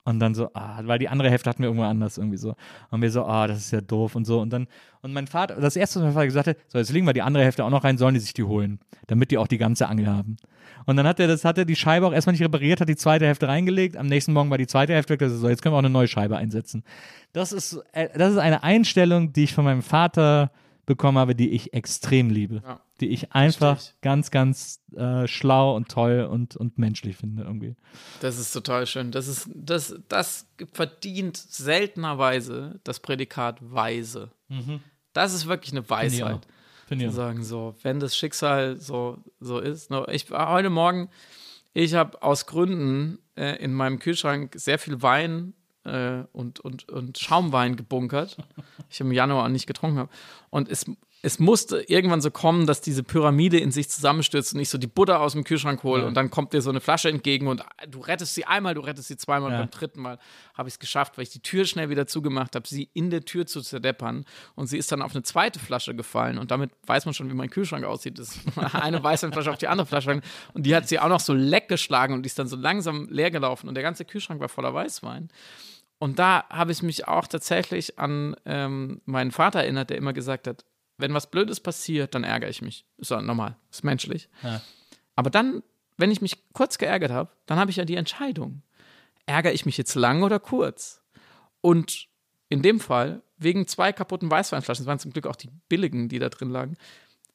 Und dann so, ah, weil die andere Hälfte hatten wir irgendwo anders irgendwie so. Und wir so, ah, das ist ja doof und so. Und dann, und mein Vater, das erste, was mein Vater gesagt hat, so, jetzt legen wir die andere Hälfte auch noch rein, sollen die sich die holen, damit die auch die ganze Angel haben. Und dann hat er das, hat er die Scheibe auch erstmal nicht repariert, hat die zweite Hälfte reingelegt. Am nächsten Morgen war die zweite Hälfte weg. Ist so, jetzt können wir auch eine neue Scheibe einsetzen. Das ist, äh, das ist eine Einstellung, die ich von meinem Vater bekommen habe, die ich extrem liebe. Ja. Die ich einfach Versteh ganz, ganz äh, schlau und toll und, und menschlich finde irgendwie. Das ist total schön. Das, ist, das, das verdient seltenerweise das Prädikat weise. Das ist wirklich eine Mhm. Finde ich auch. Weisheit. Finde ich zu auch. sagen, so, wenn das Schicksal so, so ist. No, Ich war heute Morgen, ich habe aus Gründen äh, in meinem Kühlschrank sehr viel Wein äh, und, und, und Schaumwein gebunkert. [LAUGHS] Ich im Januar nicht getrunken habe. Und es, es musste irgendwann so kommen, dass diese Pyramide in sich zusammenstürzt und ich so die Butter aus dem Kühlschrank hole und dann kommt dir so eine Flasche entgegen und du rettest sie einmal, du rettest sie zweimal Ja. und beim dritten Mal habe ich es geschafft, weil ich die Tür schnell wieder zugemacht habe, sie in der Tür zu zerdeppern und sie ist dann auf eine zweite Flasche gefallen und damit weiß man schon, wie mein Kühlschrank aussieht. Das ist [LAUGHS] eine Weißweinflasche auf die andere Flasche und die hat sie auch noch so leck geschlagen und die ist dann so langsam leer gelaufen und der ganze Kühlschrank war voller Weißwein. Und da habe ich mich auch tatsächlich an ähm, meinen Vater erinnert, der immer gesagt hat, wenn was Blödes passiert, dann ärgere ich mich. Ist ja normal, ist menschlich. Aber dann, wenn ich mich kurz geärgert habe, dann habe ich ja die Entscheidung. Ärgere ich mich jetzt lang oder kurz? Und in dem Fall, wegen zwei kaputten Weißweinflaschen, das waren zum Glück auch die billigen, die da drin lagen,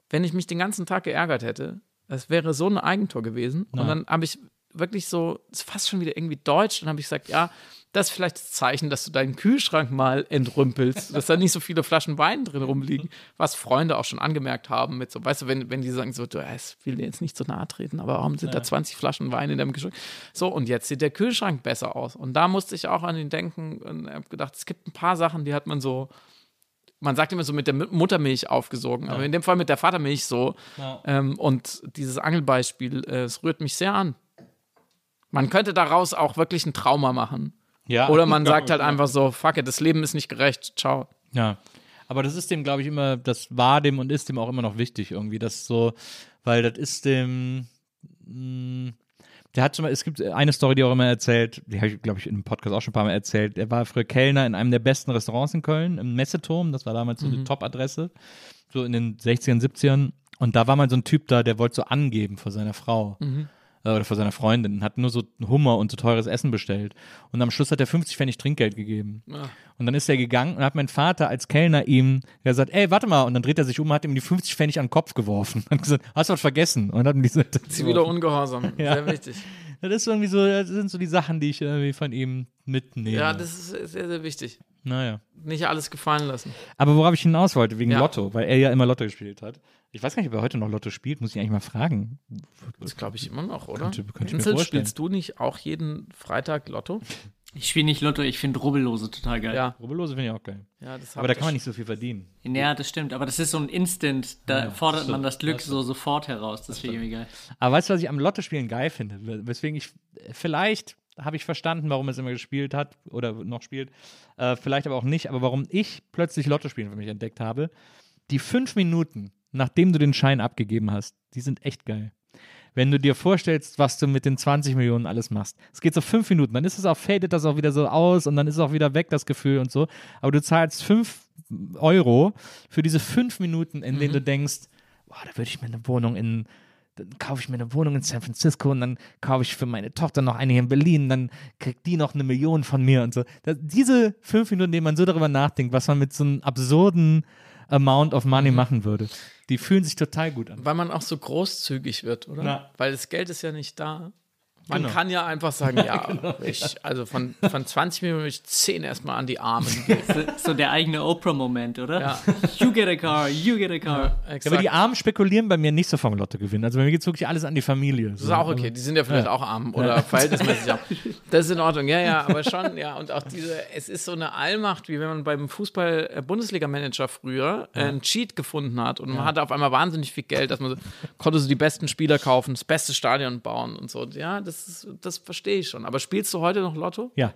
wenn ich mich den ganzen Tag geärgert hätte, das wäre so ein Eigentor gewesen. Und dann habe ich wirklich so, ist fast schon wieder irgendwie deutsch, dann habe ich gesagt, ja, das ist vielleicht das Zeichen, dass du deinen Kühlschrank mal entrümpelst, dass da nicht so viele Flaschen Wein drin rumliegen, was Freunde auch schon angemerkt haben mit so, weißt du, wenn, wenn die sagen so, du, es will dir jetzt nicht so nahe treten, aber warum sind da 20 Flaschen Wein in deinem Kühlschrank? So, und jetzt sieht der Kühlschrank besser aus. Und da musste ich auch an ihn denken und habe gedacht, es gibt ein paar Sachen, die hat man so, man sagt immer so mit der Mu- Muttermilch aufgesogen, aber in dem Fall mit der Vatermilch so. Ähm, und dieses Angelbeispiel, äh, es rührt mich sehr an. Man könnte daraus auch wirklich ein Trauma machen. Ja. Oder man [LAUGHS] sagt halt einfach so, fuck it, das Leben ist nicht gerecht, ciao. Ja. Aber das ist dem, glaube ich, immer, das war dem und ist dem auch immer noch wichtig irgendwie, dass so, weil das ist dem. Mh, der hat schon mal, es gibt eine Story, die er auch immer erzählt, die habe ich, glaube ich, im Podcast auch schon ein paar Mal erzählt. Er war früher Kellner in einem der besten Restaurants in Köln, im Messeturm. Das war damals so eine Top-Adresse, so in den 60ern, 70ern. Und da war mal so ein Typ da, der wollte so angeben vor seiner Frau. Äh, Oder vor seiner Freundin, und hat nur so Hummer und so teures Essen bestellt. Und am Schluss hat er 50 Pfennig Trinkgeld gegeben. Und dann ist er gegangen und hat mein Vater als Kellner ihm gesagt, ey, warte mal. Und dann dreht er sich um und hat ihm die 50 Pfennig an den Kopf geworfen. Und [LAUGHS] hat gesagt, hast du was vergessen? Und hat ihm diese [LAUGHS] Ziviler Ungehorsam, [LAUGHS] sehr wichtig. Das ist irgendwie so, das sind so die Sachen, die ich irgendwie von ihm mitnehme. Ja, das ist sehr, sehr wichtig. naja. Nicht alles gefallen lassen. Aber worauf ich hinaus wollte, wegen Ja. Lotto, weil er ja immer Lotto gespielt hat. Ich weiß gar nicht, ob er heute noch Lotto spielt, muss ich eigentlich mal fragen. Das glaube ich immer noch, oder? Könnte- könnte vorstellen. spielst du nicht auch jeden Freitag Lotto? Ich spiele nicht Lotto, ich finde Rubbellose total geil. Ja. Rubbellose finde ich auch geil. ja das Aber da kann man nicht so viel verdienen. Ja, das stimmt. Aber das ist so ein Instant, da fordert man das Glück so sofort heraus. Das finde ich irgendwie geil. Aber weißt du, was ich am Lottospielen geil finde? Weswegen ich, vielleicht habe ich verstanden, warum er es immer gespielt hat oder noch spielt. Äh, vielleicht aber auch nicht. Aber warum ich plötzlich Lottospielen für mich entdeckt habe. Die fünf Minuten, nachdem du den Schein abgegeben hast, die sind echt geil. Wenn du dir vorstellst, was du mit den 20 Millionen alles machst. Es geht so fünf Minuten, dann ist es auch, fadet das auch wieder so aus und dann ist es auch wieder weg, das Gefühl und so. Aber du zahlst fünf Euro für diese fünf Minuten, in denen du denkst, boah, da würde ich mir eine Wohnung in, dann kaufe ich mir eine Wohnung in San Francisco und dann kaufe ich für meine Tochter noch eine hier in Berlin, dann kriegt die noch eine Million von mir und so. Das, diese fünf Minuten, in denen man so darüber nachdenkt, was man mit so einem absurden Amount of Money machen würde, die fühlen sich total gut an. Weil man auch so großzügig wird, oder? Na. Weil das Geld ist ja nicht da. Man Genau. kann ja einfach sagen, [LAUGHS] ja, ich, also von, von 20 Millionen will ich 10 erstmal an die Armen geben. So der eigene Oprah-Moment, oder? Ja. You get a car, you get a car. Ja, aber die Armen spekulieren bei mir nicht so vom Lottogewinn. Also bei mir geht es wirklich alles an die Familie. Das ist auch okay, die sind ja vielleicht auch arm oder verhältnismäßig arm. [LAUGHS] Das ist in Ordnung, ja, ja, aber schon, ja. Und auch diese, es ist so eine Allmacht, wie wenn man beim Fußball-Bundesliga-Manager früher äh, einen Cheat gefunden hat und man hatte auf einmal wahnsinnig viel Geld, dass man so, konnte so die besten Spieler kaufen, das beste Stadion bauen und so. Ja, das, ist, das verstehe ich schon. Aber spielst du heute noch Lotto? Ja.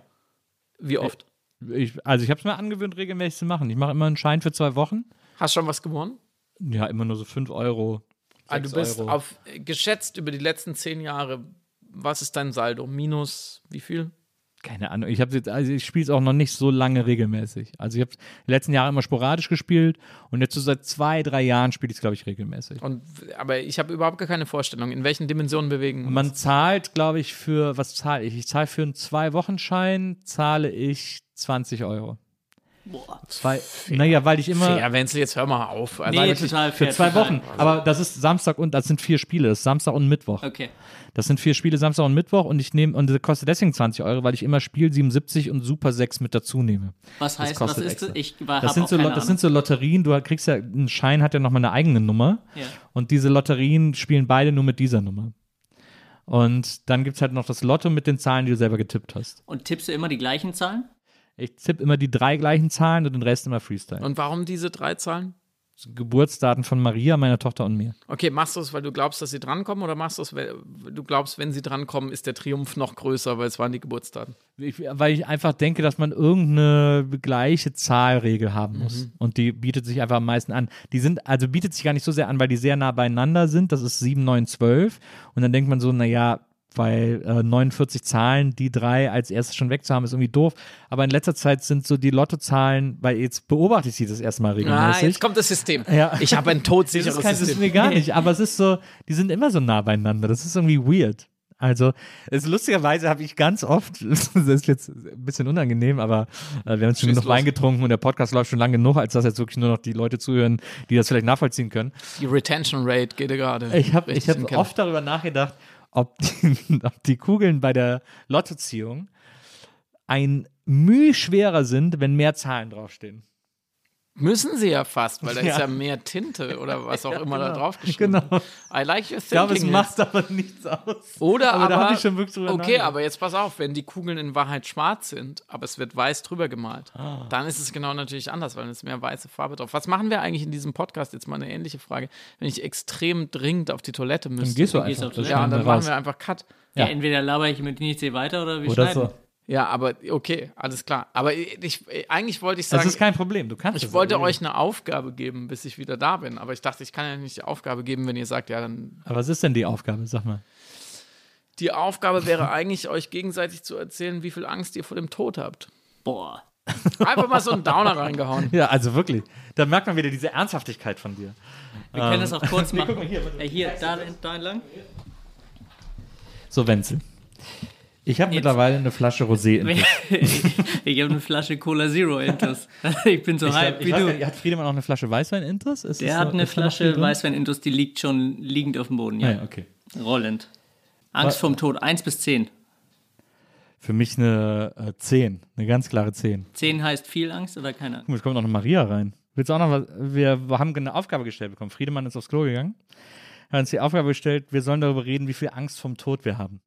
Wie oft? Ich, also ich habe es mir angewöhnt, regelmäßig zu machen. Ich mache immer einen Schein für zwei Wochen. Hast schon was gewonnen? Ja, immer nur so fünf Euro. Ah, du bist Euro. auf, geschätzt über die letzten zehn Jahre, was ist dein Saldo? Minus wie viel? Keine Ahnung. Ich habe jetzt, also ich spiele es auch noch nicht so lange regelmäßig. Also ich habe die letzten Jahre immer sporadisch gespielt und jetzt so seit zwei, drei Jahren spiele ich es, glaube ich, regelmäßig. Und, aber ich habe überhaupt gar keine Vorstellung, in welchen Dimensionen bewegen wir uns. Man zahlt, glaube ich, für, was zahle ich? Ich zahle für einen Zwei-Wochen-Schein, zahle ich 20 Euro. Boah. Zwei, naja, weil ich immer. Ja, Wenzel, jetzt hör mal auf. Also, Nee, total Für fair, zwei total. Wochen. Aber das ist Samstag und das sind vier Spiele. Das ist Samstag und Mittwoch. Okay. Das sind vier Spiele Samstag und Mittwoch und ich nehme, und das kostet deswegen 20 Euro, weil ich immer Spiel 77 und Super 6 mit dazu nehme. Was heißt, was kostet ist extra. das? Ich war, Das sind, auch so, das Ahnung. sind so Lotterien, du kriegst ja, ein Schein hat ja nochmal eine eigene Nummer. Ja. Und diese Lotterien spielen beide nur mit dieser Nummer. Und dann gibt es halt noch das Lotto mit den Zahlen, die du selber getippt hast. Und tippst du immer die gleichen Zahlen? Ich tippe immer die drei gleichen Zahlen und den Rest immer Freestyle. Und warum diese drei Zahlen? Geburtsdaten von Maria, meiner Tochter und mir. Okay, machst du es, weil du glaubst, dass sie drankommen oder machst du es, weil du glaubst, wenn sie drankommen, ist der Triumph noch größer, weil es waren die Geburtsdaten? Ich, weil ich einfach denke, dass man irgendeine gleiche Zahlregel haben muss. Mhm. Und die bietet sich einfach am meisten an. Die sind, also bietet sich gar nicht so sehr an, weil die sehr nah beieinander sind. Das ist 7, 9, 12. Und dann denkt man so, naja, weil äh, 49 Zahlen, die drei als erstes schon wegzuhaben, ist irgendwie doof. Aber in letzter Zeit sind so die Lottozahlen, weil jetzt beobachte ich sie das erste Mal Ah, regelmäßig. jetzt kommt das System. Ja. Ich habe ein das todsicheres ist, kein, das ist System. mir gar nicht, aber es ist so, die sind immer so nah beieinander. Das ist irgendwie weird. Also, es ist lustigerweise habe ich ganz oft, [LAUGHS] das ist jetzt ein bisschen unangenehm, aber äh, wir haben jetzt schon Schieß genug los. Wein getrunken und der Podcast läuft schon lange genug, als dass jetzt wirklich nur noch die Leute zuhören, die das vielleicht nachvollziehen können. Die Retention Rate geht ja gerade. Ich habe hab oft darüber nachgedacht, ob die, [LAUGHS] ob die Kugeln bei der Lottoziehung ein Mühe schwerer sind, wenn mehr Zahlen draufstehen. Müssen sie ja fast, weil da ist Ja. ja mehr Tinte oder was auch immer da genau. drauf geschrieben. Genau. I like your Ich glaube, es thinking. macht aber nichts aus. Oder aber, aber, da ich schon wirklich drüber okay, aber jetzt pass auf, wenn die Kugeln in Wahrheit schwarz sind, aber es wird weiß drüber gemalt, Ah. dann ist es genau natürlich anders, weil es mehr weiße Farbe drauf. Was machen wir eigentlich in diesem Podcast? Jetzt mal eine ähnliche Frage. Wenn ich extrem dringend auf die Toilette müsste. Dann gehst du gehst einfach. Toilette. ja, dann machen wir einfach Cut. Ja, Ja. entweder laber ich mit Nils weit oder wir Oder schneiden. so. Ja, aber okay, alles klar. Aber ich, eigentlich wollte ich sagen, Das ist kein Problem, du kannst ich wollte erledigen. euch eine Aufgabe geben, bis ich wieder da bin. Aber ich dachte, ich kann ja nicht die Aufgabe geben, wenn ihr sagt, ja, dann. Aber was ist denn die Aufgabe? Sag mal. Die Aufgabe wäre eigentlich, euch gegenseitig zu erzählen, wie viel Angst ihr vor dem Tod habt. Boah. Einfach mal so einen Downer reingehauen. Ja, also wirklich. Da merkt man wieder diese Ernsthaftigkeit von dir. Wir können das auch kurz [LAUGHS] machen. guck mal hier. Äh, hier, da, da entlang. So, Wenzel. Ich habe mittlerweile eine Flasche Rosé [LAUGHS] in ich habe eine Flasche Cola Zero Intus. [LAUGHS] Ich bin so Ich hype glaub, ich wie du. nicht, hat Friedemann auch eine Flasche Weißwein Intus? Ist Der es hat eine noch viel Flasche? Weißwein Intus, die liegt schon liegend auf dem Boden. Ah, Ja, ja, okay. rollend. Angst vorm Tod, 1 bis 10. Für mich eine äh, 10, eine ganz klare 10. 10 heißt viel Angst oder keine Angst? Guck mal, jetzt kommt noch eine Maria rein. Willst du auch noch was? Wir haben eine Aufgabe gestellt bekommen. Friedemann ist aufs Klo gegangen. Hat uns die Aufgabe gestellt, wir sollen darüber reden, wie viel Angst vom Tod wir haben.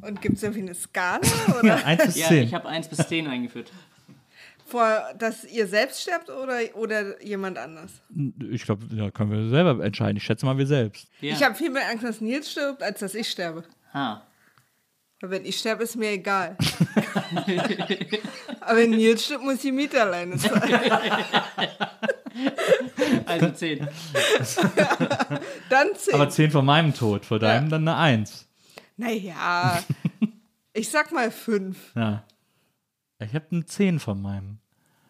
Und gibt es irgendwie eine Skala? [LAUGHS] Oder 1 bis Ja, 10. ich habe 1 bis 10 eingeführt. vor, dass ihr selbst sterbt oder, oder jemand anders? Ich glaube, da können wir selber entscheiden. Ich schätze mal, wir selbst. Ja. Ich habe viel mehr Angst, dass Nils stirbt, als dass ich sterbe. ah. Weil wenn ich sterbe, ist mir egal. [LAUGHS] Aber wenn Nils stirbt, muss die Miete alleine zahlen. [LAUGHS] Also 10. Dann zehn. Aber 10 von meinem Tod, vor deinem Ja. dann eine 1. naja, [LAUGHS] ich sag mal fünf. Ja. Ich habe eine 10 von meinem.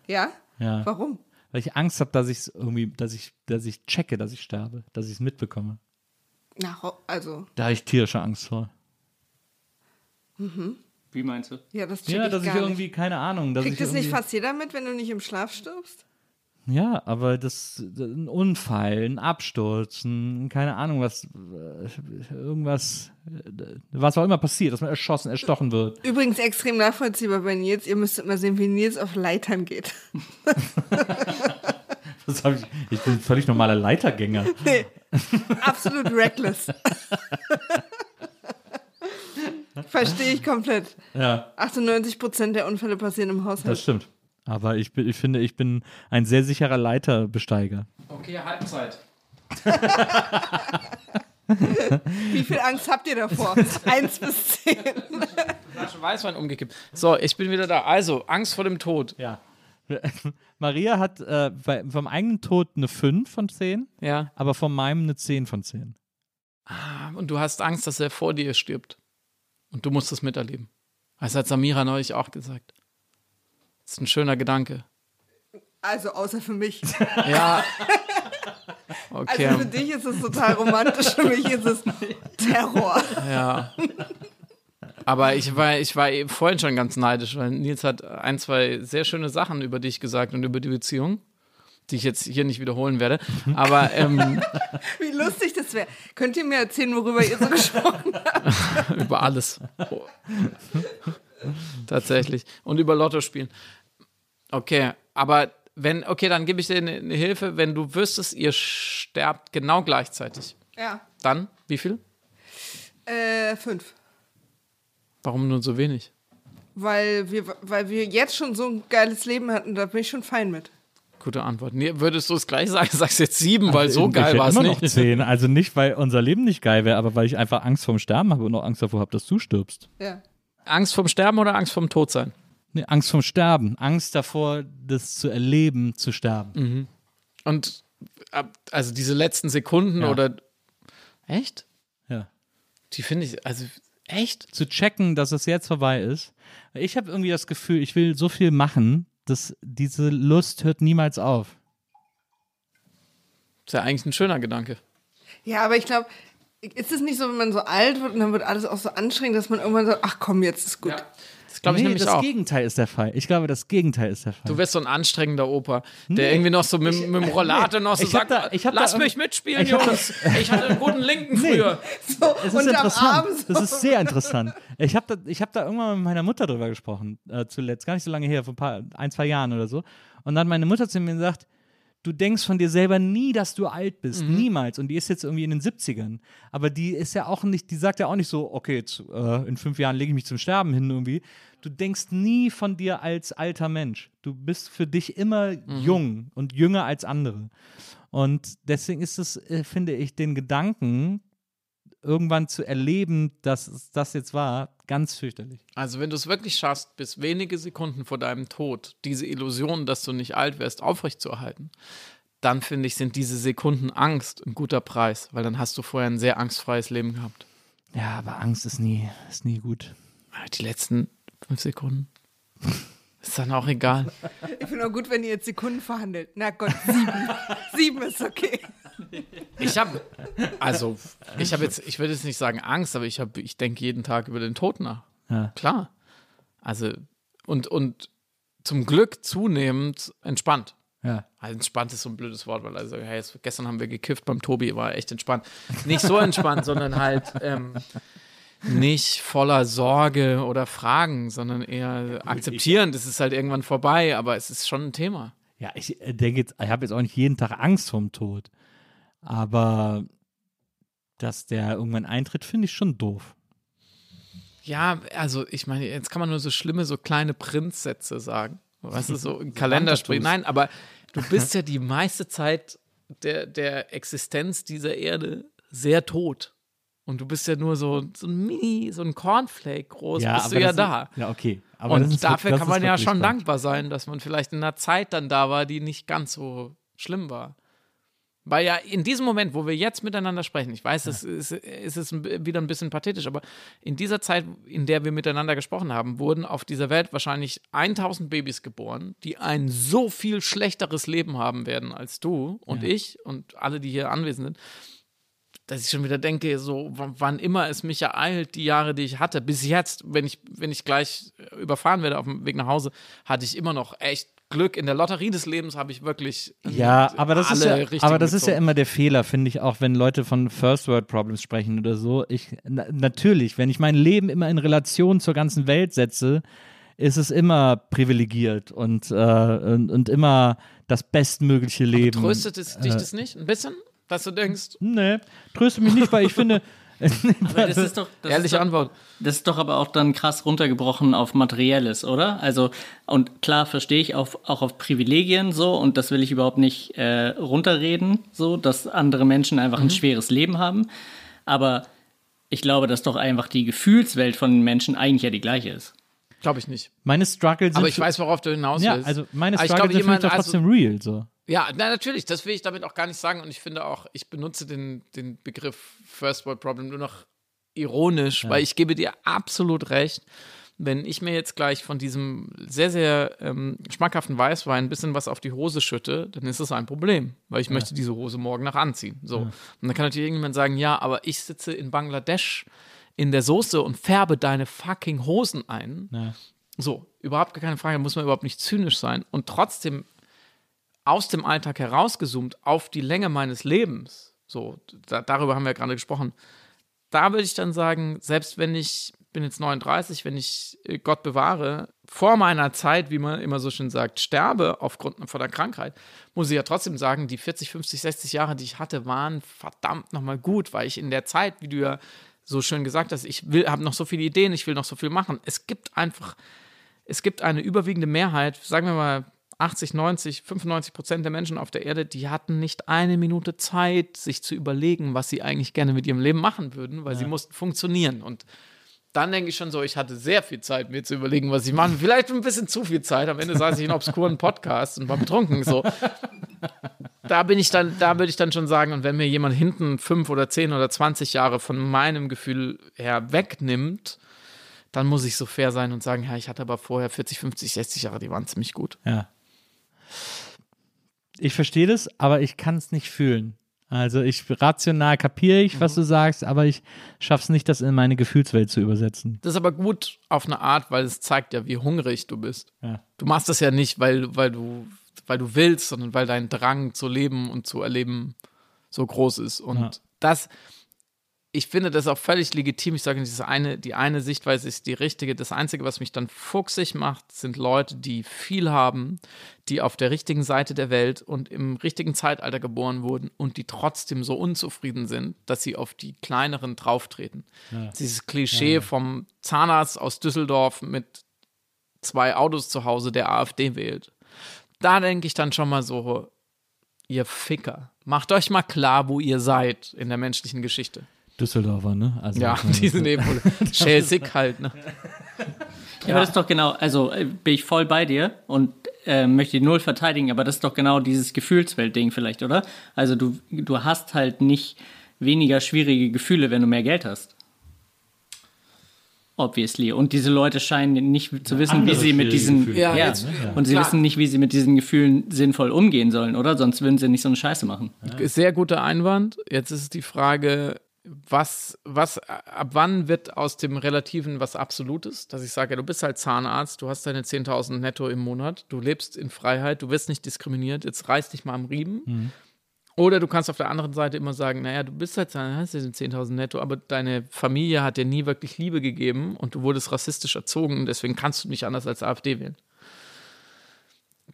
Ja? Ja. Warum? Weil ich Angst habe, dass ich irgendwie, dass ich, dass ich checke, dass ich sterbe, dass ich es mitbekomme. Na, also, Da habe ich tierische Angst vor. Wie meinst du? ja, das check Ja, ich dass ich irgendwie, nicht. keine Ahnung. Dass Kriegt ich das nicht fast jeder mit, wenn du nicht im Schlaf stirbst? Ja, aber das, ein Unfall, ein Absturz, ein, keine Ahnung, was, irgendwas, was auch immer passiert, dass man erschossen, erstochen wird. Übrigens extrem nachvollziehbar bei Nils. Ihr müsstet mal sehen, wie Nils auf Leitern geht. [LAUGHS] Ich, ich bin ein völlig normaler Leitergänger. [LAUGHS] Nee, absolut reckless. [LAUGHS] Verstehe ich komplett. Ja, 98 Prozent der Unfälle passieren im Haushalt. das stimmt. Aber ich, bin, ich finde, ich bin ein sehr sicherer Leiterbesteiger. Okay, Halbzeit. [LAUGHS] Wie viel Angst habt ihr davor? [LAUGHS] Eins bis zehn. Flasche Weißwein umgekippt. So, ich bin wieder da. Also, Angst vor dem Tod. Ja. [LAUGHS] Maria hat äh, bei, vom eigenen Tod eine 5 von 10, Ja. aber von meinem eine 10 von 10. Und du hast Angst, dass er vor dir stirbt. Und du musst es miterleben. Das hat Samira neulich auch gesagt. Das ist ein schöner Gedanke. Also außer für mich. Ja. [LAUGHS] Also Okay. für dich ist es total romantisch, für mich ist es Terror. Ja. Aber ich war, ich war eben vorhin schon ganz neidisch, weil Nils hat ein, zwei sehr schöne Sachen über dich gesagt und über die Beziehung, die ich jetzt hier nicht wiederholen werde. Aber ähm, [LAUGHS] Wie lustig das wäre. Könnt ihr mir erzählen, worüber ihr so gesprochen habt? [LAUGHS] über alles. Oh. [LAUGHS] Tatsächlich. Und über Lotto spielen. Okay, aber wenn, okay, dann gebe ich dir eine, eine Hilfe. Wenn du wüsstest, ihr sterbt genau gleichzeitig, Ja. dann wie viel? Äh, fünf. Warum nur so wenig? Weil wir, weil wir jetzt schon so ein geiles Leben hatten, da bin ich schon fein mit. Gute Antwort. Nee, würdest du es gleich sagen? [LAUGHS] Sagst jetzt sieben, weil so geil war es immer noch nicht. 10. [LAUGHS] Also nicht, weil unser Leben nicht geil wäre, aber weil ich einfach Angst vorm Sterben habe und auch Angst davor habe, dass du stirbst. Ja. Angst vom Sterben oder Angst vom Todsein? Nee, Angst vorm Sterben. Angst davor, das zu erleben, zu sterben. Und ab- also diese letzten Sekunden Ja. oder echt? Ja. Die finde ich, also echt? Zu checken, dass es jetzt vorbei ist. Ich habe irgendwie das Gefühl, ich will so viel machen, dass diese Lust hört niemals auf. Ist ja eigentlich ein schöner Gedanke. Ja, aber ich glaube, ist es nicht so, wenn man so alt wird und dann wird alles auch so anstrengend, dass man irgendwann sagt, ach komm, jetzt ist gut. Das glaube ich nee, nämlich das auch. Gegenteil ist der Fall. Ich glaube, das Gegenteil ist der Fall. Du wirst so ein anstrengender Opa, der irgendwie noch so mit, mit dem Rollator noch so Ich sagt, da- ich da lass irgendwie- mich mitspielen, ich da- Jungs. ich hatte einen guten Linken früher. So, es ist interessant. So. Das ist sehr interessant. Ich habe da, ich hab da irgendwann mit meiner Mutter drüber gesprochen, äh, zuletzt, gar nicht so lange her, vor ein, paar, ein, zwei Jahren oder so. Und dann hat meine Mutter zu mir gesagt, du denkst von dir selber nie, dass du alt bist. Niemals. Und die ist jetzt irgendwie in den 70ern. Aber die ist ja auch nicht, die sagt ja auch nicht so, okay, jetzt, äh, in fünf Jahren lege ich mich zum Sterben hin irgendwie. Du denkst nie von dir als alter Mensch. Du bist für dich immer jung und jünger als andere. Und deswegen ist es, äh, finde ich, den Gedanken, irgendwann zu erleben, dass es das jetzt war, ganz fürchterlich. Also wenn du es wirklich schaffst, bis wenige Sekunden vor deinem Tod diese Illusion, dass du nicht alt wärst, aufrechtzuerhalten, dann finde ich, sind diese Sekunden Angst ein guter Preis, weil dann hast du vorher ein sehr angstfreies Leben gehabt. Ja, aber Angst ist nie, ist nie gut. Die letzten fünf Sekunden. [LAUGHS] Ist dann auch egal. Ich finde auch gut, wenn ihr jetzt Sekunden verhandelt. Na Gott, sieben. sieben ist okay. Ich habe, also, ich habe jetzt, ich würde jetzt nicht sagen Angst, aber ich habe, ich denke jeden Tag über den Tod nach. Ja. Klar. Also, und, und zum Glück zunehmend entspannt. Ja. Also entspannt ist so ein blödes Wort, weil also, hey, jetzt, gestern haben wir gekifft beim Tobi, war echt entspannt. Nicht so entspannt, sondern halt ähm, nicht voller Sorge oder Fragen, sondern eher akzeptierend. Es ist halt irgendwann vorbei, aber es ist schon ein Thema. Ja, ich äh, denke jetzt, ich habe jetzt auch nicht jeden Tag Angst vorm Tod. Aber dass der irgendwann eintritt, finde ich schon doof. Ja, also ich meine, jetzt kann man nur so schlimme, so kleine Prinzsätze sagen. Was ist so [LAUGHS] ein Kalenderspray? Nein, aber du [LAUGHS] bist ja die meiste Zeit der, der Existenz dieser Erde sehr tot. Und du bist ja nur so, so ein Mini, so ein Cornflake groß, Ja, bist du ja da. Ist, ja, okay. Aber Und ist, dafür kann man ja schon Quatsch. dankbar sein, dass man vielleicht in einer Zeit dann da war, die nicht ganz so schlimm war. Weil ja in diesem Moment, wo wir jetzt miteinander sprechen, ich weiß, es ist, ist ein- wieder ein bisschen pathetisch, aber in dieser Zeit, in der wir miteinander gesprochen haben, wurden auf dieser Welt wahrscheinlich 1000 Babys geboren, die ein so viel schlechteres Leben haben werden als du und ich und alle, die hier anwesend sind, dass ich schon wieder denke, so wann immer es mich ereilt, die Jahre, die ich hatte, bis jetzt, wenn ich, wenn ich gleich überfahren werde auf dem Weg nach Hause, hatte ich immer noch echt Glück. In der Lotterie des Lebens habe ich wirklich Ja, aber das, ist ja, aber das ist ja immer der Fehler, finde ich, auch wenn Leute von First World Problems sprechen oder so. Ich, na, natürlich, wenn ich mein Leben immer in Relation zur ganzen Welt setze, ist es immer privilegiert und, äh, und, und immer das bestmögliche Leben. Tröstet es dich äh, das nicht ein bisschen, dass du denkst, Nee, tröste mich nicht, weil ich finde, [LAUGHS] [LAUGHS] Aber das ist doch, das ehrliche ist doch, Antwort. Das ist doch aber auch dann krass runtergebrochen auf Materielles, oder? Also, und klar verstehe ich auf, auch auf Privilegien so, und das will ich überhaupt nicht äh, runterreden, so, dass andere Menschen einfach Mhm. ein schweres Leben haben. Aber ich glaube, dass doch einfach die Gefühlswelt von den Menschen eigentlich ja die gleiche ist. Glaube ich nicht. meine Struggles sind. Aber ich weiß, worauf du hinaus Ja, willst. also meine Struggles glaube, sind jemand, doch also- trotzdem real. So. Ja, na, natürlich, das will ich damit auch gar nicht sagen. Und ich finde auch, ich benutze den, den Begriff First World Problem nur noch ironisch, weil ich gebe dir absolut recht. Wenn ich mir jetzt gleich von diesem sehr, sehr ähm, schmackhaften Weißwein ein bisschen was auf die Hose schütte, dann ist das ein Problem, weil ich möchte diese Hose morgen noch anziehen. So. Und dann kann natürlich irgendjemand sagen, ja, aber ich sitze in Bangladesch in der Soße und färbe deine fucking Hosen ein. Ja. So, überhaupt gar keine Frage, muss man überhaupt nicht zynisch sein und trotzdem aus dem Alltag herausgezoomt auf die Länge meines Lebens, so, da, darüber haben wir gerade gesprochen, da würde ich dann sagen, selbst wenn ich, bin jetzt 39, wenn ich äh, Gott bewahre, vor meiner Zeit, wie man immer so schön sagt, sterbe aufgrund von der Krankheit, muss ich ja trotzdem sagen, die 40, 50, 60 Jahre, die ich hatte, waren verdammt nochmal gut, weil ich in der Zeit, wie du ja so schön gesagt hast, ich habe noch so viele Ideen, ich will noch so viel machen. Es gibt einfach es gibt eine überwiegende Mehrheit, sagen wir mal 80, 90, 95 Prozent der Menschen auf der Erde, die hatten nicht eine Minute Zeit, sich zu überlegen, was sie eigentlich gerne mit ihrem Leben machen würden, weil sie mussten funktionieren. Und dann denke ich schon so, ich hatte sehr viel Zeit, mir zu überlegen, was ich mache. Vielleicht ein bisschen zu viel Zeit. Am Ende saß ich in einem obskuren Podcast und war betrunken. So. Da bin ich dann, da würde ich dann schon sagen, und wenn mir jemand hinten fünf oder zehn oder 20 Jahre von meinem Gefühl her wegnimmt, dann muss ich so fair sein und sagen, ja, ich hatte aber vorher 40, 50, 60 Jahre, die waren ziemlich gut. Ja. Ich verstehe das, aber ich kann es nicht fühlen. Also ich rational kapiere ich, Mhm. was du sagst, aber ich schaff's nicht, das in meine Gefühlswelt zu übersetzen. Das ist aber gut auf eine Art, weil es zeigt ja, wie hungrig du bist. Ja. Du machst das ja nicht, weil, weil, du, weil du willst, sondern weil dein Drang zu leben und zu erleben so groß ist. Und Ja. das, ich finde das auch völlig legitim. Ich sage nicht, das eine, die eine Sichtweise ist die richtige. Das Einzige, was mich dann fuchsig macht, sind Leute, die viel haben, die auf der richtigen Seite der Welt und im richtigen Zeitalter geboren wurden und die trotzdem so unzufrieden sind, dass sie auf die kleineren drauftreten. Dieses Klischee vom Zahnarzt aus Düsseldorf mit zwei Autos zu Hause, der AfD wählt. Da denke ich dann schon mal so, ihr Ficker, macht euch mal klar, wo ihr seid in der menschlichen Geschichte. Düsseldorfer, ne? Also, Ja, die sind [LAUGHS] eben schälzig halt. Ne? Ja, aber das ist doch genau, also äh, bin ich voll bei dir und äh, möchte die Null verteidigen, aber das ist doch genau dieses Gefühlswelt-Ding vielleicht, oder? Also du, du hast halt nicht weniger schwierige Gefühle, wenn du mehr Geld hast. Obviously. Und diese Leute scheinen nicht zu wissen, wie sie mit diesen. Ja, Ja, jetzt- und sie klar. wissen nicht, wie sie mit diesen Gefühlen sinnvoll umgehen sollen, oder? Sonst würden sie nicht so eine Scheiße machen. Sehr guter Einwand. Jetzt ist die Frage, was, was, ab wann wird aus dem Relativen was Absolutes? Dass ich sage, du bist halt Zahnarzt, du hast deine 10.000 netto im Monat, du lebst in Freiheit, du wirst nicht diskriminiert, jetzt reiß dich mal am Riemen. Oder du kannst auf der anderen Seite immer sagen, naja, du bist halt Zahnarzt, hast diese 10.000 netto, aber deine Familie hat dir nie wirklich Liebe gegeben und du wurdest rassistisch erzogen und deswegen kannst du nicht anders als AfD wählen.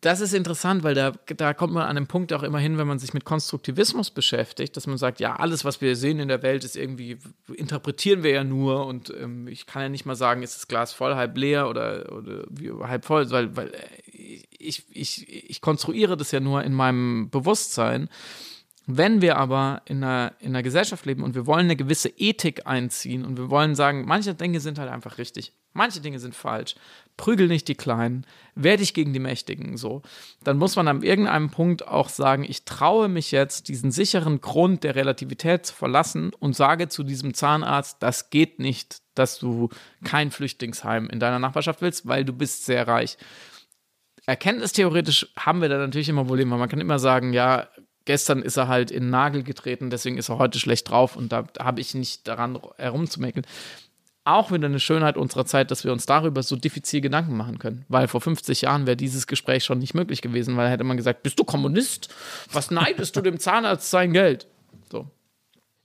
Das ist interessant, weil da, da kommt man an einem Punkt auch immer hin, wenn man sich mit Konstruktivismus beschäftigt, dass man sagt, ja, alles, was wir sehen in der Welt, ist irgendwie, interpretieren wir ja nur und ähm, ich kann ja nicht mal sagen, ist das Glas voll, halb leer oder, oder wie, halb voll, weil, weil äh, ich, ich, ich konstruiere das ja nur in meinem Bewusstsein. Wenn wir aber in einer, in einer Gesellschaft leben und wir wollen eine gewisse Ethik einziehen und wir wollen sagen, manche Dinge sind halt einfach richtig, manche Dinge sind falsch, prügel nicht die Kleinen, wehr dich gegen die Mächtigen, so, dann muss man an irgendeinem Punkt auch sagen, ich traue mich jetzt, diesen sicheren Grund der Relativität zu verlassen und sage zu diesem Zahnarzt, das geht nicht, dass du kein Flüchtlingsheim in deiner Nachbarschaft willst, weil du bist sehr reich erkenntnistheoretisch haben wir da natürlich immer Probleme. Man kann immer sagen, ja, gestern ist er halt in den Nagel getreten, deswegen ist er heute schlecht drauf und da, habe ich nicht daran herumzumäkeln. Auch wieder eine Schönheit unserer Zeit, dass wir uns darüber so diffizil Gedanken machen können. Weil vor 50 Jahren wäre dieses Gespräch schon nicht möglich gewesen, weil hätte man gesagt, bist du Kommunist? Was neidest du dem Zahnarzt sein Geld? So.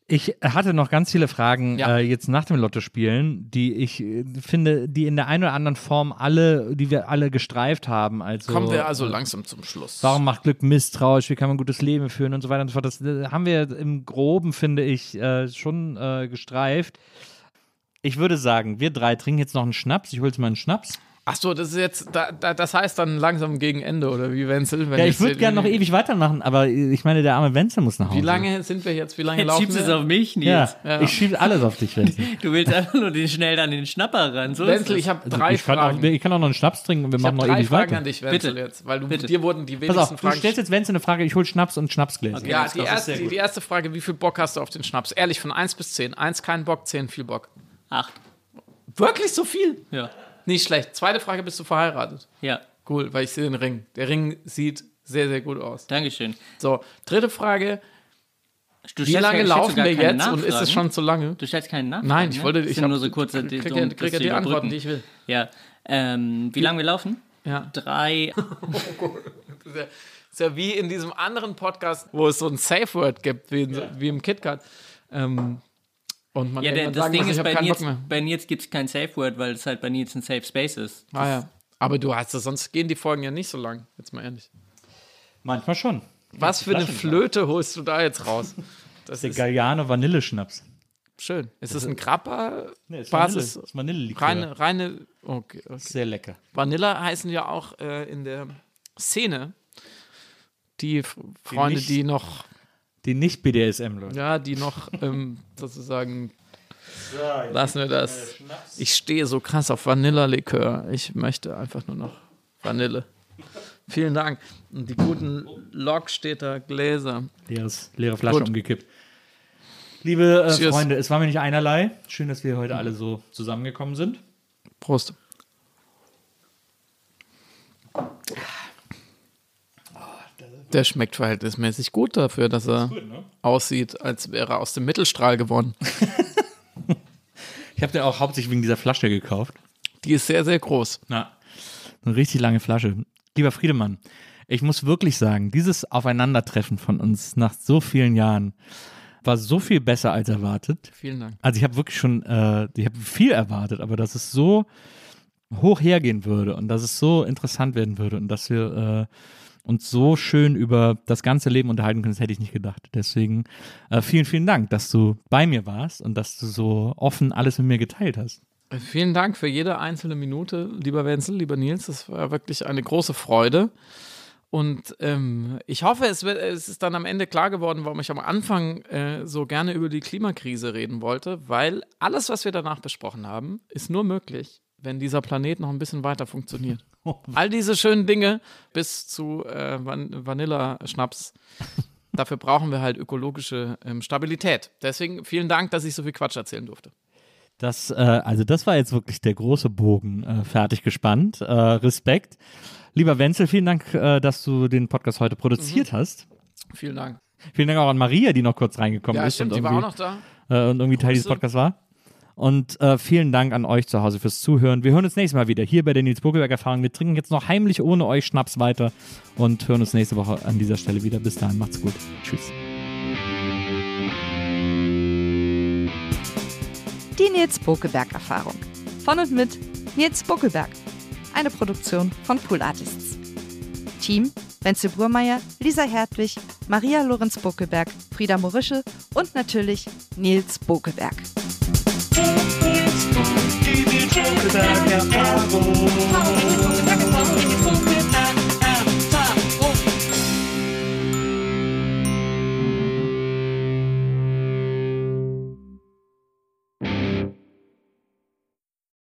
Ich hatte noch ganz viele Fragen Ja. äh, jetzt nach dem Lotto-Spielen, die ich äh, finde, die in der einen oder anderen Form alle, die wir alle gestreift haben. Also, Kommen wir also langsam zum Schluss. Warum macht Glück misstrauisch? Wie kann man ein gutes Leben führen und so weiter und so fort? Das äh, haben wir im Groben, finde ich, äh, schon äh, gestreift. Ich würde sagen, wir drei trinken jetzt noch einen Schnaps. Ich hole jetzt mal einen Schnaps. Ach so, das ist jetzt, da, da, das heißt dann langsam gegen Ende, oder wie, Wenzel? Wenn Ja, ich würde gerne noch ewig weitermachen, aber ich meine, der arme Wenzel muss nach Hause. Wie lange sind wir jetzt? Wie lange Jetzt laufen schiebst du es auf mich, Nils. Ja, Ja. ich schiebe alles auf dich, Wenzel. [LAUGHS] Du willst einfach nur den schnell an den Schnapper ran. So Wenzel, ich habe Also drei ich, kann Fragen. auch, ich kann auch noch einen Schnaps trinken und wir ich machen noch ewig Fragen weiter. an dich, Wenzel, Bitte. jetzt, weil du, Bitte. dir wurden die Pass wenigsten auf, du Fragen. stellst jetzt Wenzel eine Frage, ich hole Schnaps und Schnapsgläser. ja, let's die erste, die, die erste Frage, wie viel Bock hast du auf den Schnaps? Ehrlich, von 1 bis 10. 1 kein Bock, 10 viel Bock. Acht. Wirklich so viel? Ja. Nicht schlecht. Zweite Frage, bist du verheiratet? Ja. Cool, weil ich sehe den Ring. Der Ring sieht sehr, sehr gut aus. Dankeschön. So, dritte Frage, Du wie lange ja- laufen wir jetzt und ist es Nachfragen? schon zu lange? Du stellst keine Nachfragen. Nein, ich ne? wollte, Das ich hab- nur so kurze, krieg, krieg, um krieg das ja die Antworten, die ich will. Ja. Ähm, wie lange wir laufen? Ja. Drei. Das ist ja- ist ja wie in diesem anderen Podcast, wo es so ein Safe Word gibt, wie, in, wie im KitKat. Ähm, und man Ja, der, das sagen Ding muss, ist, bei Nils, bei Nils gibt es kein Safe Word, weil es halt bei Nils ein Safe Space ist. Ah ja. Aber du hast es, sonst gehen die Folgen ja nicht so lang, jetzt mal ehrlich. Manchmal schon. Was für eine Flöte holst du da jetzt raus? [LAUGHS] Das Der ist Galliano Vanilleschnaps. schön. Ist es ein Grappa? Nee, ist Basis? Vanille, ist. Reine, reine, okay, okay. Sehr lecker. Vanilla heißen ja auch äh, in der Szene die Freunde, nicht- die noch, Die nicht BDSM-Leute. ja, die noch ähm, [LAUGHS] sozusagen. Lassen wir das. Ich stehe so krass auf Vanilla-Likör. Ich möchte einfach nur noch Vanille. Vielen Dank. Und die guten Lokstädter Gläser. Leeres, leere Flasche Gut. umgekippt. Liebe äh. Freunde, es war mir nicht einerlei. Schön, dass wir heute alle so zusammengekommen sind. Prost. Der schmeckt verhältnismäßig gut dafür, dass er aussieht, als wäre er aus dem Mittelstrahl gewonnen. [LAUGHS] Ich habe den auch hauptsächlich wegen dieser Flasche gekauft. Die ist sehr, sehr groß. Na, eine richtig lange Flasche. Lieber Friedemann, ich muss wirklich sagen, dieses Aufeinandertreffen von uns nach so vielen Jahren war so viel besser als erwartet. Vielen Dank. Also ich habe wirklich schon, äh, ich habe viel erwartet, aber dass es so hoch hergehen würde und dass es so interessant werden würde und dass wir äh, uns so schön über das ganze Leben unterhalten können, das hätte ich nicht gedacht. Deswegen äh, vielen, vielen Dank, dass du bei mir warst und dass du so offen alles mit mir geteilt hast. Vielen Dank für jede einzelne Minute, lieber Wenzel, lieber Nils. Das war wirklich eine große Freude. Und ähm, ich hoffe, es, wird, es ist dann am Ende klar geworden, warum ich am Anfang äh, so gerne über die Klimakrise reden wollte, weil alles, was wir danach besprochen haben, ist nur möglich, wenn dieser Planet noch ein bisschen weiter funktioniert. [LAUGHS] All diese schönen Dinge bis zu äh, Van Vanilla-Schnaps. [LAUGHS] Dafür brauchen wir halt ökologische ähm, Stabilität. Deswegen vielen Dank, dass ich so viel Quatsch erzählen durfte. Das, äh, also das war jetzt wirklich der große Bogen äh, fertig gespannt. Äh, Respekt. Lieber Wenzel, vielen Dank, äh, dass du den Podcast heute produziert Mhm. hast. Vielen Dank. Vielen Dank auch an Maria, die noch kurz reingekommen Ja, ist stimmt, und die war auch noch äh, da. und irgendwie Teil dieses Grüße. Podcasts war. Und äh, vielen Dank an euch zu Hause fürs Zuhören. Wir hören uns nächstes Mal wieder hier bei der Nils Buckelberg Erfahrung. Wir trinken jetzt noch heimlich ohne euch Schnaps weiter und hören uns nächste Woche an dieser Stelle wieder. Bis dahin, macht's gut. Tschüss. Die Nils Bokelberg Erfahrung. Von und mit Nils Bokelberg. Eine Produktion von Pool Artists. Team Wenzel Burmeier, Lisa Hertwig, Maria Lorenz Bokelberg, Frieda Morische und natürlich Nils Bokelberg. Die Nils Bokelberg Erfahrung.